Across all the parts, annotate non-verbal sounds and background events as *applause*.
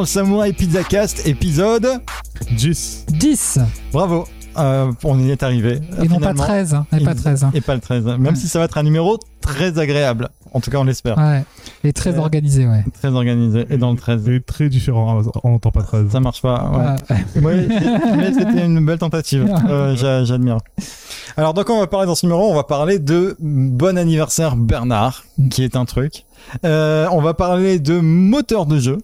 et dans Samurai Pizza Cast épisode. 10. 10 Bravo, euh, on y est arrivé. et non pas finalement. 13. hein, Et pas 13. hein. Et pas le 13. Même Ouais. si ça va être un numéro très agréable. En tout cas, on l'espère. Ouais. Et très Euh, organisé, ouais. Très organisé. Et dans le 13. C'est très différent, on n'entend pas 13. Ça marche pas. Ouais. Ouais. Ouais, c'est- mais c'était une belle tentative. *laughs* Euh, j'a- J'admire. Alors, donc, on va parler dans ce numéro, on va parler de Bon anniversaire Bernard, qui est un truc. Euh, on va parler de moteur de jeu.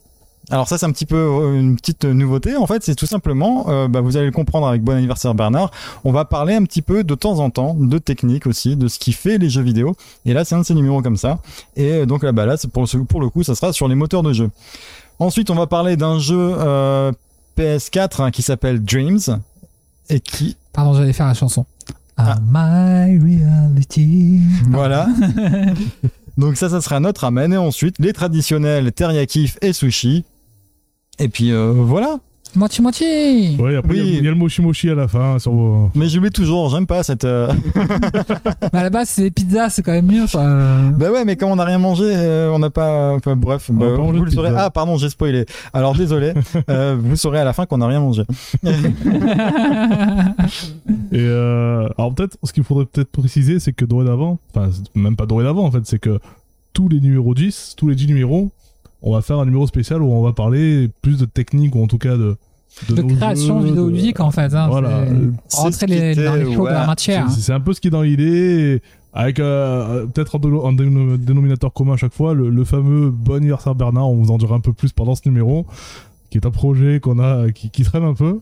Alors ça c'est un petit peu euh, une petite nouveauté en fait c'est tout simplement euh, bah, vous allez le comprendre avec Bon anniversaire Bernard on va parler un petit peu de temps en temps de technique aussi de ce qui fait les jeux vidéo et là c'est un de ces numéros comme ça et donc là bah là pour, pour le coup ça sera sur les moteurs de jeu ensuite on va parler d'un jeu euh, PS4 hein, qui s'appelle Dreams et qui Pardon, j'allais faire la chanson. Ah. Ah, my reality. Voilà. *laughs* Donc ça, ça sera notre ramen. Et ensuite, les traditionnels teriyakif et sushi. Et puis euh, voilà. Moitié-moitié. Ouais, après, il y a- Oui. il y, a le mochi mochi à la fin. Sur... vos- Mais j'oublie toujours, j'aime pas cette... euh, Mais *laughs* à la base, c'est les pizzas, c'est quand même mieux. quoi. bah ouais, mais comme on n'a rien mangé, euh, on n'a pas... Enfin bref, On bah, a pas mangé vous le saurez. Ah pardon, j'ai spoilé. Alors désolé, *laughs* euh, vous saurez à la fin qu'on n'a rien mangé. *laughs* Et euh, alors peut-être, ce qu'il faudrait peut-être préciser, c'est que dorénavant, enfin même pas dorénavant en fait, c'est que tous les numéros 10, tous les 10 numéros, on va faire un numéro spécial où on va parler plus de technique ou en tout cas de... De création jeux, de- vidéoludique, en fait. Hein, Voilà. Rentrer les, dans les choses de la matière. C'est c'est un peu ce qui est dans l'idée, avec euh, peut-être un, déno- un déno- dénominateur commun à chaque fois, le, le fameux Bon anniversaire Bernard, on vous en dira un peu plus pendant ce numéro, qui est un projet qu'on a, qui, qui traîne un peu.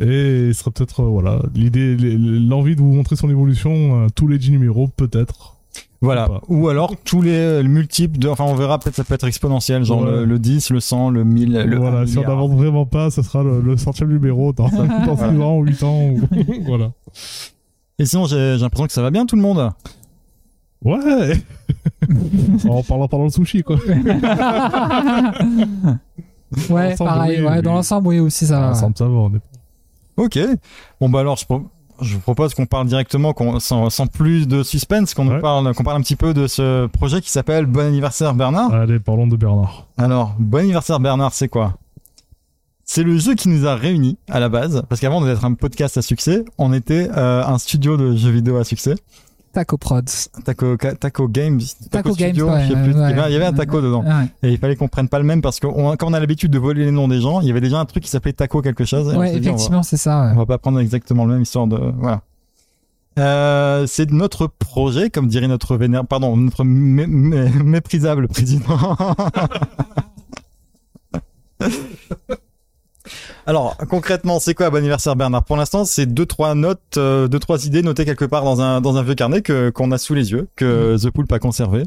Et ce sera peut-être, euh, voilà, l'idée, l'envie de vous montrer son évolution, euh, tous les 10 numéros, peut-être. Voilà. Ou alors tous les euh, multiples de... Enfin on verra, peut-être ça peut être exponentiel, genre Ouais. le, le 10, le 100, le 1000, le... voilà, si on n'avance vraiment pas, ce sera le, le centième numéro dans, *laughs* dans 6 ans ou 8 ans. ou- *laughs* voilà. Et sinon j'ai l'impression que ça va bien tout le monde. Ouais *laughs* En parlant pendant le sushi, quoi. Ouais, l'ensemble, pareil. oui, ouais, oui. Dans l'ensemble, oui, aussi, ça va. Ensemble, ça va, on est Ok. Bon bah alors je, je vous propose qu'on parle directement, qu'on sans, sans plus de suspense, qu'on nous Ouais. parle, qu'on parle un petit peu de ce projet qui s'appelle Bon anniversaire Bernard. Allez, parlons de Bernard. Alors Bon anniversaire Bernard, c'est quoi? C'est le jeu qui nous a réunis à la base, parce qu'avant d'être un podcast à succès, on était euh, un studio de jeux vidéo à succès. Taco Prods. Taco, Games, Taco Games, Studio, ouais, je sais plus. ouais, il, y avait, un taco dedans. Ouais, Et il fallait qu'on prenne pas le même parce que on- quand on a l'habitude de voler les noms des gens, il y avait déjà un truc qui s'appelait Taco quelque chose. Ouais, effectivement, c'est ça. on va pas prendre exactement le même histoire de voilà. Euh, c'est notre projet, comme dirait notre vénère, pardon, notre mé- mé- méprisable président. *laughs* Alors concrètement, c'est quoi Bon anniversaire Bernard? Pour l'instant, c'est deux trois notes, euh, deux trois idées notées quelque part dans un dans un vieux carnet que qu'on a sous les yeux, que The Poulpe a conservé.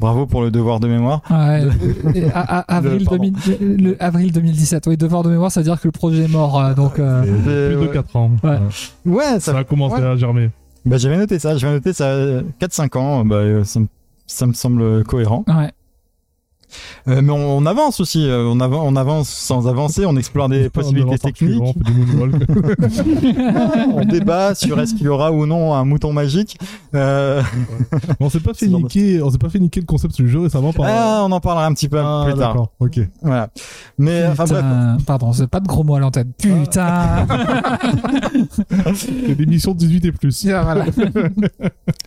Bravo pour le devoir de mémoire. Ouais, *laughs* et a- a- avril, pardon. 2000 le, avril 2017. Oui, devoir de mémoire, ça veut dire que le projet est mort. euh, donc, euh, Euh, plus de ouais. 4 ans. Ouais. Ouais, Ça ça. a commencé ouais. à germer. Bah j'avais noté ça, j'avais noté ça 4-5 ans. Bah euh, ça me, ça me semble cohérent. ouais. Euh, mais on, on avance aussi, euh, on, avan- on avance sans avancer, on explore des *laughs* possibilités techniques, *laughs* on débat sur est-ce qu'il y aura ou non un mouton magique. Euh, on s'est pas *laughs* fait niquer, on s'est pas fait niquer le concept du jeu récemment par. ah, on en parlera un petit peu Ah, plus tard. ok. Voilà. Mais enfin bref, Putain, pardon, c'est pas de gros mots à l'antenne. Putain. L'émission 18 et plus. voilà.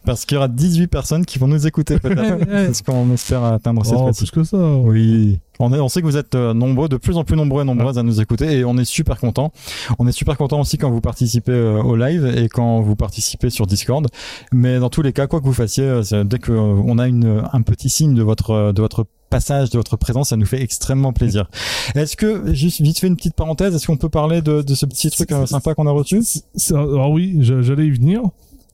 parce qu'il y aura 18 personnes qui vont nous écouter peut-être. C'est ce qu'on espère atteindre cette Oh, fois-ci. Ça. Oui. On, est, on sait que vous êtes euh, nombreux, de plus en plus nombreux et nombreuses à nous écouter et on est super content. On est super content aussi quand vous participez euh, au live et quand vous participez sur Discord. Mais dans tous les cas, quoi que vous fassiez, euh, dès que euh, on a une, un petit signe de votre de votre passage, de votre présence, ça nous fait extrêmement plaisir. Est-ce que juste vite fait une petite parenthèse, est-ce qu'on peut parler de, de ce petit truc sympa qu'on a reçu? Alors oui, j'a- j'allais y venir.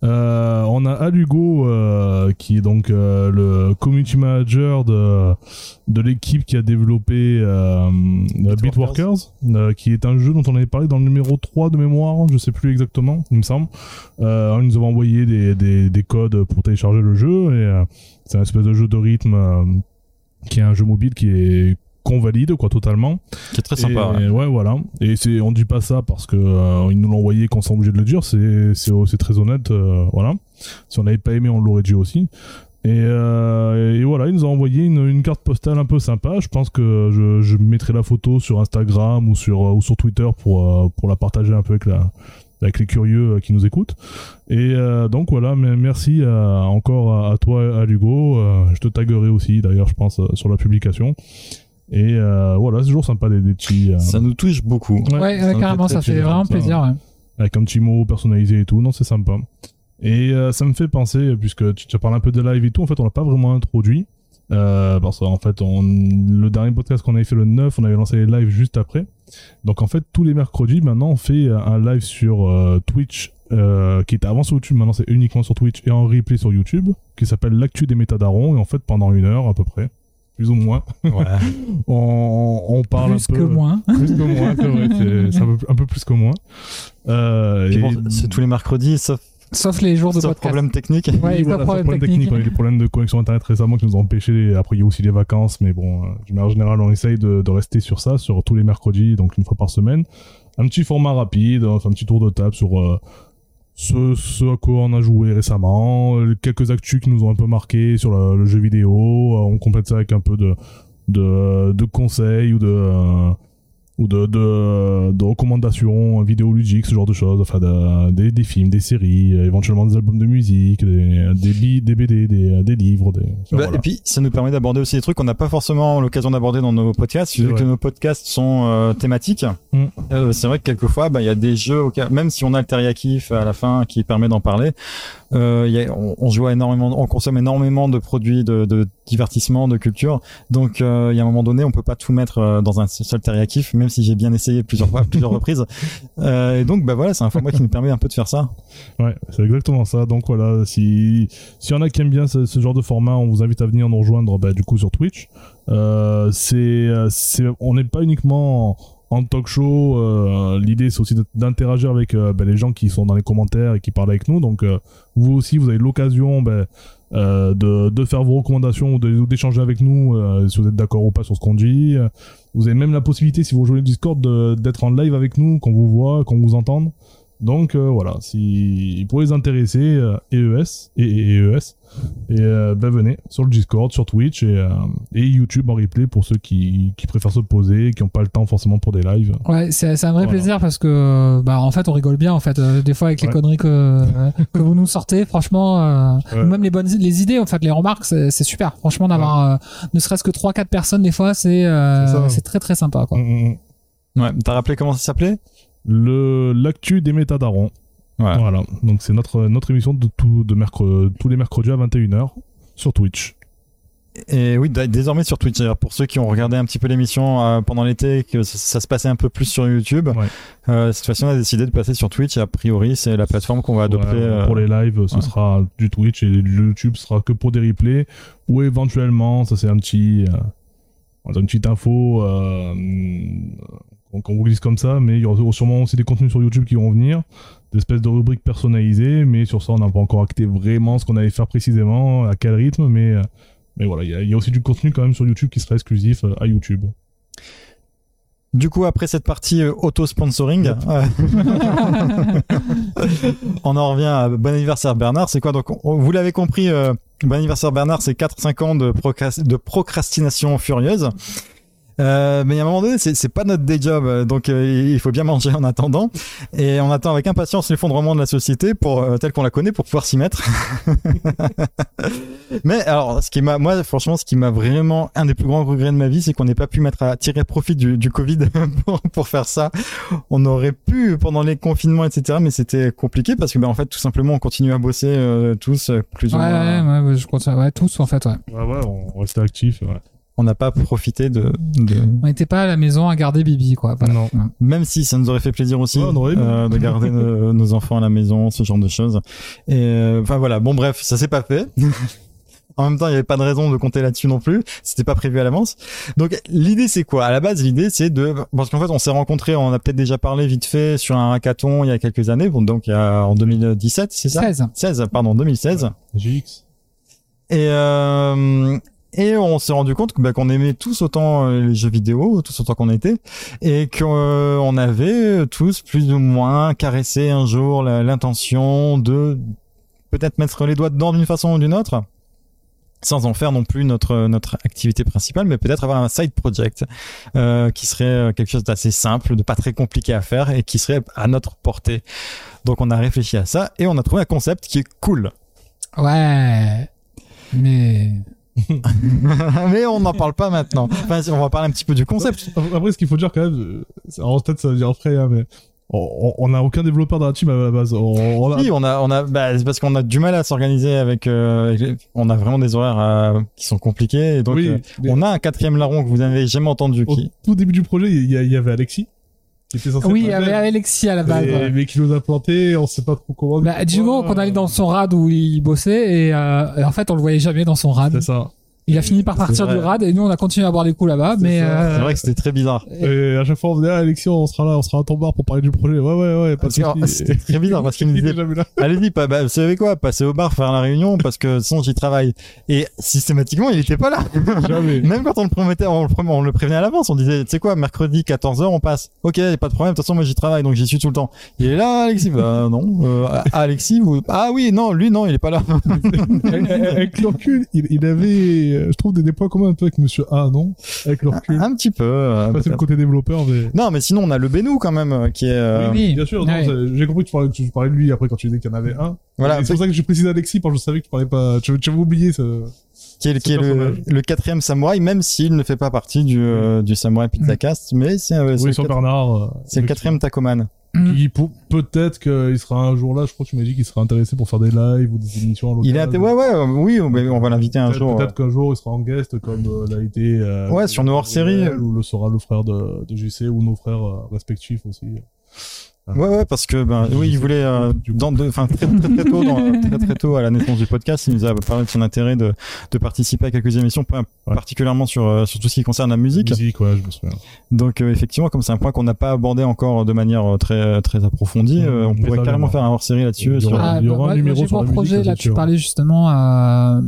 Euh, on a Alugo euh, qui est donc euh, le community manager de, de l'équipe qui a développé Beatworkers, euh, qui est un jeu dont on avait parlé dans le numéro 3 de mémoire, je sais plus exactement, il me semble. Euh, ils nous ont envoyé des, des, des codes pour télécharger le jeu et c'est un espèce de jeu de rythme qui est un jeu mobile qui est qu'on valide quoi totalement. Qui est très sympa. Et, ouais. ouais. voilà. Et c'est, on dit pas ça parce que euh, ils nous l'ont envoyé qu'on s'est obligé de le dire. C'est, c'est, c'est très honnête. euh, voilà. Si on n'avait pas aimé, on l'aurait dit aussi. Et, euh, et voilà, ils nous ont envoyé une, une carte postale un peu sympa. Je pense que je, je mettrai la photo sur Instagram ou sur, ou sur Twitter pour, pour la partager un peu avec, la, avec les curieux qui nous écoutent. Et euh, donc voilà, merci à- encore à, à toi, à Hugo. Euh, je te taguerai aussi, d'ailleurs, je pense, sur la publication. Et euh, voilà, c'est toujours sympa des, des petits. euh, Ça nous touche beaucoup. Ouais, Ouais, ça ouais, me carrément, ça très fait plaisir, vraiment ça. plaisir. ouais. avec un petit mot personnalisé et tout. Non, c'est sympa. Et euh, ça me fait penser, puisque tu, tu parles un peu de live et tout, en fait, on l'a pas vraiment introduit. Euh, parce qu'en fait, on, le dernier podcast qu'on avait fait le 9, on avait lancé les lives juste après. Donc en fait, tous les mercredis, maintenant, on fait un live sur euh, Twitch, euh, qui était avant sur YouTube, maintenant c'est uniquement sur Twitch et en replay sur YouTube, qui s'appelle l'actu des métadarons. Et en fait, pendant une heure à peu près, plus ou moins, Ouais. *laughs* on, on parle Plus un peu... que moins. Plus que moins, c'est vrai, *laughs* c'est- un peu, un peu plus que moins. Euh, Puis et- bon, c'est tous les mercredis, sauf, Sauf les jours de sauf podcast. problème technique. Ouais, voilà, problème problème technique. technique. On a eu des problèmes de connexion internet récemment qui nous ont empêché. Après, il y a aussi les vacances, mais bon, euh, d'une manière générale, on essaye de, de rester sur ça, sur tous les mercredis, donc une fois par semaine. Un petit format rapide, enfin, un petit tour de table sur euh, ce, ce à quoi on a joué récemment, euh, quelques actus qui nous ont un peu marqué sur le, le jeu vidéo. Euh, on complète ça avec un peu de, de, conseils ou de, euh, ou de, de, de recommandations vidéoludiques, ce genre de choses, enfin de- des, des films, des séries, éventuellement des albums de musique, des, des, des BD, des, des livres, des... Bah, voilà. Et puis, ça nous permet d'aborder aussi des trucs qu'on n'a pas forcément l'occasion d'aborder dans nos podcasts, vu que nos podcasts sont euh, thématiques. Mm. Euh, c'est vrai que quelquefois, bah, il y a des jeux, même si on a le teriyaki à la fin qui permet d'en parler, euh, il y a- on, on joue énormément, on consomme énormément de produits de, de divertissement, de culture. Donc, euh, il y a un moment donné, on peut pas tout mettre euh, dans un seul teriyaki, même si j'ai bien essayé plusieurs fois, plusieurs reprises. *laughs* Euh, et donc, bah voilà, c'est un format qui nous permet un peu de faire ça. Ouais, c'est exactement ça. Donc voilà, si s'il y en a qui aiment bien ce, ce genre de format, on vous invite à venir nous rejoindre bah, du coup sur Twitch. C'est c'est on n'est pas uniquement en, talk show. euh, L'idée c'est aussi d'interagir avec euh, bah, les gens qui sont dans les commentaires et qui parlent avec nous. Donc euh, vous aussi vous avez l'occasion euh, de, faire vos recommandations ou d'échanger avec nous si vous êtes d'accord ou pas sur ce qu'on dit. Vous avez même la possibilité si vous rejoignez le Discord d'être en live avec nous, qu'on vous voit, qu'on vous entende. Donc euh, voilà, si pour les intéresser, euh, EES et, et EES, et euh, ben venez sur le Discord, sur Twitch et, euh, et YouTube en replay pour ceux qui, qui préfèrent se poser, qui n'ont pas le temps forcément pour des lives. Ouais, c'est c'est un vrai Voilà. plaisir parce que, bah, en fait, on rigole bien, en fait, euh, des fois avec les Ouais. conneries que, que vous nous sortez, franchement, euh, Ouais. ou même les bonnes, les idées, en fait, les remarques, c'est c'est super. Franchement, d'avoir, euh, ne serait-ce que 3-4 personnes, des fois, c'est, euh, C'est ça. c'est très très sympa, quoi. Mm, mm, mm. Ouais. T'as rappelé comment ça s'appelait? L'actu des métadarons. Ouais. Voilà, donc c'est notre notre émission de tout de mercredi, tous les mercredis à 21h sur Twitch. Et oui, désormais sur Twitch. Pour ceux qui ont regardé un petit peu l'émission euh, pendant l'été, que ça, se passait un peu plus sur YouTube, Ouais. euh, cette fois-ci, on a décidé de passer sur Twitch. Et a priori, c'est la plateforme qu'on va adopter. Ouais, euh, Pour les lives, ce ouais. sera du Twitch et le YouTube sera que pour des replays ou éventuellement, ça c'est un petit, euh, une petite info euh, qu'on qu'on vous glisse comme ça, mais il y aura sûrement aussi des contenus sur YouTube qui vont venir, des espèces de rubriques personnalisées, mais sur ça on n'a pas encore acté vraiment ce qu'on allait faire précisément, à quel rythme, mais euh, mais voilà, il y, a- il y a aussi du contenu quand même sur YouTube qui sera exclusif euh, à YouTube. Du coup, après cette partie euh, auto-sponsoring, euh, *laughs* on en revient à Bon anniversaire Bernard. C'est quoi donc on- Vous l'avez compris, euh, Bon anniversaire Bernard, c'est 4-5 ans de procrastination furieuse. Euh, mais à un moment donné, c'est c'est pas notre day job, euh, donc euh, il faut bien manger en attendant. Et on attend avec impatience l'effondrement de la société pour euh, tel qu'on la connaît pour pouvoir s'y mettre. *laughs* mais alors, ce qui m'a, moi, franchement, ce qui m'a vraiment un des plus grands regrets de ma vie, c'est qu'on n'ait pas pu mettre à tirer profit du, du Covid *laughs* pour, pour faire ça. On aurait pu pendant les confinements, etc. Mais c'était compliqué parce que, ben, en fait, tout simplement, on continue à bosser euh, tous euh, plus Ouais, ou ouais, moins. ouais, ouais, je crois que ça, ouais, tous, en fait, ouais. Ouais, ouais, on restait actif. Ouais. On n'a pas profité de, de, On n'était pas à la maison à garder Bibi, quoi. Voilà. Non. Ouais. Même si ça nous aurait fait plaisir aussi Ouais, aimé. euh, de garder nos, *laughs* nos enfants à la maison, ce genre de choses. Et euh, enfin voilà, bon bref, ça s'est pas fait. *laughs* en même temps, il y avait pas de raison de compter là-dessus non plus. C'était pas prévu à l'avance. Donc l'idée c'est quoi? À la base, l'idée c'est de parce qu'en fait, on s'est rencontrés, on a peut-être déjà parlé vite fait sur un hackathon il y a quelques années, bon, donc il y a, en 2017, c'est ça? 16. 16, pardon, 2016. GX. Et, euh, Et on s'est rendu compte bah, qu'on aimait tous autant euh, les jeux vidéo, tous autant qu'on était, et qu'on avait tous plus ou moins caressé un jour l'intention de peut-être mettre les doigts dedans d'une façon ou d'une autre, sans en faire non plus notre notre activité principale, mais peut-être avoir un side project euh, qui serait euh, quelque chose d'assez simple, de pas très compliqué à faire et qui serait à notre portée. Donc on a réfléchi à ça et on a trouvé un concept qui est cool. Ouais. Mais. *laughs* mais on n'en parle pas maintenant. Enfin, on va parler un petit peu du concept. Après, ce qu'il faut dire quand même, en tête, ça veut dire après, hein, mais on n'a aucun développeur dans la team à la base. On, on a- on a, on a, bah, c'est parce qu'on a du mal à s'organiser avec, euh, on a vraiment des horaires euh, qui sont compliqués et donc oui, euh, mais on a un quatrième larron que vous n'avez jamais entendu au qui. tout début du projet, il y, a- il y avait Alexis, qui était censé Oui, il y avait Alexis à la base. mais, ouais. mais qui nous a planté, on sait pas trop comment. Bah, du moment qu'on allait dans son rad où il bossait et, euh, et en fait on le voyait jamais dans son rad. C'est ça. Il a fini par partir du rad et nous on a continué à boire des coups là-bas. C'est Mais euh, C'est vrai que c'était très bizarre. Et à chaque fois, on venait, ah, Alexis, on sera là, on sera à ton bar pour parler du projet. Ouais, ouais, ouais, pas de Parce que, alors, soucis. C'était très bizarre parce qu'il me *laughs* disait jamais là. Allez-y, pas, bah, vous savez quoi, passez au bar, faire la réunion, parce que sinon j'y travaille. Et systématiquement, il était pas là. Jamais. *laughs* Même quand on le promettait, on le, on le prévenait à l'avance, on disait, tu sais quoi, mercredi 14h, on passe. Ok, pas de problème, de toute façon, moi j'y travaille, donc j'y suis tout le temps. Il est là, Alexis Bah non. Euh, ah, Alexis, vous... ah oui, non, lui, non, il est pas là. *laughs* Avec le recul, il, il avait, euh, je trouve, des, points communs un peu avec Monsieur A, non? Avec le recul. Un petit peu. euh, Pas c'est le côté développeur, mais. non, mais sinon, on a le Benou quand même, euh, qui est. euh, Oui, oui. Bien sûr, Ouais. j'ai compris que tu parlais, tu parlais de lui après quand tu disais qu'il y en avait un. Voilà, c'est pour ça que j'ai précisé Alexis, parce que je savais que tu parlais pas, tu, tu avais oublié ce, qui est, qui est ce le, quatrième samouraï, même s'il ne fait pas partie du, euh, du samouraï Pizza Cast, mais c'est euh, c'est oui, Bernard. c'est le quatrième Tacoman. Pour- peut-être qu'il sera un jour là, je crois que tu m'as dit qu'il serait intéressé pour faire des lives ou des émissions en local. Il est inté- ouais, ouais, oui, on on va l'inviter un jour. peut-être qu'un jour il sera en guest comme euh, l'a été euh, Ouais, sur nos hors-séries. Ou le sera le frère de, de JC ou nos frères euh, respectifs aussi. Ouais, ouais, parce que ben oui, il voulait euh, dans de, enfin très, très très tôt, dans, *laughs* très très tôt à la naissance du podcast, il nous a parlé de son intérêt de de participer à quelques émissions, pas- Ouais. particulièrement sur euh, sur tout ce qui concerne la musique. Musique, ouais, je me souviens. Donc euh, effectivement, comme c'est un point qu'on n'a pas abordé encore de manière euh, très très approfondie, euh, on pourrait carrément faire un hors-série là-dessus. Il y sur- aura- Ah, il y aura bah, un numéro sur pour la projet, là, tu parlais justement euh,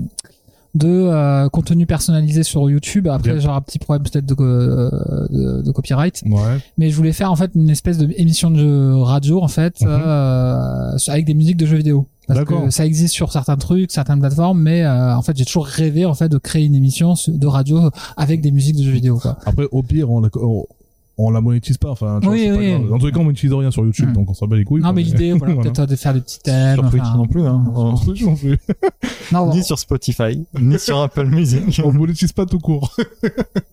de euh, contenu personnalisé sur YouTube. Après, Bien. genre un petit problème peut-être de, euh, de, de copyright. Ouais. Mais je voulais faire en fait une espèce de émission de radio en fait Mhm. euh, avec des musiques de jeux vidéo. Parce que ça existe sur certains trucs, certaines plateformes, mais euh, en fait j'ai toujours rêvé en fait de créer une émission de radio avec des musiques de jeux vidéo. Quoi. Après, au pire, on on, on la monétise pas. Enfin, tu vois, Oui, pas oui. grave. En tous les cas, on monétise rien sur YouTube, Hmm. donc on s'en bat les couilles. non quoi, mais l'idée, *laughs* voilà, Voilà. peut-être de faire des petits thèmes. sur Twitch enfin, non plus, hein. On se touche non plus. *laughs* non, ni sur Spotify, ni sur *laughs* Apple Music. On monétise pas tout court.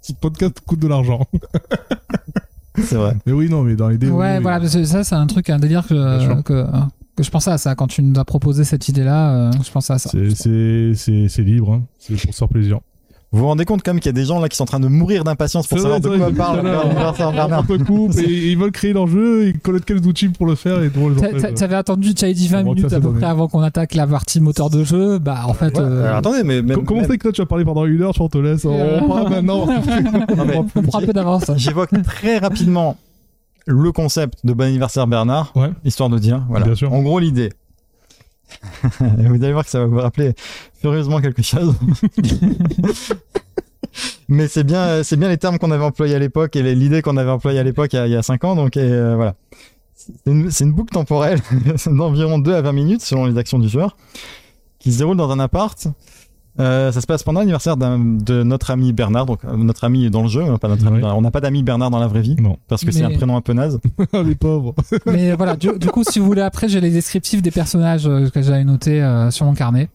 Ce podcast coûte de l'argent. c'est vrai. Mais oui, non, mais dans l'idée. Ouais, oui, oui. voilà, parce que ça, c'est un truc, un délire que, que, que je pensais à ça. Quand tu nous as proposé cette idée-là, euh, je pensais à ça. C'est- C'est c'est- c'est libre, hein. c'est pour se faire plaisir. Vous vous rendez compte quand même qu'il y a des gens là qui sont en train de mourir d'impatience pour savoir vrai, de quoi parle Bernard. Coupe et ils veulent créer leur jeu, ils connaissent quels outils pour le faire et drôle. T'a- T'avais attendu, tu avais dit 20 On voit que minutes à peu près avant qu'on attaque la partie moteur de jeu. Bah, en fait, Ouais, euh, alors, attendez, mais, Comment c'est que là tu vas parler pendant une heure, on te laisse, on Euh. parle maintenant. *laughs* *laughs* On prend un peu d'avance. J'évoque très rapidement le concept de bon anniversaire Bernard, Ouais. histoire de dire, voilà. Bien sûr. En gros, l'idée. *laughs* vous allez voir que ça va vous rappeler furieusement quelque chose. *laughs* Mais c'est bien, c'est bien les termes qu'on avait employés à l'époque et l'idée qu'on avait employée à l'époque il y a- il y a 5 ans. Donc, et, euh, voilà. C'est une, une boucle temporelle *laughs* d'environ 2 à 20 minutes selon les actions du joueur qui se déroule dans un appart. Euh, ça se passe pendant l'anniversaire d'un- de notre ami Bernard, donc euh, notre ami dans le jeu, hein, pas notre ami Ouais. Bernard. On n'a pas d'ami Bernard dans la vraie vie Non, parce que c'est un prénom un peu naze. *laughs* les pauvres. *laughs* Mais voilà, du, du coup, si vous voulez, après, j'ai les descriptifs des personnages euh, que j'avais notés euh, sur mon carnet.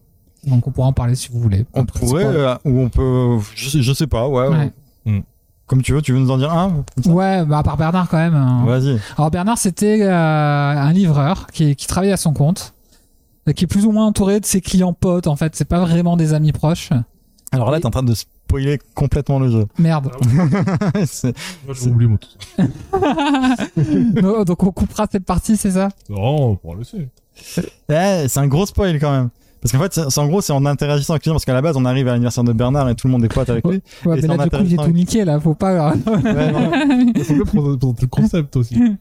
Donc, on pourra en parler si vous voulez. On Après, pourrait, euh, ou on peut, je sais, je sais pas, ouais. Ouais. Hmm. Comme tu veux, tu veux nous en dire un Ouais, bah, à part Bernard quand même. hein. Vas-y. Alors Bernard, c'était euh, un livreur qui, qui travaillait à son compte, euh, qui est plus ou moins entouré de ses clients potes. En fait, c'est pas vraiment des amis proches. Alors là, t'es en train de spoiler complètement le jeu. Merde. J'ai oublié mon tout. *laughs* Non, Donc on coupera cette partie, c'est ça? Non, on pourra laisser. Ouais, c'est un gros spoil quand même. Parce qu'en fait, c'est- en gros, c'est en interagissant avec les gens, parce qu'à la base, on arrive à l'anniversaire de Bernard et tout le monde est pote avec lui. Ouais, Et mais là, du coup, il est intéressant. tout niqué, là. Faut pas. Ouais, non. Il faut bien présenter le concept aussi. *laughs*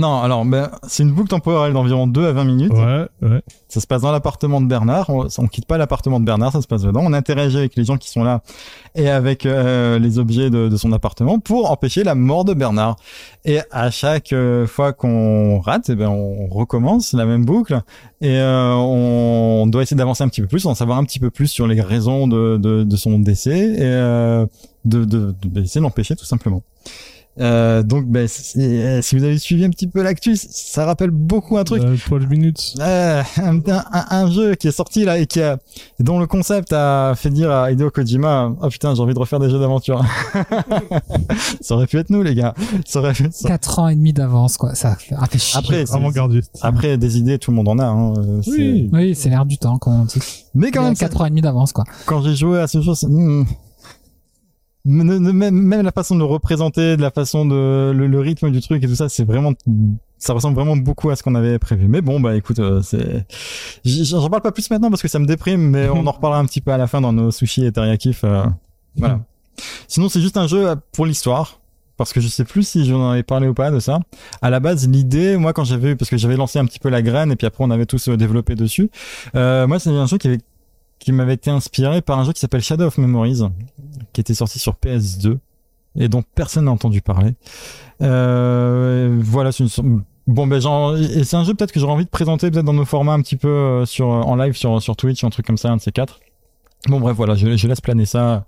Non, alors ben, c'est une boucle temporelle d'environ 2 à 20 minutes. Ouais, ouais. Ça se passe dans l'appartement de Bernard. On, on quitte pas l'appartement de Bernard, ça se passe dedans. On interagit avec les gens qui sont là et avec euh, les objets de, de son appartement pour empêcher la mort de Bernard. Et à chaque euh, fois qu'on rate, eh ben, on recommence la même boucle et euh, on doit essayer d'avancer un petit peu plus, d'en savoir un petit peu plus sur les raisons de, de, de son décès et de, de, de, essayer de l'empêcher tout simplement. Euh, donc, ben, si, euh, si vous avez suivi un petit peu l'actu, ça rappelle beaucoup un truc. Euh, 12 minutes. Euh, un, un- un jeu qui est sorti là et qui a, dont le concept a fait dire à Hideo Kojima, oh putain, j'ai envie de refaire des jeux d'aventure. *laughs* ça aurait pu être nous, les gars. Ça aurait pu- ça- 4 ans et demi d'avance, quoi. Ça a fait chier. Après, Avant-gardiste. après, des idées, tout le monde en a. Hein. euh, c'est- Oui. Oui, c'est l'air du temps, comme on dit. Mais quand même, ça- 4 ans et demi d'avance, quoi. quand j'ai joué à ce jeu, c'est- hmm. Même, la façon de le représenter, de la façon de le, rythme du truc et tout ça, c'est vraiment, ça ressemble vraiment beaucoup à ce qu'on avait prévu. Mais bon, bah écoute, euh, c'est, j'en parle pas plus maintenant parce que ça me déprime, mais on en reparlera un petit peu à la fin dans nos sushis et teriyakif. euh, voilà. Sinon, c'est juste un jeu pour l'histoire. Parce que je sais plus si j'en avais parlé ou pas de ça. À la base, l'idée, moi, quand j'avais, parce que j'avais lancé un petit peu la graine et puis après on avait tous euh, développé dessus. Euh, moi, c'est un jeu qui avait, qui m'avait été inspiré par un jeu qui s'appelle Shadow of Memories, qui était sorti sur PS2 et dont personne n'a entendu parler. Euh, voilà, c'est une Bon ben genre et c'est un jeu peut-être que j'aurais envie de présenter peut-être dans nos formats un petit peu euh, sur en live sur sur Twitch un truc comme ça un de ces quatre. Bon bref voilà je, je laisse planer ça.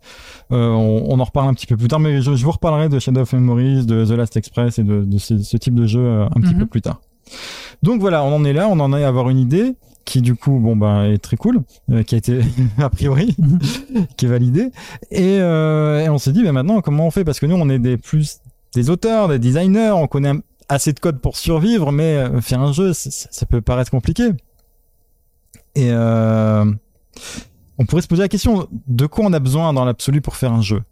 Euh, on, on en reparle un petit peu plus tard mais je, je vous reparlerai de Shadow of Memories, de The Last Express et de, de ce, ce type de jeu euh, un petit Mhm. peu plus tard. Donc voilà on en est là on en est à avoir une idée qui du coup bon ben est très cool euh, qui a été *laughs* a priori qui est validée et, euh, et on s'est dit ben maintenant comment on fait? Parce que nous on est des plus des auteurs des designers on connaît assez de code pour survivre mais euh, faire un jeu ça, peut paraître compliqué. Et on pourrait se poser la question de quoi on a besoin dans l'absolu pour faire un jeu?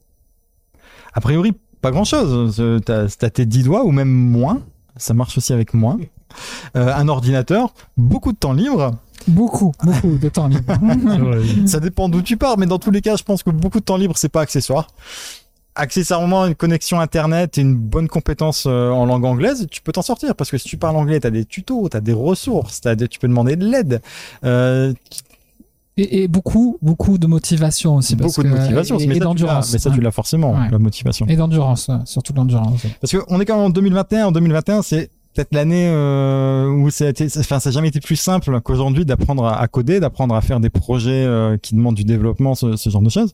A priori pas grand chose t'as t'as tes 10 doigts ou même moins. Ça marche aussi avec moins. Euh, un ordinateur beaucoup de temps libre Beaucoup, beaucoup de temps libre. *laughs* Ça dépend d'où tu pars, mais dans tous les cas, je pense que beaucoup de temps libre, c'est pas accessoire. Accessoirement, une connexion internet et une bonne compétence euh, en langue anglaise, tu peux t'en sortir parce que si tu parles anglais, t'as des tutos, t'as des ressources, des- tu peux demander de l'aide. Euh, Et, et beaucoup, beaucoup de motivation aussi. Parce beaucoup de motivation, et, mais, ça, tu d'endurance. mais ça, tu l'as forcément, Ouais. la motivation. Et d'endurance, ouais, surtout l'endurance. ouais. Parce qu'on est quand même en 2021. En 2021, c'est peut-être l'année euh, où ça a été, enfin, ça n'a jamais été plus simple qu'aujourd'hui d'apprendre à, coder, d'apprendre à faire des projets euh, qui demandent du développement, ce, genre de choses.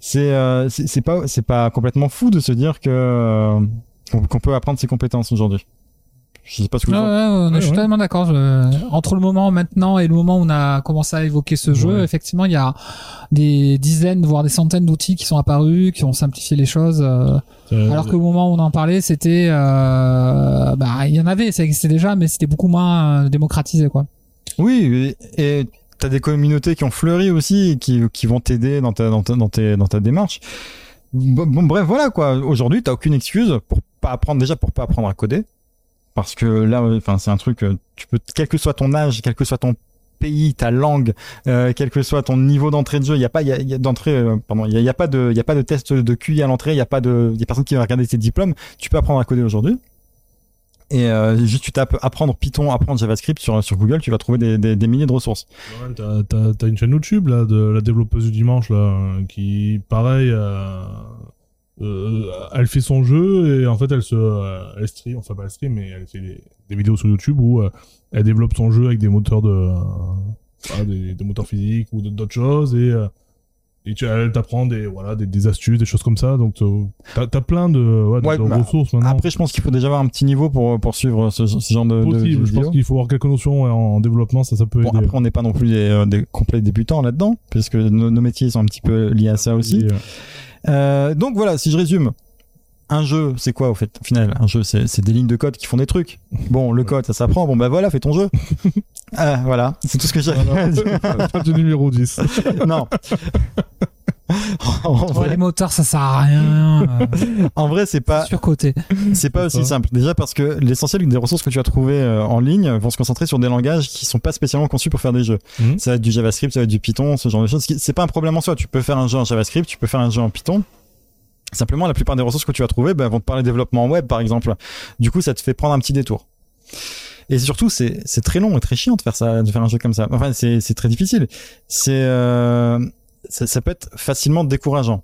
C'est, euh, c'est pas, c'est pas complètement fou de se dire que euh, qu'on peut apprendre ses compétences aujourd'hui. Je sais pas ce que vous Ouais, en- ouais, ouais, je suis totalement d'accord. Je- Entre le moment maintenant et le moment où on a commencé à évoquer ce jeu, Ouais. effectivement, il y a des dizaines, voire des centaines d'outils qui sont apparus, qui ont simplifié les choses. euh, Euh, alors que au moment où on en parlait, c'était, euh, bah, il y en avait, ça existait déjà, mais c'était beaucoup moins euh, démocratisé, quoi. Oui, et et t'as des communautés qui ont fleuri aussi, qui, qui vont t'aider dans ta, dans, ta, dans, tes- dans ta démarche. Bon, bon, bref, voilà quoi. Aujourd'hui, t'as aucune excuse pour pas apprendre déjà pour pas apprendre à coder, parce que là, euh, enfin, c'est un truc. euh, Tu peux, quel que soit ton âge, quel que soit ton pays, ta langue, euh, quel que soit ton niveau d'entrée de jeu, il y a pas, il y a, y a d'entrée, euh, pardon, il y y a pas de, il y a pas de test de QI à l'entrée, il y a pas de, il personne qui va regarder tes diplômes. Tu peux apprendre à coder aujourd'hui. Et euh, juste tu tapes apprendre Python, apprendre JavaScript sur sur Google, tu vas trouver des, des, des milliers de ressources. T'as, t'as- t'as une chaîne YouTube là de la développeuse du dimanche là euh, qui pareil euh, elle fait son jeu et en fait elle se euh, elle stream enfin pas elle stream mais elle fait des, des vidéos sur YouTube où euh, elle développe son jeu avec des moteurs de voilà, des, des moteurs physiques ou d'autres choses et et tu, elle t'apprend des voilà des, des astuces des choses comme ça. Donc t'as, t'as plein de, ouais, de- Ouais, de bah, ressources maintenant. Après, je pense qu'il faut déjà avoir un petit niveau pour pour suivre ce, ce genre de, de possible je pense qu'il faut avoir quelques notions en développement ça ça peut Bon, aider. après, on n'est pas non plus des, des complets débutants là-dedans, puisque nos, nos métiers sont un petit peu liés à ça aussi. Et, euh, donc voilà, si je résume, un jeu, c'est quoi au fait Au final, un jeu, c'est des lignes de code qui font des trucs. Bon, le code, ça s'apprend. Bon, bah voilà, fais ton jeu. *laughs* Ah, voilà, c'est tout ce que j'ai. Fin du numéro 10 *laughs* non. *laughs* en, Ouais, vrai, les moteurs, ça sert à rien. *laughs* en vrai, c'est pas surcoté. c'est pas aussi simple. Déjà parce que l'essentiel des ressources que tu vas trouver euh, en ligne vont se concentrer sur des langages qui sont pas spécialement conçus pour faire des jeux. Mhm. Ça va être du JavaScript, ça va être du Python, ce genre de choses. Ce qui- C'est pas un problème en soi. Tu peux faire un jeu en JavaScript, tu peux faire un jeu en Python. Simplement, la plupart des ressources que tu vas trouver ben, vont te parler développement web, par exemple. Du coup, ça te fait prendre un petit détour. Et surtout, c'est très long et très chiant de faire ça, de faire un jeu comme ça. Enfin, c'est c'est très difficile. C'est euh, ça, ça peut être facilement décourageant.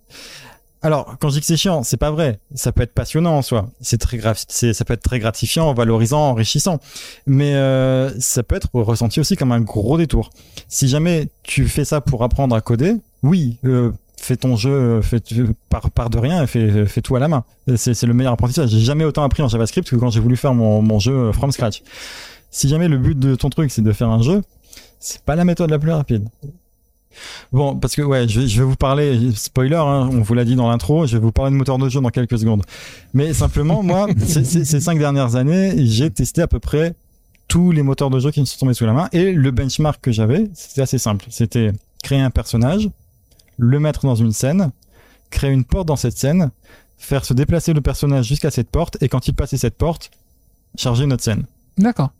Alors, quand je dis que c'est chiant, c'est pas vrai. Ça peut être passionnant en soi. C'est très grave. Ça peut être très gratifiant, valorisant, enrichissant. Mais euh, ça peut être ressenti aussi comme un gros détour. Si jamais tu fais ça pour apprendre à coder, oui, euh, fais ton jeu, fais, par par de rien, et fais, fais tout à la main. C'est c'est le meilleur apprentissage. J'ai jamais autant appris en JavaScript que quand j'ai voulu faire mon mon jeu from scratch. Si jamais le but de ton truc c'est de faire un jeu, c'est pas la méthode la plus rapide. Bon, parce que ouais, je vais, je vais vous parler, spoiler, hein, on vous l'a dit dans l'intro, je vais vous parler de moteur de jeu dans quelques secondes. Mais simplement, moi, *laughs* ces, ces- ces cinq dernières années, j'ai testé à peu près tous les moteurs de jeu qui me sont tombés sous la main. Et le benchmark que j'avais, c'était assez simple. C'était créer un personnage, le mettre dans une scène, créer une porte dans cette scène, faire se déplacer le personnage jusqu'à cette porte, et quand il passait cette porte, charger une autre scène. D'accord.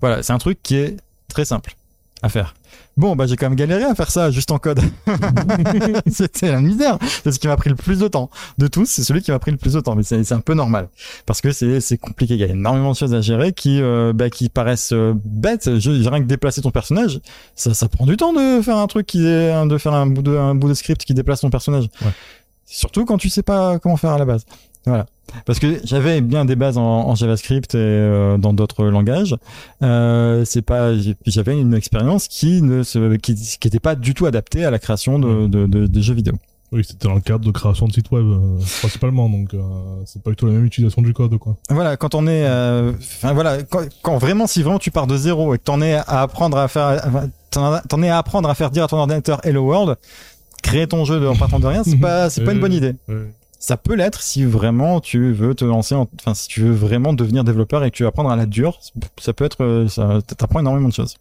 Voilà, c'est un truc qui est très simple à faire. Bon, bah j'ai quand même galéré à faire ça juste en code. *laughs* C'était la misère. C'est ce qui m'a pris le plus de temps. De tous, c'est celui qui m'a pris le plus de temps. Mais c'est un peu normal. Parce que c'est c'est compliqué. Il y a énormément de choses à gérer qui, euh, bah, qui paraissent euh, bêtes. Je, rien que déplacer ton personnage, ça, ça prend du temps de faire un truc qui est, de faire un bout de, un bout de script qui déplace ton personnage. Ouais. Surtout quand tu sais pas comment faire à la base. Voilà. Parce que j'avais bien des bases en, en JavaScript et euh, dans d'autres langages. Euh, c'est pas, j'avais une expérience qui ne se, qui, qui était pas du tout adaptée à la création de, de, de, de jeux vidéo. Oui, c'était dans le cadre de création de sites web, euh, principalement, donc euh, c'est pas du tout la même utilisation du code, quoi. Voilà, quand on est, euh, enfin voilà, quand, quand vraiment, si vraiment tu pars de zéro et que t'en es à apprendre à faire, t'en es à apprendre à faire dire à ton ordinateur Hello World, créer ton jeu de- en partant de rien, c'est *laughs* pas, c'est pas une bonne idée. Ouais. Ça peut l'être si vraiment tu veux te lancer, en- enfin si tu veux vraiment devenir développeur et que tu veux apprendre à la dure, ça peut être, euh, ça t'apprend énormément de choses.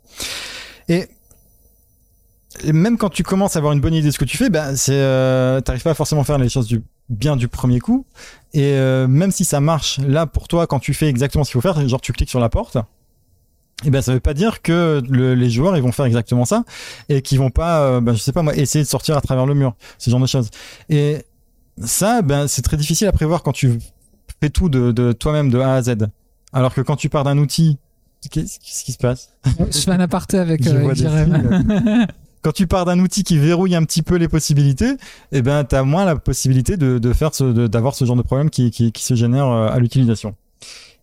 Et même quand tu commences à avoir une bonne idée de ce que tu fais, ben c'est, euh, t'arrives pas forcément à faire les choses du bien du premier coup. Et euh, même si ça marche là pour toi quand tu fais exactement ce qu'il faut faire, genre tu cliques sur la porte, et ben ça veut pas dire que le- les joueurs ils vont faire exactement ça et qu'ils vont pas, euh, ben, je sais pas moi, essayer de sortir à travers le mur, ce genre de choses. Et ça, ben c'est très difficile à prévoir quand tu fais tout de, de toi-même de A à Z. Alors que quand tu pars d'un outil, qu'est-ce qui se passe? Je fais un aparté avec *laughs* euh, avec films. *laughs* Quand tu pars d'un outil qui verrouille un petit peu les possibilités, eh ben t'as moins la possibilité de, de faire d'avoir ce genre de problème qui, qui, qui se génère euh, à l'utilisation.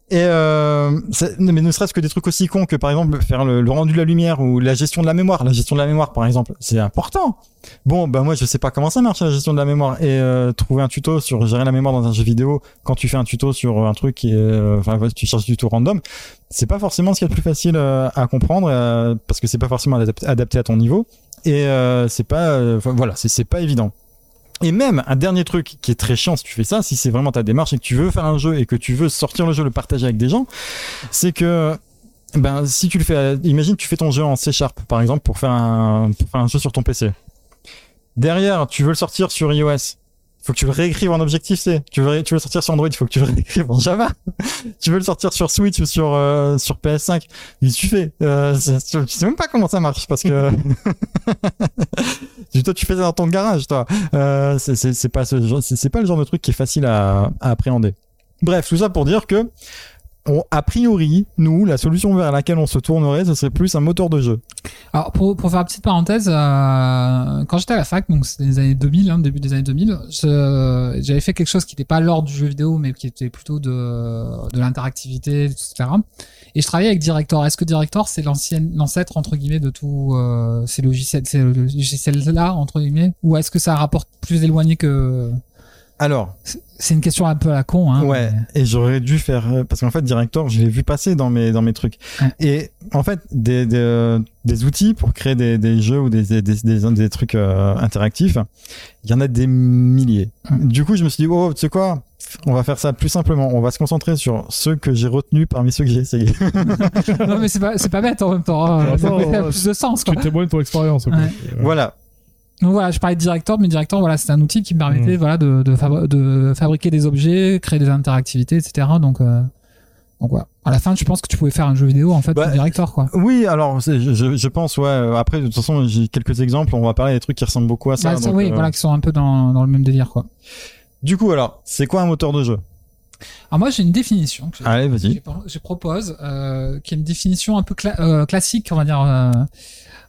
Et euh, mais ne serait-ce que des trucs aussi cons que par exemple faire le, rendu de la lumière ou la gestion de la mémoire. La gestion de la mémoire par exemple, c'est important. Bon, bah moi je sais pas comment ça marche la gestion de la mémoire et euh, trouver un tuto sur gérer la mémoire dans un jeu vidéo quand tu fais un tuto sur un truc est, euh, tu cherches du tuto random, c'est pas forcément ce qui est le plus facile euh, à comprendre euh, parce que c'est pas forcément adapté, à ton niveau et euh, c'est pas, voilà, c'est pas évident. Et même un dernier truc qui est très chiant si tu fais ça, si c'est vraiment ta démarche et que tu veux faire un jeu et que tu veux sortir le jeu, le partager avec des gens, c'est que ben si tu le fais, imagine tu fais ton jeu en C Sharp par exemple pour faire un pour faire un jeu sur ton PC. Derrière, tu veux le sortir sur iOS. Faut que tu le réécrives en Objective C. Tu veux, tu veux sortir sur Android, il faut que tu le *laughs* réécrives en Java. *laughs* tu veux le sortir sur Switch ou sur euh, sur PS5. Il tu fais. Euh, *laughs* tu sais même pas comment ça marche parce que tu fais ça dans ton garage, toi. Euh, c'est- pas c'est pas le genre de truc qui est facile à, à appréhender. Bref, tout ça pour dire que on, a priori, nous, la solution vers laquelle on se tournerait, ce serait plus un moteur de jeu. Alors, pour, pour faire une petite parenthèse, euh, quand j'étais à la fac, donc c'était les années 2000, hein, début des années 2000, je- j'avais fait quelque chose qui n'était pas l'ordre du jeu vidéo, mais qui était plutôt de, de l'interactivité, etc. Et je travaillais avec Director. Est-ce que Director, c'est l'ancêtre, entre guillemets, de tous euh, ces logiciels-là, entre guillemets, ou est-ce que ça rapporte plus éloigné que... Alors, C'est une question un peu à la con, hein. ouais, mais- et j'aurais dû faire euh, parce qu'en fait Director, je l'ai vu passer dans mes dans mes trucs. Ouais. Et en fait, des des, euh, des outils pour créer des, des jeux ou des des des, des, des trucs euh, interactifs, il y en a des milliers. Du coup, je me suis dit oh, tu sais quoi, on va faire ça plus simplement. On va se concentrer sur ceux que j'ai retenus parmi ceux que j'ai essayé. *laughs* non, mais c'est pas, c'est pas bête en même temps. hein. Attends, Ça aurait fait ouais. plus de sens, quoi. Tu témoignes de ton expérience. Ouais. Euh, voilà. Donc voilà, je parlais de Director, mais Director, voilà, c'est un outil qui me permettait, Mm. voilà, de, de, fabri- de fabriquer des objets, créer des interactivités, etc. Donc, euh, donc voilà. À la fin, je pense que tu pouvais faire un jeu vidéo en fait Bah, sur Director, quoi. Oui, alors je, je, pense ouais. euh, Après, de toute façon, j'ai quelques exemples. On va parler des trucs qui ressemblent beaucoup à ça. Bah, donc, oui, euh, voilà, qui sont un peu dans, dans le même délire, quoi. Du coup, alors, c'est quoi un moteur de jeu? Alors moi j'ai une définition. Que Allez, vas-y. Je propose, euh, qui est une définition un peu cla- euh, classique, on va dire.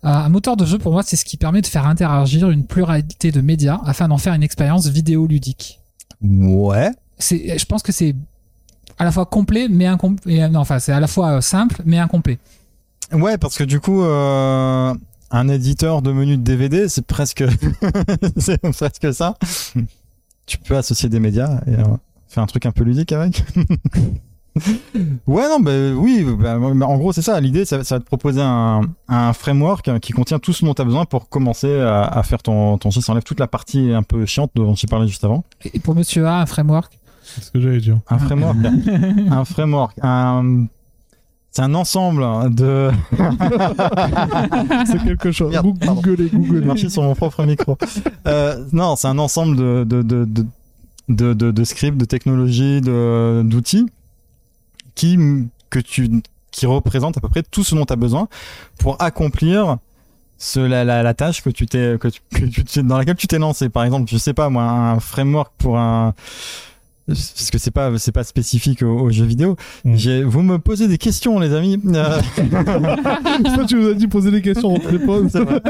Euh, un moteur de jeu, pour moi, c'est ce qui permet de faire interagir une pluralité de médias afin d'en faire une expérience vidéoludique. Ouais. C'est, je pense que c'est à la fois complet, mais incomplet. Non, enfin, c'est à la fois euh, simple, mais incomplet. Ouais, parce que du coup, euh, un éditeur de menu de DVD, c'est presque, *laughs* c'est presque ça. Tu peux associer des médias et euh, faire un truc un peu ludique avec. *laughs* *laughs* ouais, non, bah oui, bah, en gros, c'est ça. L'idée, ça, ça va te proposer un, un framework hein, qui contient tout ce dont tu as besoin pour commencer à, à faire ton, ton jeu. Ça enlève toute la partie un peu chiante dont j'ai parlé juste avant. Et pour Monsieur A, un framework? C'est ce que j'allais dire. Un framework, *laughs* un framework, un, c'est un ensemble de. *laughs* C'est quelque chose. Merde. Googlez, googlez. marché sur mon propre micro. Euh, non, c'est un ensemble de, de, de, de, de, de- de scripts, de technologies, de, d'outils qui, que tu, qui représentent à peu près tout ce dont tu as besoin pour accomplir ce, la, la, la tâche que tu t'es, que tu, que tu dans laquelle tu t'es lancé. Par exemple, je sais pas, moi, un framework pour un, parce que c'est pas, c'est pas spécifique aux, aux jeux vidéo. Mm. J'ai, vous me posez des questions, les amis. Euh, *laughs* Ça, tu nous as dit poser des questions, on te les pose. C'est vrai.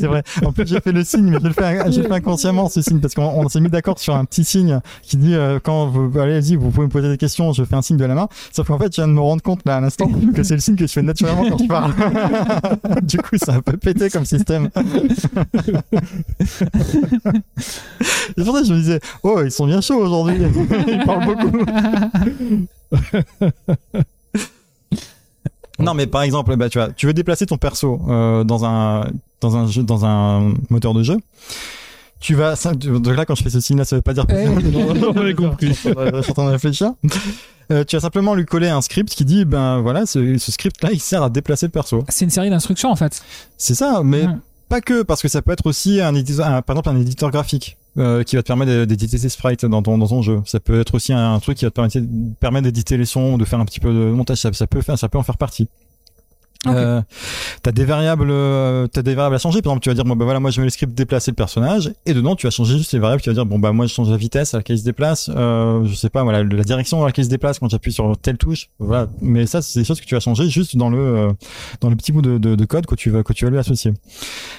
C'est vrai. En plus, j'ai fait le signe, mais je le fais, je le fais inconsciemment, ce signe, parce qu'on on s'est mis d'accord sur un petit signe qui dit euh, quand vous, allez-y, vous pouvez me poser des questions, je fais un signe de la main. Sauf qu'en fait, je viens de me rendre compte là à l'instant que c'est le signe que je fais naturellement quand je parle. *laughs* du coup, c'est un peu pété comme système. *laughs* Et pour ça, je me disais, oh, ils sont bien chauds aujourd'hui. Ils parlent beaucoup. *laughs* Non, mais par exemple, bah, tu vois, tu veux déplacer ton perso euh, dans un dans un jeu, dans un moteur de jeu. Tu vas, ça- donc là, quand je fais ce signe-là, ça veut pas dire. Eh, *laughs* On avait compris. Je suis en train de réfléchir. Euh, tu vas simplement lui coller un script qui dit, ben voilà, ce, ce script-là, il sert à déplacer le perso. C'est une série d'instructions en fait. C'est ça, mais Ouais. pas que, parce que ça peut être aussi un éditeur, un- par exemple un éditeur graphique euh, qui va te permettre d'éditer tes sprites dans ton dans jeu. Ça peut être aussi un, truc qui va te permettre, d'éditer les sons, de faire un petit peu de montage. Ça peut faire, ça peut en faire partie. Ok. Euh, t'as des variables, euh, t'as des variables à changer. Par exemple, tu vas dire bon bah voilà, moi je mets le script déplacer le personnage, et dedans tu vas changer juste les variables. Tu vas dire bon bah moi je change la vitesse à laquelle il se déplace, euh, je sais pas voilà la direction à laquelle il se déplace quand j'appuie sur telle touche. Voilà. Mais ça c'est des choses que tu vas changer juste dans le euh, dans le petit bout de, de, de code que tu vas que tu vas lui associer.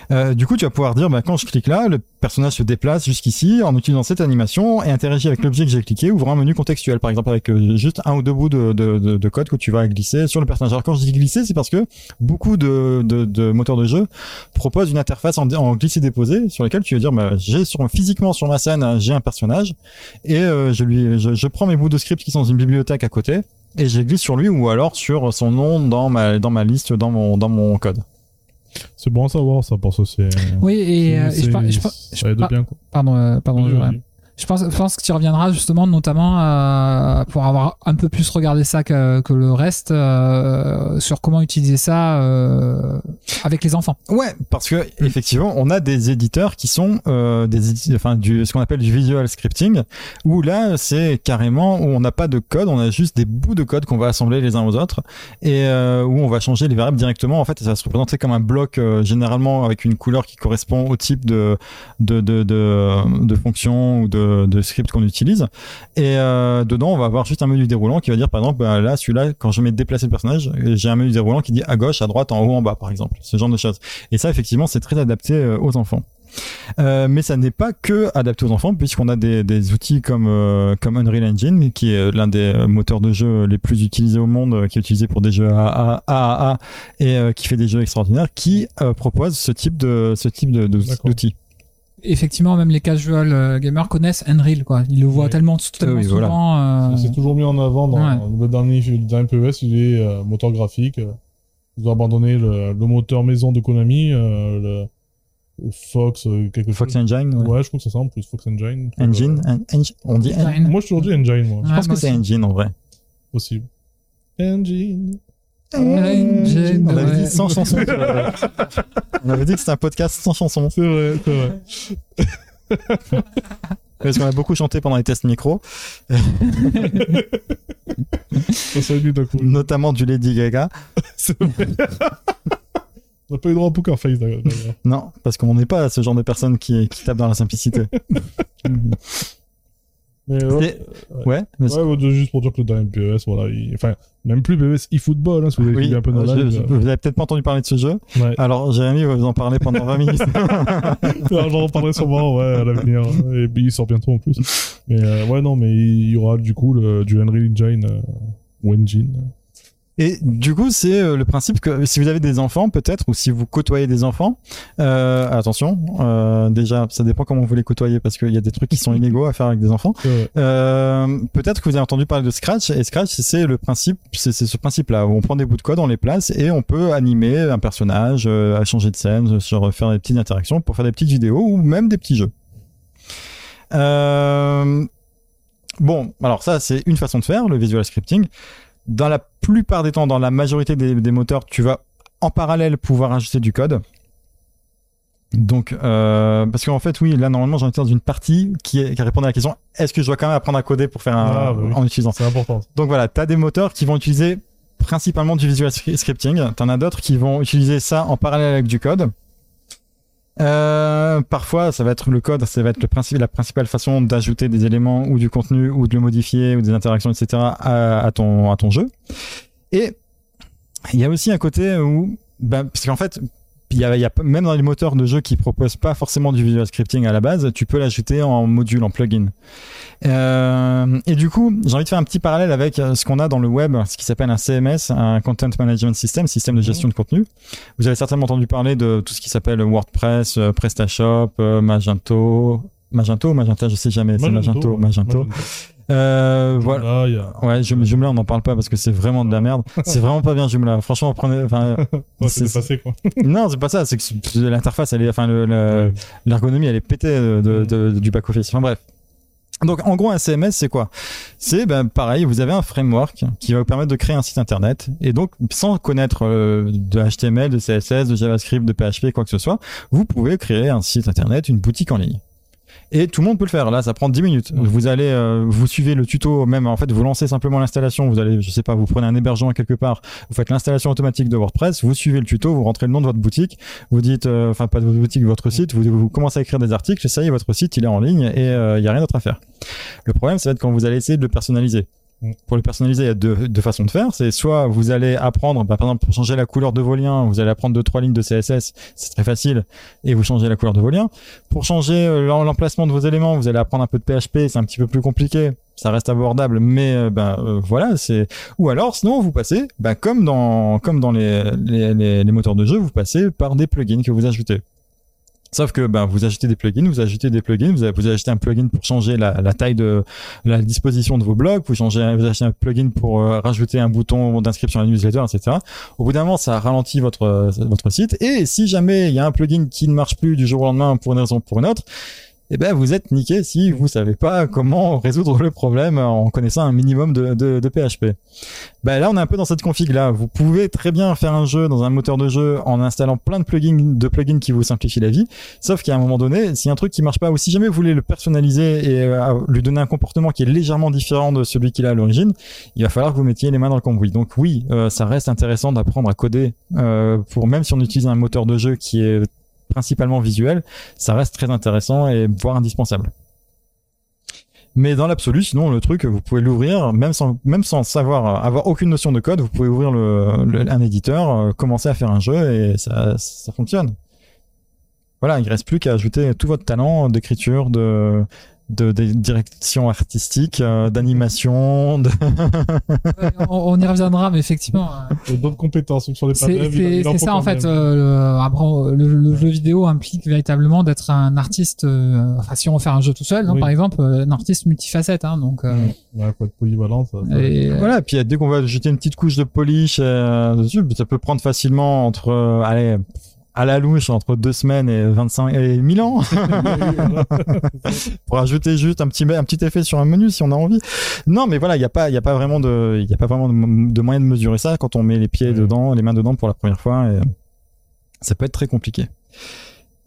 Euh, du coup, tu vas pouvoir dire bah quand je clique là, le personnage se déplace jusqu'ici en utilisant cette animation et interagit avec l'objet que j'ai cliqué, ouvrant un menu contextuel par exemple avec euh, juste un ou deux bouts de, de, de code que tu vas glisser sur le personnage. Alors quand je dis glisser, c'est parce que beaucoup de, de, de moteurs de jeu proposent une interface en, en glisser-déposer sur laquelle tu vas dire bah, j'ai sur physiquement sur ma scène j'ai un personnage et euh, je lui je, je prends mes bouts de script qui sont dans une bibliothèque à côté et je les glisse sur lui ou alors sur son nom dans ma dans ma liste dans mon dans mon code. C'est bon à savoir, ça, parce que c'est. Oui, et, euh, et c'est- je, par- je par- je Ça aide par- bien, quoi. pardon, euh, pardon. Je pense, que tu reviendras justement, notamment euh, pour avoir un peu plus regardé ça que, le reste, euh, sur comment utiliser ça euh, avec les enfants. Ouais, parce que effectivement, on a des éditeurs qui sont des enfin ce qu'on appelle du visual scripting où là c'est carrément où on n'a pas de code, on a juste des bouts de code qu'on va assembler les uns aux autres et où on va changer les variables directement. En fait, ça va se représenter comme un bloc généralement avec une couleur qui correspond au type de de de, de fonction ou de, de script qu'on utilise et euh, dedans on va avoir juste un menu déroulant qui va dire par exemple bah, là celui-là quand je mets déplacer le personnage j'ai un menu déroulant qui dit à gauche à droite en haut en bas par exemple ce genre de choses et ça, effectivement, c'est très adapté euh, aux enfants. Euh, mais ça n'est pas que adapté aux enfants, puisqu'on a des, des outils comme, euh, comme Unreal Engine, qui est l'un des euh, moteurs de jeu les plus utilisés au monde, euh, qui est utilisé pour des jeux AAA, AAA et euh, qui fait des jeux extraordinaires, qui euh, propose ce type de ce type de- de- d'outils. Effectivement, même les casual euh, gamers connaissent Unreal, quoi. Ils le voient Oui. tellement, tellement Oui, voilà. souvent. euh, C'est toujours mis en avant dans, Ouais. le dernier, le dernier PES, il est euh, moteur graphique. Ils ont abandonné le, le moteur maison de Konami, euh, le, Fox, quelque Fox chose. Engine, ouais. Ouais, je crois que ça semble plus Fox Engine. Engine, en- Engine, on dit en- Engine. Moi, je suis toujours dit Engine, moi. Je pense que c'est. Engine en vrai. Possible. Engine. Engine, On avait dit sans chanson. *laughs* on avait dit que c'était un podcast sans chanson. C'est vrai, c'est vrai. *laughs* Parce qu'on a beaucoup chanté pendant les tests micro, *laughs* notamment du Lady Gaga. C'est vrai. On n'a pas eu droit à Poker Face, d'ailleurs. d'ailleurs. Non, parce qu'on n'est pas ce genre de personne qui, qui tape dans la simplicité. Mais ouais, juste pour dire que le dernier PES, voilà, il- enfin, même plus PES eFootball, hein, si vous avez oui, un peu nos je- lives. je- vous avez peut-être pas entendu parler de ce jeu. euh, ouais. Alors, Jérémy va vous en parler pendant 20 minutes. *laughs* Alors, J'en reparlerai sûrement, ouais, à l'avenir. Et puis, il sort bientôt en plus. Mais euh, ouais, non, mais il y aura du coup le, du Unreal Engine euh, ou Engine. Et du coup, c'est euh, le principe que si vous avez des enfants, peut-être, ou si vous côtoyez des enfants, euh, attention, euh, déjà, ça dépend comment vous les côtoyez, parce qu'il y a des trucs qui sont illégaux à faire avec des enfants. Ouais. Euh, peut-être que vous avez entendu parler de Scratch, et Scratch, c'est le principe, c'est c'est ce principe-là, où on prend des bouts de code, on les place, et on peut animer un personnage, euh, à changer de scène, sur faire des petites interactions, pour faire des petites vidéos, ou même des petits jeux. Euh, bon, alors ça, c'est une façon de faire, le visual scripting. Dans la plupart des temps, dans la majorité des, des moteurs, tu vas en parallèle pouvoir ajouter du code. Donc, euh, parce qu'en fait, oui, là, normalement, j'en étais dans une partie qui, est, qui répondait à la question est-ce que je dois quand même apprendre à coder pour faire un, Ah, bah oui. en utilisant C'est important. donc voilà, tu as des moteurs qui vont utiliser principalement du visual scri- scripting. Tu en as d'autres qui vont utiliser ça en parallèle avec du code. Euh, parfois, ça va être le code, ça va être le principe, la principale façon d'ajouter des éléments ou du contenu ou de le modifier ou des interactions, etc. à, ton, à ton jeu. Et il y a aussi un côté où, ben, parce qu'en fait, il y a, il y a même dans les moteurs de jeu qui proposent pas forcément du visual scripting à la base, tu peux l'ajouter en module, en plugin. Euh, et du coup, j'ai envie de faire un petit parallèle avec euh, ce qu'on a dans le web, ce qui s'appelle un CMS, un Content Management System, système de gestion de contenu. Vous avez certainement entendu parler de tout ce qui s'appelle WordPress, euh, PrestaShop, Magento. Magento Magenta, je sais jamais, c'est Magento, Magento. Euh, voilà. Là, il y a... Ouais, Joomla, on n'en parle pas parce que c'est vraiment de la merde. *laughs* C'est vraiment pas bien Joomla. Franchement, prenez, enfin, *laughs* Ouais, c'est- c'est dépassé, quoi. *laughs* non, c'est pas ça. C'est que l'interface, elle est, enfin, le- le- Ouais. l'ergonomie, elle est pétée de, de- de- du back office. Enfin bref. Donc en gros un CMS c'est quoi? C'est ben pareil, vous avez un framework qui va vous permettre de créer un site internet et donc sans connaître euh, de HTML, de CSS, de JavaScript, de PHP quoi que ce soit, vous pouvez créer un site internet, une boutique en ligne. Et tout le monde peut le faire. Là, ça prend 10 minutes. Vous allez, euh, vous suivez le tuto, même en fait, vous lancez simplement l'installation. Vous allez, je sais pas, vous prenez un hébergement quelque part, vous faites l'installation automatique de WordPress, vous suivez le tuto, vous rentrez le nom de votre boutique, vous dites, euh, enfin pas de votre boutique, votre site, vous, vous commencez à écrire des articles, et ça y est, votre site il est en ligne et il y a rien d'autre à faire. Le problème, ça va être quand vous allez essayer de le personnaliser. Pour le personnaliser, il y a deux, deux façons de faire. C'est soit vous allez apprendre, bah, par exemple, pour changer la couleur de vos liens, vous allez apprendre deux trois lignes de CSS, c'est très facile, et vous changez la couleur de vos liens. Pour changer euh, l'em- l'emplacement de vos éléments, vous allez apprendre un peu de PHP, c'est un petit peu plus compliqué. Ça reste abordable, mais ben euh, voilà, c'est. Ou alors, sinon, vous passez, ben, comme dans comme dans les, les, les moteurs de jeu, vous passez par des plugins que vous ajoutez. Sauf que ben, vous ajoutez des plugins, vous ajoutez des plugins, vous, vous ajoutez un plugin pour changer la, taille de la disposition de vos blogs, vous changez, vous achetez un plugin pour euh, rajouter un bouton d'inscription à la newsletter, etc. Au bout d'un moment, ça ralentit votre site. Et si jamais il y a un plugin qui ne marche plus du jour au lendemain pour une raison ou pour une autre, eh ben vous êtes niqué si vous savez pas comment résoudre le problème en connaissant un minimum de, PHP. Ben là, on est un peu dans cette config là. Vous pouvez très bien faire un jeu dans un moteur de jeu en installant plein de plugins, de plugins qui vous simplifient la vie. Sauf qu'à un moment donné, si un truc qui marche pas, ou si jamais vous voulez le personnaliser et euh, lui donner un comportement qui est légèrement différent de celui qu'il a à l'origine, il va falloir que vous mettiez les mains dans le cambouis. Donc oui, euh, ça reste intéressant d'apprendre à coder euh, pour même si on utilise un moteur de jeu qui est principalement visuel, ça reste très intéressant et voire indispensable. Mais dans l'absolu, sinon le truc, vous pouvez l'ouvrir même sans savoir avoir aucune notion de code, vous pouvez ouvrir un éditeur, euh, commencer à faire un jeu et ça fonctionne. Voilà, il reste plus qu'à ajouter tout votre talent d'écriture, de de, de direction artistique, euh, d'animation, de... *laughs* Ouais, on, on y reviendra, mais effectivement, euh, d'autres compétences sur les c'est ça en fait. euh, le, après, le, le jeu vidéo implique véritablement d'être un artiste. euh, enfin, si on fait un jeu tout seul, hein, par exemple, un artiste multifacette. Hein, donc, euh, Ouais, faut être polyvalent. Ça, ça- et, Voilà, et puis dès qu'on va jeter une petite couche de polish euh, dessus, ça peut prendre facilement entre, euh, allez, à la louche, entre deux semaines et 25 et 1000 ans *laughs* pour ajouter juste un petit, un petit effet sur un menu si on a envie. Non, mais voilà, il n'y a pas, il y a pas vraiment de, il y a pas vraiment de, de moyen de mesurer ça quand on met les pieds dedans, les mains dedans pour la première fois et ça peut être très compliqué.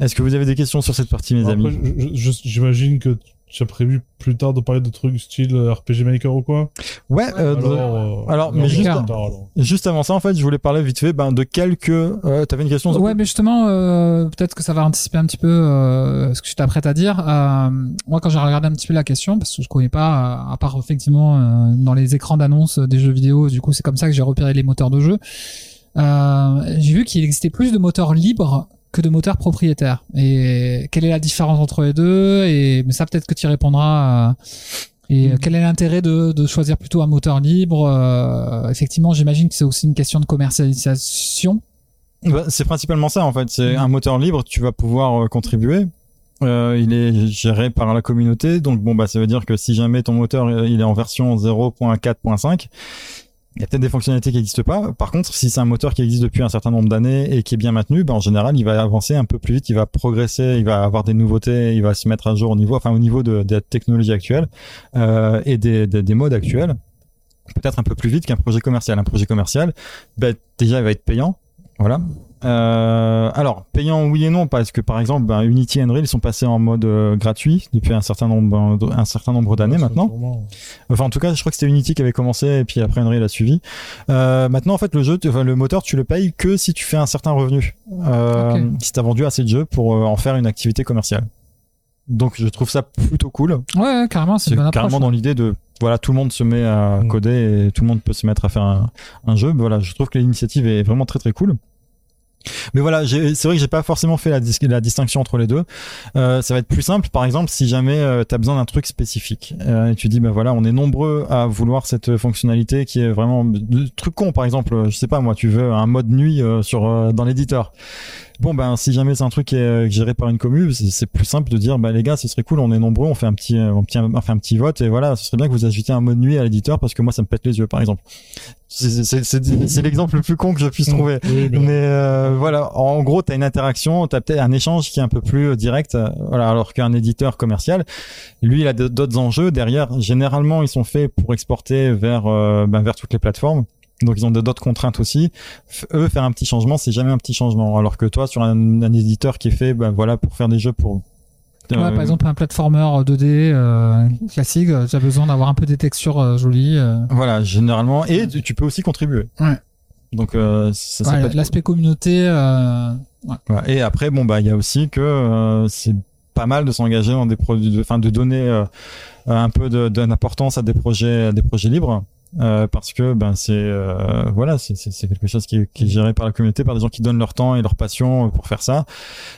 Est-ce que vous avez des questions sur cette partie, mes Après, amis? J'imagine que tu as prévu plus tard de parler de trucs style RPG Maker ou quoi? Ouais, euh, de- Alors, euh, alors, mais juste- plus tard, alors. juste avant ça, en fait, je voulais parler vite fait ben, de quelques. Euh, T'avais une question Ouais, mais justement, euh, peut-être que ça va anticiper un petit peu euh, ce que je t'apprête à dire. Euh, moi, quand j'ai regardé un petit peu la question, parce que je connais pas, euh, à part effectivement euh, dans les écrans d'annonce des jeux vidéo, du coup, c'est comme ça que j'ai repéré les moteurs de jeu. Euh, j'ai vu qu'il existait plus de moteurs libres que de moteurs propriétaires. Et quelle est la différence entre les deux? Et mais ça, peut-être que tu répondras. euh, et euh, quel est l'intérêt de, de choisir plutôt un moteur libre? Euh, Effectivement, j'imagine que c'est aussi une question de commercialisation. Bah, c'est principalement ça en fait. C'est Mhm. un moteur libre, tu vas pouvoir euh, contribuer. Euh, il est géré par la communauté, donc bon bah ça veut dire que si jamais ton moteur il est en version 0.4.5, il y a peut-être des fonctionnalités qui n'existent pas. Par contre, si c'est un moteur qui existe depuis un certain nombre d'années et qui est bien maintenu, bah, en général, il va avancer un peu plus vite, il va progresser, il va avoir des nouveautés, il va se mettre à jour au niveau, enfin au niveau de, de la technologie actuelle euh, et des, des, des modes actuels. Peut-être un peu plus vite qu'un projet commercial. Un projet commercial, bah, déjà, il va être payant. Voilà. Euh, alors, payant oui et non, parce que par exemple, ben, Unity et Unreal ils sont passés en mode euh, gratuit depuis un certain nombre, un certain nombre d'années Ouais, maintenant. sûrement. Enfin, en tout cas, je crois que c'était Unity qui avait commencé et puis après Unreal a suivi. Euh, maintenant, en fait, le jeu, tu- enfin, le moteur, tu le payes que si tu fais un certain revenu. Euh, Ok. Si t'as vendu assez de jeux pour euh, en faire une activité commerciale. Donc, je trouve ça plutôt cool. Ouais, ouais, carrément, c'est C'est une bonne carrément approche. dans l'idée de voilà, tout le monde se met à Mm. coder et tout le monde peut se mettre à faire un, un jeu. Voilà, je trouve que l'initiative est vraiment très très cool. Mais voilà, c'est vrai que j'ai pas forcément fait la, la distinction entre les deux. Euh, ça va être plus simple, par exemple, si jamais tu as besoin d'un truc spécifique euh, et tu dis, ben voilà, on est nombreux à vouloir cette fonctionnalité qui est vraiment de truc con, par exemple, je sais pas moi, tu veux un mode nuit euh, sur euh, dans l'éditeur. Bon ben si jamais c'est un truc qui est euh, géré par une commune, c'est plus simple de dire bah les gars, ce serait cool, on est nombreux, on fait un petit euh, on fait un petit vote et voilà, ce serait bien que vous ajoutiez un mode nuit à l'éditeur parce que moi ça me pète les yeux par exemple. C'est l'exemple le plus con que je puisse trouver. Oui, mais- Mais euh, voilà, en gros, tu as une interaction, tu as peut-être un échange qui est un peu plus euh, direct, euh, voilà, alors qu'un éditeur commercial, lui, il a de- d'autres enjeux derrière. Généralement, ils sont faits pour exporter vers euh, ben, vers toutes les plateformes. Donc ils ont de- d'autres contraintes aussi. Eux, faire un petit changement, c'est jamais un petit changement. Alors que toi, sur un, un éditeur qui est fait, ben voilà, pour faire des jeux pour Ouais, euh, par exemple, un platformer 2D euh, classique, euh, tu as besoin d'avoir un peu des textures euh, jolies. euh. Voilà, généralement, et tu, tu peux aussi contribuer. Ouais. Donc euh, Ouais, L'aspect communauté, euh, ouais. Et après, bon bah, il y a aussi que euh, c'est pas mal de s'engager dans des produits, de, enfin, de donner euh, un peu de- d'importance à des projets, à des projets libres. Euh, parce que ben c'est euh, voilà c'est quelque chose qui est, géré par la communauté par des gens qui donnent leur temps et leur passion pour faire ça.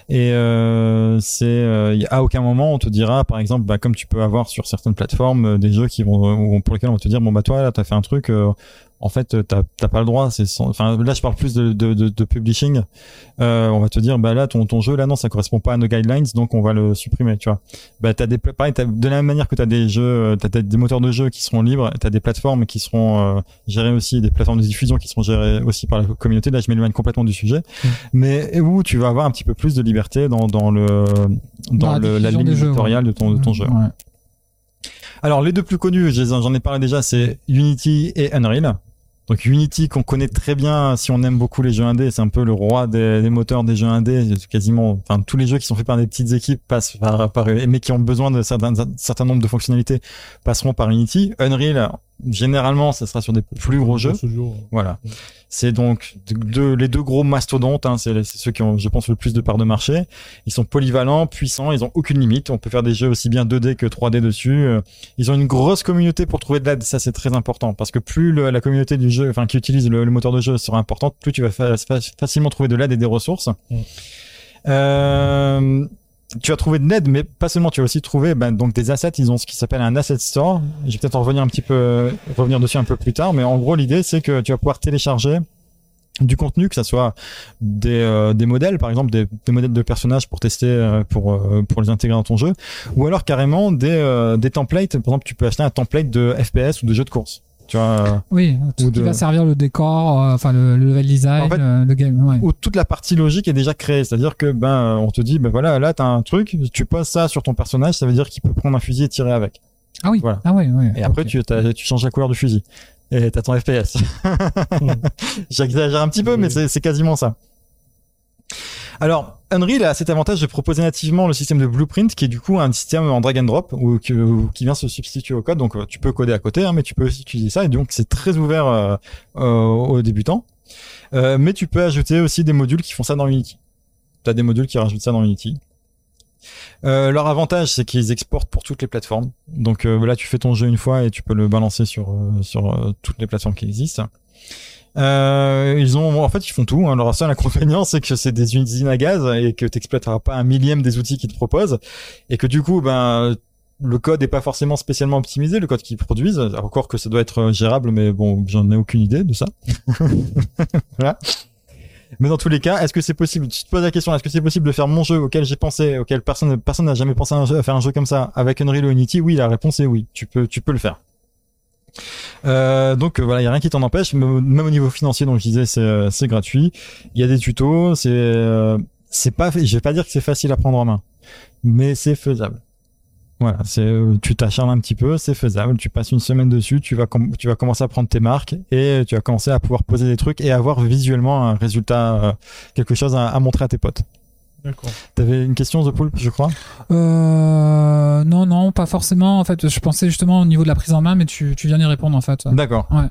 Et euh, c'est euh, à aucun moment on te dira par exemple bah, comme tu peux avoir sur certaines plateformes euh, des jeux qui vont ou pour lesquels on va te dire bon bah toi là t'as fait un truc euh, en fait t'as t'as pas le droit c'est sans- enfin là je parle plus de de, de, de publishing euh, on va te dire bah là ton ton jeu là non ça correspond pas à nos guidelines donc on va le supprimer tu vois bah t'as des pareil de la même manière que t'as des jeux euh, t'as, t'as des moteurs de jeux qui seront libres t'as des plateformes qui seront euh, gérées aussi des plateformes de diffusion qui seront gérées aussi par la communauté là je m'éloigne complètement du sujet Mm. mais où tu vas avoir un petit peu plus de liberté dans dans le dans, le, la ligne éditoriale de ton de ton Ouais. jeu alors les deux plus connus, j'en ai parlé déjà, c'est Unity et Unreal. Donc Unity qu'on connaît très bien si on aime beaucoup les jeux indés, c'est un peu le roi des, moteurs des jeux indés, quasiment enfin tous les jeux qui sont faits par des petites équipes passent par, par mais qui ont besoin de certains certain nombre de fonctionnalités passeront par Unity. Unreal généralement ça sera sur des plus gros jeux. Voilà. C'est donc de, les deux gros mastodontes, hein, c'est ceux qui ont, je pense, le plus de parts de marché. Ils sont polyvalents, puissants, ils ont aucune limite. On peut faire des jeux aussi bien 2D que 3D dessus. Euh, Ils ont une grosse communauté pour trouver de l'aide, ça c'est très important parce que plus le- la communauté du jeu, enfin qui utilise le, le moteur de jeu sera importante, plus tu vas fa- fa- facilement trouver de l'aide et des ressources. Euh, tu vas trouver de l'aide, mais pas seulement, tu vas aussi trouver ben, donc des assets. Ils ont ce qui s'appelle un asset store. Je vais peut-être en revenir un petit peu, revenir dessus un peu plus tard, mais en gros l'idée c'est que tu vas pouvoir télécharger du contenu, que ça soit des, euh, modèles, par exemple des, modèles de personnages pour tester, euh, pour euh, pour les intégrer dans ton jeu, ou alors carrément des des templates. Par exemple, tu peux acheter un template de FPS ou de jeu de course. Tu vois, euh, Oui, tout qui va servir le décor, euh, enfin le, le level design, En fait, euh, le game. Ouais. où toute la partie logique est déjà créée. C'est-à-dire que ben on te dit ben voilà là t'as un truc, tu poses ça sur ton personnage, ça veut dire qu'il peut prendre un fusil et tirer avec. Ah oui, Voilà. ah ouais, ouais. Et après tu tu changes la couleur du fusil et t'as ton FPS. *laughs* J'exagère un petit peu, mais c'est quasiment ça. Alors, Unreal a cet avantage de proposer nativement le système de blueprint, qui est du coup un système en drag and drop, ou qui, vient se substituer au code. Donc, euh, tu peux coder à côté, hein, mais tu peux aussi utiliser ça. Et donc, c'est très ouvert euh, euh, aux débutants. Mais tu peux ajouter aussi des modules qui font ça dans Unity. Tu as des modules qui rajoutent ça dans Unity. Leur avantage, c'est qu'ils exportent pour toutes les plateformes. Donc là, tu fais ton jeu une fois et tu peux le balancer sur toutes les plateformes qui existent. Euh, ils ont, en fait, ils font tout. Hein. Leur seul inconvénient, c'est que c'est des usines à gaz et que tu n'exploiteras pas un millième des outils qu'ils te proposent, et que du coup, ben, le code est pas forcément spécialement optimisé, le code qu'ils produisent. Encore que ça doit être gérable, mais bon, j'en ai aucune idée de ça. *laughs* Mais dans tous les cas, est-ce que c'est possible? Tu te poses la question est-ce que c'est possible de faire mon jeu auquel j'ai pensé, auquel personne personne n'a jamais pensé à, à faire un jeu comme ça avec Unreal ou Unity? Oui, la réponse est oui. Tu peux tu peux le faire. Euh, donc euh, voilà, il y a rien qui t'en empêche. Même au niveau financier, donc je disais, c'est euh, c'est gratuit. Il y a des tutos. C'est euh, c'est pas, je vais pas dire que c'est facile à prendre en main, mais c'est faisable. Voilà, c'est tu t'acharnes un petit peu, c'est faisable. Tu passes une semaine dessus, tu vas tu vas commencer à prendre tes marques et tu vas commencer à pouvoir poser des trucs et avoir visuellement un résultat, quelque chose à montrer à tes potes. D'accord. T'avais une question The Poulpe, je crois. Euh, non, non, pas forcément. En fait, je pensais justement au niveau de la prise en main, mais tu, tu viens d'y répondre en fait. D'accord. Ouais.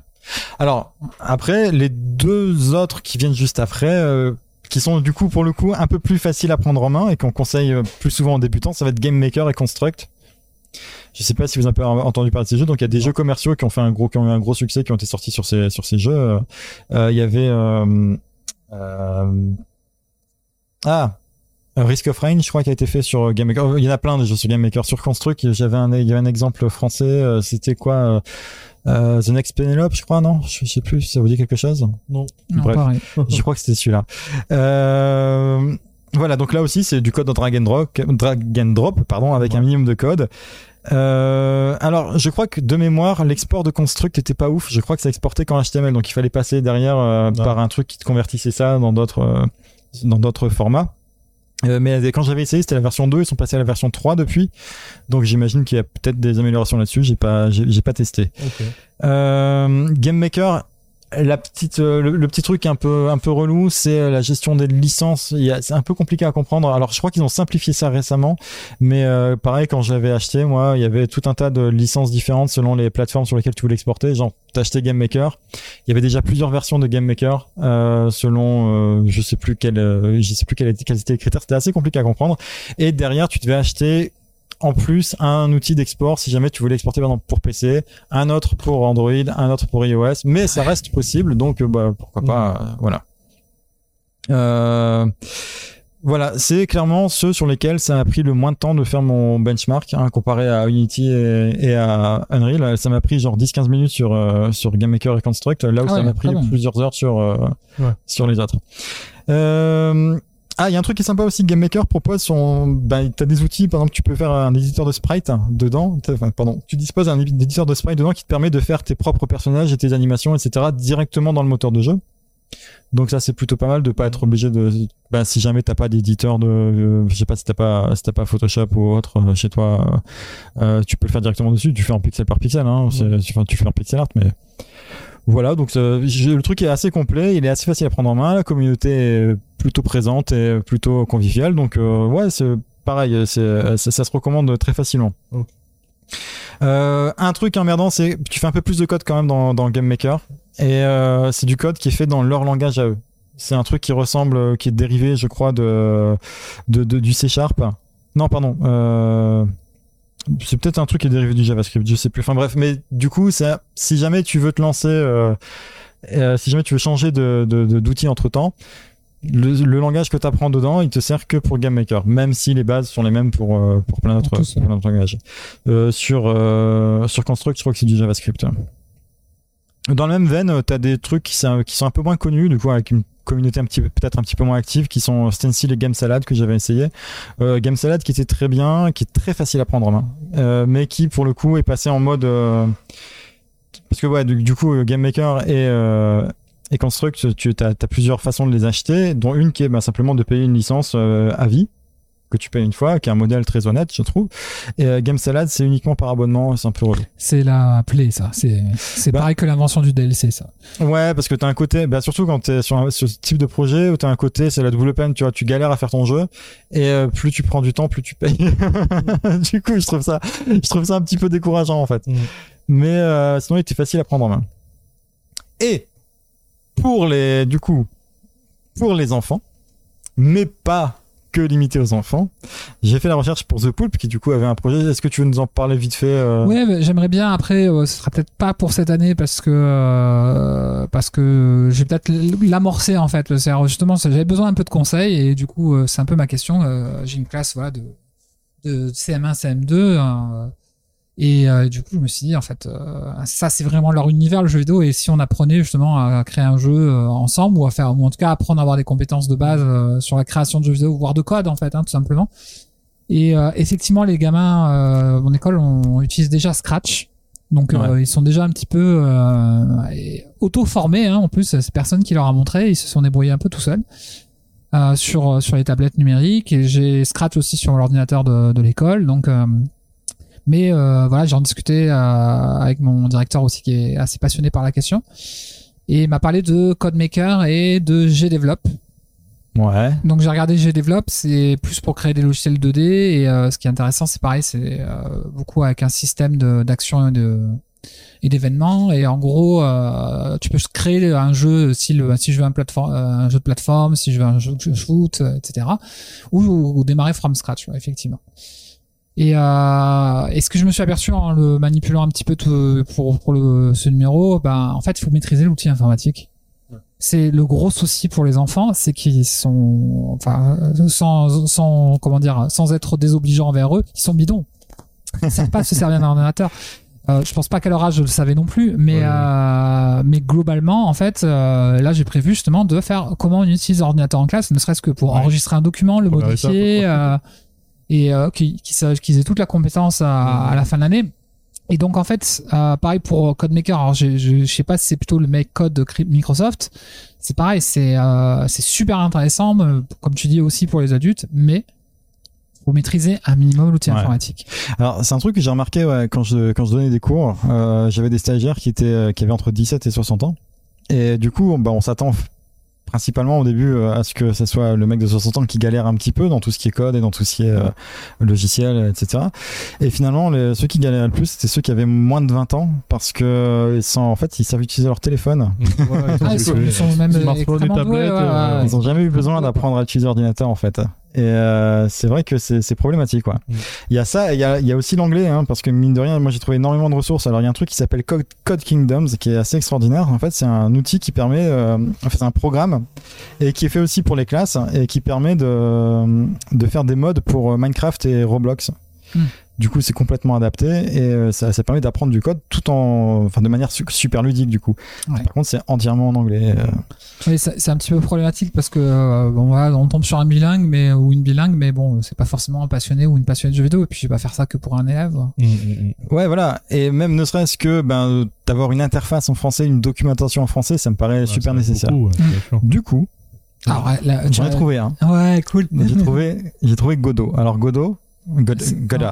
Alors après, les deux autres qui viennent juste après. euh, qui sont du coup pour le coup un peu plus faciles à prendre en main et qu'on conseille euh, plus souvent aux débutants, ça va être Game Maker et Construct. Je sais pas si vous avez entendu parler de ces jeux. Donc il y a des jeux commerciaux qui ont fait un gros, qui ont eu un gros succès, qui ont été sortis sur ces sur ces jeux. Euh, euh, Il y avait euh, euh, ah Risk of Rain, je crois, qui a été fait sur Game Maker. Il y en a plein jeux sur Game Maker. Sur Construct, j'avais un, il y avait un exemple français. euh, C'était quoi euh, euh, The Next Penelope, je crois, non? Je, je sais plus. si Ça vous dit quelque chose Non. Non, Bref. pareil. *laughs* je crois que c'était celui-là. Euh, voilà, donc là aussi c'est du code en drag and drop, drag and drop pardon, avec un minimum de code. Euh, alors, je crois que de mémoire, l'export de Construct était pas ouf. Je crois que ça exportait qu'en HTML, donc il fallait passer derrière euh, par un truc qui te convertissait ça dans d'autres euh, dans d'autres formats. Euh, mais quand j'avais essayé, c'était la version 2, ils sont passés à la version 3 depuis. Donc j'imagine qu'il y a peut-être des améliorations là-dessus, j'ai pas j'ai pas testé. Euh, Game Maker, la petite, euh, le, le petit truc un peu un peu relou, c'est euh, la gestion des licences. C'est un peu compliqué à comprendre. Alors je crois qu'ils ont simplifié ça récemment, mais euh, pareil quand j'avais acheté, moi, il y avait tout un tas de licences différentes selon les plateformes sur lesquelles tu voulais exporter. Genre, acheté Game Maker, il y avait déjà plusieurs versions de Game Maker euh, selon, euh, je sais plus quel, euh, je sais plus quel quels étaient les critères. C'était assez compliqué à comprendre. Et derrière, tu devais acheter en plus un outil d'export si jamais tu voulais exporter par exemple pour PC, un autre pour Android, un autre pour iOS, mais ça reste possible donc euh, bah, pourquoi pas euh, voilà. Euh, voilà, c'est clairement ceux sur lesquels ça m'a pris le moins de temps de faire mon benchmark hein, comparé à Unity et, et à Unreal. Ça m'a pris genre 10-15 minutes sur euh, sur GameMaker et Construct, là où Ah ça ouais, m'a pris plusieurs heures sur euh, Ouais. sur les autres. Euh, ah, il y a un truc qui est sympa aussi, Game Maker propose son, ben, t'as des outils, par exemple, tu peux faire un éditeur de sprite dedans, enfin, pardon, tu disposes d'un éditeur de sprite dedans qui te permet de faire tes propres personnages et tes animations, etc., directement dans le moteur de jeu. Donc ça, c'est plutôt pas mal de pas être obligé de, ben, si jamais t'as pas d'éditeur de, euh, je sais pas si t'as pas, si t'as pas Photoshop ou autre euh, chez toi, euh, tu peux le faire directement dessus, tu fais en pixel par pixel, hein, c'est- tu, tu fais en pixel art, mais voilà, donc je- le truc est assez complet, il est assez facile à prendre en main, la communauté est plutôt présente et plutôt conviviale, donc euh, ouais, c'est pareil, c'est, ça, ça se recommande très facilement. Euh, un truc emmerdant, c'est que tu fais un peu plus de code quand même dans, dans Game Maker, et euh, c'est du code qui est fait dans leur langage à eux. C'est un truc qui ressemble, qui est dérivé, je crois, de, de, de- du C Sharp. Non, pardon. Euh, c'est peut-être un truc qui est dérivé du JavaScript, je sais plus. Enfin bref, mais du coup, ça, si jamais tu veux te lancer, euh, euh, si jamais tu veux changer de, d'outil entre temps, le, le langage que tu apprends dedans, il te sert que pour Game Maker, même si les bases sont les mêmes pour, euh, pour plein d'autres langages. Sur, sur Construct, je crois que c'est du JavaScript. Dans la même veine, tu as des trucs qui sont, un peu moins connus, du coup, avec une communauté un petit peu, peut-être un petit peu moins active, qui sont Stencil et Game Salad que j'avais essayé. Euh, Game Salad qui était très bien, qui est très facile à prendre en main, euh, mais qui pour le coup est passé en mode euh, parce que ouais, du, coup, euh, Game Maker et euh, et Construct, tu as, plusieurs façons de les acheter, dont une qui est bah, simplement de payer une licence euh, à vie. Que tu payes une fois, qui est un modèle très honnête, je trouve. Et euh, Game Salad, c'est uniquement par abonnement, c'est un peu relou. C'est la play, ça. C'est c'est Bah. pareil que l'invention du DLC, ça. Ouais, parce que t'as un côté, bah surtout quand t'es sur, un- sur ce type de projet où t'as un côté, c'est la double peine, tu vois, tu galères à faire ton jeu et euh, plus tu prends du temps, plus tu payes. *laughs* du coup, je trouve ça, je trouve ça un petit peu décourageant en fait. Mm. Mais euh, sinon, il était facile à prendre en main. Et pour les, du coup, pour les enfants, mais pas que limité aux enfants, j'ai fait la recherche pour The Poulp qui du coup avait un projet. Est-ce que tu veux nous en parler vite fait euh, Ouais, j'aimerais bien. Après, euh, ce sera peut-être pas pour cette année parce que euh, parce que j'ai peut-être l'amorcer en fait. C'est justement, j'avais besoin un peu de conseils et du coup, euh, c'est un peu ma question. Euh, j'ai une classe voilà de de CM1, CM2. euh, et euh, du coup, je me suis dit, en fait, euh, ça, c'est vraiment leur univers, le jeu vidéo. Et si on apprenait justement à créer un jeu euh, ensemble, ou à faire, ou en tout cas apprendre à avoir des compétences de base euh, sur la création de jeux vidéo, voire de code, en fait, hein, tout simplement. Et euh, effectivement, les gamins, euh, mon école, on, on utilise déjà Scratch. Donc, euh, Ouais. ils sont déjà un petit peu euh, auto-formés. Hein, en plus, c'est personne qui leur a montré. Ils se sont débrouillés un peu tout seuls. Euh, sur sur les tablettes numériques et j'ai Scratch aussi sur l'ordinateur de, de l'école donc euh, mais euh, voilà j'en discutais euh, avec mon directeur aussi qui est assez passionné par la question et il m'a parlé de CodeMaker et de GDevelop Ouais. donc j'ai regardé GDevelop, c'est plus pour créer des logiciels 2D et euh, ce qui est intéressant c'est pareil, c'est euh, beaucoup avec un système d'action et de et d'événements et en gros euh, tu peux créer un jeu si le si je veux un plateforme un jeu de plateforme, si je veux un jeu de shoot, euh, etc. Ou, ou démarrer from scratch ouais, effectivement. Et, euh, et ce que je me suis aperçu en le manipulant un petit peu tout- pour, pour le, ce numéro, ben, en fait, il faut maîtriser l'outil informatique. C'est le gros souci pour les enfants, c'est qu'ils sont, enfin, sans, sans, comment dire, sans être désobligeants envers eux, ils sont bidons. Ils savent pas se servir d'un ordinateur. Euh, je pense pas qu'à leur âge je le savais non plus, mais Ouais, ouais. euh, mais globalement en fait, euh, là j'ai prévu justement de faire comment on utilise l'ordinateur en classe, ne serait-ce que pour Ouais. enregistrer un document, le modifier, euh, et euh, qu'ils sa- qu'ils aient toute la compétence à, à la fin de l'année. Et donc en fait, euh, pareil pour CodeMaker. Alors je, je, je sais pas si c'est plutôt le make code de Microsoft. C'est pareil, c'est euh, c'est super intéressant, euh, comme tu dis aussi pour les adultes, mais faut maîtriser un minimum l'outil Ouais. informatique. Alors c'est un truc que j'ai remarqué ouais, quand je quand je donnais des cours, euh, j'avais des stagiaires qui étaient euh, qui avaient entre 17 et 60 ans et du coup bah on s'attend principalement au début euh, à ce que ce soit le mec de 60 ans qui galère un petit peu dans tout ce qui est code et dans tout ce qui est euh, logiciel etc. Et finalement les, ceux qui galéraient le plus c'était ceux qui avaient moins de 20 ans parce que euh, ils sont en fait ils savent utiliser leur téléphone. *laughs* Ah, ils sont, ils sont même Smartphone et extrêmement doués, tablette, ouais, ouais, euh, ouais. Ils ont jamais eu besoin d'apprendre à utiliser l'ordinateur en fait. Et euh, c'est vrai que c'est problématique quoi. Mm. Il y a ça, et il y a, il y a aussi l'anglais hein, parce que mine de rien, moi j'ai trouvé énormément de ressources. Alors il y a un truc qui s'appelle Code, Code Kingdoms qui est assez extraordinaire. En fait, c'est un outil qui permet, euh, en fait, c'est un programme et qui est fait aussi pour les classes et qui permet de de faire des modes pour euh, Minecraft et Roblox. Mm. Du coup, c'est complètement adapté et euh, ça, ça permet d'apprendre du code tout en, enfin, de manière su- super ludique du coup. Ouais. Par contre, c'est entièrement en anglais. euh. Oui, c'est un petit peu problématique parce que euh, bon voilà, on tombe sur un bilingue mais ou une bilingue mais bon, c'est pas forcément un passionné ou une passionnée de jeux vidéo et puis je vais pas faire ça que pour un élève. Mm, mm, mm. Ouais, voilà. Et même ne serait-ce que ben, d'avoir une interface en français, une documentation en français, ça me paraît Ouais, super nécessaire. beaucoup, ouais. Du coup, là, j'en ai trouvé un. Ouais, cool. J'ai trouvé, j'ai trouvé Godot. Alors Godot, God, Godot.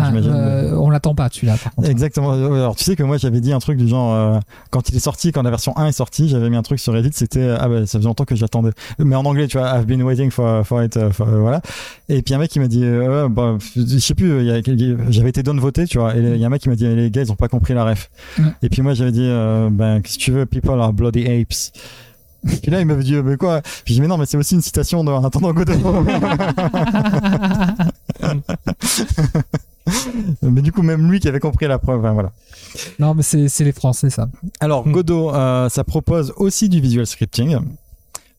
Ah, euh, on l'attend pas, celui-là. Exactement. Alors tu sais que moi j'avais dit un truc du genre euh, quand il est sorti, quand la version 1 est sortie, j'avais mis un truc sur Reddit, c'était euh, ah bah ça faisait longtemps que j'attendais. Mais en anglais, tu vois, I've been waiting for, for it, for- euh, voilà. Et puis un mec qui m'a dit, euh, bah, je sais plus, il j'avais été down voté, tu vois. Et il y a un mec qui m'a dit, les gars ils ont pas compris la ref. Et puis moi j'avais dit, euh, ben si tu veux, people are bloody apes. Puis là, il m'avait dit, euh, mais quoi? Puis j'ai dit, mais non, mais c'est aussi une citation de Attendant Godot. *laughs* mais du coup, même lui qui avait compris la preuve, hein, voilà. non, mais c'est les Français, ça. Alors Hmm. Godot, euh, ça propose aussi du visual scripting.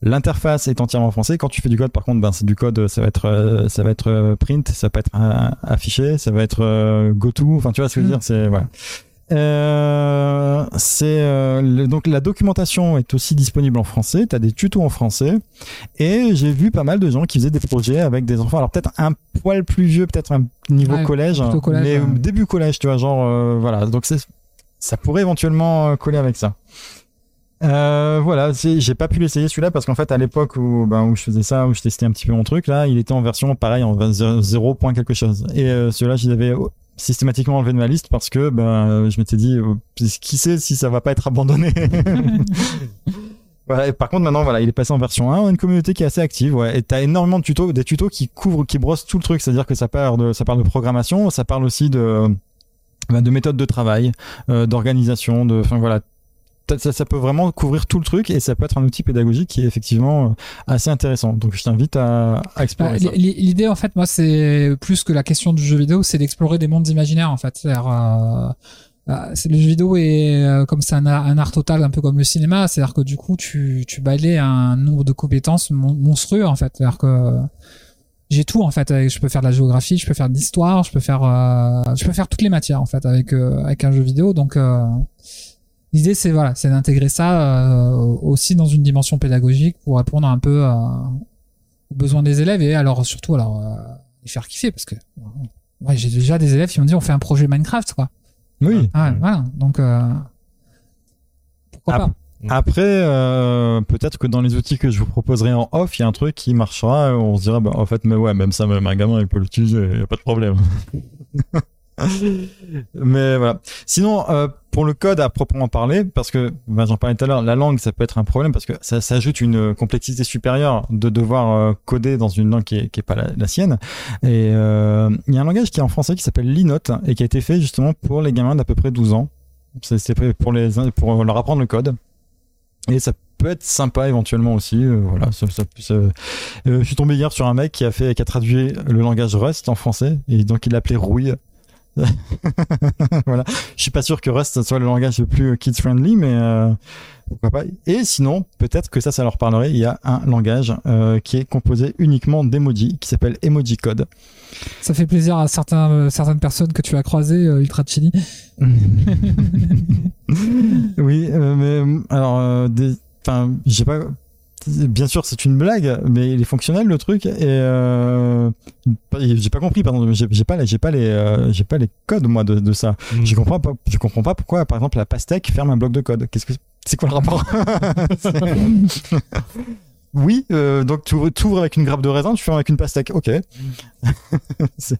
L'interface est entièrement en français. Quand tu fais du code, par contre, ben c'est du code, ça va être, euh, ça va être euh, print, ça peut être euh, affiché, ça va être goto. Enfin, tu vois ce que je veux Mm. dire, c'est voilà. Euh, c'est euh, le- donc la documentation est aussi disponible en français. T'as des tutos en français et j'ai vu pas mal de gens qui faisaient des projets avec des enfants. Alors peut-être un poil plus vieux, peut-être un niveau Ouais, collège, collège, mais ouais. début collège, tu vois, genre euh, voilà. Donc c'est ça pourrait éventuellement coller avec ça. Euh, voilà, j'ai pas pu l'essayer celui-là parce qu'en fait à l'époque où, ben, où je faisais ça, où je testais un petit peu mon truc, là, il était en version pareil, en 0 point quelque chose. Et euh, celui-là, je l'avais systématiquement enlevé de ma liste parce que ben, je m'étais dit, euh, qui sait si ça va pas être abandonné. *laughs* Voilà, par contre maintenant voilà il est passé en version 1 on a une communauté qui est assez active ouais et t'as énormément de tutos des tutos qui couvrent qui brossent tout le truc c'est à dire que ça parle de ça parle de programmation ça parle aussi de ben, de méthodes de travail euh, d'organisation de enfin voilà ça, ça peut vraiment couvrir tout le truc et ça peut être un outil pédagogique qui est effectivement euh, assez intéressant donc je t'invite à, à explorer ça. l- L'idée, en fait, moi, c'est plus que la question du jeu vidéo, c'est d'explorer des mondes imaginaires, en fait. C'est-à-dire, euh, euh, le jeu vidéo est comme c'est un, art- un art total, un peu comme le cinéma. C'est-à-dire que du coup, tu, tu balais un nombre de compétences mon- monstrueux, en fait. C'est-à-dire que j'ai tout, en fait. Je peux faire de la géographie, je peux faire de l'histoire, je peux faire, euh, je peux faire toutes les matières, en fait, avec euh, avec un jeu vidéo. Donc euh, L'idée, c'est voilà, c'est d'intégrer ça euh, aussi dans une dimension pédagogique pour répondre un peu à, aux besoins des élèves et alors surtout alors euh, les faire kiffer parce que ouais, j'ai déjà des élèves qui m'ont dit on fait un projet Minecraft quoi. oui Ah, Voilà, donc euh, pourquoi pas. Après, euh, peut-être que dans les outils que je vous proposerai en off, il y a un truc qui marchera. On se dira, bah, en fait, mais ouais, même ça, même un gamin, il peut l'utiliser, il n'y a pas de problème. *laughs* *laughs* mais voilà. Sinon, euh, pour le code à proprement parler, parce que ben, j'en parlais tout à l'heure, la langue, ça peut être un problème parce que ça, ça ajoute une complexité supérieure de devoir euh, coder dans une langue qui est, pas la, sienne. Et euh, il y a un langage qui est en français qui s'appelle Linote et qui a été fait justement pour les gamins d'à peu près 12 ans. C'est pour les pour leur apprendre le code. Et ça peut être sympa éventuellement aussi. euh, voilà, euh, je suis tombé hier sur un mec qui a fait, qui a traduit le langage Rust en français et donc il l'appelait rouille. *laughs* voilà. Je suis pas sûr que Rust soit le langage le plus kids friendly, mais euh, pourquoi pas. Et sinon, peut-être que ça, ça leur parlerait. Il y a un langage euh, qui est composé uniquement d'emojis, qui s'appelle Emoji Code. Ça fait plaisir à certains, euh, certaines personnes que tu as croisées, Ultra Chili. *laughs* oui, mais alors, enfin, j'ai pas. Bien sûr, c'est une blague, mais il est fonctionnel le truc et euh, j'ai pas compris. Pardon, j'ai pas, les- j'ai pas les, euh, j'ai pas les codes moi de, de ça. Mm. Je comprends pas, je comprends pas pourquoi, par exemple, la pastèque ferme un bloc de code. Qu'est-ce que c'est quoi le rapport? *laughs* Oui, euh, donc tu ouvres- avec une grappe de raisin, tu fermes avec une pastèque. Ok. *laughs* C'est-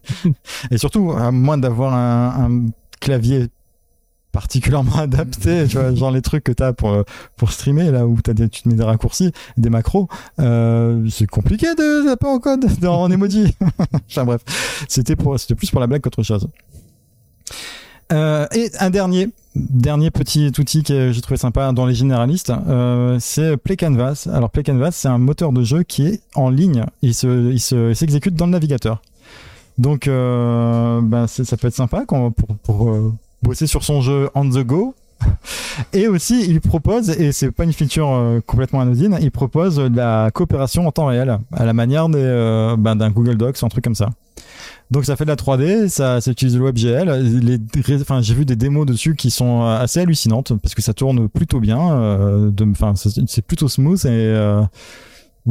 Et surtout, à moins d'avoir un, un clavier particulièrement *laughs* adapté, tu vois, genre les trucs que t'as pour pour streamer là où t'as tu te mets des raccourcis, des macros, euh, c'est compliqué de taper en code dans en emoji. *laughs* enfin bref, c'était pour c'était plus pour la blague qu'autre chose. Euh, et un dernier, dernier petit outil que j'ai trouvé sympa dans les généralistes, euh, c'est Play Canvas. Alors Play Canvas, c'est un moteur de jeu qui est en ligne. Il se, il se, il s'exécute dans le navigateur. Donc, euh, ben, ça peut être sympa quand, pour, pour euh, bosser sur son jeu on the go. *laughs* Et aussi, il propose, et c'est pas une feature euh, complètement anodine, il propose la coopération en temps réel, à la manière euh, ben, d'un Google Docs, un truc comme ça. Donc ça fait de la 3D, ça, ça utilise le WebGL. Enfin, j'ai vu des démos dessus qui sont euh, assez hallucinantes parce que ça tourne plutôt bien. c'est plutôt smooth et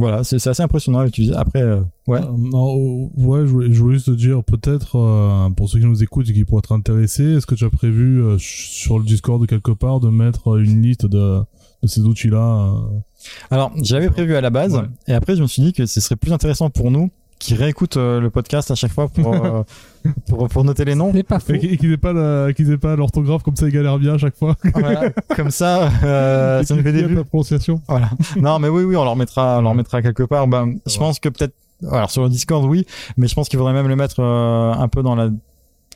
voilà, c'est assez impressionnant à utiliser. Après, euh, ouais. Euh, non, euh, ouais, je voulais, je voulais juste te dire, peut-être, euh, pour ceux qui nous écoutent et qui pourraient être intéressés, est-ce que tu as prévu sur le Discord quelque part de mettre une liste de, de ces outils-là Alors, j'avais prévu à la base, Ouais. et après, je me suis dit que ce serait plus intéressant pour nous qui réécoutent euh, le podcast à chaque fois pour, euh, *laughs* pour, pour noter les noms. C'est pas faux. Et qui- et qu'ils aient pas la- qu'ils aient pas l'orthographe comme ça, ils galèrent bien à chaque fois. Voilà. Comme ça, euh, *laughs* ça nous fait des la prononciation. Voilà. Non, mais oui, oui, on leur mettra, on leur mettra quelque part. Ben, je pense que peut-être, alors sur le Discord, oui, mais je pense qu'il faudrait même le mettre euh, un peu dans la,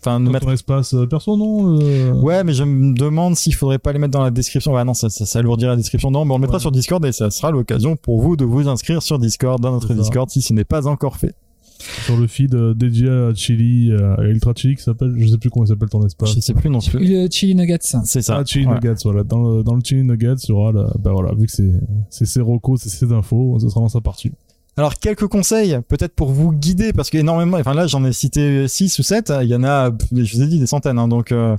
enfin, nous mettre. ton espace euh, perso, non euh, Ouais, mais je me demande s'il faudrait pas les mettre dans la description. Ouais, non, ça, ça, ça alourdirait la description. Non, mais on le mettra Ouais. sur Discord et ça sera l'occasion pour vous de vous inscrire sur Discord, dans notre. Discord, si ce n'est pas encore fait. Sur le feed euh, dédié à Chili, euh, à Ultra Chili, qui s'appelle, je sais plus comment il s'appelle ton espace. Je sais plus non plus. Le Chili Nuggets. C'est ça. Ah, Chili Ouais. Nuggets, voilà. Dans le, dans le Chili Nuggets, il y aura, la- bah voilà, vu que c'est, c'est ses recos, c'est ses infos, ça sera dans sa partie. Alors quelques conseils, peut-être pour vous guider, parce qu'énormément, enfin là j'en ai cité 6 ou 7, il y en a, je vous ai dit, des centaines, hein, donc euh,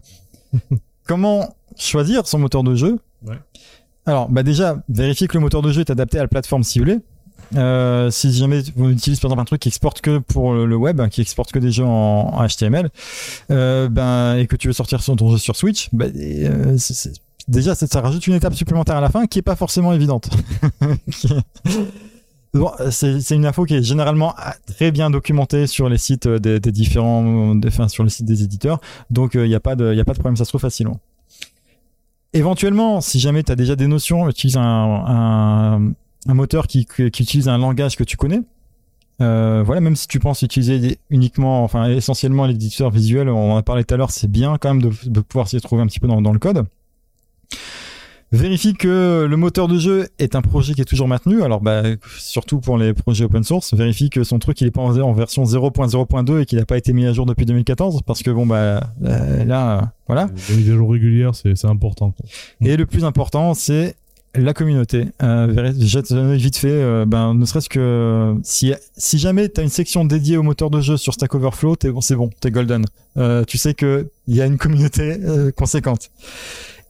*laughs* comment choisir son moteur de jeu? Ouais. Alors bah déjà, vérifier que le moteur de jeu est adapté à la plateforme ciblée. Euh, si jamais vous utilisez par exemple un truc qui exporte que pour le web, qui exporte que des jeux en, en HTML, euh, ben et que tu veux sortir son ton jeu sur Switch, ben, euh, c'est- c'est- déjà, ça, ça rajoute une étape supplémentaire à la fin qui est pas forcément évidente. Qui *laughs* est- Bon, c'est une info qui est généralement ah, très bien documentée sur les sites euh, des, différents, sur le site des éditeurs. Donc il n'y a pas de, problème, ça se trouve facilement. Éventuellement, si jamais tu as déjà des notions, utilise un, moteur qui, utilise un langage que tu connais. Euh, voilà, même si tu penses utiliser uniquement, enfin essentiellement l'éditeur visuel, on en a parlé tout à l'heure, c'est bien quand même de, pouvoir s'y retrouver un petit peu dans le code. Vérifie que le moteur de jeu est un projet qui est toujours maintenu. Alors, bah, surtout pour les projets open source, vérifie que son truc il est pas en version 0.0.2 et qu'il n'a pas été mis à jour depuis 2014, parce que bon bah euh, là, euh, voilà. Les mises à jour régulières, c'est important. Et le plus important, c'est la communauté. Euh, jette un œil vite fait, euh, ben, ne serait-ce que si, si jamais tu as une section dédiée au moteur de jeu sur Stack Overflow, t'es bon, c'est bon, t'es golden. Euh, tu sais que il y a une communauté euh, conséquente.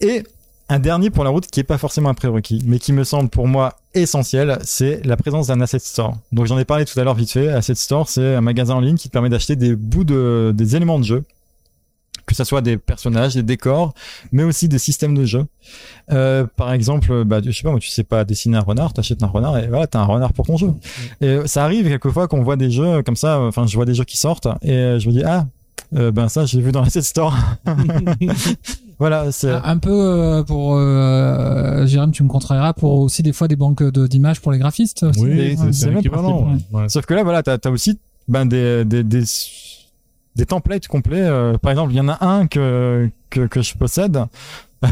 Et un dernier pour la route qui est pas forcément un prérequis, mais qui me semble pour moi essentiel, c'est la présence d'un asset store. Donc j'en ai parlé tout à l'heure vite fait. Asset store, c'est un magasin en ligne qui te permet d'acheter des bouts de, des éléments de jeu que ce soit des personnages, des décors, mais aussi des systèmes de jeu. Euh, par exemple, bah, je sais pas, moi, tu sais pas dessiner un renard, t'achètes un renard et voilà, t'as un renard pour ton jeu. Et ça arrive quelquefois qu'on voit des jeux comme ça, enfin, je vois des jeux qui sortent et euh, je me dis, ah, euh, ben ça, j'ai vu dans l'asset store. *laughs* voilà, c'est. Un peu euh, pour euh, Jérôme, tu me contrarieras pour aussi des fois des banques de- d'images pour les graphistes. aussi. Oui, c'est- ouais. Ouais. Sauf que là, voilà, t'as as aussi ben, des, des, des, des templates complets. euh, par exemple, il y en a un que, que, que je possède *laughs*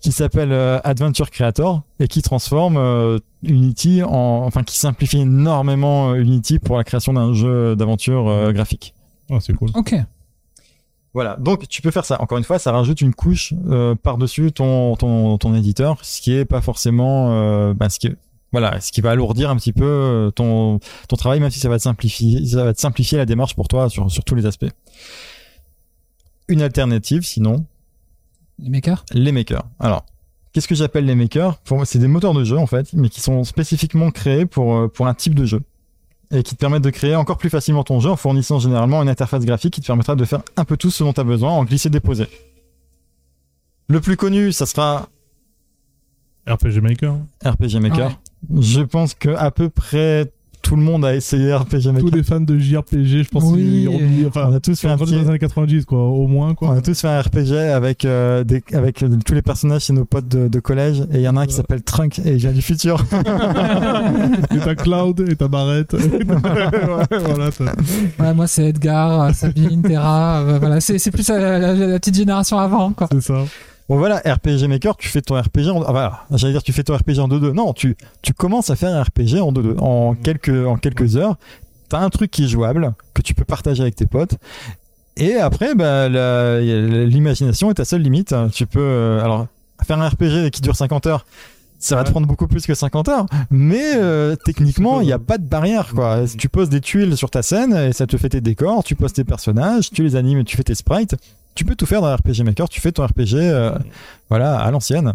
qui s'appelle euh, Adventure Creator et qui transforme euh, Unity en. Enfin, qui simplifie énormément Unity pour la création d'un jeu d'aventure euh, graphique. Ah, c'est cool. Ok. Voilà, donc tu peux faire ça. Encore une fois, ça rajoute une couche euh, par-dessus ton, ton, ton éditeur, ce qui est pas forcément, euh, ben, ce qui est- voilà, ce qui va alourdir un petit peu euh, ton, ton travail, même si ça va te simplifier, ça va te simplifier la démarche pour toi sur, sur tous les aspects. Une alternative, sinon, Les makers? les makers. Alors, qu'est-ce que j'appelle les makers? Pour moi, c'est des moteurs de jeu en fait, mais qui sont spécifiquement créés pour euh, pour un type de jeu et qui te permettent de créer encore plus facilement ton jeu en fournissant généralement une interface graphique qui te permettra de faire un peu tout ce dont tu as besoin en glisser-déposer. Le plus connu, ça sera RPG Maker. RPG Maker. Ouais. Je pense que à peu près tout le monde a essayé RPG Maker. Tous les fans de JRPG, je pense Oui. qu'ils ont dit- enfin, On a tous fait un les années 90, quoi, au moins, On quoi. a tous fait un RPG avec avec des, avec euh, tous les personnages chez nos potes de, de collège et il y en a un qui s'appelle Trunk et il vient du futur. *laughs* et t'as Cloud, et t'as Barrett. *laughs* Ouais, voilà, Ouais, moi c'est Edgar, euh, Sabine, Terra. euh, voilà, c'est c'est plus la, la- la petite génération avant, quoi. c'est ça. Bon voilà, RPG Maker, tu fais ton RPG en... ah, voilà, j'allais dire tu fais ton RPG en 2-2. Non, tu, tu commences à faire un RPG en 2-2. En quelques, en quelques heures, t'as un truc qui est jouable, que tu peux partager avec tes potes. Et après, bah, l'imagination est ta seule limite. Tu peux... euh, alors, faire un RPG qui dure 50 heures, ça va te prendre beaucoup plus que 50 heures. Mais euh, techniquement, il n'y a pas de barrière. Quoi. Tu poses des tuiles sur ta scène et ça te fait tes décors, tu poses tes personnages, tu les animes, tu fais tes sprites. Tu peux tout faire dans RPG Maker, tu fais ton RPG euh, voilà, à l'ancienne.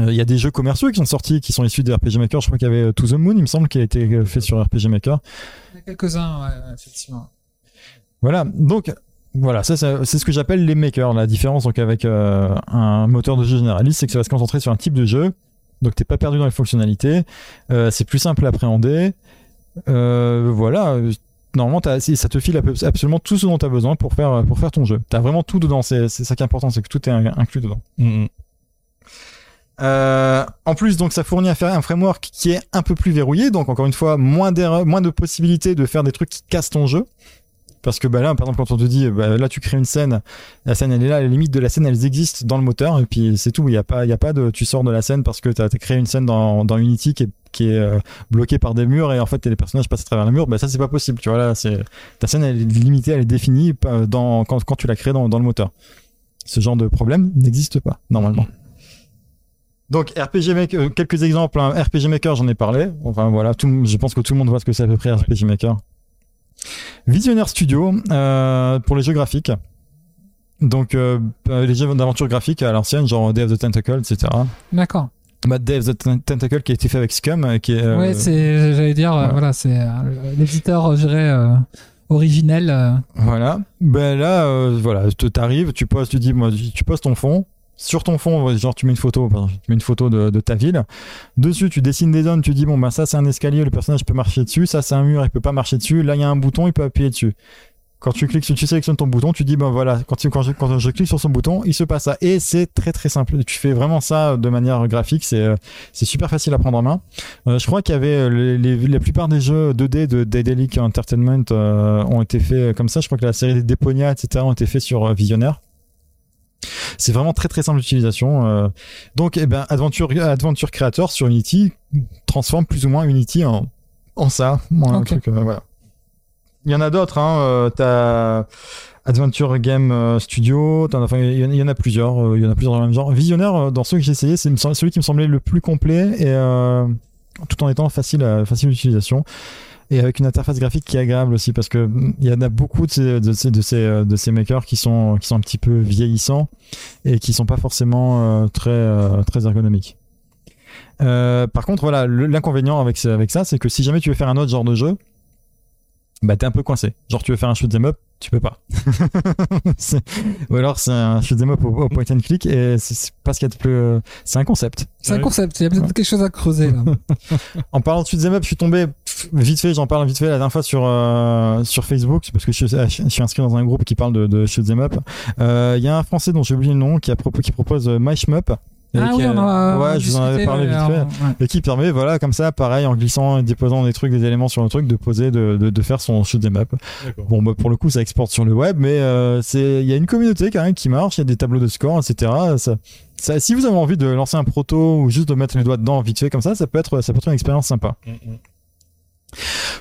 Euh, Il y a des jeux commerciaux qui sont sortis, qui sont issus des RPG Maker. Je crois qu'il y avait euh, To the Moon, il me semble, qui a été fait sur RPG Maker. Il y en a quelques-uns, ouais, effectivement. Voilà, donc voilà, ça, ça- c'est ce que j'appelle les makers. La différence donc avec euh, un moteur de jeu généraliste, c'est que ça va se concentrer sur un type de jeu. Donc t'es pas perdu dans les fonctionnalités. Euh, c'est plus simple à appréhender. Euh, voilà. Normalement, ça te file ab- absolument tout ce dont tu as besoin pour faire, pour faire ton jeu. Tu as vraiment tout dedans. C'est ça qui est important, c'est que tout est in- inclus dedans. Mhm. Euh, en plus, donc, ça fournit un, fra- un framework qui est un peu plus verrouillé. Donc, encore une fois, moins d'erreurs, moins de possibilités de faire des trucs qui cassent ton jeu. Parce que bah là, par exemple, quand on te dit, bah, là, tu crées une scène, la scène, elle est là, les limites de la scène, elles existent dans le moteur, et puis c'est tout. Il y a pas, il y a pas de, tu sors de la scène parce que tu as créé une scène dans, dans Unity qui est, qui est euh, bloquée par des murs, et en fait, les personnages passent à travers les murs. Bah, ça, c'est pas possible. Tu vois, là, c'est, ta scène, elle est limitée, elle est définie pas dans, quand, quand tu la crées dans, dans le moteur. Ce genre de problème n'existe pas, normalement. Donc RPG Maker, euh, quelques exemples. hein. RPG Maker, j'en ai parlé. Enfin voilà, tout, je pense que tout le monde voit ce que c'est à peu près RPG Maker. Visionnaire Studio euh, pour les jeux graphiques. Donc euh, euh, les jeux d'aventure graphique à l'ancienne, genre Day of the Tentacle, etc. D'accord. Day of the Ten- Tentacle qui a été fait avec Scum, euh, qui est euh, ouais, c'est, j'allais dire, euh, voilà. c'est l'éditeur, je dirais, originel. Voilà. Ben là, euh, voilà, tu t'arrives, tu poses, tu dis, moi, tu poses ton fond. sur ton fond, genre tu mets une photo, tu mets une photo de, de ta ville. Dessus, tu dessines des zones, tu dis bon bah ça c'est un escalier, le personnage peut marcher dessus, ça c'est un mur, il peut pas marcher dessus. Là il y a un bouton, il peut appuyer dessus. Quand tu cliques, tu sélectionnes ton bouton, tu dis ben voilà, quand, tu- quand, je, quand je clique sur son bouton, il se passe ça. Et c'est très très simple. Tu fais vraiment ça de manière graphique, c'est euh, c'est super facile à prendre en main. Euh, je crois qu'il y avait euh, les, les- la plupart des jeux 2D de Daedalic Entertainment euh, ont été faits comme ça. Je crois que la série des Deponia, etc. ont été faits sur euh, Visionnaire. C'est vraiment très très simple d'utilisation. euh. Donc, eh ben, Adventure, Adventure Creator sur Unity transforme plus ou moins Unity en, en ça. Moi, un truc, euh, voilà. Il y en a d'autres. Hein. euh, T'as Adventure Game euh, Studio. as- Enfin, il y, en- en a plusieurs. euh, Il y en a plusieurs dans le même genre. Visionnaire, dans ceux que j'ai essayé, c'est celui qui me semblait le plus complet et euh, tout en étant facile, à, facile d'utilisation et avec une interface graphique qui est agréable aussi parce que mm, il y en a beaucoup de ces, de ces, de ces, de ces makers qui sont, qui sont un petit peu vieillissants et qui sont pas forcément euh, très, euh, très ergonomiques. Euh, par contre, voilà, l'inconvénient avec, avec ça, c'est que si jamais tu veux faire un autre genre de jeu, bah t'es un peu coincé. Genre tu veux faire un shoot 'em up, tu peux pas. *laughs* Ou alors c'est un shoot 'em up au, au point and click et c'est pas ce qu'il y a de plus. euh, C'est un concept. C'est un concept, il y a peut-être quelque chose à creuser là. *laughs* En parlant de shoot'em up, je suis tombé vite fait, j'en parle vite fait la dernière fois sur euh, sur Facebook parce que je, suis- je suis inscrit dans un groupe qui parle de, de shoot'em up. Euh, Il y a un Français dont j'ai oublié le nom qui a qui propose euh, My Shmup. Et ah qui oui, a- on en a ouais, je vous en avais parlé vite fait. ouais. Et qui permet, voilà, comme ça, pareil, en glissant et déposant des trucs, des éléments sur le truc, de poser, de, de, de faire son shoot'em up. Bon, bah, pour le coup, ça exporte sur le web, mais euh, c'est, il y a une communauté quand même qui marche, il y a des tableaux de score, etc. Ça, ça, si vous avez envie de lancer un proto ou juste de mettre les doigts dedans vite fait comme ça, ça peut être, ça peut être une expérience sympa. Mm, mm.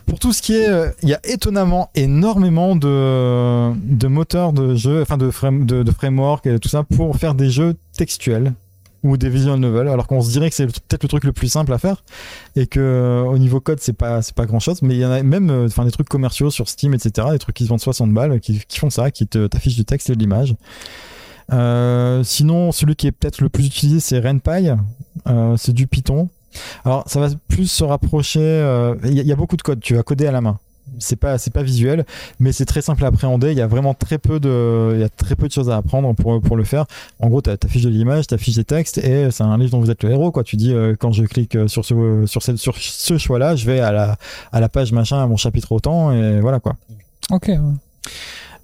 Pour tout ce qui est, euh, il y a étonnamment énormément de, de moteurs de jeux, enfin de, frame, de, de framework et tout ça pour faire des jeux textuels ou des visual novels, alors qu'on se dirait que c'est peut-être le truc le plus simple à faire et que euh, au niveau code c'est pas pas grand chose, mais il y en a même, euh, enfin des trucs commerciaux sur Steam, etc. Des trucs qui se vendent 60 balles, qui, font ça, qui te t'affichent du texte et de l'image. Euh, sinon, celui qui est peut-être le plus utilisé, c'est RenPy. C'est du Python. Alors, ça va plus se rapprocher. Il y, y a beaucoup de code. Tu vas coder à la main. C'est pas, c'est pas visuel, mais c'est très simple à appréhender. Il y a vraiment très peu de, il y a très peu de choses à apprendre pour pour le faire. En gros, t'as t'affiches de l'image, t'affiches des textes, et c'est un livre dont vous êtes le héros. Quoi, tu dis euh, quand je clique sur ce sur ce sur ce choix-là, je vais à la à la page machin, à mon chapitre autant, et voilà quoi. Ok.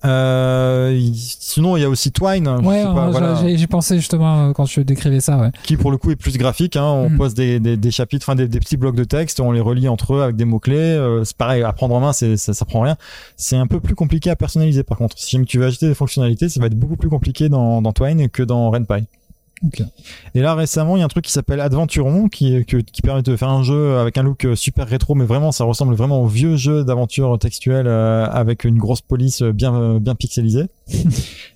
Euh, sinon, il y a aussi Twine. je Ouais, euh, voilà. j'ai pensé justement euh, quand tu décrivais ça, ouais. qui pour le coup est plus graphique. Hein. On Mm. pose des, des, des chapitres, enfin des, des petits blocs de texte, on les relie entre eux avec des mots clés. c'est pareil, à prendre en main, ça, ça prend rien. C'est un peu plus compliqué à personnaliser. Par contre, si tu veux ajouter des fonctionnalités, ça va être beaucoup plus compliqué dans, dans Twine que dans RenPy. Et là récemment, il y a un truc qui s'appelle Adventuron, qui, permet de faire un jeu avec un look euh, super rétro, mais vraiment ça ressemble vraiment au vieux jeu d'aventure textuelle euh, avec une grosse police euh, bien bien pixelisée. *laughs*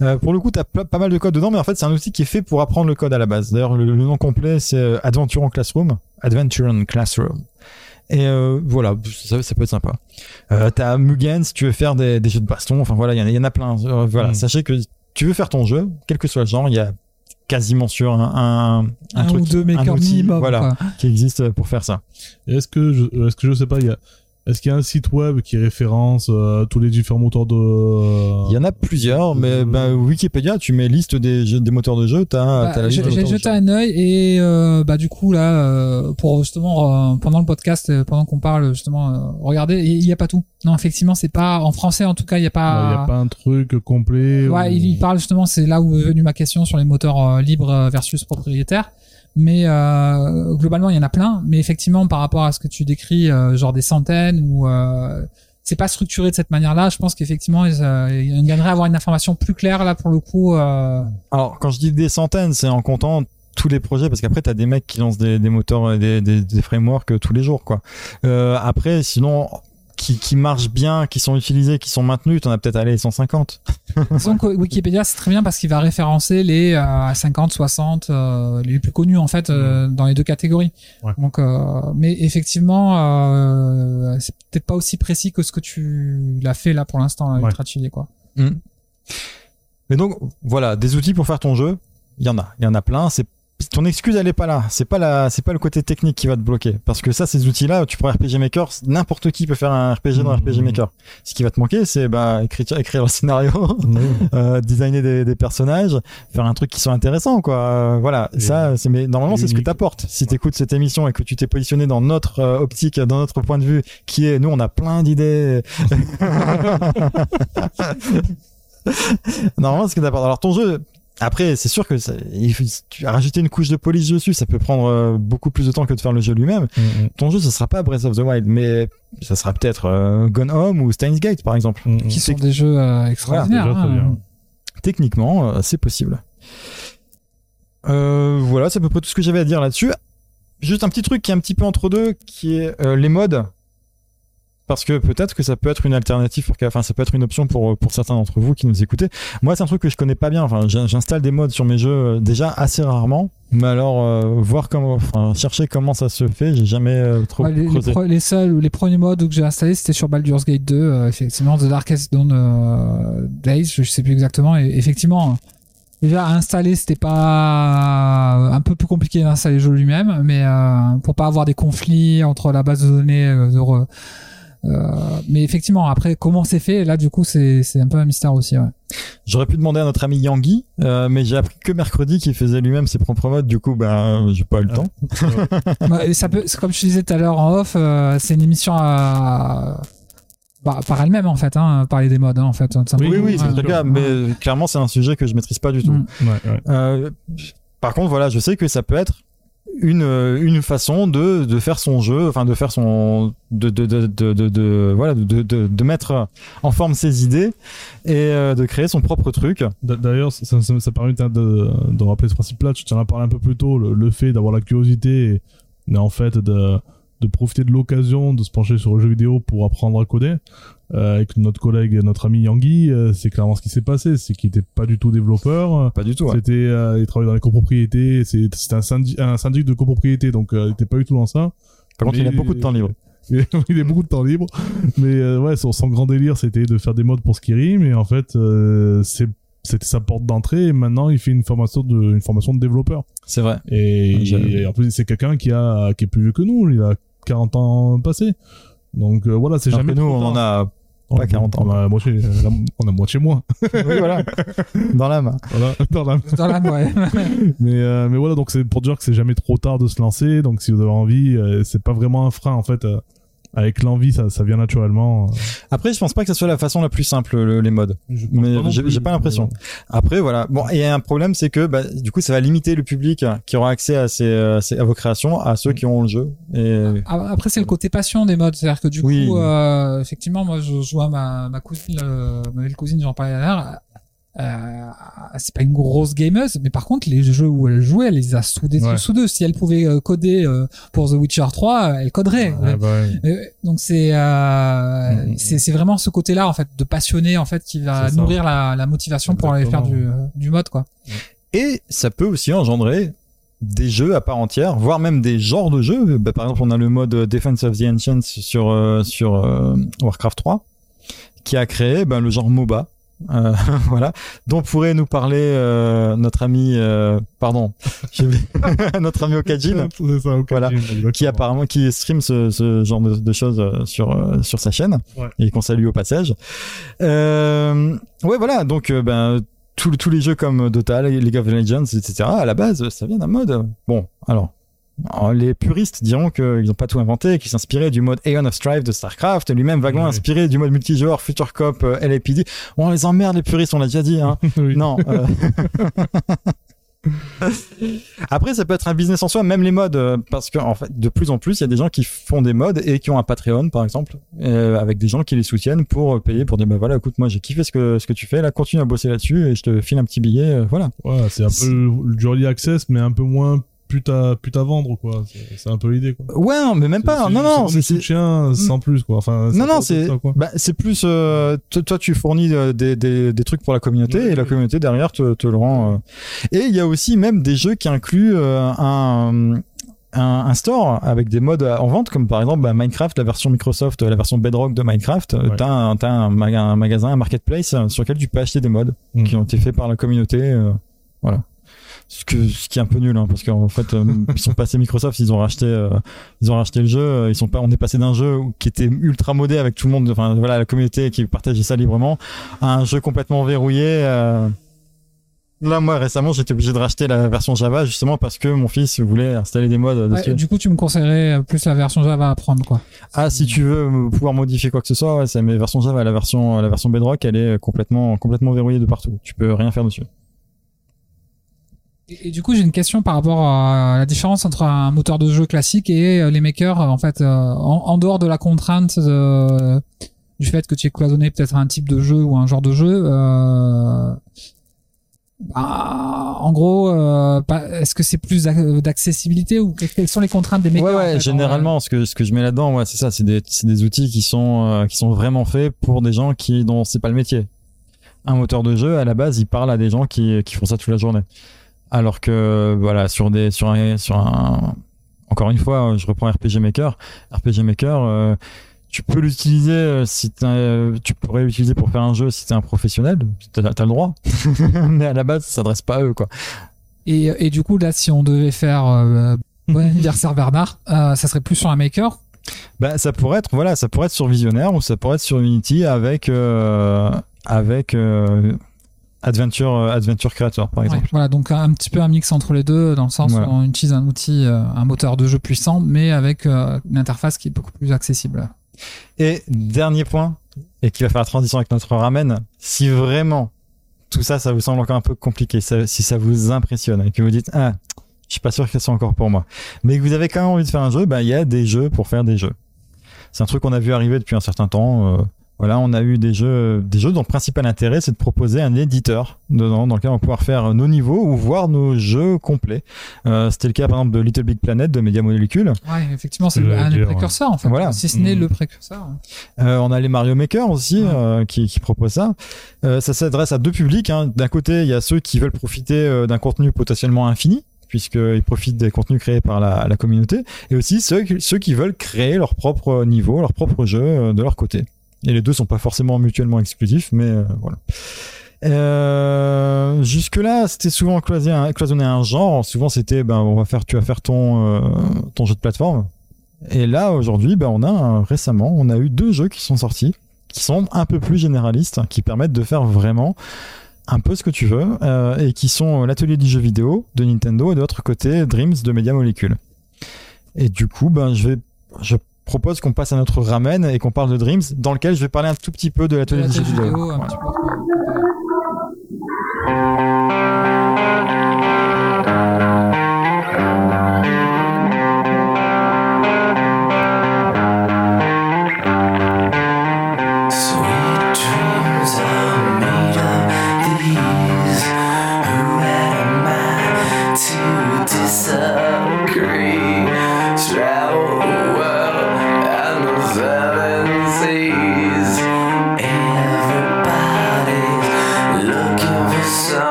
Euh, pour le coup, t'as pas, pas mal de code dedans, mais en fait, c'est un outil qui est fait pour apprendre le code à la base. D'ailleurs, le, le nom complet, c'est Adventuron Classroom. Adventuron Classroom. Et euh, voilà, ça, ça peut être sympa. T'as Mugen si tu veux faire des, des jeux de baston. Enfin voilà, il y en a- il y, en a plein. Voilà, Mm. sachez que tu veux faire ton jeu, quel que soit le genre, il y a quasiment sur un, un, un Un, truc, ou deux un makers outil, minimum. voilà, quoi. qui existe pour faire ça. Est-ce que je, est-ce que je sais pas, il y a, est-ce qu'il y a un site web qui référence euh, tous les différents moteurs de Il y en a plusieurs, mais ben, Wikipédia, tu mets liste des, jeux, des moteurs de jeu, t'as Bah, t'as la liste j'ai jeté un œil et euh, bah du coup là euh, pour justement euh, pendant le podcast euh, pendant qu'on parle justement euh, regardez il y a pas tout non effectivement c'est pas en français en tout cas il y a Il n'y pas a pas un truc complet. ouais ou- il, il parle justement c'est là où est venue ma question sur les moteurs euh, libres euh, versus propriétaires mais euh, globalement il y en a plein mais effectivement par rapport à ce que tu décris euh, genre des centaines ou euh, c'est pas structuré de cette manière-là. Je pense qu'effectivement, euh, ils gagneraient à avoir une information plus claire là pour le coup. Euh... Alors, quand je dis des centaines, c'est en comptant tous les projets, parce qu'après, t'as des mecs qui lancent des, des moteurs, et des, des, des frameworks euh, tous les jours, quoi. Euh, après, sinon, qui, qui marchent bien, qui sont utilisés, qui sont maintenus, t'en as peut-être allé 150. Disons que Wikipédia, c'est très bien parce qu'il va référencer les euh, 50, 60, euh, les plus connus en fait euh, dans les deux catégories. Ouais. Donc, euh, mais effectivement, euh, c'est peut-être pas aussi précis que ce que tu l'as fait là pour l'instant, Ouais. Ultra Chili, quoi. Mais donc, voilà, des outils pour faire ton jeu, il y en a. Il y en a plein. C'est ton excuse elle est pas là. C'est pas la, c'est pas le côté technique qui va te bloquer. Parce que ça, ces outils-là, tu prends RPG Maker, n'importe qui peut faire un RPG dans. RPG Maker. Ce qui va te manquer, c'est bah écrire, *laughs* écrire le scénario, euh, designer des, des personnages, faire un truc qui soit intéressant, quoi. Euh, voilà, Et ça, c'est mais normalement c'est ce que t'apportes. Si t'écoutes cette émission et que tu t'es positionné dans notre euh, optique, dans notre point de vue, qui est nous, on a plein d'idées. *laughs* normalement, c'est ce que t'apportes. Alors ton jeu. Après, c'est sûr que ça, il faut- tu as rajouté une couche de police dessus, ça peut prendre euh, beaucoup plus de temps que de faire le jeu lui-même. Mm, Ton jeu, ce sera pas Breath of the Wild, mais ça sera peut-être euh, Gone Home ou Steins Gate, par exemple. mm, mm. Qui sont des jeux euh, extraordinaires. déjà, hein. Techniquement, euh, c'est possible. Euh, voilà, c'est à peu près tout ce que j'avais à dire là-dessus. Juste un petit truc qui est un petit peu entre deux, qui est euh, les mods. Parce que peut-être que ça peut être une alternative pour, enfin, ça peut être une option pour, pour certains d'entre vous qui nous écoutez. Moi, c'est un truc que je connais pas bien. Enfin, j'in- j'installe des mods sur mes jeux euh, déjà assez rarement. Mais alors, euh, voir comment, enfin, chercher comment ça se fait, j'ai jamais euh, trop les, les creusé. pro- les seuls ou les premiers modes que j'ai installés c'était sur Baldur's Gate 2 euh, effectivement The Darkest Dawn euh, Days je sais plus exactement et effectivement déjà à installer c'était pas un peu plus compliqué d'installer le jeu lui-même mais euh, pour pas avoir des conflits entre la base de données euh, de re- euh, mais effectivement après comment c'est fait là du coup c'est c'est un peu un mystère aussi ouais. J'aurais pu demander à notre ami Yangui, euh, mais j'ai appris que mercredi qu'il faisait lui-même ses propres mods. Du coup, ben, j'ai pas eu le Ah. temps. *laughs* Bah, ça peut, comme je te disais tout à l'heure en off, euh, c'est une émission à, bah, par elle-même en fait, hein, parler des modes hein, en fait. simplement. Oui, oui, c'est le cas, mais clairement, c'est un sujet que je maîtrise pas du tout. Mm. Ouais, ouais. Euh, par contre, voilà, je sais que ça peut être une une façon de de faire son jeu, enfin de faire son de de de de, voilà de, de de mettre en forme ses idées et euh, de créer son propre truc. D'a- D'ailleurs, ça, ça, permet de, de rappeler ce principe-là. Tu en as parlé un peu plus tôt, le, fait d'avoir la curiosité et en fait de, de profiter de l'occasion de se pencher sur le jeu vidéo pour apprendre à coder. Euh, avec notre collègue, notre ami Yangui, euh, c'est clairement ce qui s'est passé. C'est qu'il était pas du tout développeur. Pas du tout. ouais. C'était, euh, il travaillait dans les copropriétés. C'est- C'était un, syndic, un syndic de copropriété, donc euh, il était pas du tout dans ça. Par contre, il a Mais- beaucoup de temps libre. *laughs* il a beaucoup de temps libre. Mais euh, ouais, son, son grand délire, c'était de faire des modes pour Skyrim. Et en fait, euh, c'est c'était sa porte d'entrée. Et maintenant, il fait une formation de, une formation de développeur. C'est vrai. Et, et en plus, c'est quelqu'un qui a, qui est plus vieux que nous. Il a 40 ans passés. Donc euh, voilà, c'est jamais que nous, trop on en a pas 40 ans. On a moitié, la- on a moitié moins. oui, voilà, *laughs* dans la main. Voilà, dans la- Dans ouais. *laughs* mais euh, mais voilà, donc c'est pour dire que c'est jamais trop tard de se lancer. Donc si vous avez envie, euh, c'est pas vraiment un frein en fait. Euh, avec l'envie, ça, ça vient naturellement. Après, je pense pas que ça soit la façon la plus simple le- les modes. Mais j'ai- pas l'impression. Après, voilà. Bon, et un problème, c'est que bah, du coup, ça va limiter le public qui aura accès à, ces, euh, ces- à vos créations, à ceux qui ont le jeu. Et Ah, Après, c'est le côté passion des modes. C'est-à-dire que du Oui. coup, euh, effectivement, moi, je, je vois ma, ma cousine, euh, ma belle cousine, j'en parlais d'ailleurs. Euh, c'est pas une grosse gameuse, mais par contre, les jeux où elle jouait, elle les a soudés Ouais. sous deux. Si elle pouvait euh, coder euh, pour The Witcher 3, elle coderait. Ah, bah. Euh, donc c'est euh, Mhm. c'est c'est vraiment ce côté-là en fait de passionné en fait qui va nourrir la, la motivation pour aller faire du du mode quoi. Et ça peut aussi engendrer des jeux à part entière, voire même des genres de jeux. Bah, par exemple, on a le mode Defense of the Ancients sur euh, sur euh, Warcraft 3, qui a créé ben, le genre MOBA. Euh, *laughs* voilà, dont pourrait nous parler euh, notre ami, euh, pardon, *laughs* *laughs* notre ami Okajin, ça, Voilà. exactement. qui apparemment qui stream ce, ce genre de, de choses euh, sur euh, sur sa chaîne Ouais. et qu'on salue au passage. Euh, ouais, voilà. Donc, ben tous tous les jeux comme Dota, League of Legends, etc. À la base, ça vient d'un mode. Bon, alors. Alors, les puristes diront qu'ils n'ont pas tout inventé, qu'ils s'inspiraient du mode Aeon of Strife de StarCraft, lui-même vaguement inspiré du mode multijoueur Future Cop euh, LAPD. Bon, on les emmerde les puristes, on l'a déjà dit. Hein. *laughs* Oui. Non. euh. *laughs* Après, ça peut être un business en soi, même les modes, euh, parce que en fait, de plus en plus, il y a des gens qui font des modes et qui ont un Patreon, par exemple, euh, avec des gens qui les soutiennent pour payer, pour dire bah voilà, écoute, moi j'ai kiffé ce que ce que tu fais, là, continue à bosser là-dessus et je te file un petit billet, euh, voilà. Ouais, c'est un peu le- du early access, mais un peu moins pute à, pute à vendre, quoi. C'est- un peu l'idée, quoi. Ouais, mais même pas. Non, non, c'est soutien sans plus, quoi. Enfin, non, non, c'est bah, c'est plus euh, toi, tu fournis euh, des, des, des trucs pour la communauté et la communauté derrière te, te le rend. euh. Et il y a aussi même des jeux qui incluent euh, un, un un store avec des modes en vente comme par exemple bah, Minecraft, la version Microsoft, la version Bedrock de Minecraft. euh, Ouais. T'as un, t'as un, maga- un magasin, un marketplace euh, sur lequel tu peux acheter des modes Mm. qui ont été faits par la communauté. euh, voilà. Ce, que, ce qui est un peu nul, hein, parce qu'en fait, euh, *laughs* ils sont passés Microsoft, ils ont racheté, euh, ils ont racheté le jeu. euh, Ils sont pas, on est passé d'un jeu qui était ultra modé avec tout le monde, enfin voilà, la communauté qui partageait ça librement, à un jeu complètement verrouillé. euh. Là, moi, récemment, j'étais obligé de racheter la version Java justement parce que mon fils voulait installer des modes dessus. Ouais, du coup, tu me conseillerais plus la version Java à prendre, quoi. Ah, si tu veux pouvoir modifier quoi que ce soit, ouais, c'est mes versions Java. La version, la version Bedrock, elle est complètement, complètement verrouillée de partout. Tu peux rien faire dessus. Et, et du coup, j'ai une question par rapport à la différence entre un moteur de jeu classique et euh, les makers, en fait, euh, en, en dehors de la contrainte de- du fait que tu es cloisonné peut-être à un type de jeu ou un genre de jeu. Euh, bah, en gros, euh, est-ce que c'est plus d'ac- d'accessibilité ou que- quelles sont les contraintes des makers Ouais, en ouais, en généralement, ce que, ce que je mets là-dedans, ouais, c'est ça, c'est des, c'est des outils qui sont, euh, qui sont vraiment faits pour des gens qui, dont c'est pas le métier. Un moteur de jeu, à la base, il parle à des gens qui, qui font ça toute la journée. Alors que, voilà, sur des, sur un, sur un, encore une fois, je reprends RPG Maker. RPG Maker, euh, tu peux l'utiliser euh, si un- tu pourrais l'utiliser pour faire un jeu si t'es un professionnel, t'as as le droit. *laughs* Mais à la base, ça s'adresse pas à eux, quoi. Et, et du coup, là, si on devait faire euh, *laughs* bon anniversaire Bernard, euh, ça serait plus sur un maker? Bah, ça pourrait être voilà, ça pourrait être sur Visionnaire ou ça pourrait être sur Unity avec euh, avec euh, Adventure euh, Adventure Creator par Ouais, exemple. voilà, donc un petit peu un mix entre les deux, dans le sens Voilà. où on utilise un outil, euh, un moteur de jeu puissant, mais avec euh, une interface qui est beaucoup plus accessible. Et dernier point et qui va faire la transition avec notre ramen, si vraiment tout ça ça vous semble encore un peu compliqué, ça- si ça vous impressionne et que vous dites ah je suis pas sûr que ce soit encore pour moi, mais que vous avez quand même envie de faire un jeu, bah il y a des jeux pour faire des jeux. C'est un truc qu'on a vu arriver depuis un certain temps. euh, voilà, on a eu des jeux, des jeux dont le principal intérêt, c'est de proposer un éditeur dedans, dans lequel on va pouvoir faire nos niveaux ou voir nos jeux complets. Euh, C'était le cas, par exemple, de Little Big Planet de Media Molecule. Ouais, effectivement, c'est un des dire, précurseurs, en fait. Voilà. Si ce n'est Mm. le précurseur. Euh, on a les Mario Maker aussi Ouais. euh, qui, qui proposent ça. Euh, ça s'adresse à deux publics. hein. D'un côté, il y a ceux qui veulent profiter euh, d'un contenu potentiellement infini puisqu'ils profitent des contenus créés par la, la communauté, et aussi ceux, qui- ceux qui veulent créer leur propre niveau, leur propre jeu euh, de leur côté. Et les deux sont pas forcément mutuellement exclusifs, mais euh, voilà. Euh, jusque-là, c'était souvent cloisonné un genre. Souvent, c'était, ben, on va faire, tu vas faire ton, euh, ton jeu de plateforme. Et là, aujourd'hui, ben, on a récemment, on a eu deux jeux qui sont sortis, qui sont un peu plus généralistes, qui permettent de faire vraiment un peu ce que tu veux, et qui sont l'atelier du jeu vidéo de Nintendo et de l'autre côté Dreams de Media Molecule. Et du coup, ben, je vais, je propose qu'on passe à notre ramen et qu'on parle de Dreams, dans lequel je vais parler un tout petit peu de l'atelier du jeu L'atelier vidéo. vidéo, un Voilà.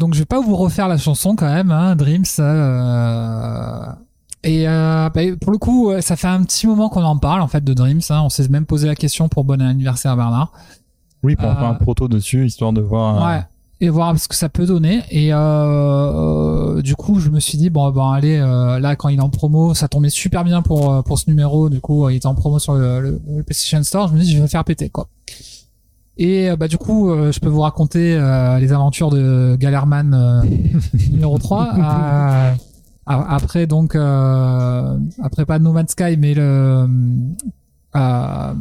Donc je vais pas vous refaire la chanson quand même, hein, Dreams. euh, et euh, bah, pour le coup, ouais, ça fait un petit moment qu'on en parle en fait de Dreams. Hein. On s'est même posé la question pour bon anniversaire Bernard. Oui, pour Euh, faire un proto dessus, histoire de voir. euh, Ouais. Et voir ce que ça peut donner. Et euh, euh, du coup, je me suis dit bon, ben allez, euh, là quand il est en promo, ça tombait super bien pour euh, pour ce numéro. Du coup, il était en promo sur le, le- le PlayStation Store. Je me dis, je vais le faire péter quoi. Et euh, bah du coup, euh, je peux vous raconter euh, les aventures de Galerman euh, *laughs* numéro 3. euh, a- après donc euh, après pas No Man's Sky, mais le euh,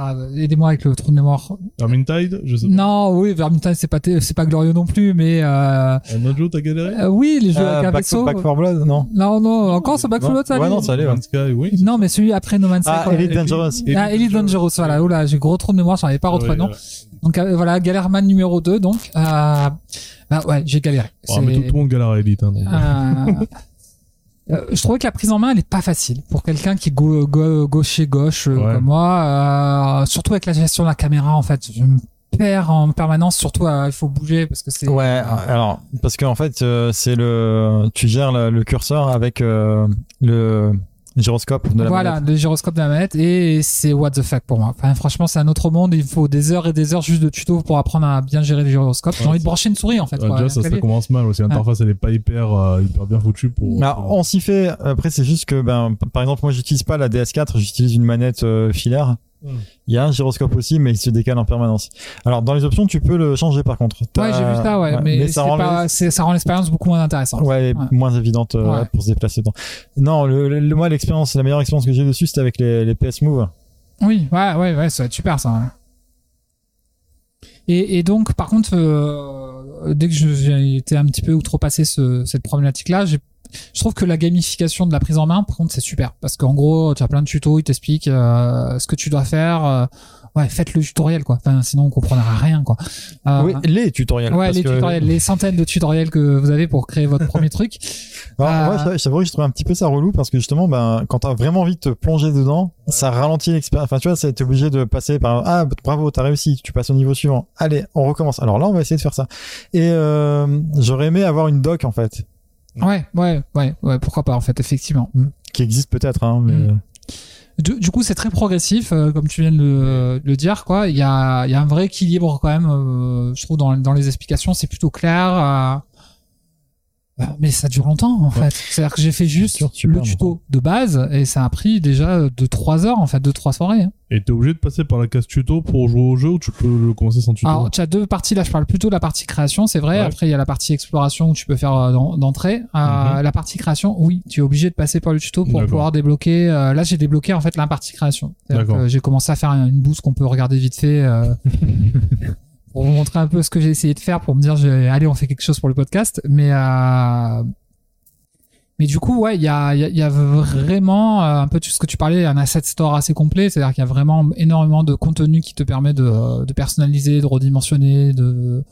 ah, aidez-moi avec le trou de mémoire. Vermintide, je sais pas. Non, oui, Vermintide, c'est pas, c'est pas glorieux non plus, mais euh, Un autre jeu, t'as galéré? euh, oui, les jeux Euh, avec un Back, vaisseau. Back 4 Blood, non Non, non, encore ce Back for Blood, ça Ouais, allait non, ça allait, ouais. Sky, oui. Non, mais celui après No Man's Sky. Ah, quoi. Elite Dangerous. Ah, Elite Dangerous, voilà, oula, j'ai gros trou de mémoire, j'en avais pas retrouvé Ouais, non. ouais. Donc euh, voilà, Galerman numéro 2, donc. Euh, bah ouais, j'ai galéré. Oh, mais tout, tout le monde galère à Elite. Hein, donc. Euh, je trouvais que la prise en main elle est pas facile pour quelqu'un qui est go, go, gaucher gauche euh, Ouais. comme moi euh, surtout avec la gestion de la caméra en fait je me perds en permanence surtout euh, il faut bouger parce que c'est Ouais, alors parce qu'en fait euh, c'est le tu gères le, le curseur avec euh, le gyroscope de la voilà manette. le gyroscope de la manette et c'est what the fuck pour moi enfin, franchement c'est un autre monde il faut des heures et des heures juste de tuto pour apprendre à bien gérer le gyroscope j'ai Ouais, envie de brancher une souris en fait Ouais, quoi, déjà, ça, commence mal aussi. L'interface, elle est pas hyper, euh, hyper bien foutue pour. On s'y fait. Après, c'est juste que, ben, par exemple, moi, j'utilise pas la DS4, j'utilise une manette euh, filaire. Il y a un gyroscope aussi, mais il se décale en permanence. Alors, dans les options, tu peux le changer par contre. T'as- ouais j'ai vu ça ouais, mais, ça rend le- pas, c'est- ça rend l'expérience beaucoup moins intéressante Ouais, Ouais. moins évidente euh, pour se déplacer dedans. Non, le, le- moi, l'expérience, la meilleure expérience que j'ai dessus, c'était avec les, les PS Move. Oui, ouais, ouais, ouais, ça va être super ça. Et, et donc, par contre, euh, dès que j'ai été un petit peu outrepassé ce, cette problématique-là, j'ai- je trouve que la gamification de la prise en main, par contre, c'est super. Parce qu'en gros, tu as plein de tutos, ils t'expliquent euh, ce que tu dois faire. euh, ouais, faites le tutoriel, quoi. Enfin, sinon, on comprendra rien, quoi. Euh, oui, les tutoriels. Ouais, parce les que- tutoriels, les centaines de tutoriels que vous avez pour créer votre premier truc. *laughs* Alors, Euh, je t'avoue que je trouve un petit peu ça relou parce que justement, ben, quand t'as vraiment envie de te plonger dedans, ça ralentit l'expérience. Enfin, tu vois, c'est- t'es obligé de passer par, ah, bravo, t'as réussi, tu passes au niveau suivant. Allez, on recommence. Alors là, on va essayer de faire ça. Et, euh, j'aurais aimé avoir une doc, en fait, Ouais, ouais, ouais, ouais, pourquoi pas, en fait, effectivement. qui existe peut-être, hein, mais, Mm. Du, du coup, c'est très progressif, euh, comme tu viens de le, dire, quoi. Il y a, il y a un vrai équilibre quand même. euh, je trouve dans, dans les explications, c'est plutôt clair. Euh, euh, mais ça dure longtemps, en fait. C'est-à-dire que j'ai fait juste sûr, le tuto de base et ça a pris déjà de 3 heures, en fait, de 3 soirées. hein. Et t'es obligé de passer par la case tuto pour jouer au jeu ou tu peux le commencer sans tuto? Alors, tu as deux parties. Là, je parle plutôt de la partie création, c'est vrai. Ouais. Après, il y a la partie exploration où tu peux faire euh, d'en- d'entrée. Euh, Mhm. La partie création, oui, tu es obligé de passer par le tuto pour pouvoir débloquer. euh, là, j'ai débloqué en fait la partie création. J'ai commencé à faire une boost qu'on peut regarder vite fait. euh, *laughs* pour vous montrer un peu ce que j'ai essayé de faire pour me dire allez on fait quelque chose pour le podcast. Mais euh, mais du coup ouais il y a, il y a- il y a vraiment euh, un peu tout ce que tu parlais un asset store assez complet. C'est à dire qu'il y a vraiment énormément de contenu qui te permet de, de personnaliser de redimensionner de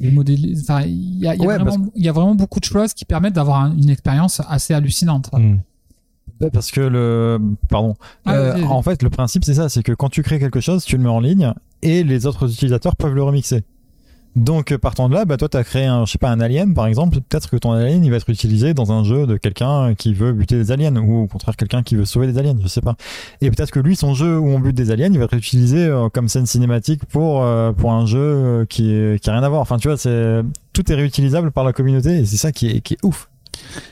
de modéliser. Enfin il y a, il y a Ouais, vraiment, il y a vraiment beaucoup de choses qui permettent d'avoir un- une expérience assez hallucinante. Hmm. Parce que le, pardon. Ah, Euh, en fait, le principe, c'est ça, c'est que quand tu crées quelque chose, tu le mets en ligne et les autres utilisateurs peuvent le remixer. Donc, euh, partant de là, bah, toi, t'as créé un, je sais pas, un alien, par exemple. Peut-être que ton alien, il va être utilisé dans un jeu de quelqu'un qui veut buter des aliens, ou au contraire, quelqu'un qui veut sauver des aliens, je sais pas. Et peut-être que lui, son jeu où on bute des aliens, il va être utilisé euh, comme scène cinématique pour, euh, pour un jeu qui, qui a rien à voir. Enfin, tu vois, c'est, tout est réutilisable par la communauté et c'est ça qui est, qui est ouf.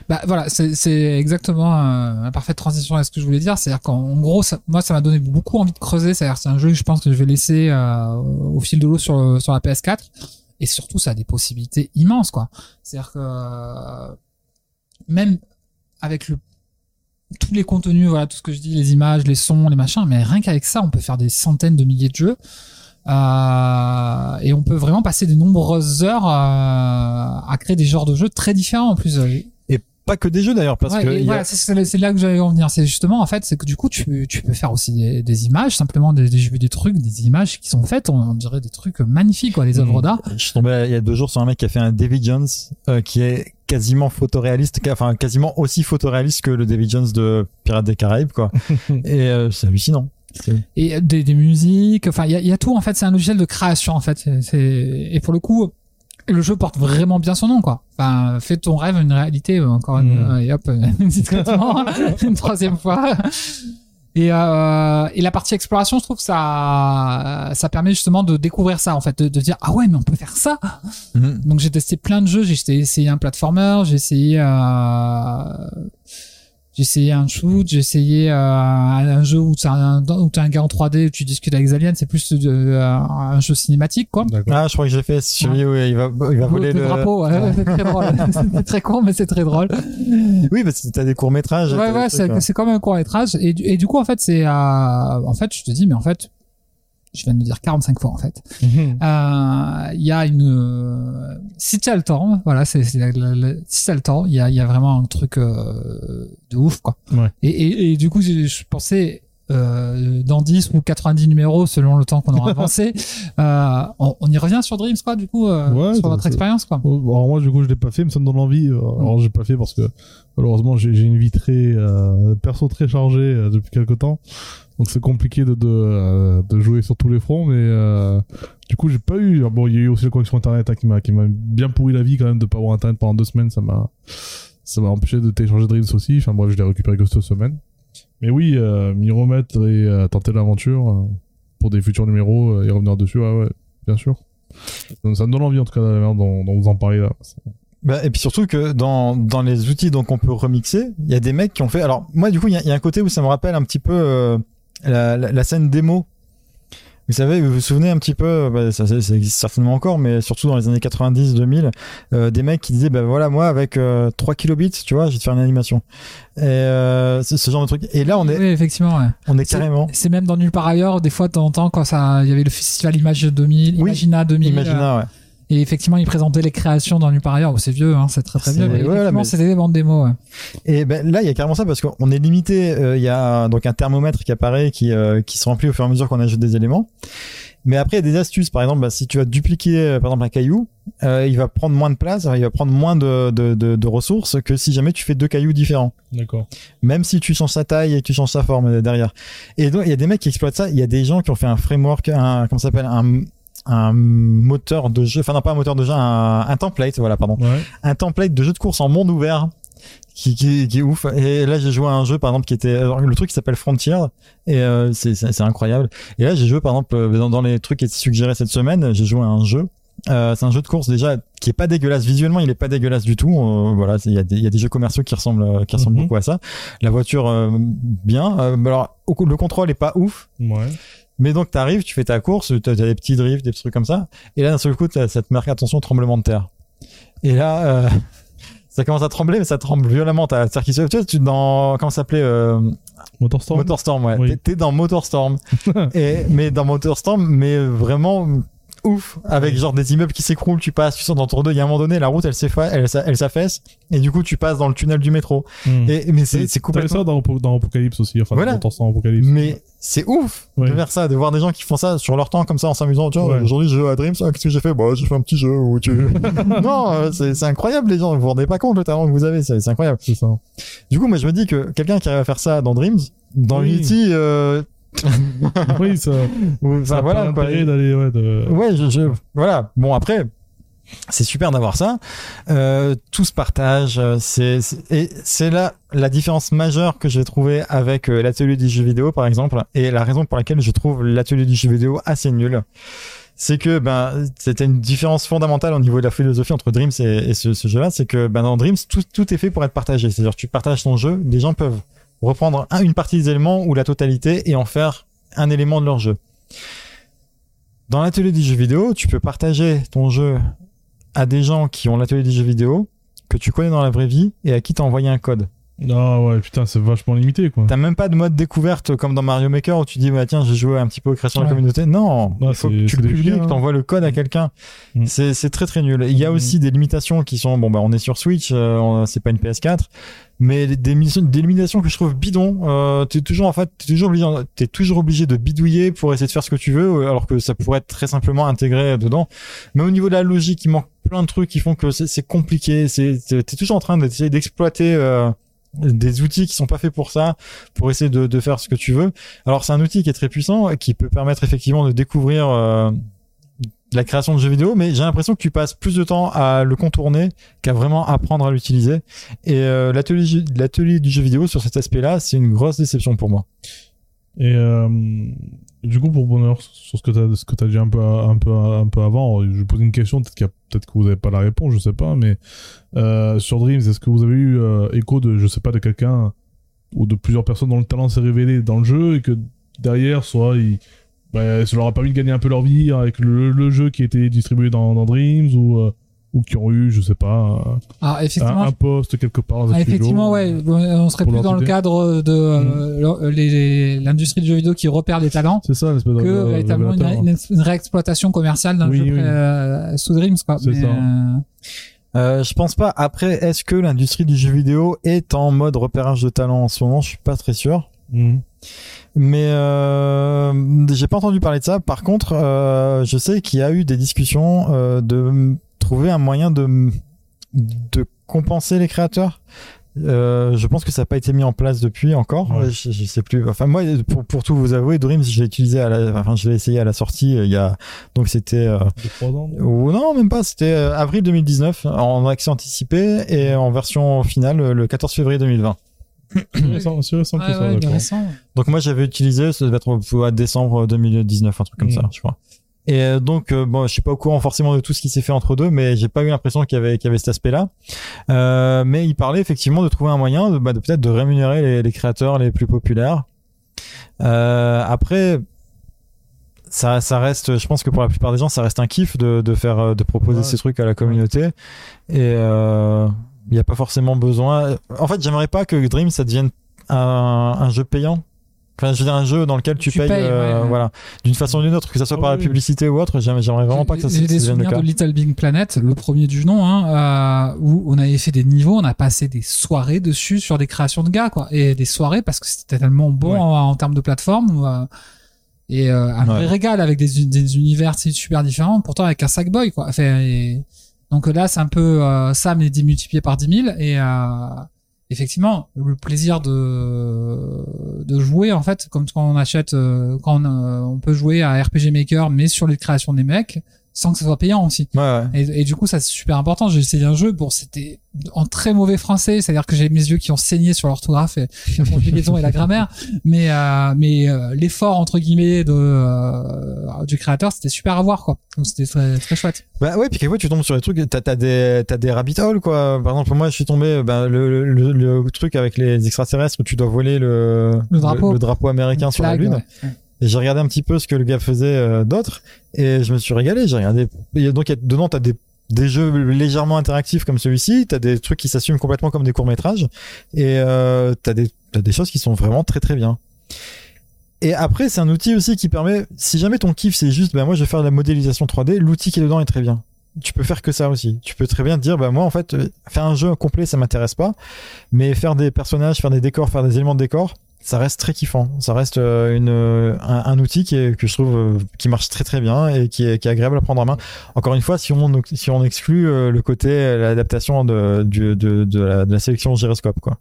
Bah voilà, c'est exactement euh, la parfaite transition à ce que je voulais dire. C'est-à-dire qu'en en gros, ça- moi, ça m'a donné beaucoup envie de creuser. C'est-à-dire, c'est un jeu que je pense que je vais laisser euh, au fil de l'eau sur sur la PS4. Et surtout, ça a des possibilités immenses, quoi. C'est-à-dire que euh, même avec le tous les contenus, voilà, tout ce que je dis, les images, les sons, les machins, mais rien qu'avec ça, on peut faire des centaines de milliers de jeux. Euh, et on peut vraiment passer de nombreuses heures euh, à créer des genres de jeux très différents en plus. Pas que des jeux d'ailleurs, parce Ouais, que a- c'est- là que j'allais en venir. C'est justement, en fait, c'est que du coup, tu, tu peux faire aussi des, des images, simplement des, des, des trucs, des images qui sont faites, on, on dirait des trucs magnifiques, quoi, des œuvres Mhm. d'art. Je suis tombé il y a deux jours sur un mec qui a fait un David Jones euh, qui est quasiment photoréaliste, enfin quasiment aussi photoréaliste que le David Jones de Pirates des Caraïbes, quoi. *laughs* Et euh, c'est hallucinant. Et des, des musiques, enfin, il y a, y a tout, en fait, c'est un logiciel de création, en fait. C'est- c'est- Et pour le coup, le jeu porte vraiment bien son nom, quoi. Enfin, fais ton rêve une réalité, euh, encore une, Mm. euh, et hop, euh, *laughs* *laughs* une troisième fois. Et, euh, et la partie exploration, je trouve que ça, ça permet justement de découvrir ça, en fait, de, de dire ah ouais, mais on peut faire ça. Mhm. Donc j'ai testé plein de jeux, j'ai essayé un platformer, j'ai essayé, euh, j'ai essayé un shoot, j'ai essayé euh, un jeu où tu un, où t'as un gars en 3D où tu discutes avec des aliens, c'est plus de, euh, un jeu cinématique, quoi. Ah, je crois que j'ai fait celui où il va, il va voler le, le. drapeau, ouais, c'est très drôle. *laughs* *laughs* c'est très con, mais c'est très drôle. Oui, parce que t'as des courts métrages. Ouais, ouais, c'est c'est comme un court métrage. Et, du- et du coup, en fait, c'est, euh, en fait, je te dis, mais en fait, je viens de le dire 45 fois, en fait. Mhm. Euh, Il y a une, euh, si tu as le temps, voilà, c'est, si tu as le temps, il y a, y a vraiment un truc euh, de ouf, quoi. Ouais. Et, et, et du coup, je, je pensais. Euh, dans 10 ou 90 numéros selon le temps qu'on aura avancé *laughs* euh, on, on y revient sur Dreams quoi du coup euh, Ouais, sur votre expérience quoi Oh, Alors moi du coup je l'ai pas fait mais ça me donne envie. Euh, Mm. Alors j'ai pas fait parce que malheureusement j'ai j'ai une vie très euh, perso très chargée euh, depuis quelque temps. Donc c'est compliqué de de, euh, de jouer sur tous les fronts mais euh, du coup j'ai pas eu bon il y a eu aussi la connexion internet hein, qui m'a qui m'a bien pourri la vie quand même de pas avoir internet pendant deux semaines ça m'a ça m'a empêché de télécharger Dreams aussi. Enfin bref je l'ai récupéré que cette semaine. Mais oui euh, et euh, tenter l'aventure euh, pour des futurs numéros euh, et revenir dessus ouais ouais bien sûr. Ça, me donne envie en tout cas la dont, vous en parlez là. Bah, et puis surtout que dans, dans les outils donc on peut remixer, il y a des mecs qui ont fait. Alors moi du coup il y y a un côté où ça me rappelle un petit peu euh, la, la, la scène démo. Vous savez, vous vous souvenez un petit peu, bah, ça, ça- existe certainement encore, mais surtout dans les années 90-2000, euh, des mecs qui disaient, bah voilà, moi avec euh, 3 kilobits, tu vois, je vais te faire une animation. Et euh, ce, ce genre de truc. Et là, on est, oui effectivement ouais. on est carrément. C'est même dans Nulle part ailleurs, des fois, de temps en temps, quand ça, il y avait le festival Image 2000, Oui. Imagina 2000. euh, Imagina, ouais. Et effectivement, ils présentaient les créations dans ailleurs. Oh, c'est vieux, hein, c'est très très vieux. Mais ouais, voilà, effectivement, mais- c'était des bandes démos, ouais. Et ben là, il y a carrément ça parce qu'on est limité. euh, Il y a donc un thermomètre qui apparaît, qui euh, qui se remplit au fur et à mesure qu'on ajoute des éléments. Mais après, il y a des astuces. Par exemple, bah, si tu vas dupliquer, euh, par exemple, un caillou, euh, il va prendre moins de place, il va prendre moins de, de, de, de ressources que si jamais tu fais deux cailloux différents. D'accord. Même si tu changes sa taille et que tu changes sa forme euh, derrière. Et donc, il y a des mecs qui exploitent ça. Il y a des gens qui ont fait un framework, un comment ça s'appelle, un un moteur de jeu, enfin non pas un moteur de jeu, un, un template, voilà, pardon Ouais. un template de jeu de course en monde ouvert qui, qui, qui est ouf. Et là, j'ai joué à un jeu, par exemple, qui était le truc qui s'appelle Frontier, et euh, c'est c'est c'est incroyable. Et là, j'ai joué, par exemple, euh, dans, dans les trucs qui étaient suggérés cette semaine, j'ai joué à un jeu. Euh, c'est un jeu de course déjà qui est pas dégueulasse visuellement, il est pas dégueulasse du tout. Euh, voilà, il y a des il y a des jeux commerciaux qui ressemblent euh, qui ressemblent Mhm. beaucoup à ça. La voiture euh, bien. Euh, alors le contrôle est pas ouf. Ouais. Mais donc t'arrives, tu fais ta course, t'as as des petits drifts, des petits trucs comme ça, et là d'un seul coup t'as- ça te marque attention tremblement de terre. Et là euh, *laughs* ça commence à trembler, mais ça tremble violemment. T'as se- tu sais, tu es dans comment ça s'appelait euh, Motorstorm. Motorstorm, ouais. Oui. T'es dans Motorstorm, *laughs* et mais dans Motorstorm, mais vraiment ouf, avec genre des immeubles qui s'écroulent, tu passes, tu sors dans ton deux, il y a un moment donné la route elle s'effa- elle, s'a- elle s'affaisse, et du coup tu passes dans le tunnel du métro. Hmm. Et mais c'est c'est complètement ça dans, Apo- dans Apocalypse aussi, enfin Voilà. dans Apocalypse. Mais c'est ouf Ouais. de faire ça, de voir des gens qui font ça sur leur temps comme ça en s'amusant. Tu vois, Ouais. aujourd'hui je joue à Dreams, ah, qu'est-ce que j'ai fait? Bah j'ai fait un petit jeu où tu. *laughs* non, euh, c'est c'est incroyable les gens, vous vous rendez pas compte le talent que vous avez, c'est c'est incroyable. C'est ça. Du coup, moi je me dis que quelqu'un qui arrive à faire ça dans Dreams, dans Oui. Unity, euh... *laughs* oui, ça. ça voilà quoi. d'aller, ouais, de. Ouais, je, je- voilà. Bon après. C'est super d'avoir ça. Euh, tout se partage. euh, C'est c'est- et c'est là la différence majeure que j'ai trouvée avec euh, l'atelier du jeu vidéo par exemple, et la raison pour laquelle je trouve l'atelier du jeu vidéo assez nul. C'est que ben c'était une différence fondamentale au niveau de la philosophie entre Dreams et, et ce, ce jeu-là, c'est que ben dans Dreams tout, tout est fait pour être partagé. C'est-à-dire tu partages ton jeu, les gens peuvent reprendre un- une partie des éléments ou la totalité et en faire un élément de leur jeu. Dans l'atelier du jeu vidéo, tu peux partager ton jeu à des gens qui ont l'atelier du jeu vidéo, que tu connais dans la vraie vie et à qui t'as envoyé un code. Ah ouais, putain, c'est vachement limité, quoi. T'as même pas de mode découverte comme dans Mario Maker où tu dis bah tiens j'ai joué un petit peu aux créations de la communauté. Non, Ouais, il faut c'est- que tu le des publies, que hein. t'envoies le code à quelqu'un. Mm. C'est très très nul. Il y a Mm. aussi des limitations qui sont bon bah on est sur Switch, euh, c'est pas une PS4, mais des, des limitations que je trouve bidon. Euh, t'es toujours en fait t'es toujours obligé t'es toujours obligé de bidouiller pour essayer de faire ce que tu veux euh, alors que ça pourrait être très simplement intégré dedans. Mais au niveau de la logique, il manque plein de trucs qui font que c'est compliqué. C'est t'es toujours en train d'essayer d'exploiter. euh, des outils qui sont pas faits pour ça, pour essayer de, de faire ce que tu veux. Alors c'est un outil qui est très puissant, qui peut permettre effectivement de découvrir euh, la création de jeux vidéo, mais j'ai l'impression que tu passes plus de temps à le contourner qu'à vraiment apprendre à l'utiliser. Et euh, l'atelier l'atelier du jeu vidéo sur cet aspect-là, c'est une grosse déception pour moi. Et euh, du coup, pour bonheur, sur ce que tu as, que dit un peu, un peu, un peu avant, je vais poser une question, peut-être qu'il peut-être que vous n'avez pas la réponse, je sais pas, mais euh, sur Dreams, est-ce que vous avez eu écho de, je sais pas, de quelqu'un ou de plusieurs personnes dont le talent s'est révélé dans le jeu et que derrière, soit il, bah, ça leur a permis de gagner un peu leur vie avec le, le jeu qui a été distribué dans, dans Dreams ou, euh, ou qui ont eu, je sais pas, Ah, un, effectivement, un poste quelque part. dans Ah, effectivement, ouais, on serait plus dans le cadre de euh, le- les- l'industrie du jeu vidéo qui repère les talents C'est ça, l'espèce de que de- véritablement une, une- une réexploitation commerciale d'un Oui, jeu oui. euh, sous Dreams, quoi. C'est Mais, ça. euh, Euh, je pense pas. Après, est-ce que l'industrie du jeu vidéo est en mode repérage de talent en ce moment? Je suis pas très sûr. Mhm. Mais euh, j'ai pas entendu parler de ça. Par contre, euh, je sais qu'il y a eu des discussions euh, de trouver un moyen de de compenser les créateurs. Euh, je pense que ça n'a pas été mis en place depuis encore. Ouais. Je, je sais plus. Enfin moi, pour, pour tout vous avouer, Dreams, je l'ai utilisé à la, enfin je l'ai essayé à la sortie. euh, Il y a donc c'était euh, ou non, même pas. C'était euh, avril 2019 en accès anticipé et en version finale le 14 février 2020. C'est récent, c'est récent que ouais, ça, ouais, d'accord. récent. Donc moi j'avais utilisé, ça devait être au- à décembre 2019, un truc comme Mhm. ça, je crois. Et euh, donc euh, bon, je suis pas au courant forcément de tout ce qui s'est fait entre deux, mais j'ai pas eu l'impression qu'il y avait qu'il y avait cet aspect-là. Euh, mais il parlait effectivement de trouver un moyen de, bah, de peut-être de rémunérer les, les créateurs les plus populaires. Euh, après. Ça, ça reste, je pense que pour la plupart des gens, ça reste un kiff de, de faire, euh, de proposer Ouais. ces trucs à la communauté. Et euh, il n'y a pas forcément besoin. En fait, j'aimerais pas que Dream ça devienne un, un jeu payant. Enfin, je veux dire un jeu dans lequel tu, Tu payes, payes, euh, ouais, voilà, d'une façon ou d'une autre, que ça soit Ah par la oui. publicité ou autre. J'aimerais vraiment pas que ça, ça J'ai des souvenirs de Little Big Planet, le premier du nom, hein, euh, où on avait fait des niveaux, on a passé des soirées dessus sur des créations de gars, quoi, et des soirées parce que c'était tellement bon Ouais. en, en termes de plateforme. euh, et euh, un vrai Ouais. régal avec des, des univers super différents, pourtant avec un Sackboy, quoi. Enfin, et- donc là, c'est un peu euh, ça, mais démultiplié par 10 000. Et euh, effectivement, le plaisir de de jouer, en fait, comme quand on achète, euh, quand euh, on peut jouer à RPG Maker, mais sur les créations des mecs, sans que ce soit payant aussi. Ouais, ouais. Et, et du coup, ça c'est super important. J'ai essayé un jeu, bon, c'était en très mauvais français, c'est-à-dire que j'ai mes yeux qui ont saigné sur l'orthographe et la conjugaison et la grammaire, mais euh, mais euh, l'effort entre guillemets de euh, du créateur, c'était super à voir quoi. Donc c'était très très chouette. Bah ouais, puis quelquefois tu tombes sur des trucs, t'as as des t'as des rabbit holes quoi. Par exemple, moi je suis tombé ben, le, le, le, truc avec les extraterrestres où tu dois voler le Le drapeau. le, drapeau américain sur la lune. ouais. J'ai regardé un petit peu ce que le gars faisait euh, d'autre et je me suis régalé. J'ai regardé. donc dedans t'as des des jeux légèrement interactifs comme celui-ci, t'as des trucs qui s'assument complètement comme des courts métrages et euh, t'as des t'as des choses qui sont vraiment très très bien. Et après, c'est un outil aussi qui permet, si jamais ton kiff c'est juste, ben moi je vais faire de la modélisation 3D, l'outil qui est dedans est très bien. Tu peux faire que ça aussi. Tu peux très bien te dire, bah moi en fait, euh, faire un jeu complet ça m'intéresse pas, mais faire des personnages, faire des décors, faire des éléments de décor, ça reste très kiffant. Ça reste euh, une, euh, un, outil qui est, que je trouve euh, qui marche très très bien et qui est, qui est agréable à prendre en main. Encore une fois, si on si on exclut le côté l'adaptation de, de, la, de la sélection gyroscope quoi.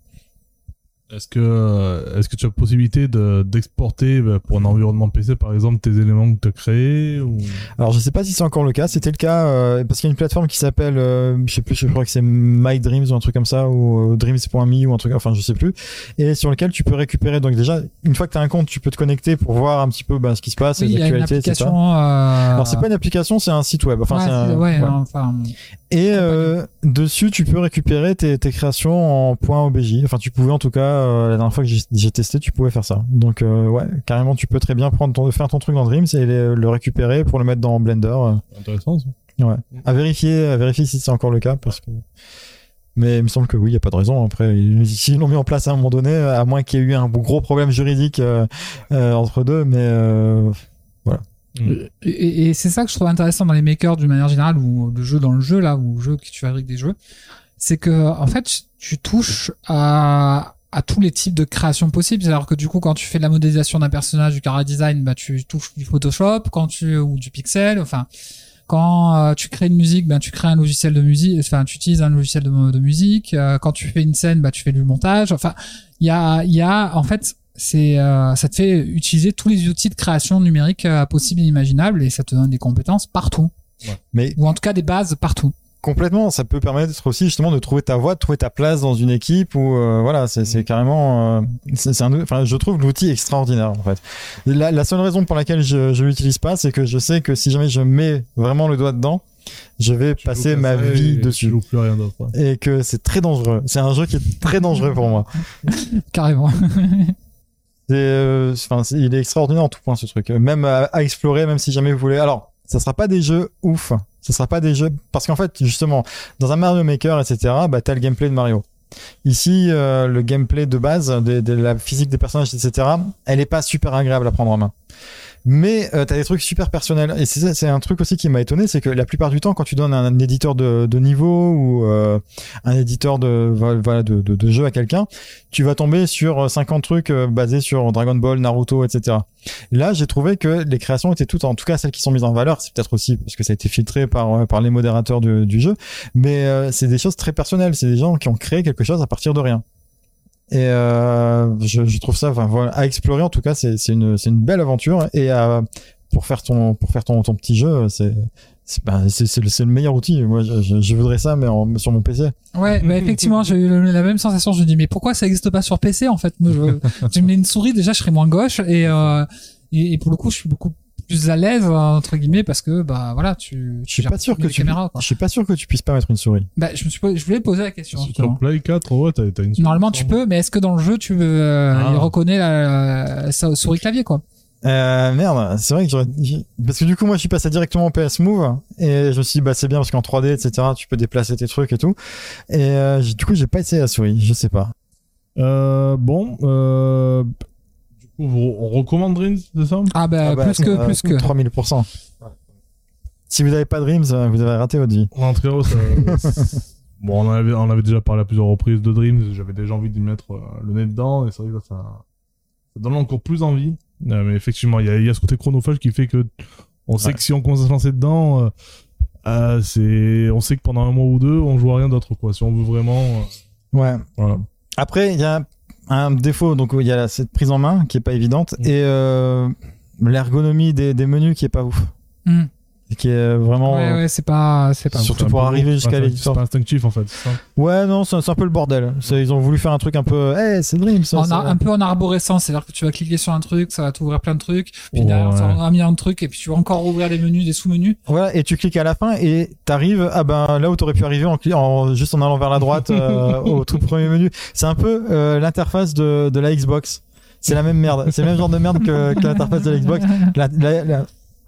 Est-ce que, euh, est-ce que tu as possibilité de, d'exporter bah, pour un environnement PC par exemple tes éléments que tu as créés ou... Alors je sais pas si c'est encore le cas. C'était le cas euh, parce qu'il y a une plateforme qui s'appelle, euh, je sais plus, je crois que c'est My Dreams ou un truc comme ça ou euh, Dreams.me ou un truc, enfin je sais plus. Et sur lequel tu peux récupérer. Donc déjà, une fois que tu as un compte, tu peux te connecter pour voir un petit peu ben, ce qui se passe, Oui, les actualités, etc. Euh... Alors c'est pas une application, c'est un site web. Enfin ouais, c'est un- ouais, ouais. enfin, Et euh, dessus, tu peux récupérer tes, tes créations en point .obj. Enfin, tu pouvais en tout cas euh, la dernière fois que j'ai testé, tu pouvais faire ça. Donc euh, ouais, carrément, tu peux très bien prendre ton, faire ton truc dans Dreams et le, le récupérer pour le mettre dans Blender. euh. Intéressant ça. Ouais. À vérifier, à vérifier si c'est encore le cas parce que. Mais il me semble que oui, il y a pas de raison. Après, ils- s'ils l'ont mis en place à un moment donné, à moins qu'il y ait eu un gros problème juridique euh, euh, entre deux, mais euh, Et, et- et c'est ça que je trouve intéressant dans les makers d'une manière générale ou le jeu dans le jeu là ou le jeu que tu fabriques des jeux, c'est que en fait tu touches à à tous les types de créations possibles. C'est-à-dire que du coup, quand tu fais de la modélisation d'un personnage, du chara design, bah tu touches du Photoshop, quand tu ou du pixel, enfin. Quand euh, tu crées une musique, ben tu crées un logiciel de musique, enfin tu utilises un logiciel de, de musique. Euh, quand tu fais une scène, bah tu fais du montage. Enfin, il y a, il y a en fait c'est euh, ça te fait utiliser tous les outils de création numérique euh, possibles et imaginables et ça te donne des compétences partout Mais ou en tout cas des bases partout. Complètement, ça peut permettre aussi justement de trouver ta voie, de trouver ta place dans une équipe ou euh, voilà, c'est c'est carrément, euh, c'est un, enfin, je trouve l'outil extraordinaire en fait. La, la seule raison pour laquelle je je l'utilise pas, c'est que je sais que si jamais je mets vraiment le doigt dedans, je vais Tu passer ma vie et dessus plus rien d'autre. ouais. et que c'est très dangereux. C'est un jeu qui est très dangereux pour moi. *laughs* Carrément. C'est, euh, enfin, c'est- il est extraordinaire en tout point ce truc. Même à, à explorer, même si jamais vous voulez. Alors, ça sera pas des jeux ouf. Ça sera pas des jeux parce qu'en fait, justement, dans un Mario Maker, etc., bah t'as le gameplay de Mario. Ici, euh, le gameplay de base, de, de la physique des personnages, etc., elle est pas super agréable à prendre en main. Mais euh, t'as des trucs super personnels. Et c'est un truc aussi qui m'a étonné, c'est que la plupart du temps, quand tu donnes un, éditeur de, niveau ou euh, un éditeur de jeu à quelqu'un, tu vas tomber sur 50 trucs euh, basés sur Dragon Ball, Naruto, etc. Là, j'ai trouvé que les créations étaient toutes, en tout cas celles qui sont mises en valeur, c'est peut-être aussi parce que ça a été filtré par euh, par les modérateurs du, jeu, mais euh, c'est des choses très personnelles. C'est des gens qui ont créé quelque chose à partir de rien. Et euh, je, je trouve ça, enfin voilà, à explorer en tout cas, c'est c'est une c'est une belle aventure et à, pour faire ton pour faire ton ton petit jeu, c'est c'est ben, le, le meilleur outil. Moi, je, je, voudrais ça, mais en, sur mon PC. Ouais, bah effectivement, j'ai eu la même sensation. Je me dis, mais pourquoi ça existe pas sur PC en fait? Moi, je, *laughs* je mets une souris, déjà, je serais moins gauche et, euh, et, et pour le coup, je suis beaucoup plus à l'aise entre guillemets parce que bah voilà, tu. Je suis pas sûr que tu. Caméras. Je suis pas sûr que tu puisses pas mettre une souris. Bah, je me suis, posé- je voulais poser la question. Sur justement. Play 4, ouais, t'as t'as une Normalement, tu peux, mais est-ce que dans le jeu, tu euh, Ah. il reconnaît la, la souris clavier quoi? Euh, merde, c'est vrai que j'aurais, parce que du coup moi je suis passé directement au PS Move et je me suis dit bah c'est bien parce qu'en 3D etc tu peux déplacer tes trucs et tout et euh, du coup j'ai pas essayé la souris, je sais pas. Euh, bon, euh, on recommande Dreams, c'est ça? Ah bah, Ah bah, plus que euh, plus que. 3000%. Si vous avez pas Dreams, euh, vous avez raté votre vie. En tout cas, ça- *laughs* bon, on avait, on avait déjà parlé à plusieurs reprises de Dreams. J'avais déjà envie d'y mettre euh, le nez dedans, et c'est vrai que là, ça, ça donne encore plus envie. Euh, mais effectivement, il y a, il y a ce côté chronophage qui fait que on sait Ouais. que si on commence à se lancer dedans, euh, euh, c'est, on sait que pendant un mois ou deux, on joue à rien d'autre, quoi. Si on veut vraiment, euh, Ouais. voilà. Après il y a un défaut donc il y a cette prise en main qui est pas évidente Mm. et euh, l'ergonomie des, des menus qui est pas ouf. Hmm. Qui est vraiment Ouais, ouais, c'est pas, c'est pas. Surtout pour arriver jusqu'à l'éditeur. C'est pas instinctif, en fait. ça Ouais, non, c'est un peu le bordel. Ils ont voulu faire un truc un peu. Eh, c'est Dream, ça. Ça. ar- un peu en arborescence, c'est-à-dire que tu vas cliquer sur un truc, ça va t'ouvrir plein de trucs, puis Ouais. derrière ça va un trucs, et puis tu vas encore ouvrir des menus, des sous-menus. Voilà, et tu cliques à la fin et t'arrives ah ben là où t'aurais pu arriver en, en juste en allant vers la droite euh, *laughs* au tout premier menu. C'est un peu euh, l'interface de, de la Xbox. C'est la même merde. C'est le même genre de merde que, que l'interface de la Xbox. La, la- la-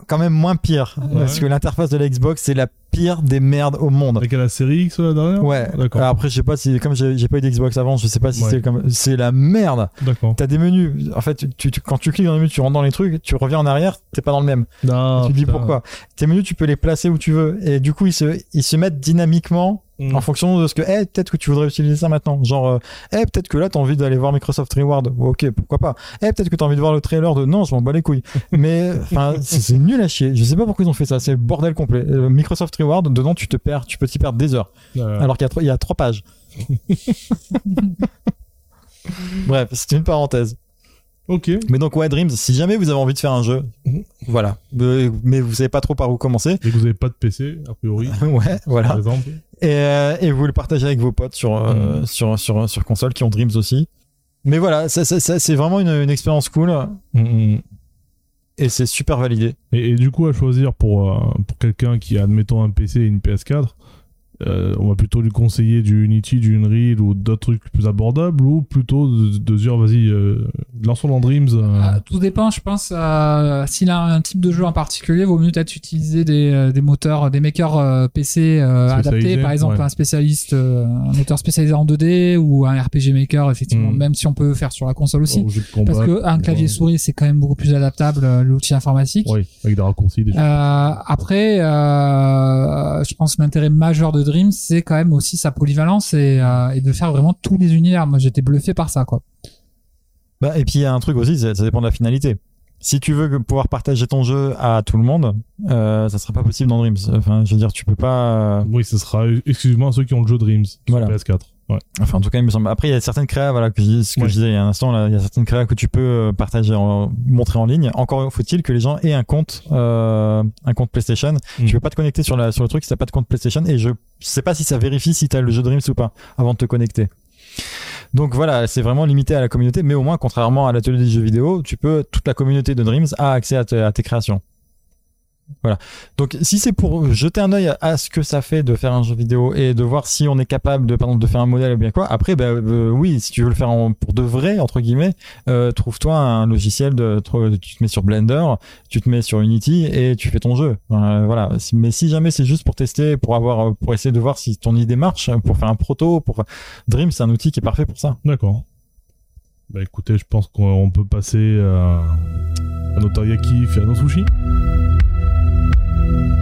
quand même moins pire parce que l'interface de la Xbox c'est la pire des merdes au monde. Avec la série X là derrière Ouais. D'accord. Après je sais pas si comme j'ai pas eu d'Xbox avant, je sais pas si Ouais. c'est comme c'est la merde. D'accord. T'as des menus. En fait, tu, tu- quand tu cliques dans les menus, tu rentres dans les trucs, tu reviens en arrière, t'es pas dans le même. Ah, tu te dis putain. pourquoi. Tes menus, tu peux les placer où tu veux. Et du coup, ils se, ils se mettent dynamiquement Mm. en fonction de ce que, eh, peut-être que tu voudrais utiliser ça maintenant. Genre, euh, eh, peut-être que là, t'as envie d'aller voir Microsoft Reward. Ok, pourquoi pas. Eh, peut-être que t'as envie de voir le trailer de, non, je m'en bats les couilles. *laughs* Mais, enfin, c'est nul à chier. Je sais pas pourquoi ils ont fait ça. C'est bordel complet. Euh, Microsoft Reward, dedans, tu te perds, tu peux t'y perdre des heures. Euh, Alors qu'il y y a trois pages. *laughs* Bref, c'est une parenthèse. Ok. Mais donc, ouais, Dreams, si jamais vous avez envie de faire un jeu, Mhm. voilà. Euh, Mais vous savez pas trop par où commencer. Et que vous avez pas de PC, a priori, *laughs* ouais, voilà. par exemple. Et, euh, et vous le partagez avec vos potes sur, euh, Mhm. sur, sur, sur console qui ont Dreams aussi. Mais voilà, ça, ça- ça- c'est vraiment une, une expérience cool Mm, et c'est super validé. Et, et du coup, à choisir pour, pour quelqu'un qui a, admettons, un PC et une PS4, euh, on va plutôt lui conseiller du Unity, du Unreal ou d'autres trucs plus abordables ou plutôt de, de dire, vas-y, euh, lançons dans Dreams. euh, Euh, tout dépend, je pense. S'il a un type de jeu en particulier, vaut mieux peut-être utiliser des, euh, des moteurs, des makers PC adaptés. Par exemple, ouais. un spécialiste, un moteur spécialisé en 2D ou un RPG Maker, effectivement, Mm. même si on peut faire sur la console aussi. combat, Parce que un clavier souris, c'est quand même beaucoup plus adaptable, l'outil informatique. Oui, avec des raccourcis. Euh, après, je pense que l'intérêt majeur de Dream, c'est quand même aussi sa polyvalence et, euh, et de faire vraiment tous les univers. Moi, j'étais bluffé par ça, quoi. Bah, et puis il y a un truc aussi, ça, ça dépend de la finalité. Si tu veux que- pouvoir partager ton jeu à tout le monde, euh, ça sera pas possible dans Dreams. Enfin, je veux dire, tu peux pas. euh, Oui, ce sera exclusivement à ceux qui ont le jeu Dreams sur Voilà. PS4. Enfin, en tout cas, il me semble. Après, il y a certaines créas, voilà, que je, ce que Ouais. je disais il y a un instant, là, il y a certaines créas que tu peux euh, partager, en, montrer en ligne. Encore faut-il que les gens aient un compte, euh, un compte PlayStation. Mm. Tu peux pas te connecter sur la, sur le truc si t'as pas de compte PlayStation. Et je sais pas si ça vérifie si t'as le jeu Dreams ou pas avant de te connecter. Donc voilà, c'est vraiment limité à la communauté, mais au moins, contrairement à l'atelier des jeux vidéo, tu peux, toute la communauté de Dreams a accès à, te- à tes créations. Voilà. Donc, si c'est pour jeter un œil à, à ce que ça fait de faire un jeu vidéo et de voir si on est capable de, par exemple, de faire un modèle ou bien quoi, après, ben, euh, oui, si tu veux le faire pour de vrai, entre guillemets, euh, trouve-toi un logiciel de, tro- tu te mets sur Blender, tu te mets sur Unity et tu fais ton jeu. Euh, voilà. Mais si jamais c'est juste pour tester, pour avoir, pour essayer de voir si ton idée marche, pour faire un proto, pour Dream, c'est un outil qui est parfait pour ça. D'accord. Bah écoutez, je pense qu'on on peut passer à, à nos teriyaki et à nos sushis. thank you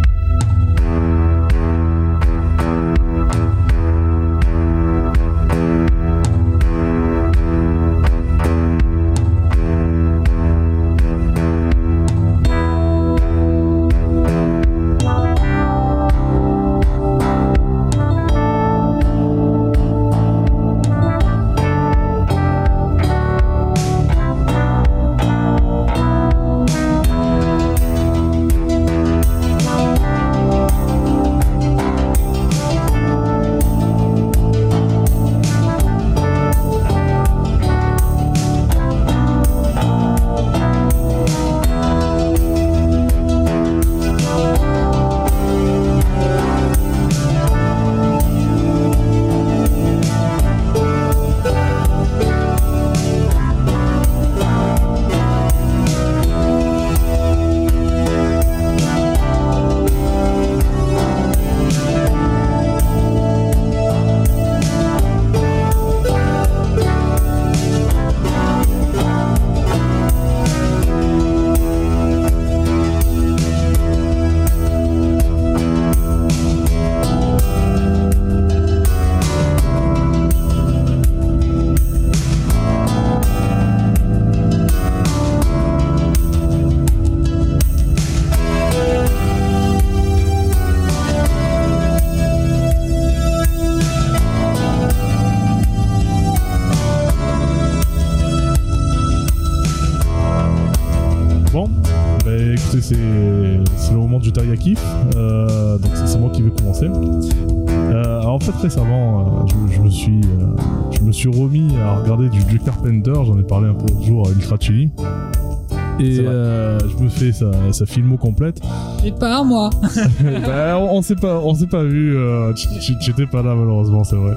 sa, filmo complète. Et pas moi. *laughs* bah, on, on s'est pas, on s'est pas vu. Euh, tu- tu- tu étais pas là malheureusement, c'est vrai.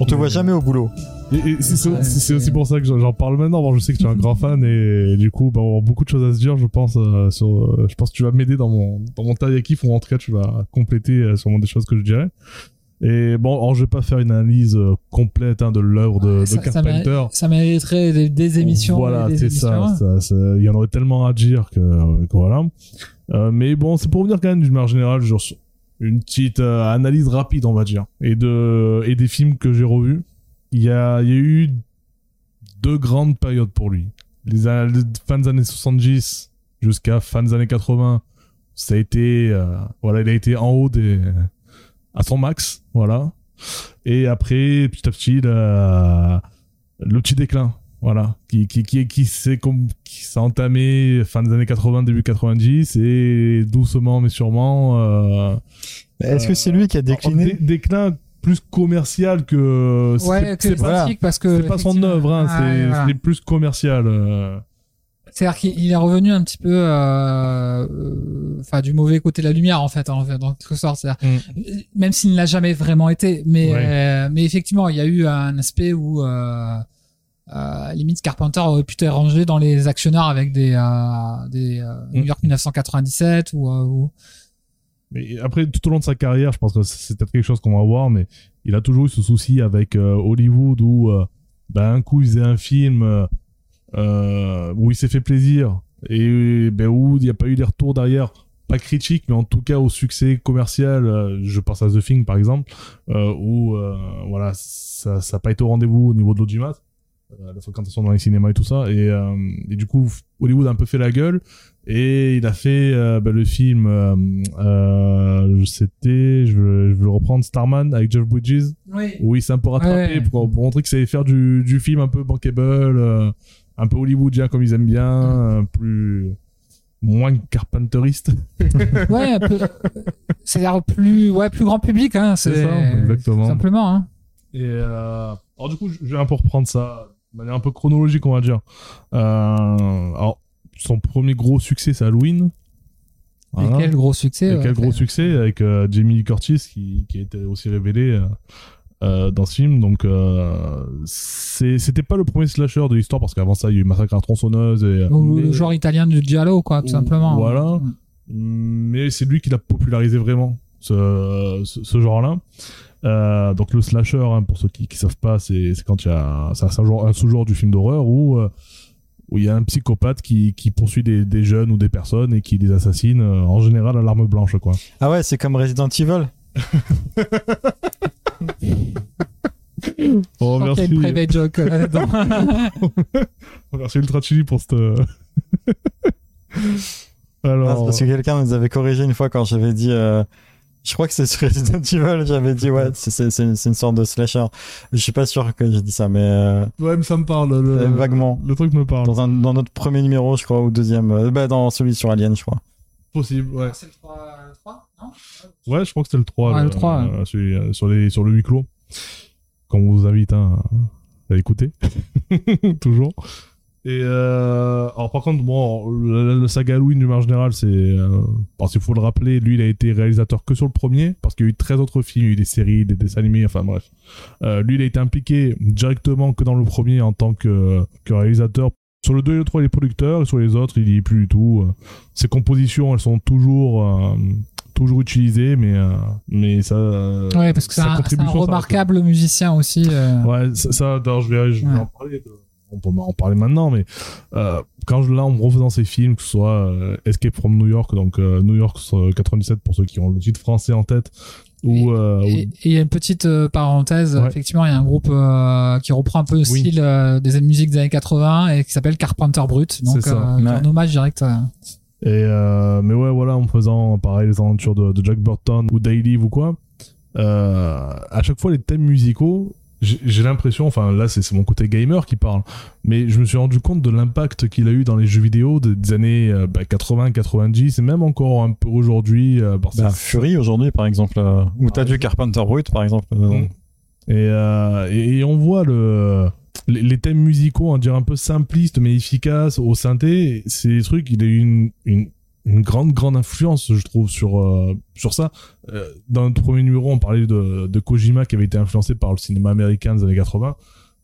On te voit jamais au boulot. Et, et c'est aussi pour ça que j'en parle maintenant. Bon, je sais que tu es un grand fan et, du coup, bah, on avoir beaucoup de choses à se dire, je pense. euh, sur, euh, je pense que tu vas m'aider dans mon dans mon taille ou en tout cas, tu vas compléter euh, sûrement des choses que je dirais. Et bon, alors je vais pas faire une analyse euh, complète hein, de l'œuvre de, de Ça- Carpenter. Ça mériterait des, des émissions. Voilà, c'est émissions. ça, Il y en aurait tellement à dire que, que voilà. Euh, mais bon, c'est pour venir quand même d'une manière générale, genre sur une petite euh, analyse rapide, on va dire, et de et des films que j'ai revus. Il y a, il y a eu deux grandes périodes pour lui. Les, les fins des années 70 jusqu'à fin des années 80, ça a été, euh, voilà, il a été en haut des, à son max, voilà. Et après, petit à petit, le petit déclin, voilà, qui qui qui qui s'est com- qui s'est entamé fin des années 80, début 90 et doucement mais sûrement. Euh, Est-ce que c'est lui qui a décliné dé- déclin plus commercial que Ouais, c'est- pas, parce que. c'est pas son œuvre, hein, Ah, c'est ouais, voilà. c'est plus commercial. euh. C'est-à-dire qu'il il est revenu un petit peu, euh, euh, enfin, du mauvais côté de la lumière en fait, en dans quelque sorte. Euh, Même s'il ne l'a jamais vraiment été, mais Ouais. euh, mais effectivement, il y a eu un aspect où euh, limite Carpenter aurait pu être rangé dans les actionnaires avec des des euh, New Mm. York 1997 ou, ou Mais après, tout au long de sa carrière, je pense que c'est peut-être quelque chose qu'on va voir, mais il a toujours eu ce souci avec euh, Hollywood où, euh, ben, un coup, il faisait un film euh, euh, où il s'est fait plaisir et ben, où il n'y a pas eu les retours derrière, pas critiques, mais en tout cas au succès commercial. euh, je pense à The Thing, par exemple, euh, où euh, voilà, ça n'a pas été au rendez-vous au niveau de l'audimat. la fréquentation dans les cinémas et tout ça. Et, euh, et du coup, Hollywood a un peu fait la gueule. Et il a fait bah, le film, c'était, je veux, je veux le reprendre, Starman avec Jeff Bridges, Oui. où il s'est un peu rattrapé Ouais. pour, pour montrer qu'il savait faire du, du film un peu bankable, euh, un peu hollywoodien comme ils aiment bien, un plus moins carpenteriste. *laughs* Ouais, un peu. C'est-à-dire plus, ouais, plus grand public, hein. C'est ça, exactement. Simplement, hein. Et euh, alors du coup, je un peu reprendre ça de manière un peu chronologique, on va dire. Euh, alors, son premier gros succès, c'est Halloween. Et quel gros succès. Et ouais, quel gros succès avec euh, Jamie Curtis qui, qui a été aussi révélé euh, euh, dans ce film. Donc, euh, c'était pas le premier slasher de l'histoire parce qu'avant ça, il y a eu Massacre à la tronçonneuse. Et, Ou mais- le genre italien du Giallo, quoi, tout Ou- simplement. voilà. Mm. mais c'est lui qui l'a popularisé vraiment ce, ce, ce genre-là. Euh, donc le slasher, hein, pour ceux qui, qui savent pas, c'est c'est quand il y a c'est un sous-genre un sous-genre du film d'horreur où euh, où il y a un psychopathe qui, qui poursuit des, des jeunes ou des personnes et qui les assassine euh, en général à l'arme blanche quoi. Ah ouais, c'est comme Resident Evil. *laughs* Oh, Je crois qu'il y a merci, une private joke euh, là-dedans. *laughs* merci Ultra Chili pour cette. euh, *laughs* Ah, Alors, c'est parce que quelqu'un nous avait corrigé une fois quand j'avais dit. euh, Je crois que c'est sur Resident Evil, j'avais dit ouais, c'est- c'est c'est une, c'est une sorte de slasher. Je suis pas sûr que j'ai dit ça, mais euh, ouais, mais ça me parle. Le, euh, vaguement. le truc me parle. Dans, un, dans notre premier numéro, je crois, ou deuxième. euh, bah, dans celui sur Alien, je crois. Possible, ouais. C'est le 3, le 3 non Ouais, je crois que c'était le 3. Ouais, le 3, euh, celui, euh, sur, les, sur le huis clos. Qu'on vous invite hein, à écouter. *laughs* Toujours. Et euh, alors par contre, bon, le, le saga Halloween du manière générale, c'est euh, parce qu'il faut le rappeler, lui, il a été réalisateur que sur le premier, parce qu'il y a eu 13 autres films, il y a eu des séries, des dessins animés, enfin bref. Euh, lui, il a été impliqué directement que dans le premier en tant que, que réalisateur. Sur le 2 et le 3, il est producteur, et sur les autres, il y est plus du tout. Ses compositions, elles sont toujours toujours utilisées, mais euh, mais ça. euh, Ouais, parce que c'est un, ça remarquable musicien aussi. euh. Ouais, ça, ça d'ailleurs, je vais, je vais Ouais. en parler. de- On peut en parler maintenant, mais euh, quand je, là, en me refaisant ces films, que ce soit euh, Escape from New York, donc euh, New York euh, 97 pour ceux qui ont le titre français en tête, ou, euh, ou- Et et il y a une petite euh, parenthèse, Ouais. effectivement, il y a un groupe euh, qui reprend un peu le Oui. style euh, des musiques des années 80 et qui s'appelle Carpenter Brut. Donc, euh, un hommage direct. euh. Et euh, mais ouais, voilà, en faisant pareil les aventures de, de Jack Burton ou Daily ou quoi, euh, à chaque fois les thèmes musicaux, j'ai l'impression, enfin là c'est mon côté gamer qui parle, mais je me suis rendu compte de l'impact qu'il a eu dans les jeux vidéo de- des années euh, bah, 80, 90 et même encore un peu aujourd'hui. euh, Bah, Fury aujourd'hui, par exemple, euh, où t'as du Carpenter Brut, par exemple. euh. Et, euh, et, et on voit le, les, les thèmes musicaux, on dirait un peu simplistes mais efficaces au synthé. C'est des trucs, il a eu une, une, une grande, grande influence, je trouve, sur, euh, sur ça. Euh, dans notre premier numéro, on parlait de, de Kojima qui avait été influencé par le cinéma américain des années 80,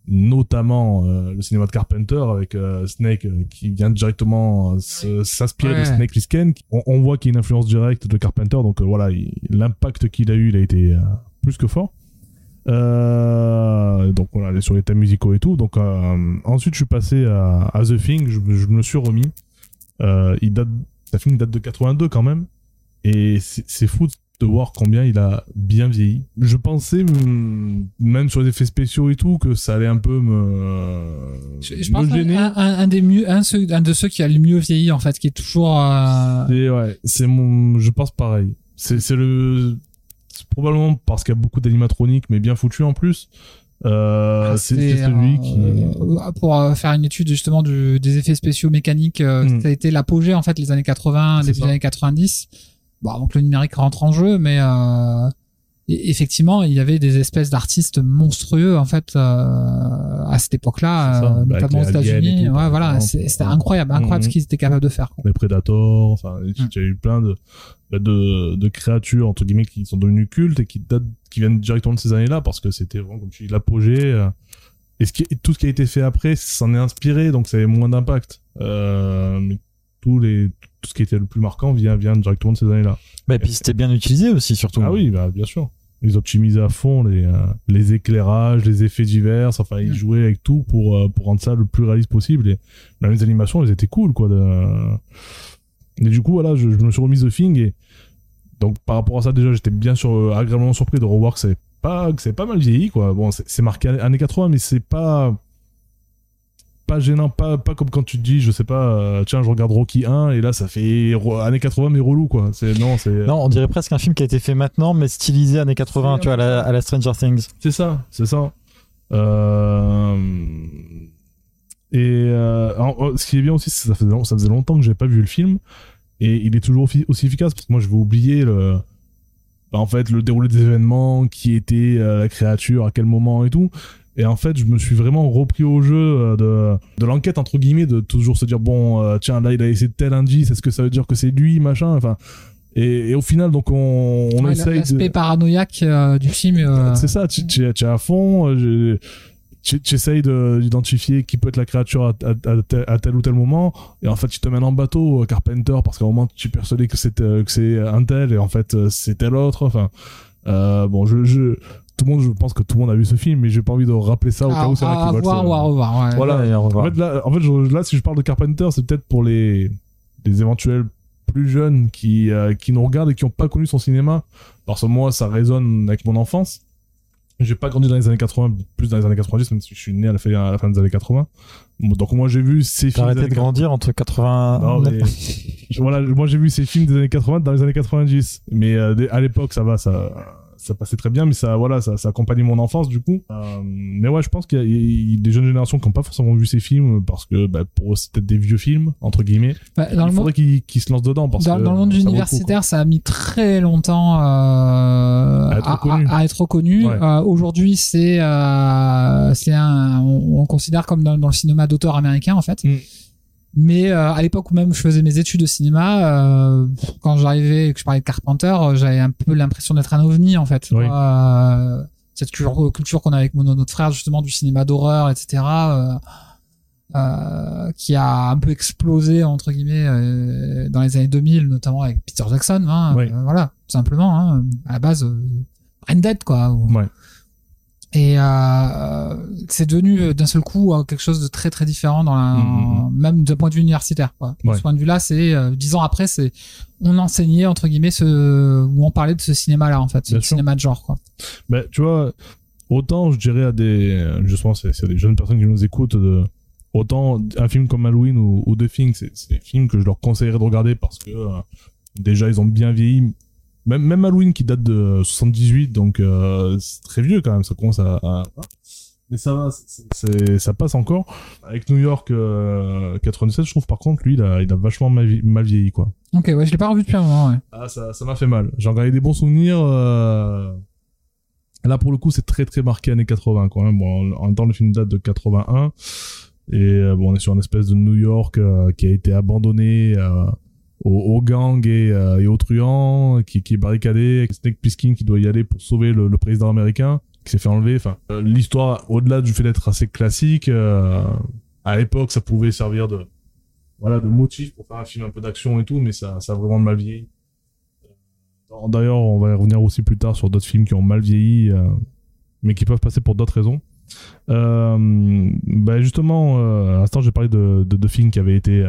notamment euh, le cinéma de Carpenter avec Snake qui vient directement s'inspirer de. Snake Plissken. On, on voit qu'il y a une influence directe de Carpenter, donc voilà, il- l'impact qu'il a eu, il a été plus que fort. Euh, donc voilà, sur les thèmes musicaux et tout. Donc euh, ensuite, je suis passé à, à The Thing. Je, je me suis remis. Euh, il date, The Thing date de 82 quand même, et c'est fou de voir combien il a bien vieilli. Je pensais, hum, même sur les effets spéciaux et tout, que ça allait un peu me, Je, je me pense gêner. un, un, un des mieux, un, de ceux qui a le mieux vieilli en fait, qui est toujours. euh, ouais, c'est mon, je pense pareil. C'est, c'est le, probablement parce qu'il y a beaucoup d'animatroniques, mais bien foutu en plus. Euh, Ah, c'est, celui qui. euh, pour euh, faire une étude justement du, des effets spéciaux mécaniques, euh, Mm. ça a été l'apogée en fait les années 80, C'est début des années 90. Bon, donc le numérique rentre en jeu, mais et- effectivement, il y avait des espèces d'artistes monstrueux en fait euh, à cette époque-là, euh, bah, notamment aux États-Unis. Ouais, voilà, c'était incroyable, incroyable Mhm. ce qu'ils étaient capables de faire. quoi. les Predators, enfin, il Mm. y a eu plein de, bah, de, de créatures, entre guillemets, qui sont devenues cultes et qui datent, qui viennent directement de ces années-là parce que c'était vraiment, comme tu dis, l'apogée. euh, et ce qui, et tout ce qui a été fait après, s'en est inspiré, donc ça avait moins d'impact. Euh, mais tous les, ce qui était le plus marquant vient, vient directement de ces années-là. Bah, et puis c'était bien utilisé aussi, surtout. Ah oui, bah, bien sûr. Ils optimisaient à fond les, euh, les éclairages, les effets divers, enfin, ils Mm. jouaient avec tout pour, euh, pour rendre ça le plus réaliste possible. Et même les animations, elles étaient cool, quoi. De... Et du coup, voilà, je, je me suis remis The Thing et donc par rapport à ça, déjà, j'étais bien sûr euh, agréablement surpris de revoir que c'est pas, que c'est pas mal vieilli, quoi. Bon, c'est c'est marqué années 80, mais c'est pas, pas gênant, pas, pas comme quand tu te dis, je sais pas, euh, tiens, je regarde Rocky 1 et là ça fait années 80 mais relou quoi. C'est non, c'est Non, on dirait presque un film qui a été fait maintenant, mais stylisé années 80, C'est tu vois, à la, à la Stranger Things. c'est ça, c'est ça. Euh, Et euh, alors, euh, ce qui est bien aussi, c'est que ça faisait, ça faisait longtemps que j'ai pas vu le film et il est toujours aussi, efficace parce que moi je vais oublier le, bah, en fait, le déroulé des événements, qui était la créature, à quel moment et tout. Et en fait, je me suis vraiment repris au jeu euh, de, de l'enquête, entre guillemets, de toujours se dire, bon, euh, tiens, là, il a essayé tel indice, est-ce que ça veut dire que c'est lui, machin, enfin. Et, et au final, donc, on, on Ouais, essaye L'aspect de. paranoïaque euh, du film. euh, *laughs* C'est ça, tu es à fond, euh, tu essayes de- d'identifier qui peut être la créature à, à- à tel, ou tel moment, et en fait, tu te mènes en bateau, Carpenter, parce qu'à un moment, tu es persuadé que c'est un tel, et en fait, c'est tel autre, enfin. bon, je, je, tout le monde, je pense que tout le monde a vu ce film, mais j'ai pas envie de rappeler ça au cas où c'est à qui veulent voir à revoir. ouais. Voilà. Ouais, et au revoir. En fait, là, en fait je- là, si je parle de Carpenter, c'est peut-être pour les, les éventuels plus jeunes qui, euh, qui nous regardent et qui n'ont pas connu son cinéma. Parce que moi, ça résonne avec mon enfance. J'ai pas grandi dans les années 80, plus dans les années 90, même si je suis né à la fin, à la fin des années 80. Donc moi, j'ai vu ces films. arrêté années de grandir entre 80. non, mais je- *laughs* voilà, moi j'ai vu ces films des années 80 dans les années 90. Mais euh, à l'époque, ça va, ça, ça passait très bien, mais ça, voilà, ça, ça accompagnait mon enfance du coup. Euh, mais ouais, je pense qu'il y, a- il y a des jeunes générations qui n'ont pas forcément vu ces films parce que bah, pour eux, c'est peut-être des vieux films entre guillemets. Bah, dans, il le monde, faudrait qu'ils qu'ils se lancent dedans parce dans, que dans le monde ça universitaire, ça a mis très longtemps euh, À être reconnu. à être reconnu. Ouais. Euh, Aujourd'hui, c'est euh, c'est un, on, on considère comme dans, dans le cinéma d'auteur américain en fait. Mm. Mais euh, à l'époque où même je faisais mes études de cinéma, euh, quand j'arrivais et que je parlais de Carpenter, euh, j'avais un peu l'impression d'être un ovni en fait. Oui. Euh, cette culture, culture qu'on a avec mon notre frère justement du cinéma d'horreur, etc. euh, euh, qui a un peu explosé entre guillemets euh, dans les années 2000, notamment avec Peter Jackson. Hein, Oui. euh, voilà, tout simplement. Hein, à la base, euh, brain dead quoi. Ouais. Et euh, c'est devenu euh, d'un seul coup euh, quelque chose de très très différent dans la, Mhm. même d'un point de vue universitaire. Quoi. De ce point de vue-là, c'est dix ans après, c'est on enseignait entre guillemets ce où on parlait de ce cinéma-là en fait, ce cinéma de genre quoi. Ben, tu vois, autant je dirais à des, justement, c'est des jeunes personnes qui nous écoutent, de, autant un film comme Halloween ou, ou The Thing, c'est c'est des films que je leur conseillerais de regarder parce que euh, déjà ils ont bien vieilli. Même, même Halloween qui date de 78, donc euh, c'est très vieux quand même, ça commence à. à- Mais ça va, c'est- c'est- ça passe encore. Avec New York euh, 97, je trouve par contre, lui, il a, il a vachement mal, vie- mal vieilli, quoi. Ok, ouais, je l'ai pas revu depuis un moment. Ouais. Ah, ça, ça m'a fait mal. J'en gardais des bons souvenirs. euh, Là, pour le coup, c'est très très marqué années 80 quand même. Bon, en même temps, le film date de 81. Et euh, bon, on est sur une espèce de New York euh, qui a été abandonné euh, aux, aux gangs et, euh, et aux truands, qui, qui est barricadé, Snake Plissken qui doit y aller pour sauver le, président américain, qui s'est fait enlever. Enfin, euh, l'histoire, au-delà du fait d'être assez classique, euh, à l'époque, ça pouvait servir de voilà de motif pour faire un film un peu d'action et tout, mais ça, ça a vraiment mal vieilli. D'ailleurs, on va y revenir aussi plus tard sur d'autres films qui ont mal vieilli, mais qui peuvent passer pour d'autres raisons. Bah justement, à l'instant, j'ai parlé de, de, films qui avaient été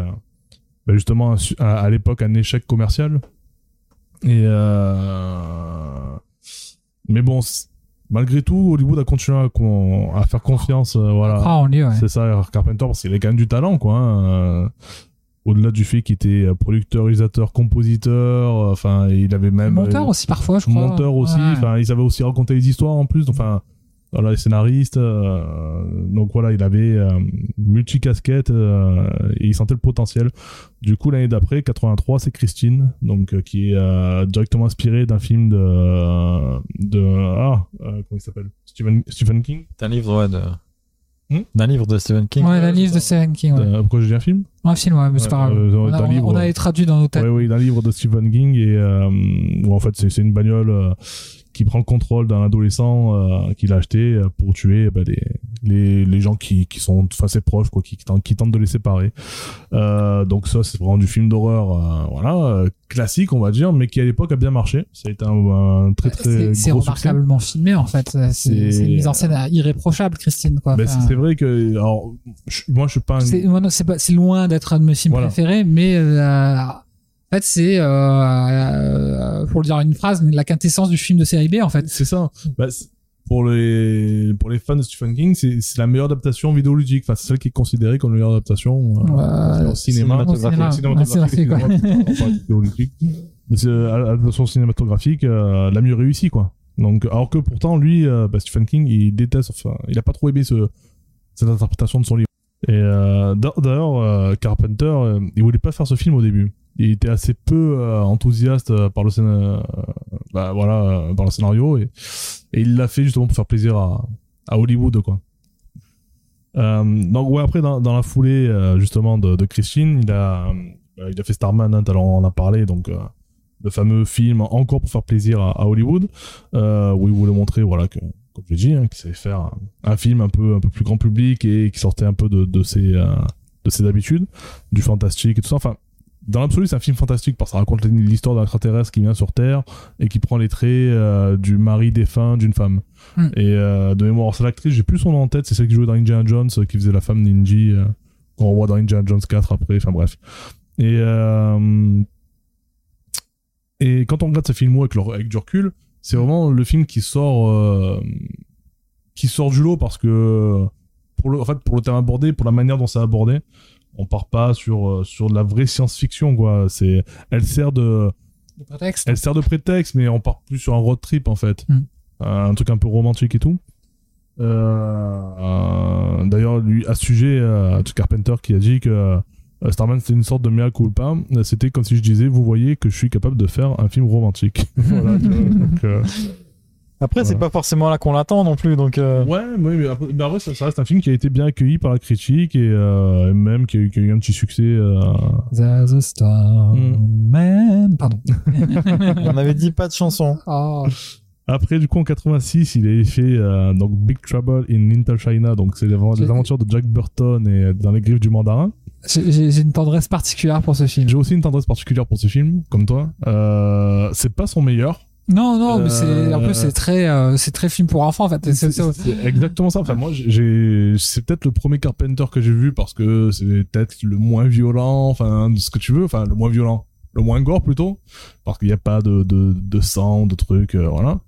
bah justement un à, à l'époque un échec commercial. Et euh, mais bon, malgré tout, Hollywood a continué à, faire confiance. euh, voilà. Ah, ouais. C'est ça, Carpenter, parce qu'il a quand même du talent, quoi. hein, euh, Au-delà du fait qu'il était euh, producteur, réalisateur, compositeur, enfin, il avait même. Monteur aussi parfois, je crois. monteur aussi, Ouais. enfin, il savait aussi raconter les histoires en plus, enfin, voilà, les scénaristes, euh, donc voilà, il avait euh, multi-casquette euh, et il sentait le potentiel. Du coup, l'année d'après, 83, c'est Christine, donc euh, qui est euh, directement inspiré d'un film de, de ah, euh, comment il s'appelle? Stephen, Stephen King? D'un livre, ouais, de... Hmm? d'un livre de Stephen King. Ouais, la liste de Stephen King. Ouais. Pourquoi j'ai dit un film? Un film, ouais, mais c'est Ouais, pas grave. euh, on, a, d'un on- livre, on dans nos têtes. Oui, oui, d'un livre de Stephen King et euh, où en fait c'est c'est une bagnole euh, qui prend le contrôle d'un adolescent euh, qu'il a acheté euh, pour tuer bah, les, les, les gens qui, qui sont enfin ses proches quoi, qui, qui tentent, qui tentent de les séparer. Euh, donc ça c'est vraiment du film d'horreur, euh, voilà, classique on va dire, mais qui à l'époque a bien marché. Ça a été un, un très très C'est succès. remarquablement filmé en fait. C'est une mise en scène irréprochable, Christine. Quoi. Ben, Enfin, c'est vrai que alors je- moi je suis pas un c'est loin d'être un de mes films Voilà. préférés, mais en fait c'est, euh, euh, pour le dire en une phrase, la quintessence du film de série B en fait. C'est ça. Bah, pour les pour les fans de Stephen King, c'est la meilleure adaptation vidéoludique. Enfin, c'est celle qui est considérée comme la meilleure adaptation euh, au cinéma. Cinématographique, vidéoludique. C'est euh, cinématographique la mieux réussie, quoi. Donc, alors que pourtant, lui, euh, bah, Stephen King, il déteste, enfin, il a pas trop aimé ce, cette interprétation de son livre. Et euh, d'a- d'ailleurs, euh, Carpenter, euh, il voulait pas faire ce film au début. Il était assez peu euh, enthousiaste par le scén- bah, par le scénario et, il l'a fait justement pour faire plaisir à, Hollywood, quoi. Donc ouais, après dans, la foulée justement de, Christine, il a fait Starman, hein, on en a parlé, donc le fameux film encore pour faire plaisir à, à Hollywood, où il voulait montrer voilà que comme je l'ai dit, hein, qu'il savait faire un, un film un peu un peu plus grand public et qui sortait un peu de, de ses euh, de ses habitudes, du fantastique et tout ça. Enfin, dans l'absolu, c'est un film fantastique parce que ça raconte l'histoire d'un extraterrestre qui vient sur Terre et qui prend les traits euh, du mari défunt d'une femme. Hmm. Et euh, de mémoire, c'est l'actrice, j'ai plus son nom en tête, c'est celle qui jouait dans Indiana Jones, qui faisait la femme Ninji, euh, qu'on revoit dans Indiana Jones 4 après, enfin bref. Et, et quand on regarde ce film avec, avec du recul, c'est vraiment le film qui sort, euh, qui sort du lot parce que, pour le, en fait, pour le thème abordé, pour la manière dont c'est abordé, on part pas sur, euh, sur de la vraie science-fiction, quoi. C'est, elle sert de, prétexte. elle sert de prétexte, mais on part plus sur un road trip en fait. Mm. Un truc un peu romantique et tout. Euh, D'ailleurs, lui, à ce sujet, euh, Carpenter qui a dit que Starman c'était une sorte de mea culpa. Euh, C'était comme si je disais, vous voyez que je suis capable de faire un film romantique. *laughs* voilà, donc, euh, Après, c'est pas forcément là qu'on l'attend non plus, donc. euh, Ouais, mais, mais après, mais après, ça, ça reste un film qui a été bien accueilli par la critique et, euh, et même qui a, eu, qui a eu un petit succès. euh, There's a star Mm. man. Pardon. *laughs* On avait dit pas de chanson. Oh. Après, du coup, en 86, il avait fait euh, donc Big Trouble in Little China. Donc, c'est les, aventures de Jack Burton et dans les griffes du mandarin. J'ai une tendresse particulière pour ce film. J'ai aussi une tendresse particulière pour ce film, comme toi. Euh, c'est pas son meilleur. Non, non, mais c'est Euh, en plus c'est très, euh, c'est très film pour enfants en fait. C'est- exactement ça. Enfin, moi, j'ai, c'est peut-être le premier Carpenter que j'ai vu parce que c'est peut-être le moins violent, enfin, ce que tu veux, enfin, le moins violent, le moins gore plutôt, parce qu'il n'y a pas de, de, de sang, de trucs, euh, voilà.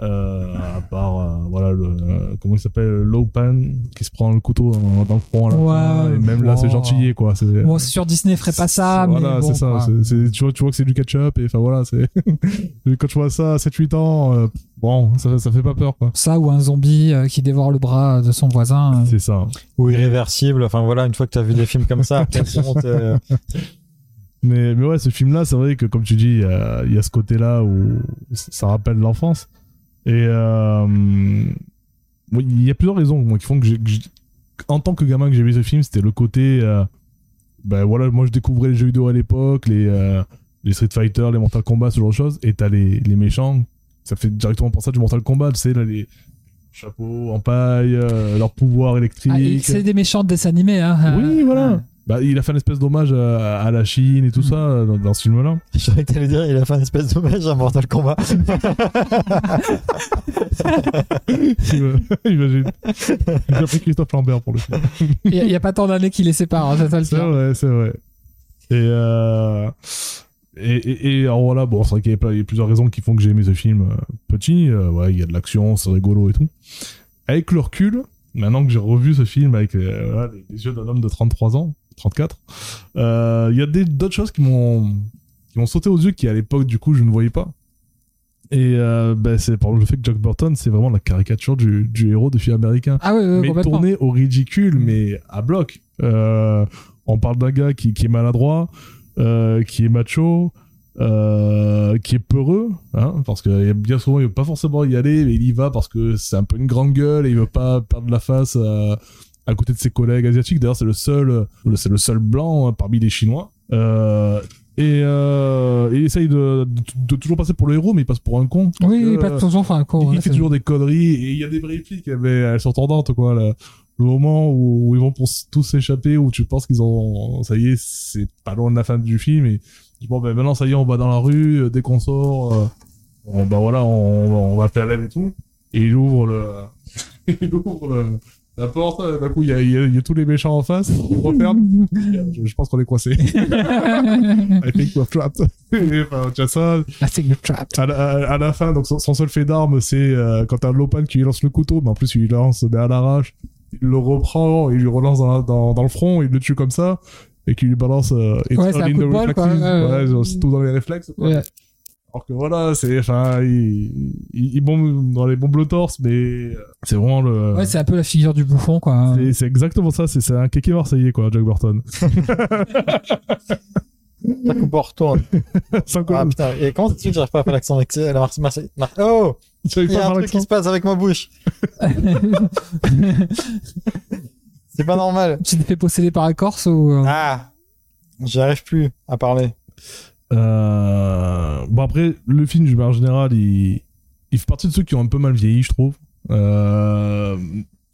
Euh, à part, euh, voilà, le, euh, comment il s'appelle, Lopan, qui se prend le couteau dans, dans le front Ouais, fin, et même là, c'est wow. gentillet, quoi. C'est, Bon, c'est sûr Disney ferait pas ça, mais voilà, bon, c'est ça. quoi. c'est- c'est- tu, vois, tu vois que c'est du ketchup, et enfin voilà, c'est, *laughs* quand tu vois ça à 7-8 ans, euh, bon, ça, ça fait pas peur, quoi. Ça ou un zombie euh, qui dévore le bras de son voisin. euh. C'est ça. Ou irréversible. Enfin voilà, une fois que t'as vu des films comme ça, *laughs* après, Mais, mais ouais, ce film-là, c'est vrai que comme tu dis, il y a, il y a ce côté-là où ça rappelle l'enfance. Et euh, il y a plusieurs raisons moi, qui font que, en tant que gamin que j'ai vu ce film, c'était le côté, euh, ben voilà, moi je découvrais les jeux vidéo à l'époque, les, euh, les Street Fighter, les Mortal Kombat, ce genre de choses, et t'as les, les méchants, ça fait directement penser à du Mortal Kombat, tu sais, là, les chapeaux en paille, euh, leur pouvoir électrique. Ah, c'est des méchants de dessins animés, hein. Oui, voilà. Bah, il a fait une espèce d'hommage à, à la Chine et tout ça euh, dans, dans ce film-là. Je savais que t'allais dire, il a fait un espèce d'hommage à Mortal Kombat. *laughs* Imagine. J'ai pris Christophe Lambert pour le film. Il y, a- pas tant d'années qui les séparent, hein, ça, ça le C'est vrai, c'est vrai. Et, euh, et, et, et alors voilà, bon, c'est vrai qu'il y, a y plusieurs raisons qui font que j'ai aimé ce film euh, petit. Euh, ouais, il y a de l'action, c'est rigolo et tout. Avec le recul, maintenant que j'ai revu ce film avec euh, voilà, les yeux d'un homme de 33 ans, 34, euh, il y a des- d'autres choses qui m'ont qui m'ont sauté aux yeux qui à l'époque du coup je ne voyais pas. Et euh, ben, c'est par le fait que Jack Burton c'est vraiment la caricature du, du héros de film américain Ah oui, oui, mais tourné au ridicule, mais à bloc. Euh, on parle d'un gars qui, qui est maladroit, euh, qui est macho, euh, qui est peureux, hein, parce que bien souvent il veut pas forcément y aller, mais il y va parce que c'est un peu une grande gueule et il veut pas perdre la face à, à côté de ses collègues asiatiques. D'ailleurs, c'est le seul, euh, c'est le seul blanc hein, parmi les Chinois. Euh, et, euh, il essaye de, de, de toujours passer pour le héros, mais il passe pour un con. Oui, que, oui, pas euh, toujours, enfin, quoi. il ouais, fait toujours des conneries et il y a des répliques mais elles sont tendantes quoi là. le moment où, où ils vont pour tous s'échapper où tu penses qu'ils ont ça y est c'est pas loin de la fin du film et bon ben maintenant ça y est on va dans la rue dès qu'on sort euh, bon bah voilà on, on va appeler à l'aide et tout et il ouvre le *laughs* il ouvre le La porte, euh, d'un coup, il y a, il y a- il y a tous les méchants en face. On referme. je, je pense qu'on est coincé. *laughs* I think we're trapped. Et, *laughs* enfin, tu as ça. La signe trap. À la, à- la fin, donc son, son seul fait d'arme, c'est euh, quand t'as Lopan qui lui lance le couteau, mais en plus il lui lance mais à l'arrache. Il le reprend, il lui relance dans, la- dans, dans le front, il le tue comme ça, et qui lui balance. Euh, Ouais, c'est un coup de quoi. Ouais, ouais. Tout dans les réflexes. quoi. Ouais. Alors que voilà, c'est, enfin, il, il, il bombe dans les bombes le torse, mais euh, c'est vraiment le. Ouais, c'est un peu la figure du bouffon, quoi. c'est, c'est exactement ça, c'est, c'est un kéké marseillais, quoi, Jack Burton. Ça coupe on retourne. Sans Ah putain, et comment se fait que j'arrive pas à faire l'accent avec la Marseille Marseille Mar- Oh Il y a un truc qui se passe avec ma bouche. *laughs* C'est pas normal. Tu t'es fait posséder par un corse ou. euh, Ah J'y arrive plus à parler. Euh... Bon après, le film, de manière générale, il... il fait partie de ceux qui ont un peu mal vieilli, je trouve. Euh...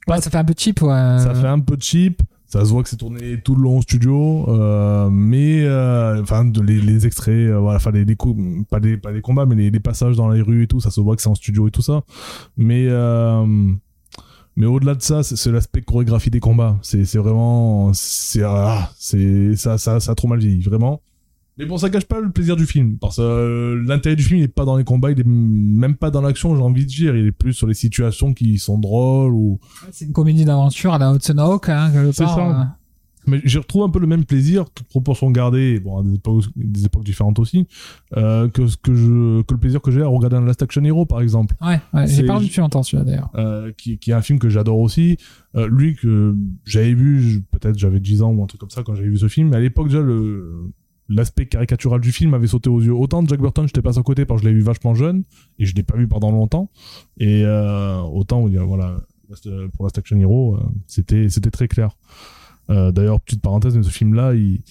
Ouais, ça fait un peu cheap, ouais. Ça fait un peu cheap. Ça se voit que c'est tourné tout le long au studio, euh, mais euh, enfin de- les, les extraits, euh, voilà, enfin les, les coups, pas les pas les combats, mais les, les passages dans les rues et tout, ça se voit que c'est en studio et tout ça. Mais mais au-delà de ça, c'est l'aspect chorégraphie des combats. C'est c'est vraiment c'est ah, c'est ça ça ça a trop mal vieilli vraiment. Mais bon, ça gâche pas le plaisir du film parce que euh, l'intérêt du film il est pas dans les combats, il est même pas dans l'action, j'ai envie de dire, il est plus sur les situations qui sont drôles ou C'est une comédie d'aventure à la Hudson Hawk, hein, quelque C'est part, ça. euh. Mais j'y retrouve un peu le même plaisir, toute proportion gardée, bon, à des époques, des époques différentes aussi, euh, que, ce que, je, que le plaisir que j'ai à regarder un Last Action Hero, par exemple, Ouais, ouais. J'ai pas vu depuis longtemps, celui-là, d'ailleurs. euh, qui, qui est un film que j'adore aussi. Euh, lui, que j'avais vu, peut-être j'avais 10 ans ou un truc comme ça quand j'avais vu ce film, mais à l'époque, déjà, le l'aspect caricatural du film avait sauté aux yeux. Autant de Jack Burton, j'étais pas à côté parce que je l'ai vu vachement jeune, et je l'ai pas vu pendant longtemps. Et euh, autant, voilà, Last- pour Last Action Hero, euh, c'était c'était très clair. Euh, D'ailleurs, petite parenthèse, mais ce film-là, il,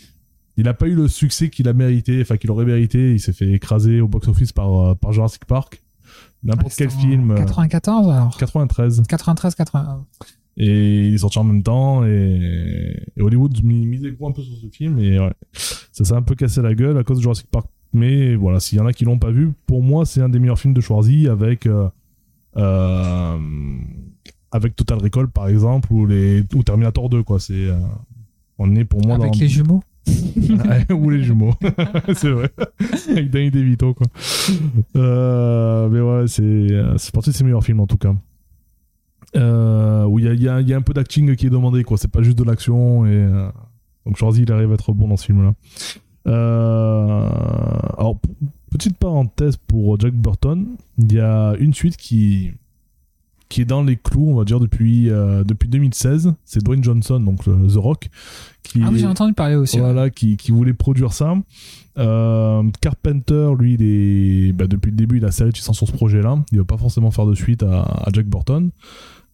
il a pas eu le succès qu'il a mérité, enfin qu'il aurait mérité. Il s'est fait écraser au box-office par, euh, par Jurassic Park. N'importe Ouais, quel film. euh, 94, alors. 93. 93, 80. Et il est sorti en même temps. Et, et Hollywood mi- misait gros un peu sur ce film. Et ouais, ça s'est un peu cassé la gueule à cause de Jurassic Park. Mais voilà, s'il y en a qui l'ont pas vu, pour moi, c'est un des meilleurs films de Schwarzy avec. euh, euh, avec Total Recall par exemple ou les ou Terminator 2 quoi c'est euh, on est pour moi Avec dans les jumeaux. *laughs* ou les jumeaux *laughs* c'est vrai avec Danny DeVito quoi mais ouais c'est c'est parti de ses meilleurs films en tout cas euh, où il y a, il y, a, il y a un peu d'acting qui est demandé quoi c'est pas juste de l'action et euh, donc Schwarzy il arrive à être bon dans ce film là euh, alors petite parenthèse pour Jack Burton il y a une suite qui qui est dans les clous on va dire depuis euh, depuis 2016 c'est Dwayne Johnson donc The Rock qui Ah oui, j'ai entendu parler aussi. ouais. voilà, qui, qui voulait produire ça. Euh, Carpenter, lui, il est, bah, depuis le début, il a serré réticent sur ce projet-là. Il veut pas forcément faire de suite à, à Jack Burton.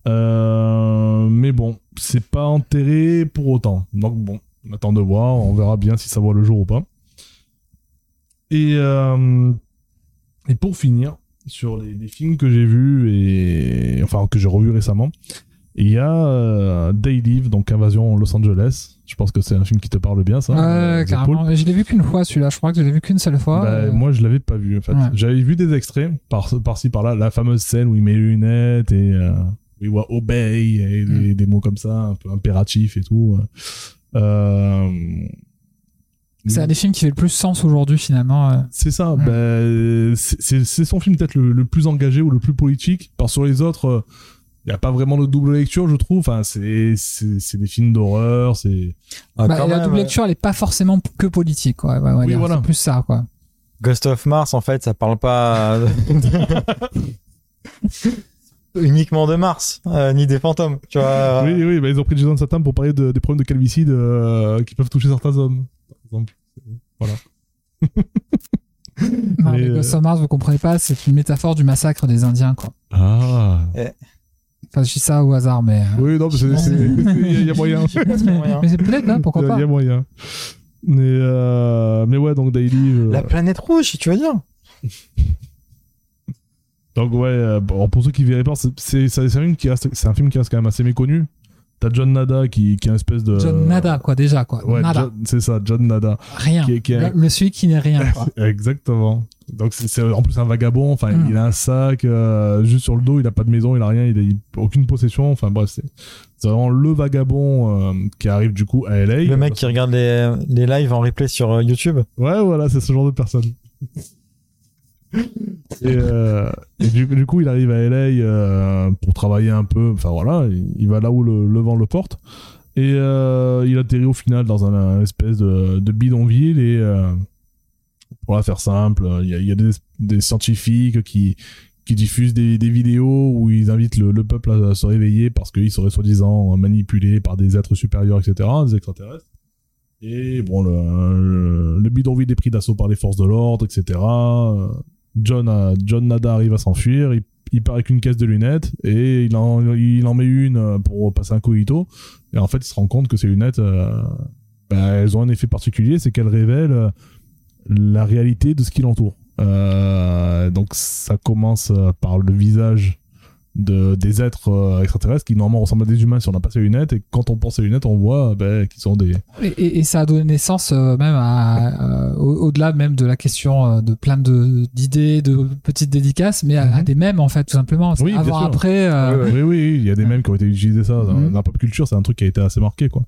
Euh, mais bon, c'est pas enterré pour autant. Donc bon, on attend de voir. On verra bien si ça voit le jour ou pas. Et, euh, et pour finir, sur les, les films que j'ai vus et enfin que j'ai revus récemment, il y a euh, Day Live, donc Invasion Los Angeles. Je pense que c'est un film qui te parle bien, ça. euh, Ouais, The carrément. Je l'ai vu qu'une fois, celui-là. Je crois que je l'ai vu qu'une seule fois. bah, Euh, Moi, je l'avais pas vu. En fait, Ouais. j'avais vu des extraits par par-ci par-là, la fameuse scène où il met les lunettes et euh, il voit obey et Mm. des, des mots comme ça, un peu impératifs et tout. Euh, C'est un des films qui fait le plus sens aujourd'hui, finalement. euh. C'est ça. Mm. bah, c'est- son film peut-être le, le plus engagé ou le plus politique. Parce que sur les autres, il n'y a pas vraiment de double lecture, je trouve. Enfin, c'est des films d'horreur. C'est Ah, Bah, la même, double euh, lecture, elle est pas forcément que politique, quoi. Ouais, ouais, Oui, voilà. C'est plus ça, quoi. Ghost of Mars, en fait, ça parle pas *laughs* *laughs* uniquement de Mars, euh, ni des fantômes. Tu vois. *laughs* Oui, oui, bah, ils ont pris Jason Statham pour parler de- des problèmes de calvitie euh, qui peuvent toucher certains hommes. Par exemple. Voilà. *laughs* Non, Mais, mais euh, Ghost of Mars, vous comprenez pas, c'est une métaphore du massacre des Indiens, quoi. Ah. Enfin, je dis ça au hasard, mais. euh, Oui, non, mais il y a moyen. mais c'est peut-être là, pourquoi Il y a pas. moyen. Mais, euh, mais ouais, donc Daily. euh, La planète rouge, si tu veux dire? *laughs* Donc ouais, euh, bon, pour ceux qui verraient pas, c'est c'est c'est un film qui reste, c'est un film qui reste quand même assez méconnu. t'as John Nada qui, qui est un espèce de. John Nada, quoi, déjà, quoi. Ouais, Nada. John- c'est ça, John Nada. Rien. qui est- qui est- Le, le celui qui n'est rien, quoi. *laughs* Exactement. Donc c'est c'est en plus un vagabond. Enfin, Mm. il a un sac euh, juste sur le dos. Il a pas de maison, il a rien, il a, il a aucune possession. Enfin bref, c'est c'est vraiment le vagabond euh, qui arrive du coup à LA. Le mec qui regarde les, les lives en replay sur YouTube. Ouais, voilà, c'est ce genre de personne. Et euh, du, coup, il arrive à LA euh, pour travailler un peu. Enfin voilà, il, va là où le, vent le porte. Et euh, il atterrit au final dans un, espèce de, bidonville. Et pour la faire simple, il y a, des, scientifiques qui, qui diffusent des, vidéos où ils invitent le, le peuple à se réveiller parce qu'ils seraient soi-disant manipulés par des êtres supérieurs, etc., des extraterrestres. Et bon, le bidonville est pris d'assaut par les forces de l'ordre, etc. John, John Nada arrive à s'enfuir, il, il part avec une caisse de lunettes et il en, il en met une euh, pour passer un coïto. Et en fait, il se rend compte que ces lunettes, euh, bah, elles ont un effet particulier, c'est qu'elles révèlent euh, la réalité de ce qui l'entoure. Donc ça commence par le visage de, des êtres euh, extraterrestres qui normalement ressemblent à des humains si on n'a pas ces lunettes et quand on pense à ces lunettes on voit ben, qu'ils sont des Et, et- et ça a donné naissance euh, même à, euh, au- au-delà même de la question de plein de d'idées, de petites dédicaces, mais à, à Mhm. des mèmes en fait tout simplement. Oui, bien Avant sûr. après, Oui, oui, il y a des mêmes qui ont été utilisés ça dans, Mhm. dans la pop culture, c'est un truc qui a été assez marqué, quoi.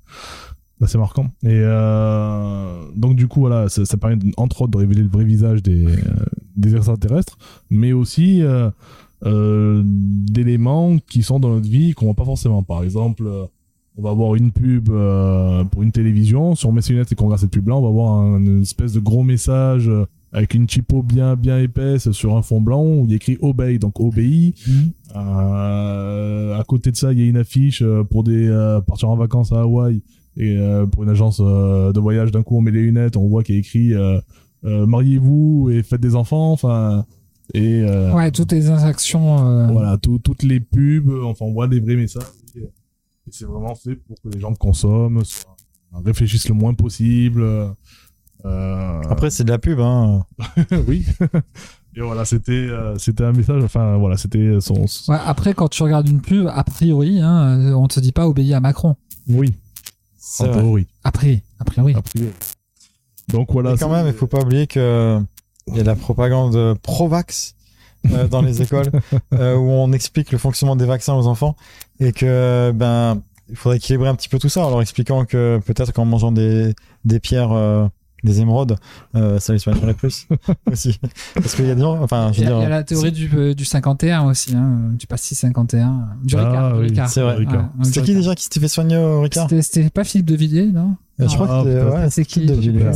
Assez marquant. Et euh, donc, du coup, voilà, ça, ça permet, entre autres, de révéler le vrai visage des, euh, des extraterrestres, mais aussi euh, euh, d'éléments qui sont dans notre vie qu'on voit pas forcément. Par exemple, euh, on va avoir une pub euh, pour une télévision, si on met ses lunettes et qu'on regarde cette pub-là, on va avoir un- une espèce de gros message avec une typo bien bien épaisse sur un fond blanc où il y a écrit obey, donc obéis. Mhm. Euh, à côté de ça, il y a une affiche pour des euh, partir en vacances à Hawaï et euh, pour une agence de voyage. D'un coup, on met les lunettes, on voit qu'il y a écrit mariez-vous et faites des enfants. Enfin, et euh, ouais, toutes les actions. euh, voilà, tout- toutes les pubs. Enfin, on voit des vrais messages. Et, et c'est vraiment fait pour que les gens consomment, soient- réfléchissent le moins possible. Euh, Après, c'est de la pub, hein. *laughs* oui. *laughs* Et voilà, c'était euh, c'était un message. Enfin, voilà, c'était son. Ouais, après, quand tu regardes une pub, a priori, hein, euh, on te dit pas obéir à Macron. Oui. A priori, a priori. A priori. Donc voilà. Mais quand même, il faut pas oublier que il y a de la propagande pro-vax euh, *laughs* dans les écoles euh, où on explique le fonctionnement des vaccins aux enfants et que ben il faudrait équilibrer un petit peu tout ça en leur expliquant que peut-être qu'en mangeant des des pierres euh, des émeraudes, euh, ça les soignerait plus *laughs* aussi. Parce qu'il y a des gens, enfin, je Il y, veux a, il y a la théorie du, euh, du 51 aussi, hein, du pastis 51. Du Ah, Ricard. du oui, Ricard. c'est vrai. Ricard. Ouais, c'était qui déjà qui s'était fait soigner au Ricard? C'était- pas Philippe de Villiers, non? Euh, Je crois Ah, que c'était peut-être. ouais, C'est qui, de Villiers,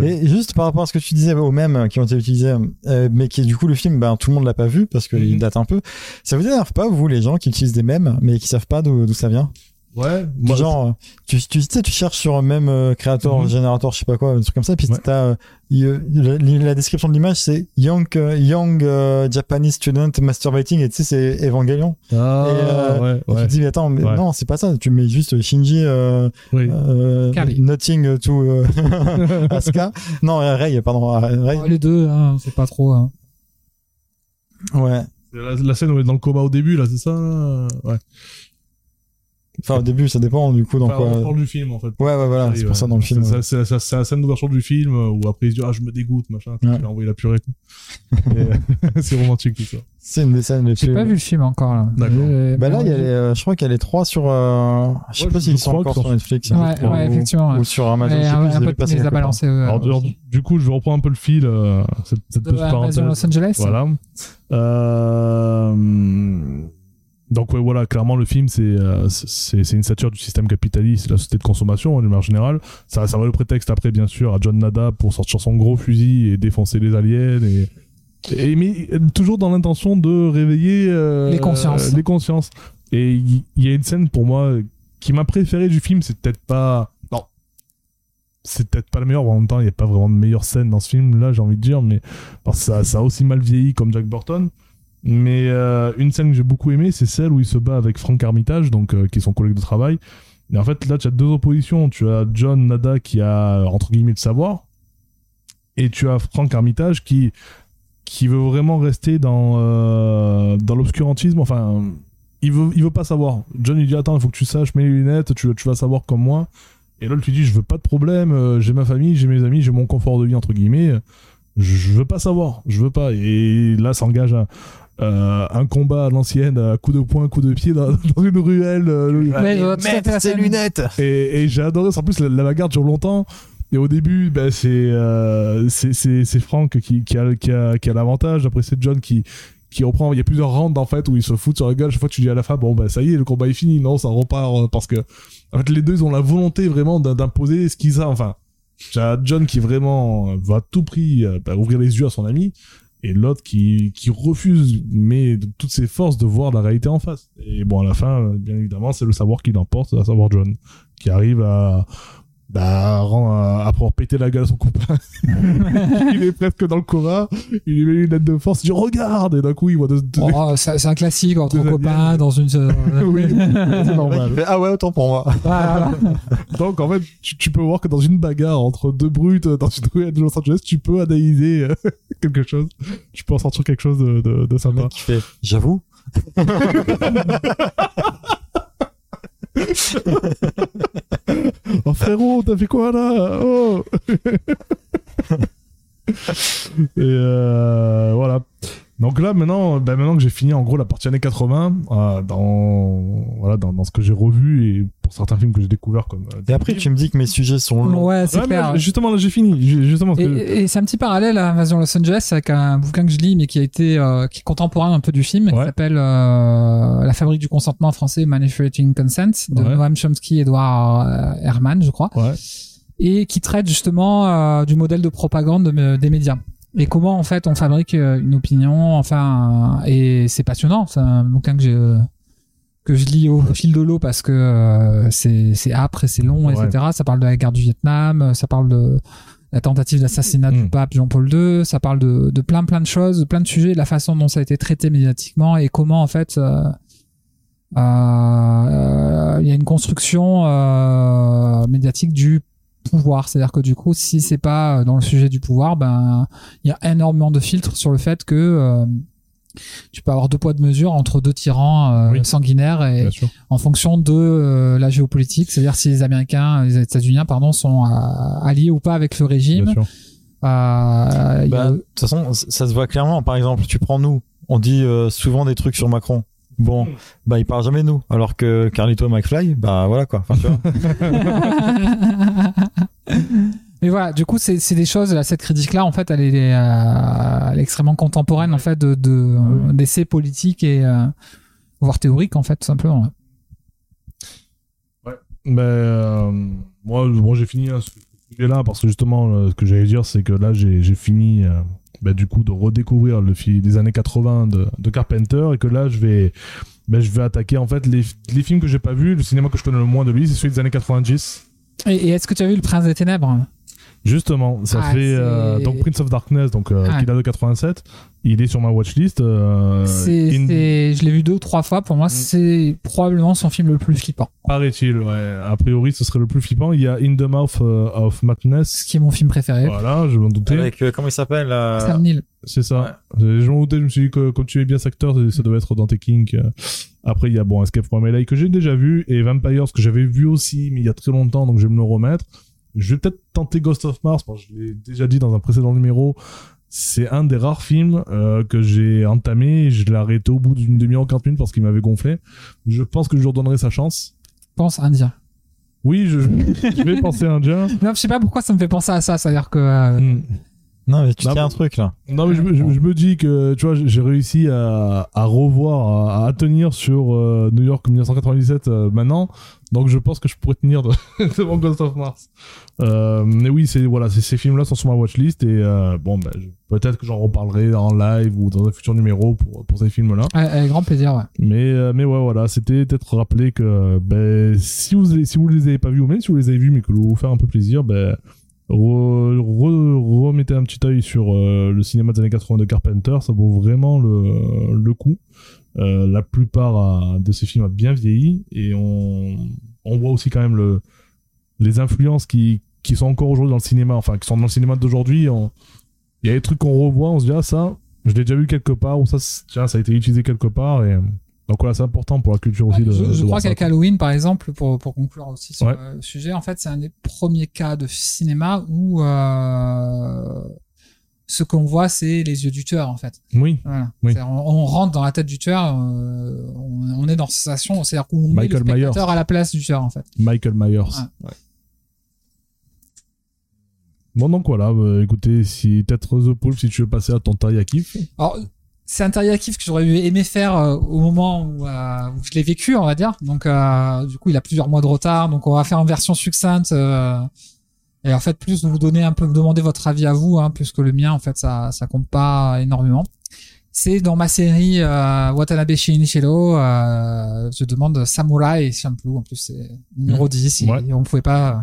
Ouais, Et juste par rapport à ce que tu disais aux mêmes qui ont été utilisés, euh, mais qui du coup le film, ben tout le monde l'a pas vu parce qu'il Mhm. date un peu. Ça vous énerve pas vous les gens qui utilisent des mèmes mais qui savent pas d'où ça vient? Ouais. Moi- Genre, tu, tu, tu sais, tu cherches sur un même euh, créateur, Mhm. générateur, je sais pas quoi, un truc comme ça, puis Ouais. t'as euh, la, la description de l'image, c'est young euh, young euh, Japanese student masturbating et tu sais c'est Evangelion. Ah, Et, euh, ouais, Et tu te dis mais attends, mais Ouais. non c'est pas ça. Tu mets juste Shinji euh, Oui. euh, nothing to euh, *laughs* Asuka. Non Rei, pardon Rei. Oh, Les deux, hein, c'est pas trop. hein. Ouais. La, la scène où il est dans le coma au début, là, c'est ça là Ouais. Enfin, au début, ça dépend du coup. Donc, Enfin, on ouais. parle du film, en fait. ouais, ouais, voilà, c'est pour ouais. ça dans le film. C'est ouais. la scène d'ouverture du film euh, où après il se dit Ah, je me dégoûte, machin. Ouais. Il a envoyé la purée. quoi. Et, euh, *laughs* c'est romantique tout ça. C'est une des scènes les J'ai plus. pas vu le film encore là. D'accord. Euh, Bah là, il y a les, euh, je crois qu'il y a les trois sur. Euh... Je sais Ouais, pas s'ils sont encore sur Netflix. Ouais, crois, ouais, ou- effectivement. ouais. Ou sur Amazon. Un, de les a balancés. Alors, du, coup, je reprends un peu le fil, cette, petite parenthèse. Los Angeles. Voilà. Euh, Donc ouais, voilà, clairement le film c'est euh, c'est une satire du système capitaliste, de la société de consommation en manière générale. Ça ça va le prétexte après bien sûr à John Nada pour sortir son gros fusil et défoncer les aliens et, et mais toujours dans l'intention de réveiller euh, Les consciences. les consciences. Et il y, y a une scène pour moi qui m'a préféré du film, c'est peut-être pas non c'est peut-être pas la meilleure, en même temps il n'y a pas vraiment de meilleure scène dans ce film là j'ai envie de dire, mais parce que ça, ça a aussi mal vieilli comme Jack Burton. Mais euh, une scène que j'ai beaucoup aimée, c'est celle où il se bat avec Frank Armitage, donc euh, qui est son collègue de travail. Et en fait, là, tu as deux oppositions. Tu as John Nada qui a entre guillemets le savoir, et tu as Frank Armitage qui qui veut vraiment rester dans euh, dans l'obscurantisme. Enfin, il veut, il veut pas savoir. John lui dit attends, il faut que tu saches, mets les lunettes, tu, vas savoir comme moi. Et l'autre lui dit je veux pas de problème, euh, j'ai ma famille, j'ai mes amis, j'ai mon confort de vie entre guillemets. Je veux pas savoir, je veux pas. Et là s'engage un, euh, un combat à l'ancienne, à coup de poing, coup de pied dans, *laughs* dans une ruelle. euh, le- Ouais, fait Mettre ses lunettes et, et j'ai adoré. En plus, la, la bagarre dure longtemps. Et au début, bah, c'est euh, c'est Frank qui, qui a, qui a, qui a l'avantage. Après, c'est John qui, qui reprend. Il y a plusieurs rounds en fait où ils se foutent sur la gueule. Chaque fois, tu dis à la fin, bon, bah ça y est, le combat est fini. Non, ça repart euh, parce que en fait, les deux, ils ont la volonté vraiment d'im- d'imposer ce qu'ils ont. Enfin, j'ai John qui vraiment va à tout prix euh, bah, ouvrir les yeux à son ami. Et l'autre qui, qui refuse, mais de toutes ses forces, de voir la réalité en face. Et bon, à la fin, bien évidemment, c'est le savoir qui l'emporte, à savoir John qui arrive à bah, à rend- à, à pouvoir péter la gueule à son copain. *laughs* il est presque dans le coma, il lui met une lettre de force, il dit regarde, et d'un coup il voit deux, deux- Oh, c'est c'est un classique entre copains dans une. *laughs* oui, c'est Il normal. fait, Ah ouais, autant pour moi. Voilà. *laughs* Donc en fait, tu, tu peux voir que dans une bagarre entre deux brutes euh, dans une ruelle de Los Angeles, tu peux analyser euh, quelque chose, tu peux en sortir quelque chose de, de, de Le sympa. mec qui fait J'avoue. *laughs* Oh frérot, t'as fait quoi là Oh *laughs* Et euh, voilà. Donc là maintenant, ben maintenant que j'ai fini en gros la partie années 80, euh, dans voilà dans, dans ce que j'ai revu et pour certains films que j'ai découvert comme. euh, Et après, tu me dis que mes sujets sont longs. Ouais, c'est Ouais, mais clair. justement là j'ai fini. Ju- Justement Et, que- et c'est un petit parallèle à Invasion Los Angeles avec un bouquin que je lis mais qui a été euh, qui est contemporain un peu du film qui s'appelle euh, La fabrique du consentement en français Manufacturing Consent de Ouais. Noam Chomsky et Edward euh, Herman je crois Ouais. et qui traite justement euh, du modèle de propagande de- des médias et comment en fait on fabrique euh, une opinion enfin euh, et c'est passionnant c'est un bouquin que j'ai que je lis au fil de l'eau parce que euh, c'est c'est âpre et c'est long Ouais. etc ça parle de la guerre du Vietnam ça parle de la tentative d'assassinat du Mm. pape Jean-Paul II ça parle de, de plein plein de choses de plein de sujets de la façon dont ça a été traité médiatiquement et comment en fait euh, euh, euh, il y a une construction médiatique du pouvoir c'est-à-dire que du coup si c'est pas dans le sujet du pouvoir ben il y a énormément de filtres sur le fait que euh, tu peux avoir deux poids deux mesures entre deux tyrans euh, Oui. sanguinaires et en fonction de euh, la géopolitique c'est-à-dire si les Américains les États-Unis pardon sont euh, alliés ou pas avec le régime Bien sûr. euh, il y a- Bah, de toute façon, ça se voit clairement. Par exemple, tu prends nous. On dit euh, souvent des trucs sur Macron. Bon, bah il parle jamais de nous. Alors que Carlito McFly, bah voilà quoi. Enfin, tu vois. *laughs* Mais voilà, du coup, c'est des choses. Là, cette critique-là, en fait, elle est, euh, elle est extrêmement contemporaine, en fait, de de- Ouais. d'essais politiques et euh, voire théoriques, en fait, tout simplement. Mais euh, moi, moi j'ai fini hein, ce sujet-là parce que justement, euh, ce que j'allais dire, c'est que là, j'ai j'ai fini euh, bah, du coup de redécouvrir le film des années 80 de, de Carpenter et que là, je vais, bah, je vais attaquer en fait les, les films que j'ai pas vus. Le cinéma que je connais le moins de lui, c'est celui des années 90. Et, et est-ce que tu as vu Le Prince des Ténèbres? Justement, ça Ah, fait euh, donc Prince of Darkness, donc euh, Ah. qui date de 87. Il est sur ma watchlist. Euh, C'est, in- c'est- je l'ai vu deux ou trois fois. Pour moi, c'est probablement son film le plus flippant. Paraît-il, ouais. A priori, ce serait le plus flippant. Il y a In the Mouth euh, of Ce Madness. qui est mon film préféré. Voilà, je m'en doutais. Avec euh, comment il s'appelle Sam Neill. C'est ça. Je m'en doutais, je me suis dit que comme tu es bien cet acteur, ça- devait être dans tes kinks. Après, il y a bon, Escape from LA que j'ai déjà vu et Vampires que j'avais vu aussi, mais il y a très longtemps, donc je vais me le remettre. Je vais peut-être tenter Ghost of Mars, parce que je l'ai déjà dit dans un précédent numéro. C'est un des rares films euh, que j'ai entamé et je l'ai arrêté au bout d'une demi-heure, 40 minutes parce qu'il m'avait gonflé. Je pense que je lui redonnerai sa chance. Pense indien. Oui, je, je vais penser indien. *laughs* Non, je sais pas pourquoi ça me fait penser à ça. C'est-à-dire que euh, Hmm. Non, mais tu Non, tiens un truc là. Non, mais je, me- je, je me dis que, tu vois, j'ai réussi à, à revoir, à, à tenir sur euh, New York 1997 euh, maintenant. Donc, je pense que je pourrais tenir de- *laughs* devant Ghost of Mars. Euh, mais oui, c'est, voilà, c'est- ces films-là sont sur ma watchlist et euh, bon, ben, je- peut-être que j'en reparlerai en live ou dans un futur numéro pour, pour ces films-là. avec grand plaisir. Ouais. Mais, euh, mais ouais, voilà, c'était peut-être rappeler que ben, si, vous, si vous les avez pas vus ou même si vous les avez vus mais que vous vous faire un peu plaisir, ben, re- re- remettez un petit œil sur euh, le cinéma des années 80 de Carpenter, ça vaut vraiment le, le coup. Euh, la plupart a- de ces films a bien vieilli et on, on voit aussi quand même le, les influences qui, qui sont encore aujourd'hui dans le cinéma, enfin qui sont dans le cinéma d'aujourd'hui. Il y a des trucs qu'on revoit, on se dit ah ça, je l'ai déjà vu quelque part ou ça, tiens, ça a été utilisé quelque part et Donc voilà, c'est important pour la culture aussi de. je, de je crois qu'avec. Halloween, par exemple, pour, pour conclure aussi sur Ouais. le sujet, en fait, c'est un des premiers cas de cinéma où euh, ce qu'on voit, c'est les yeux du tueur, en fait. Oui, Voilà. Oui. C'est-à-dire, On, on rentre dans la tête du tueur, euh, on, on est dans cette sensation, c'est-à-dire qu'on met le Michael Myers. spectateur à la place du tueur, en fait. Michael Myers. Ouais. Bon, donc voilà, bah, écoutez, si peut-être The Pool, si tu veux passer à ton taille à kiff. Alors, c'est un teriyaki que j'aurais aimé faire euh, au moment où, euh, où je l'ai vécu, on va dire. Donc, euh, du coup, il a plusieurs mois de retard. Donc, on va faire en version succincte. euh, et en fait, plus vous donner un peu, vous demander votre avis à vous, hein, plus que le mien, en fait, ça, ça compte pas énormément. C'est dans ma série euh, Watanabe Shinichiro, euh, je demande Samurai Champloo. En plus, c'est numéro 10. Ouais. Et on pouvait pas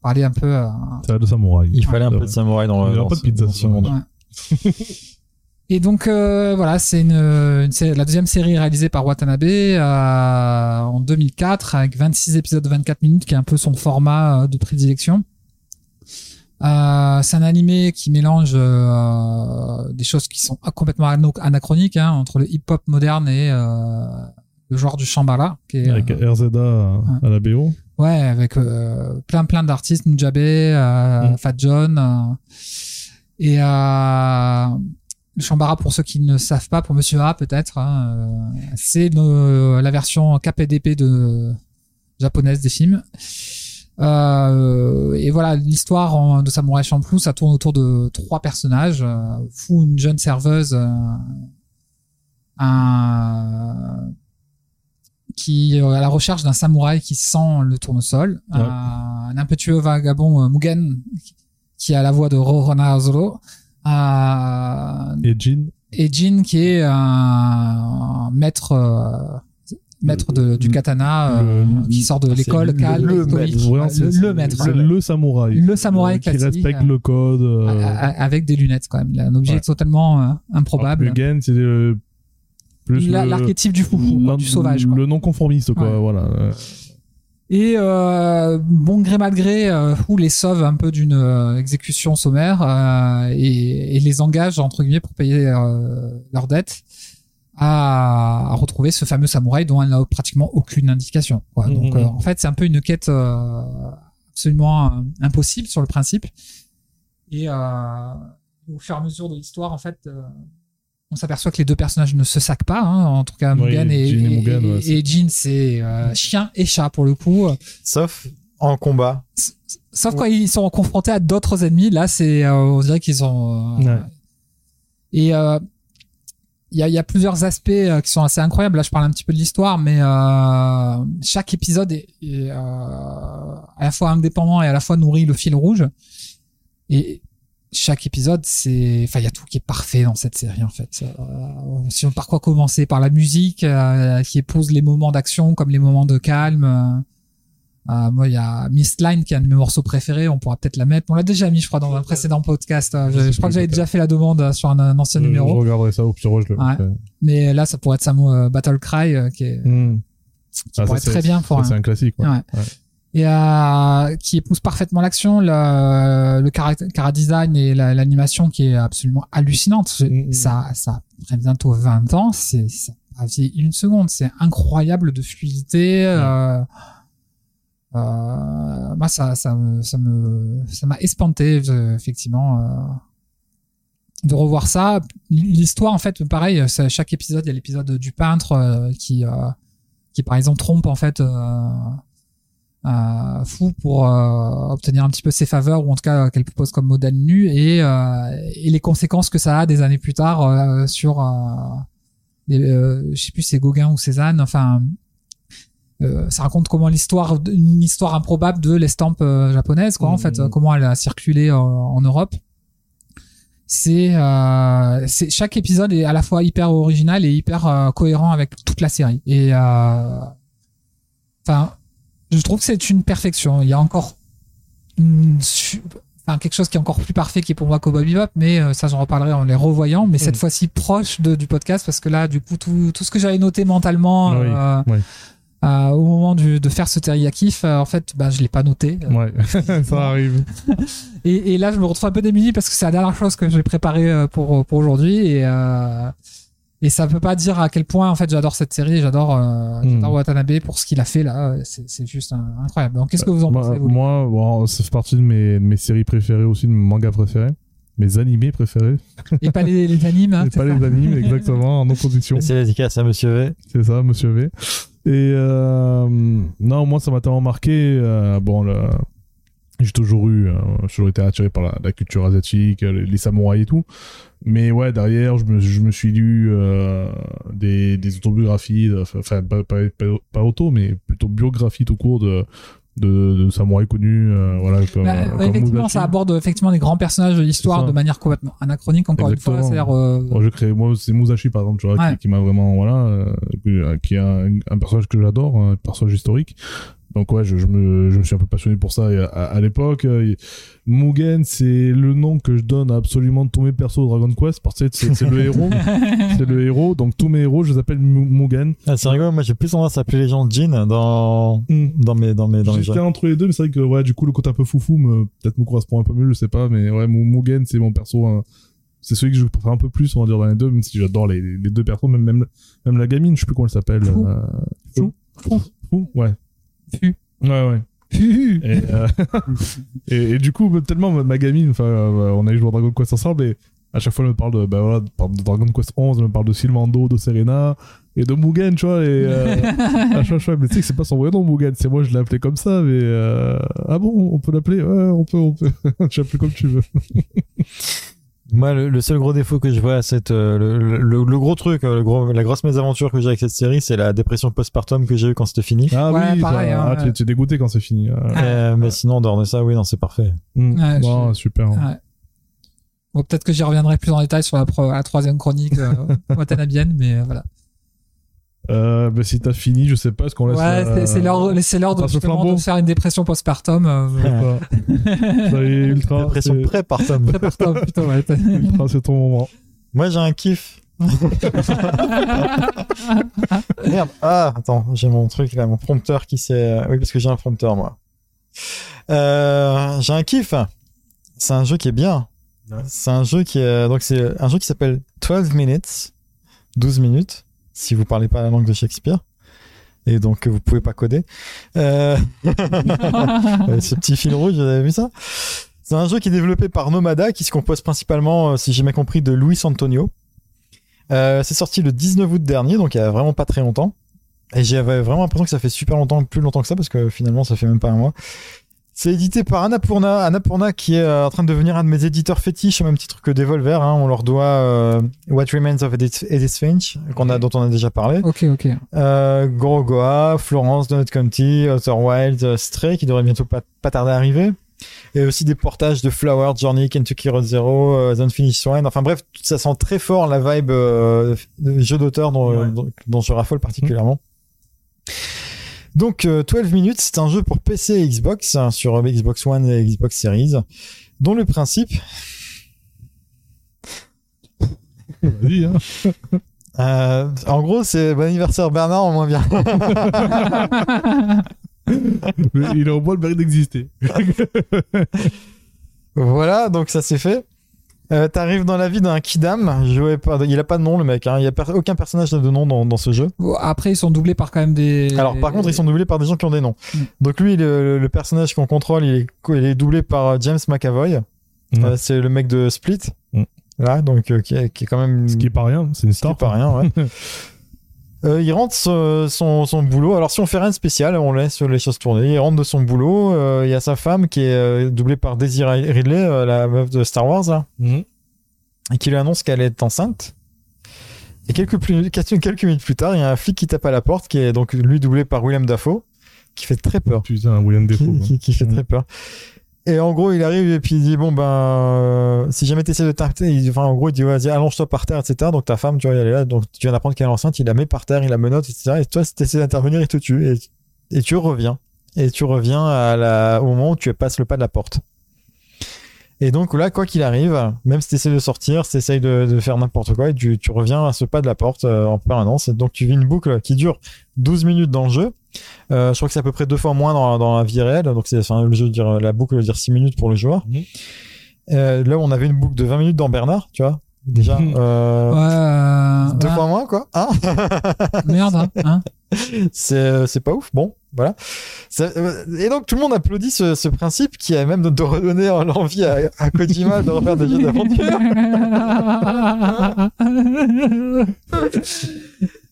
parler un peu. euh, C'est de samouraï. Il fallait un Ouais. peu de samouraï dans Il le aura dans pas de ce- pizza dans ce ce monde. Ouais. *laughs* Et donc euh, voilà, c'est une, une la deuxième série réalisée par Watanabe euh, en 2004 avec 26 épisodes de 24 minutes, qui est un peu son format euh, de prédilection. Euh, c'est un animé qui mélange euh, des choses qui sont complètement anachroniques hein, entre le hip-hop moderne et euh, le genre du shambhala, qui est, Avec RZA à, à la BO. Ouais, avec plein plein d'artistes, Nujabé, Mm. Fat John. et euh, le Shambara, pour ceux qui ne savent pas, pour Monsieur A peut-être, hein, euh, c'est la version KPDP de japonaise des films. Euh, et voilà, l'histoire de Samurai Champloo, ça tourne autour de trois personnages. Euh, Fu, une jeune serveuse, euh, un qui est à la recherche d'un samouraï qui sent le tournesol, Ouais. un impétueux vagabond Mugen qui a la voix de Rorona Azolo, euh, Et Jin. et Jin qui est un maître euh, maître de, du katana euh, qui sort de c'est l'école le- calme le maître. Le, le maître C'est le samouraï. Le samouraï Euh, Qui respecte euh, le code. euh, avec des lunettes quand même il a un objet Ouais. totalement euh, improbable c'est l'archétype du l'un- du sauvage quoi. Le non conformiste, quoi. Ouais. Voilà. Et euh, bon gré mal gré, euh, Fu les sauve un peu d'une euh, exécution sommaire euh, et, et les engage entre guillemets pour payer euh, leurs dettes à, à retrouver ce fameux samouraï dont elle n'a pratiquement aucune indication. quoi. Mhm. Donc euh, en fait c'est un peu une quête euh, absolument impossible sur le principe. Et euh, au fur et à mesure de l'histoire en fait. On s'aperçoit que les deux personnages ne se sacquent pas, hein, en tout cas Oui, Mugen et, Jin et et- Mugen, ouais, et- c'est- et Jin c'est euh, chien et chat pour le coup. Sauf en combat. Sauf quand ils sont confrontés à d'autres ennemis, là, c'est, euh, on dirait qu'ils ont. euh, Ouais. Et euh, il y, a, il y a plusieurs aspects euh, qui sont assez incroyables. Là, je parle un petit peu de l'histoire, mais euh, chaque épisode est, est, euh, à la fois indépendant et à la fois nourrit le fil rouge. Et chaque épisode, c'est, enfin, il y a tout qui est parfait dans cette série en fait. Euh, si on par quoi commencer? Par la musique euh, qui épouse les moments d'action comme les moments de calme. euh, moi, il y a Mistline qui est un de mes morceaux préférés. On pourra peut-être la mettre. On l'a déjà mis, je crois, dans un précédent podcast. Je, je crois que j'avais déjà fait la demande sur un, un ancien Je numéro. regarderai ça au pire, je le Ouais. ferai. Mais là, ça pourrait être Samo Battle Cry, qui, est, qui Ah, pourrait ça, être très bien pour un, C'est un classique. ouais. Ouais. Et euh, qui épouse parfaitement l'action, le, le cara, design et la- l'animation qui est absolument hallucinante. Je- Mhm. Ça, ça après bientôt 20 ans, c'est ça a vieilli une seconde. C'est incroyable de fluidité. Euh, euh, moi, ça, ça me, ça me, ça m'a espanté euh, effectivement. euh, de revoir ça. L'histoire, en fait, pareil, chaque épisode, il y a l'épisode du peintre euh, qui, euh, qui, par exemple, trompe, en fait, euh, euh, fou pour euh, obtenir un petit peu ses faveurs, ou en tout cas, qu'elle propose comme modèle nu, et, euh, et les conséquences que ça a des années plus tard euh, sur, euh, les, euh, je sais plus, c'est Gauguin ou Cézanne, enfin, euh, ça raconte comment l'histoire, une histoire improbable de l'estampe euh, japonaise, quoi, en fait, euh, comment elle a circulé euh, en Europe. C'est euh, c'est chaque épisode est à la fois hyper original et hyper euh, cohérent avec toute la série. Et euh, enfin je trouve que c'est une perfection il y a encore une su- enfin quelque chose qui est encore plus parfait qui est pour moi Cowboy Bebop mais euh, ça j'en reparlerai en les revoyant mais cette Mm. fois-ci proche de, du podcast parce que là du coup tout, tout ce que j'avais noté mentalement Oui, euh, oui. euh, au moment du, de faire ce teriyaki en fait bah, je l'ai pas noté Ouais, *laughs* ça arrive. *laughs* et, et là, je me retrouve un peu démuni parce que c'est la dernière chose que j'ai préparée pour, pour aujourd'hui. Et, Et ça peut pas dire à quel point en fait j'adore cette série, j'adore euh, j'adore Watanabe pour ce qu'il a fait là, c'est juste incroyable. Donc qu'est-ce que vous en moi, pensez vous moi, bon, ça fait partie de mes, de mes séries préférées aussi, de mes mangas préférés. Mes animés préférés. Et pas les, les animes, hein, Et pas ça les animes, exactement, en opposition. C'est la dédicace à Monsieur V. C'est ça, monsieur V. Et euh, non, moi, ça m'a tellement marqué. euh, bon, le- j'ai toujours eu, euh, j'ai toujours été attiré par la, la culture asiatique, euh, les, les samouraïs et tout. Mais ouais, derrière, je me, je me suis lu euh, des, des autobiographies, enfin, pas, pas, pas, pas auto, mais plutôt biographies tout court de, de, de samouraïs connus, euh, voilà, comme, Bah, comme effectivement, ça aborde effectivement des grands personnages de l'histoire C'est de manière complètement anachronique, encore une fois. Exactement. C'est-à-dire, euh, Moi, je crée, moi, c'est Musashi, par exemple, tu vois, Ouais. qui, qui m'a vraiment, voilà, qui est un, un personnage que j'adore, un personnage historique. Donc, ouais, je, je me, je me suis un peu passionné pour ça à, à l'époque. euh, Mugen, c'est le nom que je donne à absolument tous mes persos de Dragon Quest, parce que c'est c'est le héros. *laughs* c'est le héros, donc tous mes héros, je les appelle Mu- Mugen. Ah, c'est rigolo, moi j'ai plus tendance à appeler les gens Jin dans, dans mes, dans mes, dans mes jeux. J'étais entre les deux, mais c'est vrai que, ouais, du coup, le côté un peu foufou me, peut-être me correspond un peu mieux, je sais pas, mais ouais, Mu- Mugen, c'est mon perso, hein, c'est celui que je préfère un peu plus, on va dire, dans les deux, même si j'adore les, les deux persos, même, même, même la gamine, je sais plus comment elle s'appelle. Fou. euh, Fou. Fou. Fou, ouais. Fu. Ouais, ouais. Fu. Et, euh, *laughs* et, et du coup, tellement ma, gamine, enfin, euh, on a joué à Dragon Quest ensemble et à chaque fois elle me parle de, bah voilà, de Dragon Quest 11, elle me parle de Sylvando, de Serena et de Mugen, tu vois. Et euh, *laughs* à chaque fois, mais tu sais que c'est pas son vrai nom, Mugen, c'est moi je l'ai appelé comme ça, mais euh, ah bon, on peut l'appeler, ouais, on peut, on peut, *laughs* tu l'appelles comme tu veux. Moi, le, le seul gros défaut que je vois à cette, euh, le, le, le gros truc, euh, le gros, la grosse mésaventure que j'ai avec cette série, c'est la dépression postpartum que j'ai eu quand c'était fini. Ah Ouais, oui, pareil, hein, ah, tu, ouais. tu es dégoûté quand c'est fini. euh. Euh, mais sinon, de ça, oui, non, c'est parfait. Mm. Je- super. Ouais. Bon, peut-être que j'y reviendrai plus en détail sur la, pro- la troisième chronique euh, *laughs* watanabienne, mais euh, voilà. Euh, bah, si t'as fini, je sais pas, est-ce qu'on laisse. Ouais, c'est- c'est l'heure, c'est l'heure de, justement de faire une dépression postpartum. Euh, *laughs* Ça y est, ultra. Dépression pré-partum. ouais. ultra, c'est ton moment. Moi, j'ai un kiff. *laughs* Merde. Ah, attends, j'ai mon truc là, mon prompteur qui s'est. Oui, parce que j'ai un prompteur, moi. Euh, j'ai un kiff. C'est un jeu qui est bien. C'est un jeu qui est. Donc, c'est un jeu qui s'appelle 12 Minutes. 12 minutes. Si vous parlez pas la langue de Shakespeare. Et donc, vous pouvez pas coder. Euh... *laughs* Euh, ce petit fil rouge, vous avez vu ça? C'est un jeu qui est développé par Nomada, qui se compose principalement, euh, si j'ai bien compris, de Luis Antonio. C'est sorti le 19 août dernier, donc il y a vraiment pas très longtemps. Et j'avais vraiment l'impression que ça fait super longtemps, plus longtemps que ça, parce que finalement ça fait même pas un mois. C'est édité par Annapurna, Annapurna qui est euh, en train de devenir un de mes éditeurs fétiches, au même titre que Devolver. Hein. On leur doit euh, What Remains of Edith, Edith Finch, qu'on a, dont on a déjà parlé. ok, ok. Euh, Gorogoa, Florence, Donut County, Outer Wild, euh, Stray, qui devrait bientôt pas, pas tarder à arriver. Et aussi des portages de Flower, Journey, Kentucky Road Zero, euh, The Unfinished Swan. Enfin bref, ça sent très fort la vibe euh, de jeu d'auteur dont, Ouais. dont, dont je raffole particulièrement. Donc, euh, 12 minutes, c'est un jeu pour PC et Xbox, hein, sur Xbox One et Xbox Series, dont le principe, Vas-y, hein. *laughs* euh, en gros, c'est bon anniversaire Bernard en moins bien. *laughs* Mais il a au moins le mérite d'exister. *laughs* Voilà, donc ça c'est fait. Euh, T'arrives dans la vie d'un Kidam, joué par... il a pas de nom le mec, hein. il y a per- aucun personnage n'a de nom dans, dans ce jeu. Après, ils sont doublés par quand même des. Alors par contre ils sont doublés par des gens qui ont des noms. Mm. Donc lui le, le personnage qu'on contrôle il est, il est doublé par euh, James McAvoy, Mm. Euh, c'est le mec de Split. Mm. Là donc euh, qui, est, qui est quand même Ce qui est pas rien, c'est une ce qui est star. pas rien. Ouais. *laughs* Euh, il rentre son, son, son boulot. Alors si on fait rien de spécial, on laisse les choses tourner. Il rentre de son boulot. euh, il y a sa femme qui est euh, doublée par Daisy Ridley, euh, la meuf de Star Wars là. Mhm. et qui lui annonce qu'elle est enceinte. Et quelques, plus, quelques quelques minutes plus tard, il y a un flic qui tape à la porte, qui est donc lui doublé par William Dafoe, qui fait très peur. Putain, William Defoe. Qui, qui- qui fait Mhm. très peur. Et en gros, il arrive et puis il dit bon ben euh, si jamais t'essaies de t'arrêter, enfin en gros il dit vas-y allonge-toi par terre etc. Donc ta femme tu vois elle est là donc tu viens d'apprendre qu'elle est enceinte, il la met par terre, il la menotte etc. Et toi si t'essaies d'intervenir il te tue et, et tu reviens et tu reviens à la, au moment où tu passes le pas de la porte. Et donc là, quoi qu'il arrive, même si tu essaies de sortir, si tu de, de faire n'importe quoi, et tu, tu reviens à ce pas de la porte euh, en permanence. Et donc tu vis une boucle qui dure 12 minutes dans le jeu. Euh, je crois que c'est à peu près deux fois moins dans, dans la vie réelle. Donc c'est enfin, le jeu dire la boucle veut dire 6 minutes pour le joueur. Mhm. Euh, là on avait une boucle de 20 minutes dans Bernard, tu vois. déjà. Euh, Ouais, euh, Deux ouais. fois moins, quoi. Hein Merde, hein, hein. *laughs* c'est c'est pas ouf. Bon, voilà. Euh, et donc tout le monde applaudit ce, ce principe qui a même de, de redonner *laughs* l'envie à, à Kojima de refaire des jeux d'aventure. *laughs*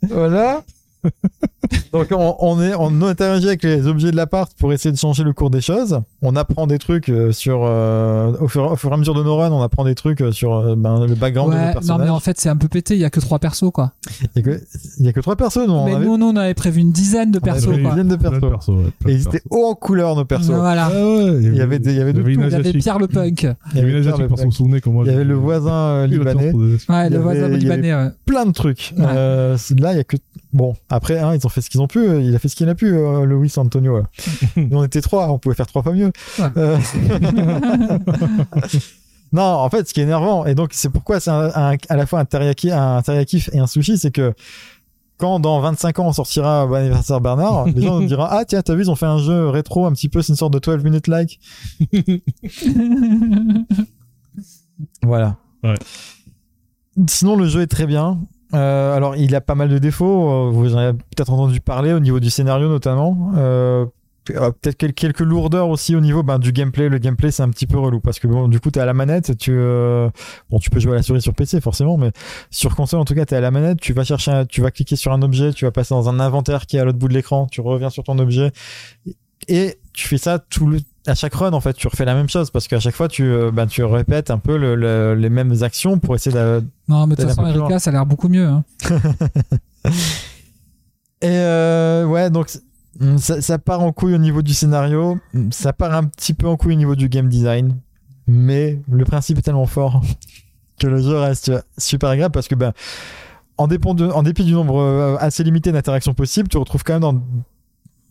Voilà. *laughs* Donc on, on est on interagit avec les objets de l'appart pour essayer de changer le cours des choses. On apprend des trucs euh, sur euh, au, fur, au fur et à mesure de nos runs, on apprend des trucs euh, sur ben, le background de nos Ouais, non personnages. mais en fait c'est un peu pété, il y a que trois persos quoi. Il y a que il y a que trois personnes. On mais avait nous, nous, on avait prévu une dizaine de on persos quoi. une dizaine de persos. persos, ouais, Et ils étaient persos. hauts en couleur nos persos. Voilà. Ah ouais, Il y avait des- il y avait de il y Il y avait. Pierre le punk. Il y avait Pierre le Punk. moi. Il y avait le voisin euh, libanais. Ouais, le voisin libanais. plein de trucs. Là, il y a que bon. Après, hein, ils ont fait ce qu'ils ont pu. Il a fait ce qu'il a pu, euh, Louis Antonio. là. *laughs* Nous, on était trois. On pouvait faire trois fois mieux. Ouais. Euh, *laughs* non, en fait, ce qui est énervant, et donc c'est pourquoi c'est un- un- à la fois un teriyaki, un teriyaki et un sushi, c'est que quand dans 25 ans on sortira Bon anniversaire Bernard, les gens nous diront *laughs* ah tiens t'as vu ils ont fait un jeu rétro un petit peu c'est une sorte de 12 minutes like voilà Ouais. sinon le jeu est très bien Euh, alors il a pas mal de défauts euh, vous en avez peut-être entendu parler au niveau du scénario notamment. Euh, peut-être quel- quelques lourdeurs aussi au niveau ben, du gameplay. Le gameplay c'est un petit peu relou parce que bon du coup t'es à la manette tu bon tu peux jouer à la souris sur PC forcément mais sur console en tout cas t'es à la manette tu vas chercher un- tu vas cliquer sur un objet tu vas passer dans un inventaire qui est à l'autre bout de l'écran tu reviens sur ton objet et tu fais ça tout le à chaque run en fait tu refais la même chose parce qu'à chaque fois tu euh, ben, tu répètes un peu le- le- les mêmes actions pour essayer de Non, mais de toute façon, Erika, ça a l'air beaucoup mieux. hein. *laughs* Et euh, ouais, donc c'est- mm, ça, ça part en couille au niveau du scénario, mm, ça part un petit peu en couille au niveau du game design, mais le principe est tellement fort *laughs* que le jeu reste super agréable parce que ben en, dépend de- en dépit du nombre euh, assez limité d'interactions possibles, tu retrouves quand même dans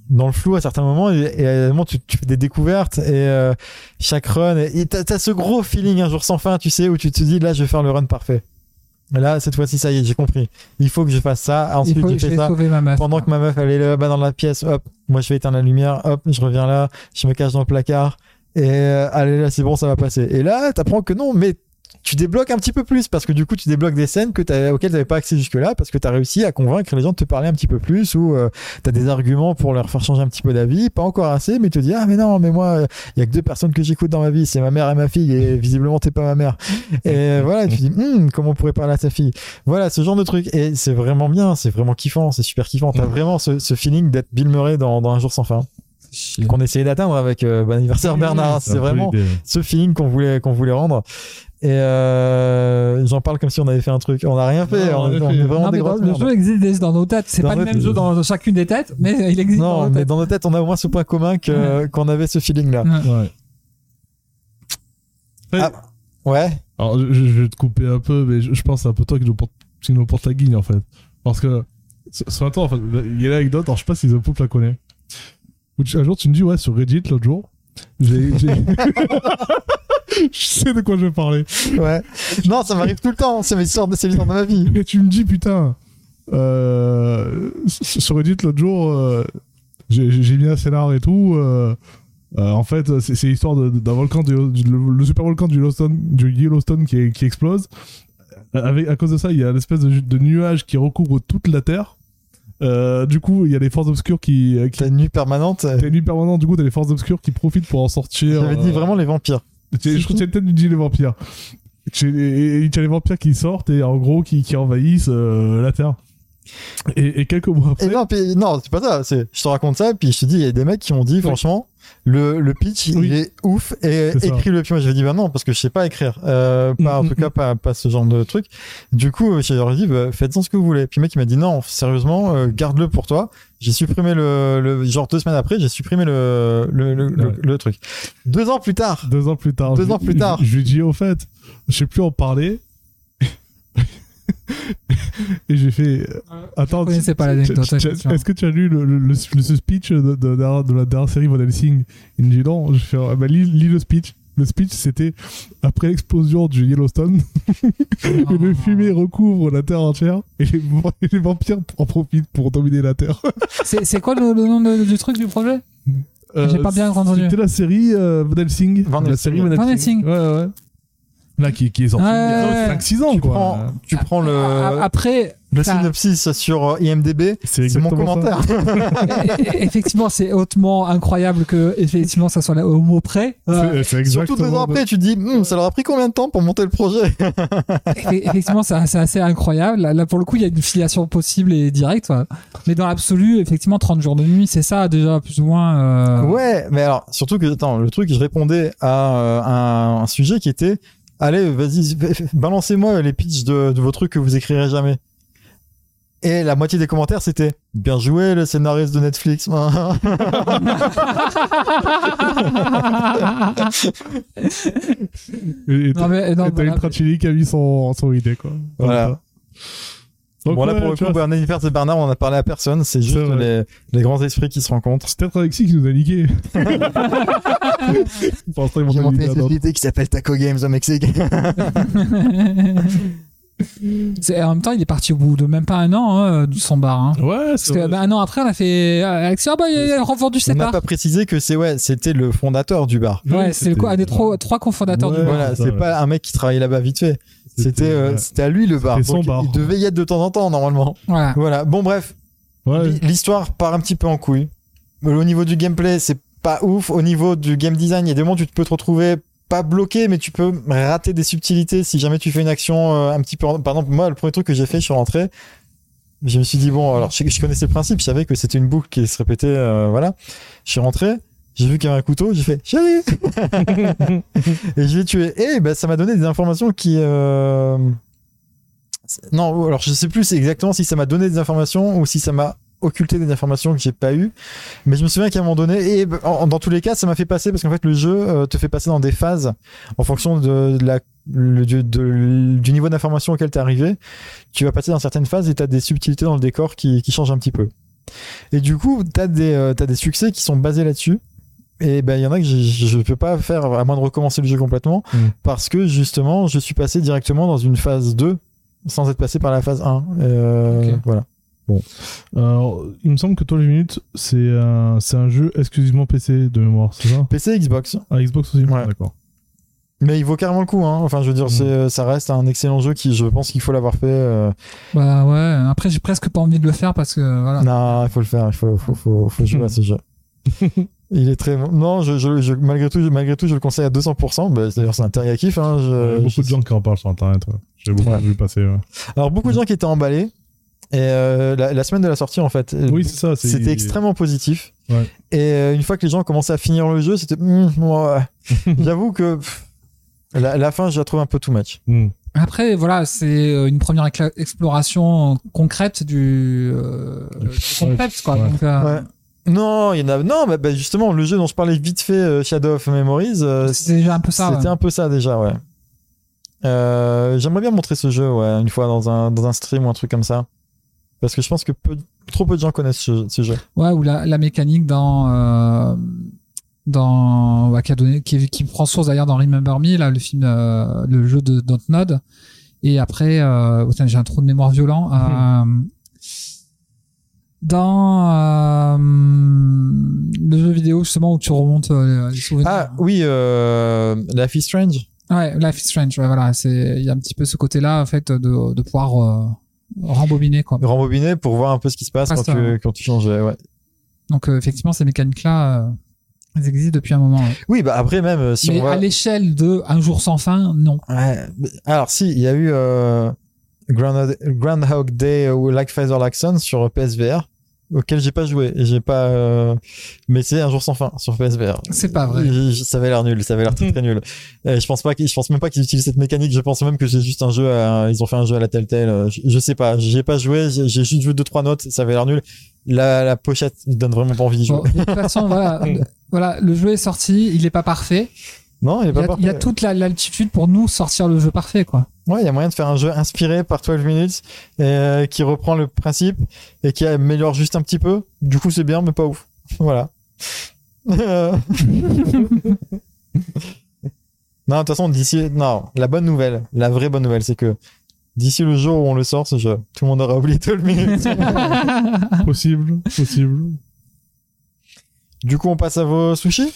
dans le flou à certains moments et, et à un moment tu, tu fais des découvertes et euh, chaque run et t'as as ce gros feeling un jour sans fin tu sais où tu te dis là je vais faire le run parfait là cette fois-ci ça y est j'ai compris il faut que je fasse ça ensuite je fais ça sauver ma meuf. pendant que ma meuf elle est là-bas dans la pièce, hop, moi je vais éteindre la lumière, hop, je reviens là, je me cache dans le placard, et euh, allez là c'est bon, ça va passer. Et là, t'apprends que non, mais tu débloques un petit peu plus parce que du coup tu débloques des scènes que auxquelles t'avais pas accès jusque là parce que t'as réussi à convaincre les gens de te parler un petit peu plus ou euh, t'as des arguments pour leur faire changer un petit peu d'avis. Pas encore assez mais tu te dis ah mais non mais moi il y a que deux personnes que j'écoute dans ma vie c'est ma mère et ma fille et visiblement t'es pas ma mère. *laughs* Et euh, voilà tu dis Hum, comment on pourrait parler à sa fille? Voilà ce genre de truc. Et c'est vraiment bien c'est vraiment kiffant c'est super kiffant. T'as vraiment ce, ce feeling d'être Bill Murray dans, dans un jour sans fin qu'on essayait d'atteindre avec euh, Bon anniversaire Bernard. C'est vraiment ce feeling qu'on voulait qu'on voulait rendre et euh, j'en parle comme si on avait fait un truc on n'a rien fait Non, on, on a est- fait- on est vraiment Non, des mais dans- grosses le jeu existe dans nos têtes. C'est Dans pas le même jeu dans chacune des têtes, mais il existe dans non nos mais têtes. dans nos têtes on a au moins ce point commun que qu'on avait ce feeling là Ouais. Ah. ouais Alors, je, je vais te couper un peu, mais je, je pense que c'est un peu toi qui nous porte, qui nous porte la guigne, en fait. Parce que, ce, ce matin, en fait, il y a l'anecdote, alors je sais pas si The Poop la connaît. Un jour, tu me dis, ouais, sur Reddit, l'autre jour, j'ai. j'ai- *laughs* *laughs* *laughs* je sais de quoi je vais parler. ouais non ça m'arrive tout le temps c'est l'histoire de de ma vie Et tu me dis, putain, euh, sur Reddit, l'autre jour, euh, j'ai mis un scénar et tout. euh, euh, en fait, c'est l'histoire d'un volcan, du, du- le, le super volcan du Yellowstone, du Yellowstone qui, qui explose. Avec, à cause de ça, il y a une espèce de, de nuage qui recouvre toute la Terre. Euh, du coup, il y a des forces obscures qui. qui t'as une nuit permanente T'as une nuit permanente, du coup, t'as les forces obscures qui profitent pour en sortir. j'avais dit euh, vraiment les vampires Je crois que c'est peut-être dit les vampires. Tu as les vampires qui sortent et en gros qui, qui envahissent euh, la Terre. Et, et quelques mois après. Et non, puis, non, c'est pas ça. Je te raconte ça, puis je te dis, il y a des mecs qui ont dit, franchement, le, le pitch, Oui. il est ouf, et C'est ça. écris-le. Puis moi, je lui ai dit, bah non, parce que je sais pas écrire. Euh, pas, en Mm, tout mm, cas, pas, pas ce genre de truc. Du coup, je leur ai dit, bah, faites-en ce que vous voulez. Puis le mec, il m'a dit, non, sérieusement, euh, garde-le pour toi. J'ai supprimé le, le, genre deux semaines après, j'ai supprimé le, le, le, le- Ouais. le truc. Deux ans plus tard. Deux ans plus tard. Deux je- ans plus je- tard. Je, lui dis, au fait, je sais plus en parler. Et j'ai fait. Attends, Je connaissais tu- pas l'anecdote. Est-ce que tu as lu le, le, le- le speech de, de, de- de la dernière série Van Helsing Il me dit non. Je fais, ah bah, lis, lis le speech. Le speech, c'était après l'explosion du Yellowstone, *laughs* que le fumée recouvre la Terre entière et les, et les vampires en profitent pour dominer la Terre. *laughs* C'est quoi le, le nom de- du truc du projet? J'ai pas bien entendu. C'était la série euh, Van Helsing. Van la série Van. Helsing. Ouais, ouais. Là, qui, qui est sorti Ouais, il y ouais. a 5-6 ans, tu quoi. prends, tu prends le, Après, le synopsis sur euh, IMDB, C'est mon commentaire. *laughs* effectivement, c'est hautement incroyable que effectivement ça soit là au mot près. Euh, C'est- C'est exactement Surtout deux ans après, tu te dis, Hum, ça leur a pris combien de temps pour monter le projet *laughs* Effe- Effectivement, c'est c'est assez incroyable. Là, pour le coup, il y a une filiation possible et directe. ouais. Mais dans l'absolu, effectivement, 30 jours de nuit, c'est ça déjà plus ou moins. euh, Ouais, mais alors, surtout que, attends, le truc, je répondais à euh, un, un sujet qui était, allez, vas-y, *laughs* balancez-moi les pitchs de, de vos trucs que vous écrirez jamais. Et la moitié des commentaires, c'était, bien joué, le scénariste de Netflix. *laughs* Et et Non, mais, non, et t'as voilà. Qui a mis son, son idée, quoi. Voilà. Donc, bon, là, ouais, pour le coup, vois, Bernard et Bernard, on en a parlé à personne, c'est juste les, les grands esprits qui se rencontrent. c'est peut-être Alexis qui nous a niqué. J'ai monté une société qui s'appelle Taco Games au Mexique. *laughs* C'est- en même temps, il est parti au bout de même pas un an hein, de son bar. hein. Ouais, Parce c'est que bah, un an après, on a fait euh, Alexis, ah bah il a revendu ses on n'a pas précisé que c'est, ouais, c'était le fondateur du bar. Ouais, Oui, c'est le quoi, un des trois, trois cofondateurs Ouais. du bar. Voilà, c'est ouais. pas un mec qui travaillait là-bas vite fait. C'était, euh, c'était à lui le bar. Son Donc, bar. Il devait y être de temps en temps, normalement. Voilà. Voilà. Bon, bref. Ouais. L'histoire part un petit peu en couille. Mais Au niveau du gameplay, c'est pas ouf. Au niveau du game design, il y a des moments où tu peux te retrouver pas bloqué, mais tu peux rater des subtilités si jamais tu fais une action euh, un petit peu. Par exemple, moi, le premier truc que j'ai fait, je suis rentré. Je me suis dit, bon, alors, je, je connaissais le principe, je savais que c'était une boucle qui se répétait, euh, voilà. Je suis rentré, j'ai vu qu'il y avait un couteau, j'ai fait, chérie! *laughs* et je l'ai tué. Et ben, ça m'a donné des informations qui, euh... non, alors je sais plus exactement si ça m'a donné des informations ou si ça m'a occulté des informations que j'ai pas eues. Mais je me souviens qu'à un moment donné, et en- dans tous les cas, ça m'a fait passer parce qu'en fait, le jeu euh, te fait passer dans des phases en fonction de la, le- du, de- du niveau d'information auquel tu es arrivé. Tu vas passer dans certaines phases et tu as des subtilités dans le décor qui, qui changent un petit peu. Et du coup, tu as, des, euh, t'as des succès qui sont basés là-dessus. Et ben, il y en a que je, je peux pas faire à moins de recommencer le jeu complètement Mm. parce que justement, je suis passé directement dans une phase 2 sans être passé par la phase 1. Euh. Voilà. Alors, il me semble que toi, les minutes, c'est un, c'est un jeu exclusivement PC de mémoire, c'est ça? PC, Xbox. Ah, Xbox aussi Ouais. D'accord. Mais il vaut carrément le coup. Hein. Enfin, je veux dire, Mm. c'est, ça reste un excellent jeu qui, je pense qu'il faut l'avoir fait. euh, Bah ouais, après j'ai presque pas envie de le faire parce que voilà. Non, il faut le faire. Il faut, faut, faut, faut jouer à ce jeu. *laughs* Il est très bon. Non, je, je, je- malgré, tout, je- malgré tout, je le conseille à 200%. Bah, D'ailleurs, c'est un terrain kiff. Hein. Il y Je, a beaucoup je- de gens qui en parlent sur Internet. ouais. J'ai beaucoup Ouais. vu passer. ouais. Alors, beaucoup de gens qui étaient emballés. Et euh, la, la semaine de la sortie, en fait, euh, Oui, c'est ça. c'est- c'était extrêmement positif. Ouais. Et euh, une fois que les gens commençaient à finir le jeu, c'était. ouais. *laughs* J'avoue que pff, la, la fin, je la trouve un peu too much. Hmm. Après voilà, c'est une première écla- exploration concrète du, euh, du concept quoi. Ouais. Donc, euh, Ouais. Non, il y en a. Non, mais bah, justement, le jeu dont je parlais vite fait, euh, Shadow of Memories, euh, c'est déjà un peu ça. C'était ouais. un peu ça déjà, ouais. Euh, J'aimerais bien montrer ce jeu, ouais, une fois dans un, dans un stream ou un truc comme ça. Parce que je pense que peu- trop peu de gens connaissent ce, ce jeu. Ouais, ou la, la mécanique dans euh, dans ouais, qui, a donné, qui, qui prend source d'ailleurs dans Remember Me, là, le film, euh, le jeu de Dontnod. Et après, euh, oh, j'ai un trou de mémoire violent. *laughs* dans le jeu vidéo justement où tu remontes les souvenirs. Ah oui, Life is Strange. Ouais, Life is Strange. Ouais, voilà, c'est il y a un petit peu ce côté-là en fait de, de pouvoir rembobiner quoi. Rembobiner pour voir un peu ce qui se passe quand tu, quand tu changes. Ouais. Donc euh, effectivement, ces mécaniques-là, euh, elles existent depuis un moment. ouais. Oui, bah après même euh, si Mais on va. à l'échelle de un jour sans fin, non. Ouais, Alors si, il y a eu euh, Groundhog, Day ou Like Like Sun sur PSVR auquel j'ai pas joué j'ai pas euh, mais c'est un jour sans fin sur PSVR C'est pas vrai. Je- ça avait l'air nul ça avait l'air très très nul je pense pas qu'ils- je pense même pas qu'ils utilisent cette mécanique je pense même que c'est juste un jeu à- ils ont fait un jeu à la Telltale euh, je, je sais pas j'ai pas joué j'ai juste joué deux trois notes ça avait l'air nul la, la pochette donne vraiment pas envie d'y jouer Bon, de toute façon, voilà, *laughs* voilà, le jeu est sorti, il est pas parfait. Non il est Il y, pas a, il y a parfait. toute la- l'altitude pour nous sortir le jeu parfait, quoi. Ouais, il y a moyen de faire un jeu inspiré par 12 minutes et, euh, qui reprend le principe et qui améliore juste un petit peu. Du coup, c'est bien, mais pas ouf. *laughs* Voilà. *laughs* Non, de toute façon, d'ici, non, la bonne nouvelle, la vraie bonne nouvelle, c'est que d'ici le jour où on le sort, ce jeu, tout le monde aura oublié 12 minutes. *laughs* Possible, possible. du coup, on passe à vos sushis?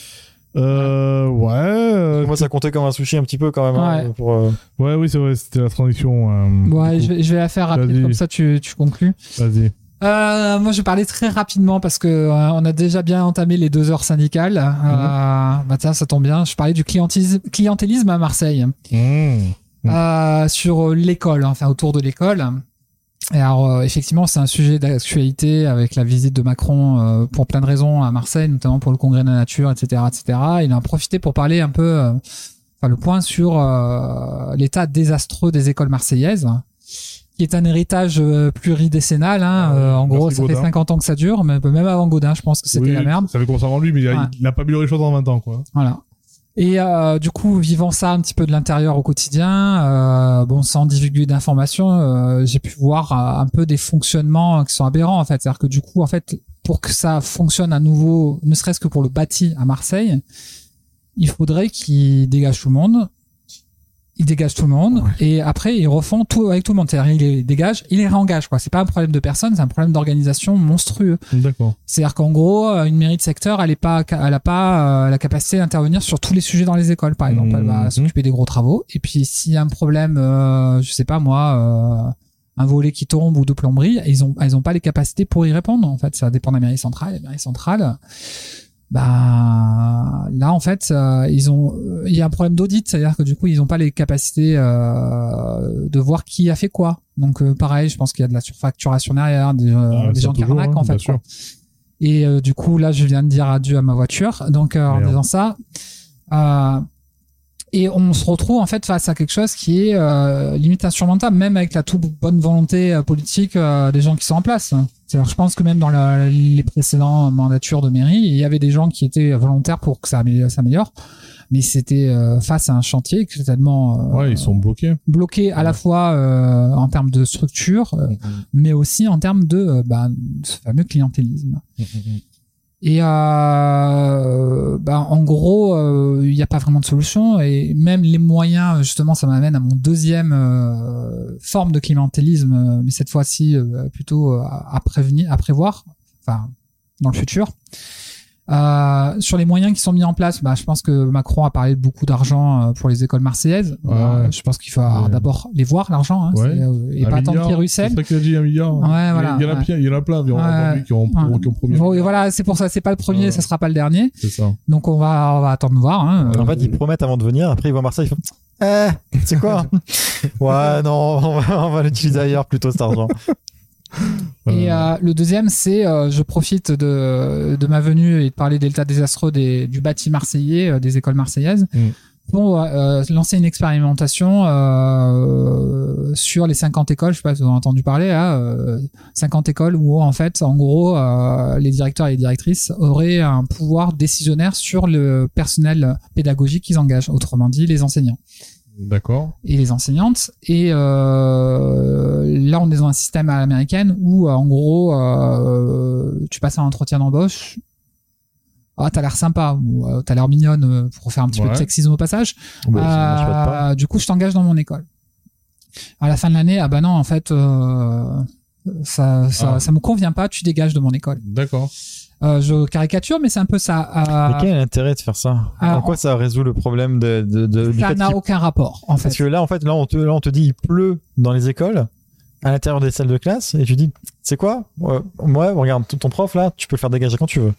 Euh, ouais. euh, Moi, ça comptait comme un sushi un petit peu quand même. hein, pour, euh, ouais, oui, c'est vrai, c'était la transition. euh, Ouais, je vais, je vais la faire rapide, comme ça tu, tu conclus. Vas-y. Euh, moi, je vais parler très rapidement parce que euh, on a déjà bien entamé les deux heures syndicales. Euh, bah tiens, ça tombe bien. Je parlais du clientélisme, clientélisme à Marseille, Mmh. Sur l'école, enfin autour de l'école. Et alors, euh, effectivement, c'est un sujet d'actualité avec la visite de Macron euh, pour plein de raisons à Marseille, notamment pour le congrès de la nature, etc., etc. Il en a profité pour parler un peu, euh, enfin, le point sur euh, l'état désastreux des écoles marseillaises, qui est un héritage euh, pluridécennal. Hein. Euh, en gros, ça fait Gaudin. 50 ans que ça dure, mais même avant Godin, je pense que c'était Oui, la merde. Ça fait commencer avant lui, mais il a, Ouais. il a pas amélioré les choses en 20 ans, quoi. Voilà. Et euh, du coup, vivant ça un petit peu de l'intérieur au quotidien, euh, bon, sans divulguer d'informations, euh, j'ai pu voir euh, un peu des fonctionnements qui sont aberrants en fait. C'est-à-dire que du coup, en fait, pour que ça fonctionne à nouveau, ne serait-ce que pour le bâti à Marseille, il faudrait qu'ils dégagent tout le monde. Ils dégagent tout le monde et après ils refont tout avec tout le monde. C'est-à-dire ils les dégagent, ils les réengagent. Quoi. C'est pas un problème de personne, c'est un problème d'organisation monstrueux. D'accord. C'est-à-dire qu'en gros, euh, une mairie de secteur, elle est pas, elle a pas euh, la capacité d'intervenir sur tous les sujets dans les écoles, par exemple. Elle va Mhm. s'occuper des gros travaux. Et puis, s'il y a un problème, euh, je sais pas moi, euh, un volet qui tombe ou de plomberie, ils ont, elles ont pas les capacités pour y répondre. En fait, ça dépend de la mairie centrale. La mairie centrale, bah là, en fait, euh, ils ont, il y a un problème d'audit, c'est-à-dire que du coup, ils ont pas les capacités euh, de voir qui a fait quoi. Donc, euh, pareil, je pense qu'il y a de la surfacturation derrière, des, euh, Ah, des gens qui arnaquent hein, en fait. bien sûr. quoi. Et euh, du coup, là, je viens de dire adieu à ma voiture. Donc, euh, en disant ça, euh, et on se retrouve en fait face à quelque chose qui est euh, limite insurmontable, même avec la toute bonne volonté euh, politique euh, des gens qui sont en place. Je pense que même dans la- les précédents mandatures de mairie, il y avait des gens qui étaient volontaires pour que ça amé- s'améliore, mais c'était euh, face à un chantier qui est tellement euh, Ouais, ils sont bloqués. bloqué à la fois euh, en termes de structure, euh, mais aussi en termes de bah, ce fameux clientélisme. Et euh, bah, en gros, euh, il n'y a pas vraiment de solution et même les moyens, justement, ça m'amène à mon deuxième euh, forme de clientélisme, euh, mais cette fois-ci plutôt à prévenir, à prévoir, enfin dans le futur. Euh, sur les moyens qui sont mis en place, bah, je pense que Macron a parlé de beaucoup d'argent euh, pour les écoles marseillaises. Ouais. Euh, je pense qu'il faut Ouais. d'abord les voir l'argent, hein, Ouais. et Un pas attendre milliard, qu'il ruisselle. C'est ça qu'il a dit, un milliard. Ouais, Il y a- voilà, Il y en a plein, il y en a plein environ Ouais. aujourd'hui qui ont, qui ont Bon, et milliard. voilà, c'est pour ça, c'est pas le premier, Ouais. ça sera pas le dernier. C'est ça. Donc on va, on va attendre de voir. Hein. En fait, ils promettent avant de venir. Après, ils vont à Marseille. Ils font Eh, c'est quoi? *laughs* Ouais, non, on va, on va l'utiliser ailleurs plutôt cet argent. Et euh, le deuxième, c'est, euh, je profite de, de ma venue et de parler de l'état désastreux des, du bâti marseillais, euh, des écoles marseillaises, Mm. pour euh, lancer une expérimentation euh, sur les 50 écoles. Je sais pas si vous avez entendu parler, hein, euh, 50 écoles où en fait, en gros, euh, les directeurs et les directrices auraient un pouvoir décisionnaire sur le personnel pédagogique qu'ils engagent, autrement dit les enseignants. D'accord. et les enseignantes. Et euh, là, on est dans un système à l'américaine où, euh, en gros, euh, tu passes un entretien d'embauche. Ah, t'as l'air sympa ou t'as l'air mignonne pour faire un petit peu de sexisme au passage. Bah, pas. Euh, du coup, je t'engage dans mon école. À la fin de l'année, ah bah non, en fait, euh, ça, ça, Ah. ça me convient pas. Tu dégages de mon école. D'accord. Euh, je caricature, mais c'est un peu ça. Euh, Mais quel est l'intérêt de faire ça Ah, En quoi ça résout le problème de, de, de- du ça n'a aucun rapport, en fait. Parce que là, en fait, là, on te, là, on te dit il pleut dans les écoles, à l'intérieur des salles de classe, et tu dis, c'est quoi? Ouais, Moi, regarde, ton ton prof là, tu peux le faire dégager quand tu veux.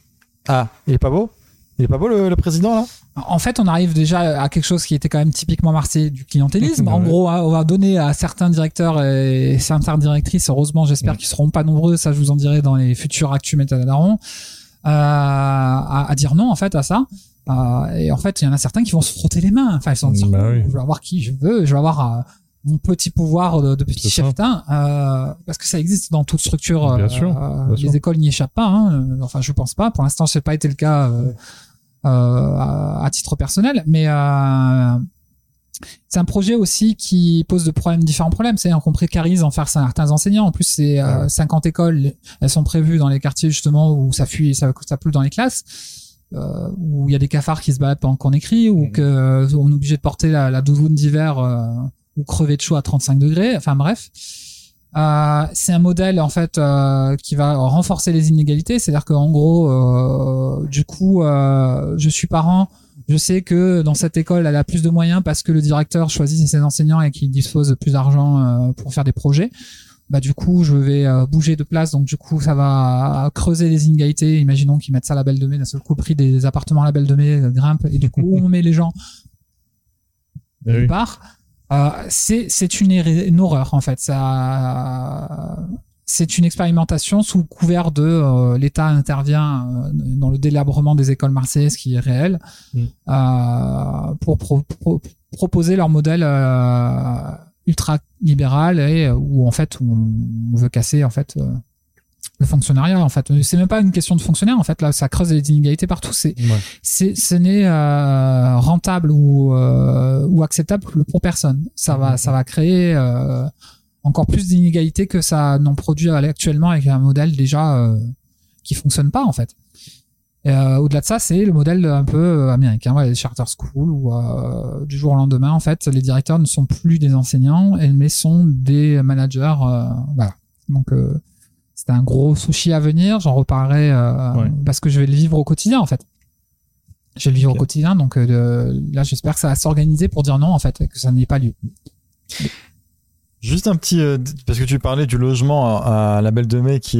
Ah, il est pas beau? Il est pas beau le, le président là? En fait, on arrive déjà à quelque chose qui était quand même typiquement marseillais du clientélisme. En gros, hein, on va donner à certains directeurs et certaines directrices, heureusement, j'espère qu'ils seront pas nombreux, ça je vous en dirai dans les futurs Actu Métadaron, euh, à, à dire non en fait à ça. Euh, et en fait, il y en a certains qui vont se frotter les mains. Enfin, ils vont se dire, Bah oui. je vais avoir qui je veux, je vais avoir euh, mon petit pouvoir de, de petit cheftain, euh, parce que ça existe dans toute structure. Bien euh, sûr, euh, bien les sûr. écoles n'y échappent pas. Hein. Enfin, je pense pas. Pour l'instant, c'est pas été le cas euh, à, à titre personnel, mais euh, c'est un projet aussi qui pose de problèmes, différents problèmes. C'est-à-dire qu'on précarise en faire certains enseignants. En plus, c'est euh, 50 écoles. Elles sont prévues dans les quartiers justement où ça fuit, ça, ça pleut dans les classes. Euh, où il y a des cafards qui se baladent pendant qu'on écrit, ou que euh, on est obligé de porter la, la doudoune d'hiver euh, ou crever de chaud à 35 degrés. Enfin bref. Euh, c'est un modèle en fait euh, qui va renforcer les inégalités, c'est-à-dire qu'en gros, euh, du coup, euh, je suis parent, je sais que dans cette école, elle a plus de moyens parce que le directeur choisit ses enseignants et qu'il dispose de plus d'argent euh, pour faire des projets. Bah du coup, je vais euh, bouger de place, donc du coup, ça va creuser les inégalités. Imaginons qu'ils mettent ça à la Belle de Mai, d'un seul coup, le prix des appartements à la Belle de Mai grimpe et du coup, *laughs* on met les gens Eh oui. part. Euh, c'est une, une horreur en fait. Ça, c'est une expérimentation sous couvert de euh, l'État intervient euh, dans le délabrement des écoles marseillaises qui est réel Mm. euh, pour pro- pro- proposer leur modèle euh, ultra libéral et où en fait on, veut casser en fait le fonctionnariat en fait. C'est même pas une question de fonctionnaire en fait là, ça creuse les inégalités partout. C'est Ouais. c'est ce n'est euh, rentable ou euh, ou acceptable pour personne. Ça va ça va créer euh, encore plus d'inégalités que ça n'en produit actuellement avec un modèle déjà euh, qui fonctionne pas en fait. Euh, Au-delà de ça, c'est le modèle un peu euh, américain, ouais, les charter schools où euh, du jour au lendemain, en fait, les directeurs ne sont plus des enseignants, mais sont des managers. euh, voilà. Donc euh, c'est un gros sushi à venir. J'en reparlerai euh, Ouais. parce que je vais le vivre au quotidien en fait. Je vais le vivre au quotidien, donc euh, là j'espère que ça va s'organiser pour dire non en fait, que ça n'ait pas lieu. Juste un petit, euh, parce que tu parlais du logement à, à la Belle de Mai qui,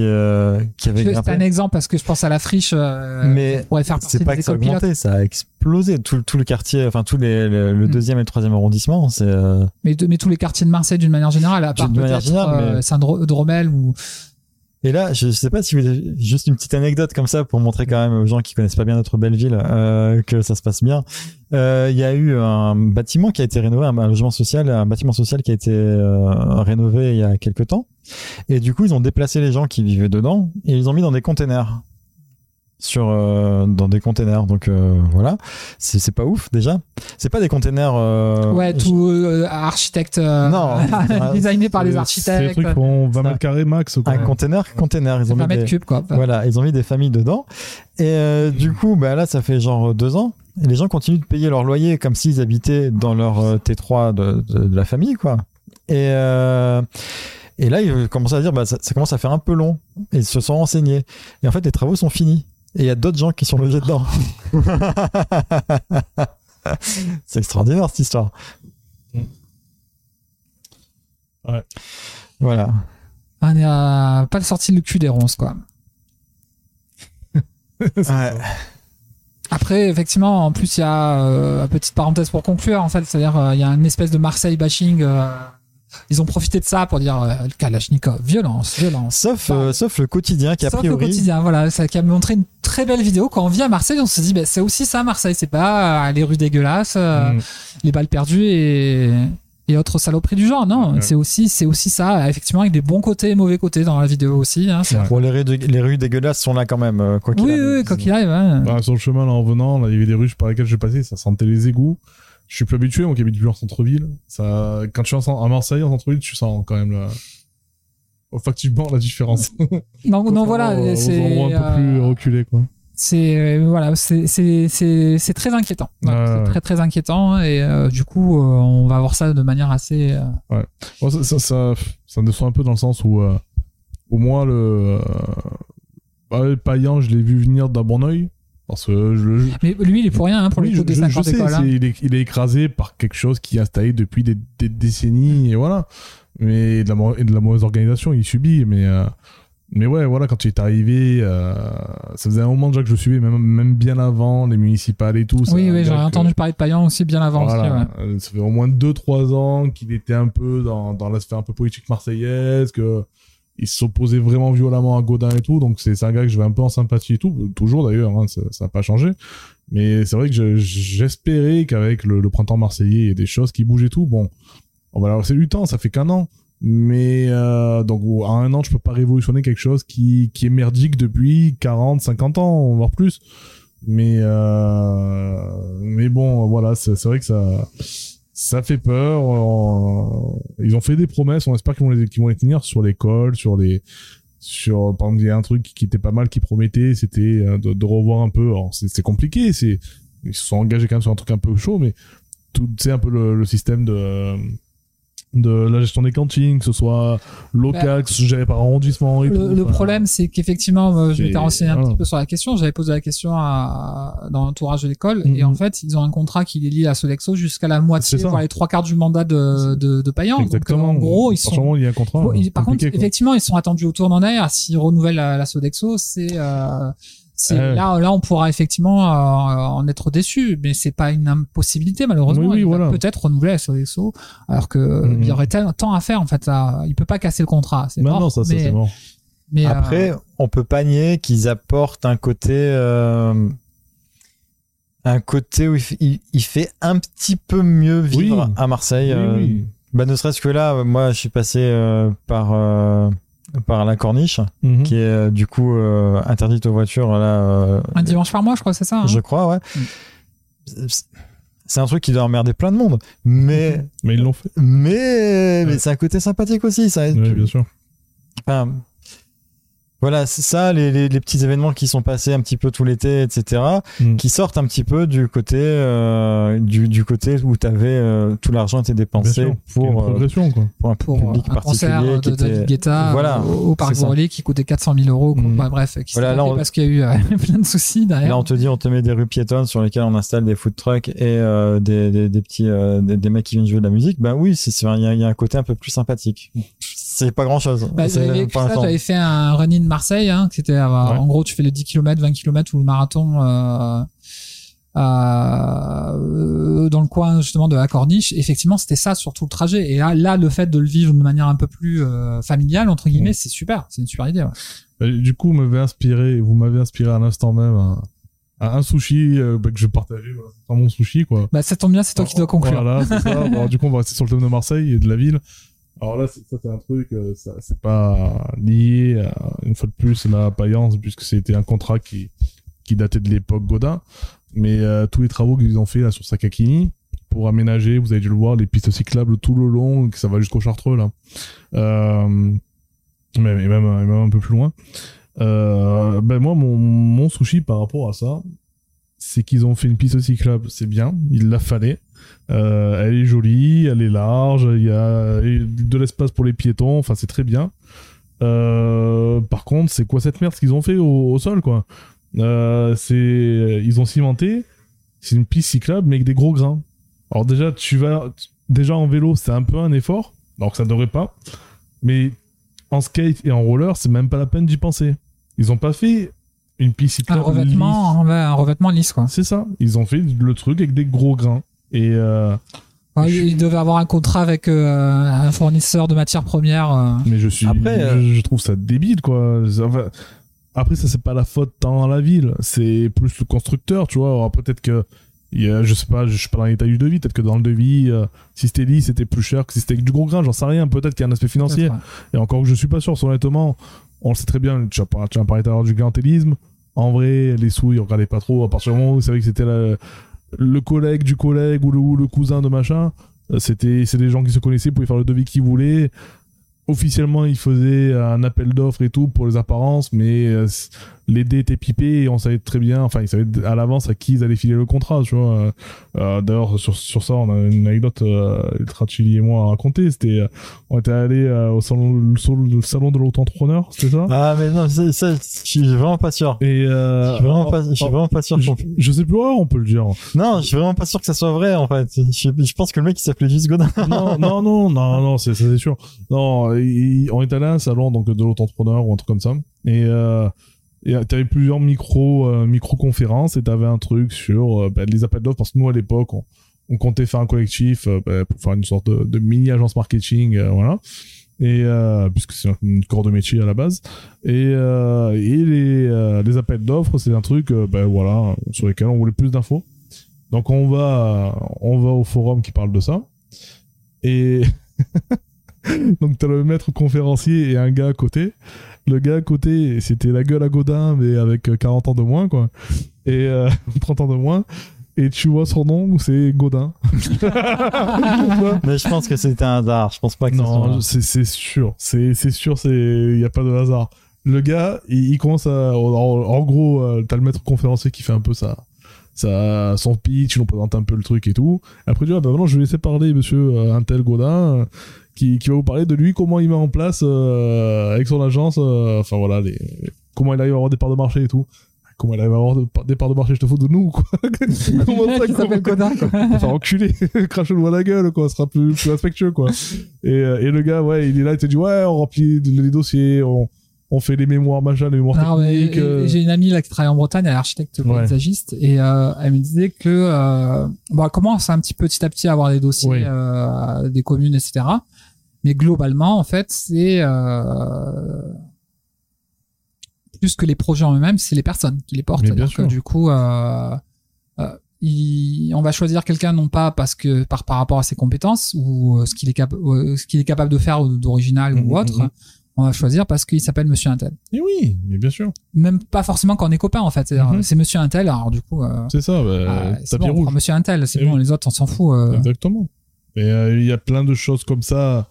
qui avait C'est un exemple parce que je pense à la friche. Mais C'est pas que ça a pilotes. augmenté, ça a explosé. Tout, tout le quartier, enfin tout les, le, le Mm. deuxième et le troisième arrondissement, c'est. Mais, mais tous les quartiers de Marseille d'une manière générale, à part peut-être mais- Saint-Dromel ou Et là, je sais pas si vous avez juste une petite anecdote comme ça pour montrer quand même aux gens qui connaissent pas bien notre belle ville euh, que ça se passe bien. Euh, Il y a eu un bâtiment qui a été rénové, un, un logement social, un bâtiment social qui a été euh, rénové il y a quelques temps. Et du coup, ils ont déplacé les gens qui vivaient dedans et ils ont mis dans des containers. Sur euh, dans des containers, donc euh, voilà, c'est c'est pas ouf déjà. C'est pas des containers. Euh, ouais, tout euh, architecte euh, Non. *laughs* designé par les C'est- C'est architectes. des trucs font 20 Ça- mètres carrés max. Quoi. un container, container. Ils ont mis 20 mètres des- cubes quoi. Voilà, ils ont mis des familles dedans. Et euh, du coup, bah là, ça fait genre deux ans. Et les gens continuent de payer leur loyer comme s'ils habitaient dans leur euh, T3 de, de, de la famille, quoi. Et, euh, et là, ils commencent à dire, bah, ça, ça commence à faire un peu long. Et ils se sont renseignés. Et en fait, les travaux sont finis. Et il y a d'autres gens qui sont logés dedans. *laughs* C'est extraordinaire, cette histoire. Ouais. Voilà. On est à pas sorti le cul des ronces quoi. *laughs* Ouais. Après, effectivement, en plus, il y a euh, une petite parenthèse pour conclure, en fait, c'est-à-dire euh, il y a une espèce de Marseille bashing. euh, ils ont profité de ça pour dire euh, Kalachnikov, violence, violence. Sauf, euh, sauf le quotidien qui, a Sauf priori. le quotidien, voilà, ça qui a montré une très belle vidéo. Quand on vit à Marseille, on se dit, bah, c'est aussi ça, Marseille. C'est pas euh, les rues dégueulasses, euh, Mm. les balles perdues et, et autres saloperies du genre. Non, Ouais. c'est aussi, c'est aussi ça, effectivement, avec des bons côtés et mauvais côtés dans la vidéo aussi. Hein. Bon, les rues, de- les rues dégueulasses sont là quand même, quoi qu'il Oui, arrive. oui, quoi qu'il arrive. Bah, sur le chemin, là, en venant, là, il y avait des rues par lesquelles je passais, ça sentait les égouts. Je suis plus habitué, moi qui habite plus en centre-ville. Ça, quand je suis en à Marseille, en centre-ville, tu sens quand même la... olfactivement la différence. *laughs* Non, non, voilà, c'est. un peu plus euh, reculés, quoi. c'est euh, voilà c'est très inquiétant Ouais, c'est ouais. très très inquiétant et euh, du coup euh, on va voir ça de manière assez euh, Bon, ça, ça, ça, me un peu dans le sens où, euh, au moins, le, euh, bah, je l'ai vu venir d'un bon oeil. Parce que je, je- mais lui il est pour rien hein, pour Oui, le coup je, des je- 50 je sais, écoles hein. il, est, il est écrasé par quelque chose qui est installé depuis des, des décennies, et voilà. Mais de la, et de la mauvaise organisation, il subit. Mais, euh, mais ouais, voilà, quand tu es arrivé, euh, ça faisait un moment déjà que je suivais, même, même bien avant, les municipales et tout. ça, oui oui que- entendu parler de Payan aussi bien avant aussi, voilà, ouais. euh, ça fait au moins 2-3 ans qu'il était un peu dans, dans la sphère un peu politique marseillaise, que il s'opposait vraiment violemment à Godin et tout, donc c'est un gars que je vais un peu en sympathie et tout, toujours d'ailleurs, hein, ça n'a pas changé. Mais c'est vrai que je- j'espérais qu'avec le, le printemps marseillais, il y ait des choses qui bougent et tout. Bon, on va leur laisser du temps, ça fait qu'un an. Mais euh, donc à un an, je peux pas révolutionner quelque chose qui, qui est merdique depuis 40, 50 ans, voire plus. Mais euh, mais bon, voilà, c'est vrai que ça ça fait peur. Euh, Ils ont fait des promesses, on espère qu'ils vont les vont les tenir sur l'école, sur les sur par exemple il y a un truc qui était pas mal qui promettait, c'était euh, de, revoir un peu. C'est compliqué, c'est ils se sont engagés quand même sur un truc un peu chaud, mais tout c'est un peu le, le système de de la gestion des cantines, que ce soit local, soit géré par arrondissement et Le, tout. le Enfin, problème, c'est qu'effectivement, je m'étais renseigné un petit peu sur la question. J'avais posé la question à, dans l'entourage de l'école, Mhm. et en fait, ils ont un contrat qui les lie à Sodexo jusqu'à la moitié, voire les trois quarts du mandat de, de, de Payan. Exactement. Donc, en gros, ils sont. Il y a un contrat. Bon, ils- par contre, quoi. effectivement, ils sont attendus au tournant d'air. S'ils renouvellent la, la Sodexo, c'est euh, Ouais. là, là, on pourra effectivement euh, en être déçu, mais c'est pas une impossibilité malheureusement. Oui, oui, il va voilà. peut-être renouveler la Sodexo, alors que Mhm. il y aurait tant à faire en fait. Là, il peut pas casser le contrat. C'est mort, non, ça, mais, c'est mort. mais, euh, Après, on peut pas nier qu'ils apportent un côté, euh, un côté où il, fait un petit peu mieux vivre Oui. à Marseille. Oui, euh, oui. Bah, ne serait-ce que là, moi, je suis passé euh, par euh, par la corniche, Mhm. qui est euh, du coup euh, interdite aux voitures là. euh, un dimanche par mois, je crois, c'est ça. hein? Je crois, ouais. C'est- C'est un truc qui doit emmerder plein de monde, mais Mais ils l'ont fait. mais, mais c'est un côté sympathique aussi. Ça, Ouais, bien sûr. Enfin, voilà, c'est ça, les, les, les petits événements qui sont passés un petit peu tout l'été, etc., Mm. qui sortent un petit peu du côté, euh, du, du côté où t'avais euh, tout l'argent était dépensé sûr. Pour, euh, progression, quoi. pour un pour public un concert particulier de qui était. David Guetta Voilà, au, au Parc qui coûtait 400 000 euros. quoi. Mhm. Bah, bref, qui Voilà, là, on- parce qu'il y a eu euh, *laughs* plein de soucis derrière. Là, on te dit, on te met des rues piétonnes sur lesquelles on installe des food trucks et euh, des, des, des petits, euh, des, des mecs qui viennent jouer de la musique. Ben oui, c'est, c'est- il y, a- il y a un côté un peu plus sympathique. C'est pas grand chose. Bah, j'avais écrit ça, j'avais fait un running de Marseille, hein, qui était, euh, en gros, tu fais le 10 km, 20 km ou le marathon, euh, euh, dans le coin, justement, de la Corniche. Effectivement, c'était ça, sur tout le trajet. Et là, là, le fait de le vivre de manière un peu plus, euh, familiale, entre guillemets, Mm. c'est super. C'est une super idée, ouais. Du coup, vous m'avez inspiré, vous m'avez inspiré à l'instant même à, à un sushi euh, bah, que je partageais voilà, dans mon sushi, quoi. Bah, ça tombe bien, c'est toi qui dois conclure. Voilà, c'est ça. Bon, alors, du coup, on va rester sur le thème de Marseille et de la ville. Alors là, ça, c'est un truc, euh, ça, c'est pas lié, à, une fois de plus, la paillance, puisque c'était un contrat qui, qui datait de l'époque Godin. Mais euh, tous les travaux qu'ils ont fait là sur Sakakini, pour aménager, vous avez dû le voir, les pistes cyclables tout le long, que ça va jusqu'au Chartreux, là. Euh, même, et même, un peu plus loin. Euh, ben moi, mon, mon sushi par rapport à ça, c'est qu'ils ont fait une piste cyclable, c'est bien, il la fallait. Euh, elle est jolie, elle est large, il y a de l'espace pour les piétons, enfin c'est très bien. Euh, par contre, c'est quoi cette merde qu'ils ont fait au, sol quoi? Euh, C'est ils ont cimenté, c'est une piste cyclable mais avec des gros grains. Alors déjà tu vas déjà en vélo, c'est un peu un effort, alors que ça devrait pas. Mais en skate et en roller, c'est même pas la peine d'y penser. Ils ont pas fait une piste Un cyclable lisse. revêtement, ouais, un revêtement lisse, quoi. C'est ça. Ils ont fait le truc avec des gros grains. Et euh, Ouais, il devait avoir un contrat avec euh, un fournisseur de matières premières. euh. mais je suis, Après, je, je trouve ça débile quoi. Enfin, après ça c'est pas la faute tant à la ville, c'est plus le constructeur, tu vois. Alors, peut-être que il y a, je sais pas, je suis pas dans les détails du devis. Peut-être que dans le devis, euh, si c'était lisse, c'était plus cher que si c'était avec du gros grain. J'en sais rien. Peut-être qu'il y a un aspect financier. Ouais. Et encore que je suis pas sûr, honnêtement, on le sait très bien, tu as, par- tu as parlé tout à l'heure du clientélisme. En vrai, les sous, ils regardaient pas trop. À partir du moment où que c'était le collègue du collègue ou le, ou le cousin de machin, euh, c'était c'est des gens qui se connaissaient, pouvaient faire le devis qu'ils voulaient. Officiellement, ils faisaient un appel d'offres et tout pour les apparences, mais euh, les dés étaient pipés et on savait très bien, enfin, ils savaient à l'avance à qui ils allaient filer le contrat, tu vois. Euh, euh, D'ailleurs, sur, sur ça, on a une anecdote, euh, Ultra Chili et moi à raconter. C'était, euh, on était allé euh, au salon, le salon de l'auto-entrepreneur, c'était ça? Ah, mais non, ça, ça, je suis vraiment pas sûr. Et euh, Je suis vraiment pas, je suis oh, vraiment pas sûr je, je sais plus, ouais, on peut le dire. Non, je suis vraiment pas sûr que ça soit vrai, en fait. Je, je pense que le mec, il s'appelait juste Godin. non, non, non, non, non, c'est ça, c'est sûr. Non, il- on est allé à un salon donc de l'auto-entrepreneur ou un truc comme ça. Et euh, et t'avais plusieurs micro euh, micro conférences et t'avais un truc sur euh, bah, les appels d'offres parce que nous à l'époque on, on comptait faire un collectif euh, bah, pour faire une sorte de, de mini agence marketing, euh, voilà. Et euh, puisque c'est une corps de métier à la base. Et, euh, et les, euh, les appels d'offres, c'est un truc, euh, ben voilà, sur lesquels on voulait plus d'infos. Donc on va, on va au forum qui parle de ça. Et *laughs* *laughs* donc t'as le maître conférencier et un gars à côté. Le gars à côté, c'était la gueule à Godin, mais avec euh, 40 ans de moins, quoi. Et euh, *laughs* 30 ans de moins. Et tu vois son nom, c'est Godin. *laughs* Mais je pense que c'était un hasard. Je pense pas que ça Non, c'est sûr. C'est sûr, c'est il y a pas de hasard. Le gars, il, il commence à en, en gros, euh, t'as le maître conférencier qui fait un peu sa ça, son pitch, il nous présente un peu le truc et tout. Après, tu vois, bah, maintenant, je vais laisser parler monsieur euh, un tel Godin, euh, qui, qui va vous parler de lui, comment il met en place, euh, avec son agence, euh, enfin voilà, les, comment il arrive à avoir des parts de marché et tout. Comment il arrive à avoir de- des parts de marché, je te fous de nous, quoi. *laughs* Comment *laughs* ça, qui s'appelle Godin, quoi. Enfin, enculé, *laughs* crache-le à la gueule, quoi, ce sera plus, plus respectueux, quoi. Et, euh, et le gars, ouais, il est là, il te dit, ouais, on remplit les dossiers, on, on fait les mémoires, machin, les mémoires mais, techniques. euh, J'ai une amie là qui travaille en Bretagne, elle est architecte Ouais. paysagiste, et euh, elle me disait que euh, bon, elle commence un petit peu petit à petit à avoir des dossiers Oui. euh, des communes, etc. Mais globalement, en fait, c'est euh, plus que les projets en eux-mêmes, c'est les personnes qui les portent. Bien que sûr. du coup, il- on va choisir quelqu'un non pas parce que par par rapport à ses compétences ou ce qu'il est, cap- ce qu'il est capable de faire d'original ou autre. mhm. On va choisir parce qu'il s'appelle Monsieur Intel Et oui, mais bien sûr. même pas forcément quand on est copains en fait. Mhm. C'est Monsieur Intel, alors du coup, euh, C'est ça, bah, ah, tapis bon, on rouge. Monsieur Intel, c'est Eh bon, oui. les autres on s'en fout. euh. Exactement. Et euh, il y a plein de choses comme ça.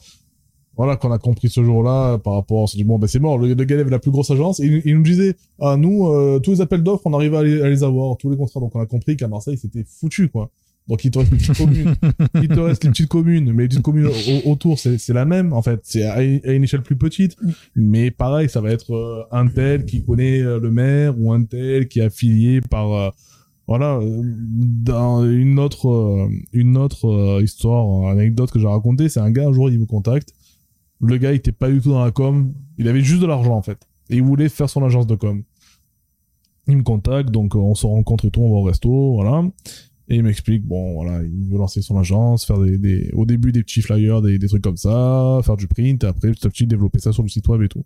Voilà, qu'on a compris ce jour-là par rapport. On s'est dit, bon, ben c'est mort, le, le gars la plus grosse agence. Et il, nous disait, ah, nous, euh, tous les appels d'offres, on arrivait à les, à les avoir, tous les contrats. Donc on a compris qu'à Marseille, c'était foutu, quoi. Donc il te reste les petites communes. *laughs* il te reste les petites communes. Mais les petites communes au- autour, c'est la même, en fait. C'est à, une échelle plus petite. Mais pareil, ça va être euh, un tel qui connaît euh, le maire ou un tel qui est affilié par. euh, voilà, dans une autre, une autre histoire, anecdote que j'ai racontée, c'est un gars un jour il me contacte. Le gars il était pas du tout dans la com, il avait juste de l'argent en fait, et il voulait faire son agence de com. Il me contacte, donc on se rencontre et tout, on va au resto, voilà. Et il m'explique, bon, voilà, il veut lancer son agence, faire des, au début des petits flyers, des, trucs comme ça, faire du print, et après petit à petit développer ça sur le site web et tout.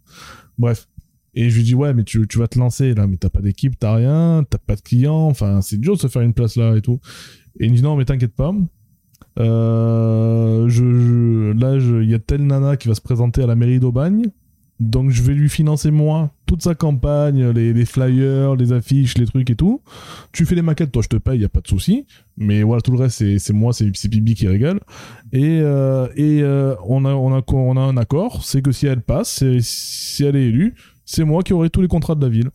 Bref. Et je lui dis, ouais, mais tu, tu vas te lancer là, mais t'as pas d'équipe, t'as rien, t'as pas de clients, enfin, c'est dur de se faire une place là et tout. Et il me dit, non, mais t'inquiète pas. Euh, je, là, il y a telle nana qui va se présenter à la mairie d'Aubagne. Donc, je vais lui financer moi toute sa campagne, les, les flyers, les affiches, les trucs et tout. Tu fais les maquettes, toi, je te paye, y a pas de souci. Mais voilà, tout le reste, c'est, moi, c'est, Bibi qui régale. Et, euh, et euh, on, a, on, a, on a un accord, c'est que si elle passe, si elle est élue, c'est moi qui aurai tous les contrats de la ville.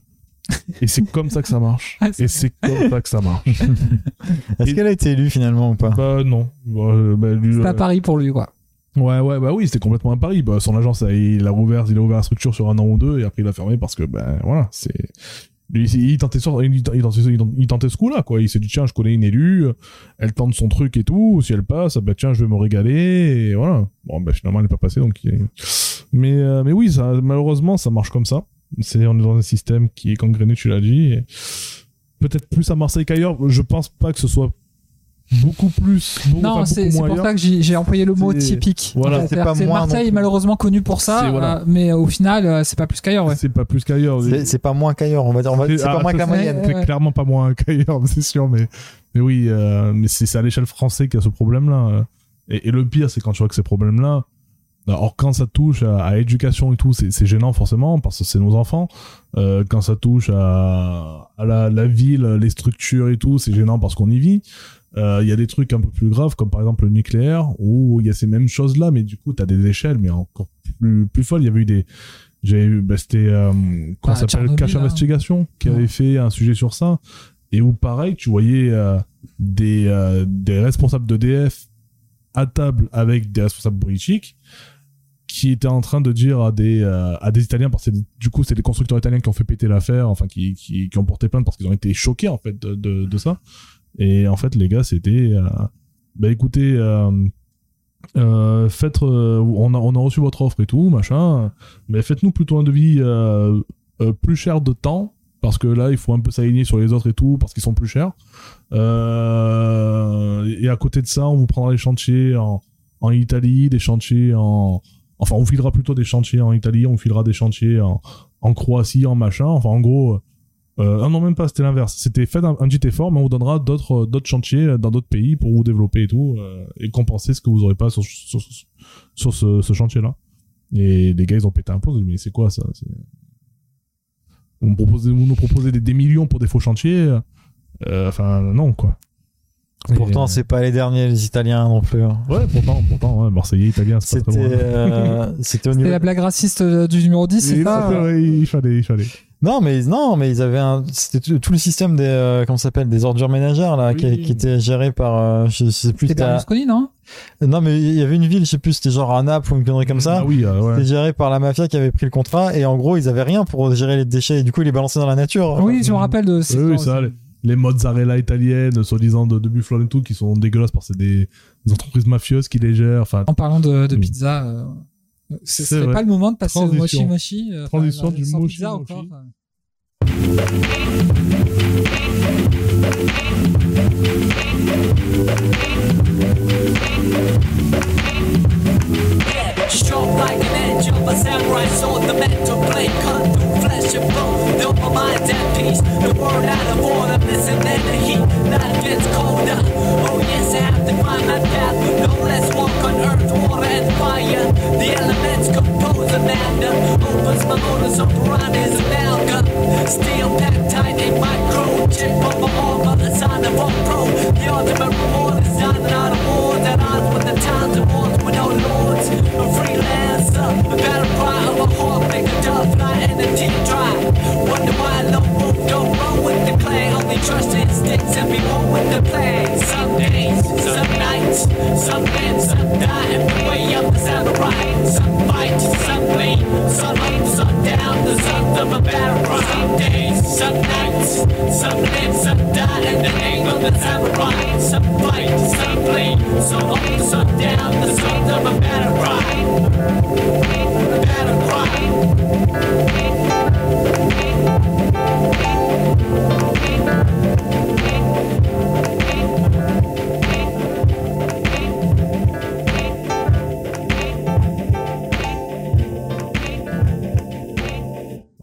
*laughs* Et c'est comme ça que ça marche. Ah, Et c'est comme ça que ça marche. *laughs* Est-ce Et- qu'elle a été élue finalement ou pas? Bah non. Bah, euh, bah, C'est euh, à Paris pour lui, quoi. Ouais, ouais, bah oui, c'était complètement à Paris. Bah, son agence, il a ouvert, il a ouvert la structure sur un an ou deux et après il a fermé parce que, ben voilà, c'est. Il tentait, il, tentait, il tentait- ce coup-là, quoi. Il s'est dit, tiens, je connais une élue, elle tente son truc et tout. Si elle passe, bah tiens, je vais me régaler et voilà. Bon, bah finalement, elle n'est pas passée, donc. Mais, euh, mais oui, malheureusement, ça marche comme ça. C'est, on est dans un système qui est gangréné, tu l'as dit. Peut-être plus à Marseille qu'ailleurs. Je pense pas que ce soit beaucoup plus. beaucoup- Non, enfin, c'est pour ailleurs. ça que j'ai employé le mot typique. voilà. C'est pas moins Marseille est malheureusement connu pour ça, voilà. euh, mais au final, euh, c'est pas plus qu'ailleurs. Ouais. C'est pas plus qu'ailleurs. C'est pas moins qu'ailleurs, on va dire. C'est- pas ah, moins que la moyenne. Ouais, clairement pas moins *laughs* qu'ailleurs, c'est sûr, mais, mais oui, euh, mais c'est à l'échelle française qu'il y a ce problème-là. Et, et le pire, c'est quand tu vois que ces problèmes-là, alors quand ça touche à, à éducation et tout, c'est gênant forcément, parce que c'est nos enfants. Euh, quand ça touche à, à la, la ville, les structures et tout, c'est gênant parce qu'on y vit. Euh, Il y a des trucs un peu plus graves, comme par exemple le nucléaire, où il y a ces mêmes choses-là, mais du coup, tu as des échelles, mais encore plus, plus folles. Il y avait eu des... J'avais vu, bah, c'était, euh, comment Ah, ça s'appelle, Cache là. Investigation, qui Ouais. avait fait un sujet sur ça, et où pareil, tu voyais euh, des, euh, des responsables d'EDF à table avec des responsables politiques, qui étaient en train de dire à des, euh, à des Italiens, parce que du coup, c'est des constructeurs italiens qui ont fait péter l'affaire, enfin, qui, qui, qui ont porté plainte parce qu'ils ont été choqués, en fait, de, de, de ça. Et en fait, les gars, c'était, euh, bah écoutez, euh, euh, faites, euh, on, a, on a reçu votre offre et tout, machin, mais faites-nous plutôt un devis plus cher de temps, parce que là, il faut un peu s'aligner sur les autres et tout, parce qu'ils sont plus chers. Et à côté de ça, on vous prendra les chantiers en, en Italie, des chantiers en... Enfin, on filera plutôt des chantiers en Italie, on filera des chantiers en, en Croatie, en machin. Enfin, en gros... Euh, ah non, même pas, c'était l'inverse. C'était faites un, un petit effort, mais on vous donnera d'autres d'autres chantiers dans d'autres pays pour vous développer et tout, euh, et compenser ce que vous aurez pas sur, sur, sur ce, ce chantier-là. Et les gars, ils ont pété un plomb, mais c'est quoi ça? Vous, me proposez, vous nous proposez des, des millions pour des faux chantiers euh, Enfin, non, quoi. Pourtant, Et, c'est pas les derniers, les Italiens non plus. hein. euh, Ouais, pourtant, pourtant, ouais, Marseillais, Italien, c'est pas C'était très loin. euh, c'était au C'était niveau. la blague raciste euh, du numéro 10, c'est ça? euh ouais, il fallait, il fallait. Non, mais non, mais ils avaient un. C'était tout, tout le système des euh, comment ça s'appelle des ordures ménagères là, qui, Oui. qui était géré par euh, je, je sais plus. C'était Berlusconi, non? Non, mais il y avait une ville, je sais plus, c'était genre à Naples ou une connerie comme ça. Ah oui, euh, ouais. C'était géré par la mafia qui avait pris le contrat et en gros ils avaient rien pour gérer les déchets et du coup ils les balançaient dans la nature. Oui, je me rappelle de ces Oui, oui, ça, les, les mozzarella italiennes, soi-disant de, de buffalo et tout, qui sont dégueulasses parce que c'est des, des entreprises mafieuses qui les gèrent. Enfin, En parlant de, de pizza, euh, ce C'est serait vrai. pas le moment de passer au mochi Transition. mochi euh, Transition enfin, du pizza mochi. encore, euh. Sharp like an edge of a samurai sword, the mental blade cut through flesh and bone. Though my mind's at peace, the word out of order, missing in the heat. Life gets colder. Oh yes, I have to find my path. No less walk on earth, water and fire. The elements compose a matter. Opens my motor, so piranha is amalgam. Steel packed tight in my crew. Chip on my armor, a sign of all pro. The ultimate reward is dining out of wars at odds with the times and wars with no lords. Freelancer, a battle cry of a hawk, make a dove fly and a team dry. Wonder why a lone wolf don't roll with the clay. Only trust instincts and be one with the play. Some days, some nights, some live, some die the way of the samurai. Some fight, some bleed, some up, some down, the sons of a battle cry. Some days, some nights, some live, some die in the name of the samurai. Some fight, some bleed, some up, some down, the sons of a battle cry. Battle cry.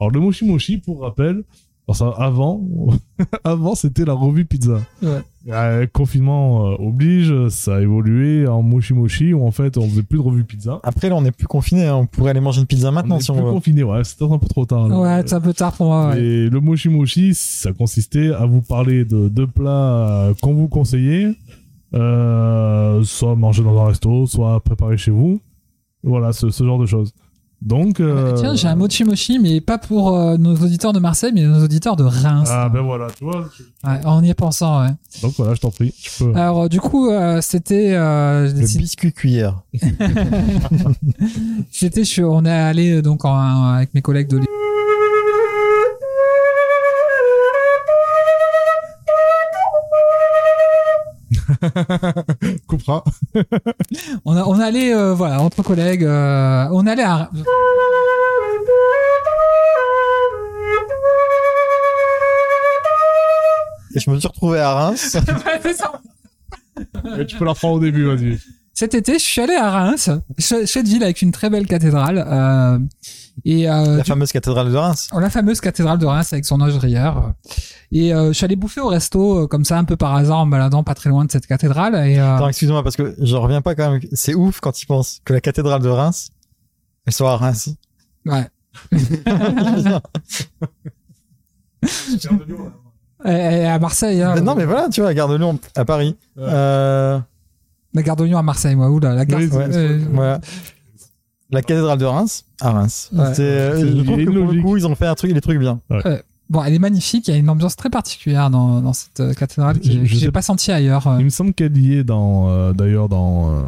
Alors le mochi mochi, pour rappel, alors ça, avant, *laughs* avant c'était la revue pizza. Ouais. Euh, confinement euh, oblige, ça a évolué en mochi mochi où en fait on faisait plus de revue pizza. Après là on est plus confiné, on pourrait aller manger une pizza maintenant on est si plus on veut. confiné, ouais, c'était un peu trop tard. là. Ouais, c'est un peu tard pour moi. Ouais. Et le mochi mochi, ça consistait à vous parler de deux plats qu'on vous conseillait, euh, soit manger dans un resto, soit préparer chez vous. Voilà, ce, ce genre de choses. Donc, euh, Tiens, j'ai un mochi mochi, mais pas pour euh, nos auditeurs de Marseille, mais nos auditeurs de Reims. ah ben voilà, tu vois. tu- Ouais, en y pensant, ouais. Donc voilà, je t'en prie, tu peux. Alors, euh, du coup, euh, c'était. euh, Le décidé- biscuit cuillère. *laughs* C'était, je- on est allé euh, donc en- avec mes collègues de *laughs* Coupera. *laughs* on, a, on est allé, euh, voilà, entre collègues, euh, on allé à. Et je me suis retrouvé à Reims. *laughs* Tu peux la reprendre au début, vas-y. Cet été, je suis allé à Reims, chouette ville avec une très belle cathédrale, euh, et euh, la du- fameuse cathédrale de Reims. la fameuse cathédrale de Reims avec son œuvrière. Et euh, je suis allé bouffer au resto euh, comme ça un peu par hasard en me baladant pas très loin de cette cathédrale. Et euh, Attends, excuse-moi parce que je reviens pas quand même. C'est ouf quand ils pensent que la cathédrale de Reims, elle soit à Reims. ouais. *laughs* Et, et à Marseille, hein, Mais non mais voilà, tu vois, la gare de Lyon à Paris. Ouais. Euh, la gare de Lyon à Marseille, moi. Oula, la gare. Oui, ouais, euh. La cathédrale de Reims à Reims. Ouais. C'est, euh, C'est- je trouve que pour le coup, ils ont fait un truc, des trucs bien. Bon, elle est magnifique. Il y a une ambiance très particulière dans, dans cette euh, cathédrale que Je- je j'ai sais- pas senti ailleurs. euh. Il me semble qu'elle y est dans, euh, d'ailleurs dans, euh,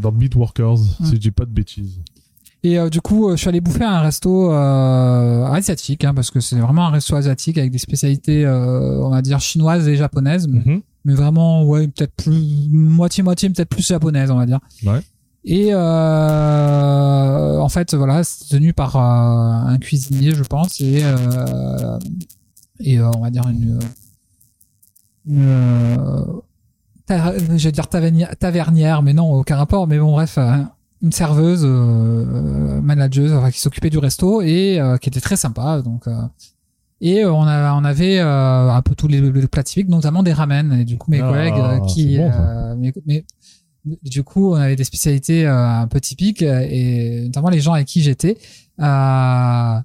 dans Beatworkers, Mm. si je dis pas de bêtises. Et euh, du coup, euh, je suis allé bouffer à un resto euh, asiatique, hein, parce que c'est vraiment un resto asiatique avec des spécialités, euh, on va dire chinoises et japonaises, mais, Mhm. mais vraiment, ouais, peut-être plus moitié moitié, peut-être plus japonaises, on va dire. Ouais. Et euh, en fait, voilà, c'est tenu par euh, un cuisinier, je pense, et euh, et euh, on va dire une, une euh, je vais dire tavernière, tavernière, mais non, aucun rapport. Mais bon, bref, euh, une serveuse, euh, manageuse, enfin, qui s'occupait du resto et euh, qui était très sympa. Donc, euh, et on, a, on avait euh, un peu tous les, les plats typiques, notamment des ramen. Et du coup, mes Ah, collègues qui, bon, euh, mes- du coup, on avait des spécialités euh, un peu typiques euh, et notamment les gens avec qui j'étais, euh,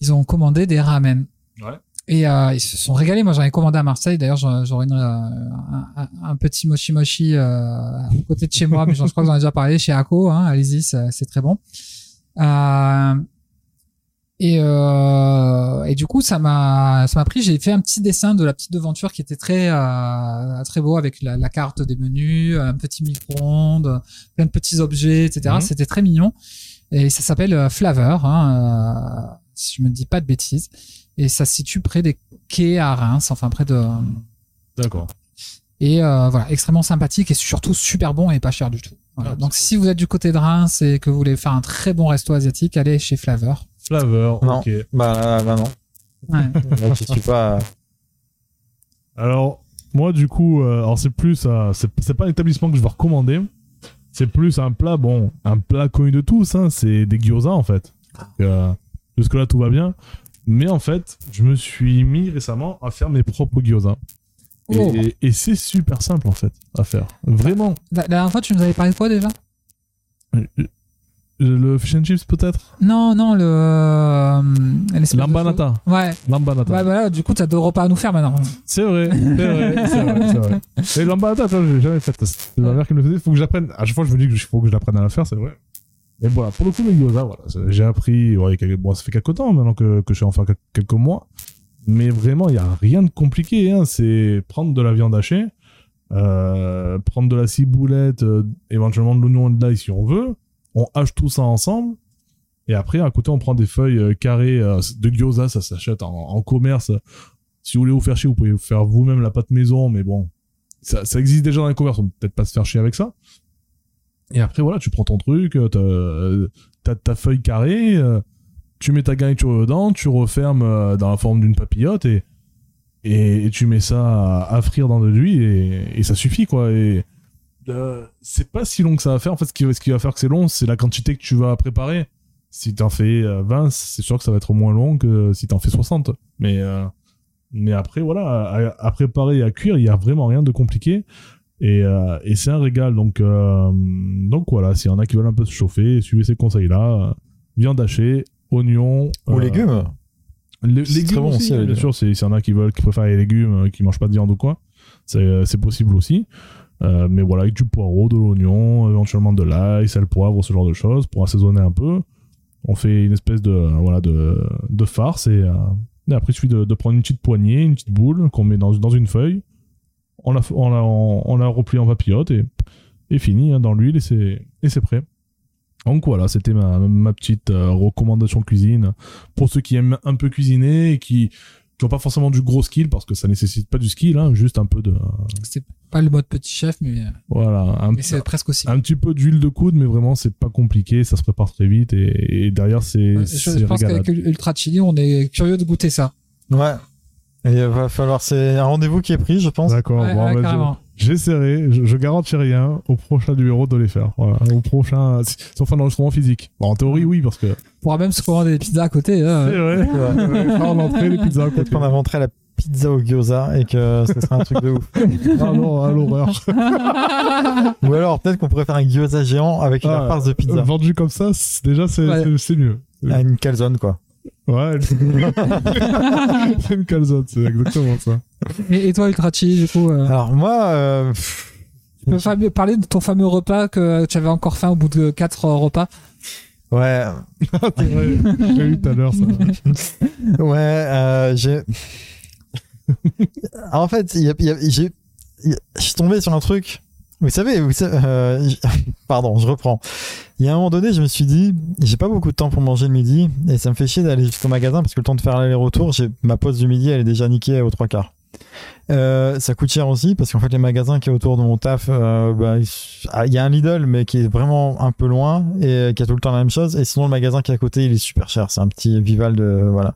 ils ont commandé des ramen. Ouais. Et euh, ils se sont régalés. Moi, j'en ai commandé à Marseille. D'ailleurs, j'aurais euh, un, petit mochi mochi euh, à côté de chez moi, mais je crois que j'en ai déjà parlé chez Ako. Hein, Allez-y, c'est très bon. Et, euh, et du coup, ça m'a, ça m'a pris. J'ai fait un petit dessin de la petite devanture qui était très, euh, très beau avec la, la carte des menus, un petit micro-ondes, plein de petits objets, etc. Mhm. C'était très mignon. Et ça s'appelle euh, Flavor, hein, euh, si je me dis pas de bêtises. Et ça se situe près des quais à Reims, enfin près de. D'accord. Et euh, voilà, extrêmement sympathique et surtout super bon et pas cher du tout. Voilà. Ah, Donc si vous êtes du côté de Reims et que vous voulez faire un très bon resto asiatique, allez chez Flavor. Flavor, Non. ok. Bah, bah non. Ouais. Là, je suis pas. Alors, moi, du coup, euh, alors c'est plus, euh, c'est c'est pas un établissement que je vais recommander. C'est plus un plat, bon, un plat connu de tous, hein, c'est des gyoza en fait. Donc, euh, Jusque-là, tout va bien. Mais en fait, je me suis mis récemment à faire mes propres gyoza. Et, Oh. et c'est super simple en fait à faire. Vraiment. La, la dernière fois, tu nous avais parlé de quoi déjà? Euh, Le fish and chips peut-être? Non, non, le. euh, de L'ambanata. Ouais. L'ambanata. Ouais, voilà, du coup, t'as deux repas à nous faire maintenant. C'est vrai, c'est vrai, c'est vrai, c'est vrai. *laughs* Et l'ambanata, tu vois, je l'ai jamais faite. C'est ma mère qui me le faisait. Faut que j'apprenne. À chaque fois, je me dis qu'il faut que je l'apprenne à la faire, c'est vrai. Et voilà, pour le coup, les gyoza, voilà. J'ai appris, ouais, quelques- bon, ça fait quelques temps maintenant que, que je sais en faire quel- quelques mois. Mais vraiment, il n'y a rien de compliqué, hein. C'est prendre de la viande hachée, euh, prendre de la ciboulette, euh, éventuellement de l'oignon et de l'ail si on veut. On hache tout ça ensemble. Et après, à côté, on prend des feuilles euh, carrées euh, de gyoza, ça s'achète en, commerce. Si vous voulez vous faire chier, vous pouvez faire vous-même la pâte maison, mais bon, ça, existe déjà dans les commerces, on peut peut-être pas se faire chier avec ça. Et après, voilà, tu prends ton truc, euh, t'as, ta feuille carrée, tu mets ta garniture dedans, tu refermes dans la forme d'une papillote et, et, tu mets ça à, frire dans de l'huile et, ça suffit, quoi. Euh, c'est pas si long que ça va faire. En fait, ce qui, ce qui va faire que c'est long, c'est la quantité que tu vas préparer. Si t'en fais euh, 20, c'est sûr que ça va être moins long que si t'en fais 60. Mais, euh, mais après, voilà, à, à préparer et à cuire, il y a vraiment rien de compliqué. Et, euh, et c'est un régal. Donc, euh, donc voilà, s'il y en a qui veulent un peu se chauffer, suivez ces conseils-là. Euh, Viande hachée, oignons. Ou euh, légumes. les légumes très bon aussi, les bien sûr. c'est- S'il y en a qui veulent, qui préfèrent les légumes, euh, qui mangent pas de viande ou quoi, c'est euh, c'est possible aussi. Euh, mais voilà, avec du poireau, de l'oignon, éventuellement de l'ail, sel, poivre, ce genre de choses, pour assaisonner un peu. On fait une espèce de, euh, voilà, de, de farce et, euh, après il suffit de, de prendre une petite poignée, une petite boule qu'on met dans, dans une feuille. On la, on la, on, la replie en papillote et, et fini hein, dans l'huile et c'est prêt. Donc voilà, c'était ma, ma petite recommandation cuisine pour ceux qui aiment un peu cuisiner et qui qui ont pas forcément du gros skill parce que ça nécessite pas du skill, hein, juste un peu de C'est pas le mode petit chef, mais, voilà, un, mais c'est presque aussi. un petit peu d'huile de coude, mais vraiment c'est pas compliqué, ça se prépare très vite et, et derrière c'est Ouais, je, je pense qu'avec Ultra Chili, on est curieux de goûter ça. Ouais. Et il va falloir, c'est un rendez-vous qui est pris, je pense. D'accord, Ouais, bon, ouais, carrément. J'essaierai, je, je garantis rien au prochain numéro de les faire. Voilà, au prochain, fait un enregistrement physique. Bon, en théorie oui parce que On pourra même se commander des pizzas à côté. hein. c'est vrai. Ouais. Ouais, faire en entrée les pizzas à Peut-être côté. qu'on inventerait la pizza au gyoza et que ce serait un truc de ouf. Ah non, à l'horreur. *laughs* Ou alors peut-être qu'on pourrait faire un gyoza géant avec une Ah, farce de pizza. Vendu comme ça, déjà c'est Ouais. mieux. Ah, une calzone, quoi. Ouais, *laughs* une calzone, c'est exactement ça. Et, et toi, Ultra Chili, du coup, euh, Alors moi, euh, tu peux fa- parler de ton fameux repas que tu avais encore faim au bout de quatre euh, repas ouais, *laughs* C'est vrai, j'ai eu tout à l'heure ça. *laughs* ouais, euh, j'ai. *laughs* en fait, il y a- y a- j'ai, il y a- je suis tombé sur un truc. Vous savez, vous savez euh, pardon, je reprends. Il y a un moment donné, je me suis dit, j'ai pas beaucoup de temps pour manger le midi et ça me fait chier d'aller jusqu'au magasin parce que le temps de faire l'aller-retour, j'ai ma pause du midi, elle est déjà niquée aux trois quarts. Euh, ça coûte cher aussi parce qu'en fait les magasins qui est autour de mon taf, euh, bah, il ah, il y a un Lidl mais qui est vraiment un peu loin et qui a tout le temps la même chose. Et sinon le magasin qui est à côté, il est super cher. C'est un petit Vival de voilà.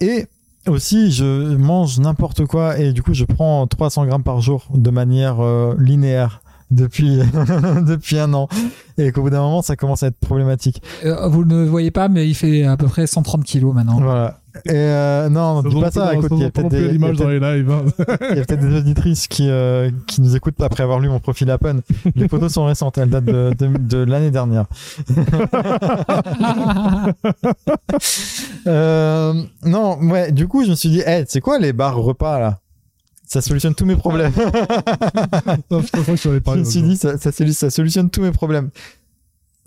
Et aussi, je mange n'importe quoi et du coup, je prends 300 grammes par jour de manière euh, linéaire depuis *laughs* depuis un an et qu'au bout d'un moment, ça commence à être problématique. Euh, Vous ne le voyez pas, mais il fait à peu près 130 kilos maintenant. Voilà. Et euh, non, dis pas ça. Écoute, il y a peut-être des, il y a l'image dans peut-être- les lives. hein. *laughs* il y a peut-être des auditrices qui euh, qui nous écoutent après avoir lu mon profil Apple. Les photos sont récentes, elles datent de de, de l'année dernière. *laughs* Euh, non, ouais. Du coup, je me suis dit, hey, c'est quoi les bars repas là? Ça solutionne tous mes problèmes. *laughs* Crois que Je me suis dit, ça, ça, solu- ça solutionne tous mes problèmes.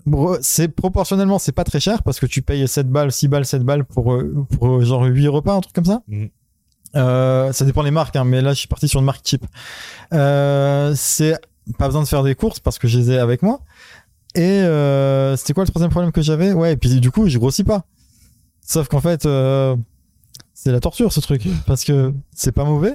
Bon, c'est proportionnellement, c'est pas très cher parce que tu payes 7 balles, 6 balles, 7 balles pour, euh, pour euh, genre 8 repas, un truc comme ça. Mhm. Euh, ça dépend des marques, hein, mais là, je suis parti sur une marque cheap. Euh, c'est pas besoin de faire des courses parce que je les ai avec moi. Et euh, c'était quoi le troisième problème que j'avais? Ouais, et puis du coup, je grossis pas. Sauf qu'en fait, euh, c'est la torture ce truc parce que c'est pas mauvais.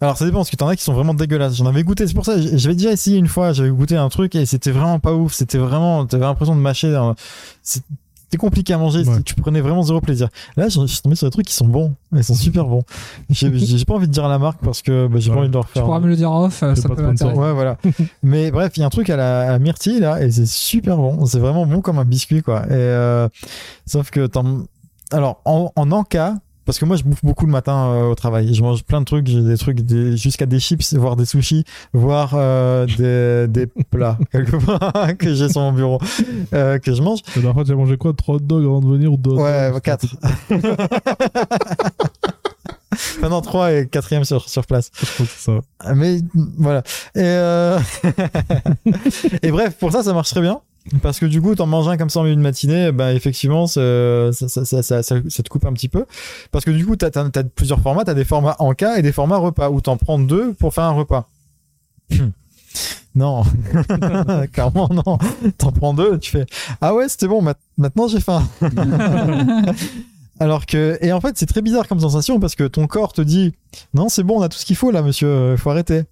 Alors ça dépend parce que t'en as qui sont vraiment dégueulasses. J'en avais goûté, c'est pour ça. J'avais déjà essayé une fois. J'avais goûté un truc et c'était vraiment pas ouf. C'était vraiment, t'avais l'impression de mâcher. dans- C'était compliqué à manger. Ouais. Tu prenais vraiment zéro plaisir. Là, je suis tombé sur des trucs qui sont bons. Ils sont super bons. J'ai *laughs* pas envie de dire la marque parce que bah, j'ai Ouais. pas envie de le Tu refaire. pourras me le dire en off, euh, C'est ça pas peut. Ouais, voilà. *laughs* Mais bref, il y a un truc à la, à la myrtille là, et c'est super bon. C'est vraiment bon comme un biscuit, quoi. Et euh, sauf que t'en- alors en, en encas, parce que moi je bouffe beaucoup le matin euh, au travail. Je mange plein de trucs, j'ai des trucs des- jusqu'à des chips, voire des sushis, voire euh, des, des plats *laughs* quelque part que j'ai sur mon bureau euh, que je mange. La dernière fois, tu as mangé quoi? 3 hot dogs avant de venir ou 2 Ouais, quatre. Enfin *laughs* non, trois et quatrième sur, sur place. Ça. Mais voilà. Et, euh... *laughs* et bref, pour ça, ça marche très bien. Parce que du coup, t'en manges un comme ça en milieu matinée, bah effectivement, ça, te coupe un petit peu. Parce que du coup, t'as as, plusieurs formats. T'as des formats en cas et des formats repas où t'en prends deux pour faire un repas. *clears throat* non, *laughs* clairement non. T'en prends deux, tu fais ah ouais, c'était bon. Maintenant, j'ai faim. *laughs* Alors que et en fait, c'est très bizarre comme sensation parce que ton corps te dit non, c'est bon, on a tout ce qu'il faut là, monsieur, euh, faut arrêter.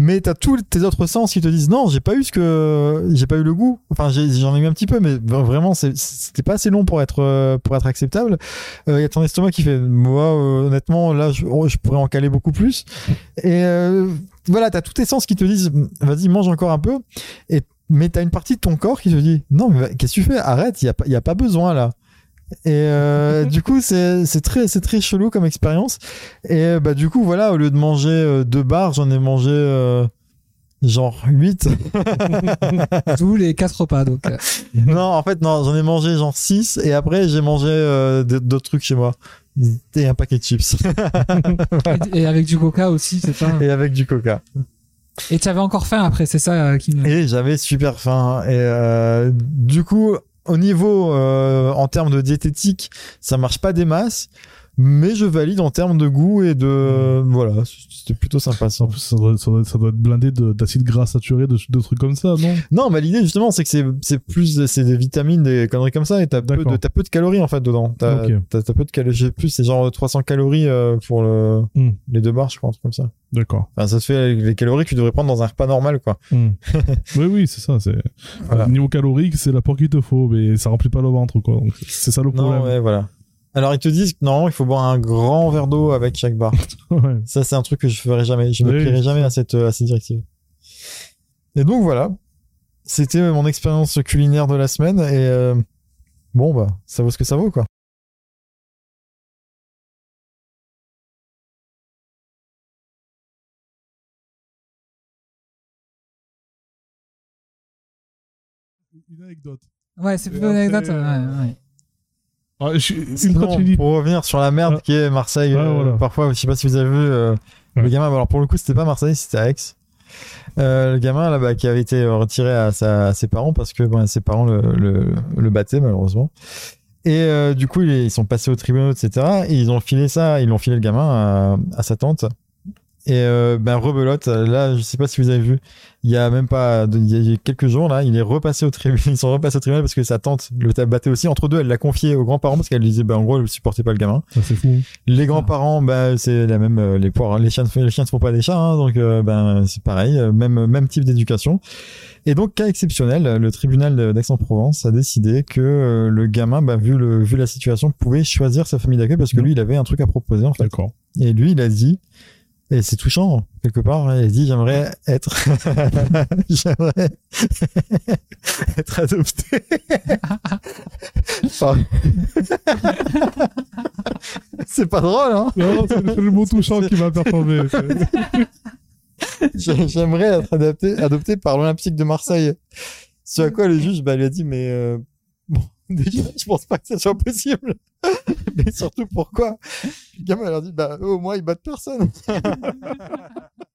Mais t'as tous tes autres sens qui te disent non, j'ai pas eu ce que j'ai pas eu le goût. Enfin, j'en ai eu un petit peu, mais vraiment, c'était pas assez long pour être euh, pour être acceptable. Il y a ton estomac qui fait moi, euh, honnêtement, là, je, oh, je pourrais en caler beaucoup plus. Et euh, voilà, t'as tous tes sens qui te disent vas-y, mange encore un peu. Et mais t'as une partie de ton corps qui te dit non, mais qu'est-ce que tu fais? Arrête, il y y a pas besoin là. Et euh, du coup, c'est c'est très c'est très chelou comme expérience. Et bah du coup, voilà, au lieu de manger euh, deux barres, j'en ai mangé euh, genre 8. *laughs* Tous les quatre repas, donc. euh, *laughs* non, en fait, non, j'en ai mangé genre 6 et après j'ai mangé euh, d'autres trucs chez moi. Et un paquet de chips. *laughs* et, avec du coca aussi, c'est ça. et avec du coca. Et tu avais encore faim après, c'est ça qui me. Et j'avais super faim. Et euh, du coup, au niveau euh, en termes de diététique, ça marche pas des masses, mais je valide en termes de goût et de voilà, c'était plutôt sympa. ça. En plus, ça doit, ça doit, ça doit être blindé de- d'acides gras saturés, de, de trucs comme ça, non? Non, mais l'idée justement, c'est que c'est plus c'est des vitamines, des conneries comme ça, et t'as peu de t'as peu de calories en fait dedans. T'as peu de calories. J'ai plus, c'est genre 300 calories euh, pour le Hmm. les deux barres, je crois, un truc comme ça. D'accord. Enfin, ça te fait les calories que tu devrais prendre dans un repas normal, quoi. Hmm. oui, oui, c'est ça. C'est Voilà. niveau calorique, c'est l'apport qu'il te faut, mais ça remplit pas le ventre, quoi. C'est ça le problème. Non, ouais, voilà. Alors ils te disent que non, il faut boire un grand verre d'eau avec chaque barre. *laughs* Ouais. Ça, c'est un truc que je ferai jamais. Je me Oui, plierai c'est jamais à cette, à cette directive. Et donc voilà. C'était mon expérience culinaire de la semaine. Et euh, bon, bah, ça vaut ce que ça vaut, quoi. Une anecdote. Ouais, c'est plutôt une anecdote. ouais, ouais. Ah, je pour revenir sur la merde qui est Marseille, euh, voilà. parfois, je sais pas si vous avez vu euh, le gamin. Alors pour le coup, c'était pas Marseille, c'était à Aix. Euh, le gamin là-bas qui avait été retiré à, sa- à ses parents parce que ses parents le, le, le battaient malheureusement. Et euh, du coup, ils, ils sont passés au tribunal, etc. Et ils ont filé ça, ils l'ont filé le gamin à, à sa tante. Et euh, ben rebelote, là, je sais pas si vous avez vu, il y a même pas, il y a quelques jours là, il est repassé au tribunal, *laughs* ils sont repassés au tribunal parce que sa tante le battait aussi. Entre deux, elle l'a confié aux grands-parents parce qu'elle disait, ben en gros, elle supportait pas le gamin. Ça, c'est fou. Les grands-parents, bah, c'est la même, euh, les poires, les chiens, les chiens ne font pas des chats, hein, donc euh, ben c'est pareil, euh, même même type d'éducation. Et donc cas exceptionnel, le tribunal d'Aix-en-Provence a décidé que le gamin, bah, vu le vu la situation, pouvait choisir sa famille d'accueil parce que lui, il avait un truc à proposer en fait. D'accord. Et lui, il a dit, et c'est touchant quelque part, il a dit j'aimerais être, *laughs* j'aimerais *laughs* être adopté. *laughs* C'est pas drôle, hein Non, c'est le mot touchant qui m'a perturbé. J'aimerais être adapté, adopté par l'Olympique de Marseille. Ce à quoi le juge bah, lui a dit, mais euh, bon, *laughs* je pense pas que ça soit possible. *laughs* mais surtout, pourquoi? Le gamin, leur dit, bah, au moins, ils battent personne. *laughs*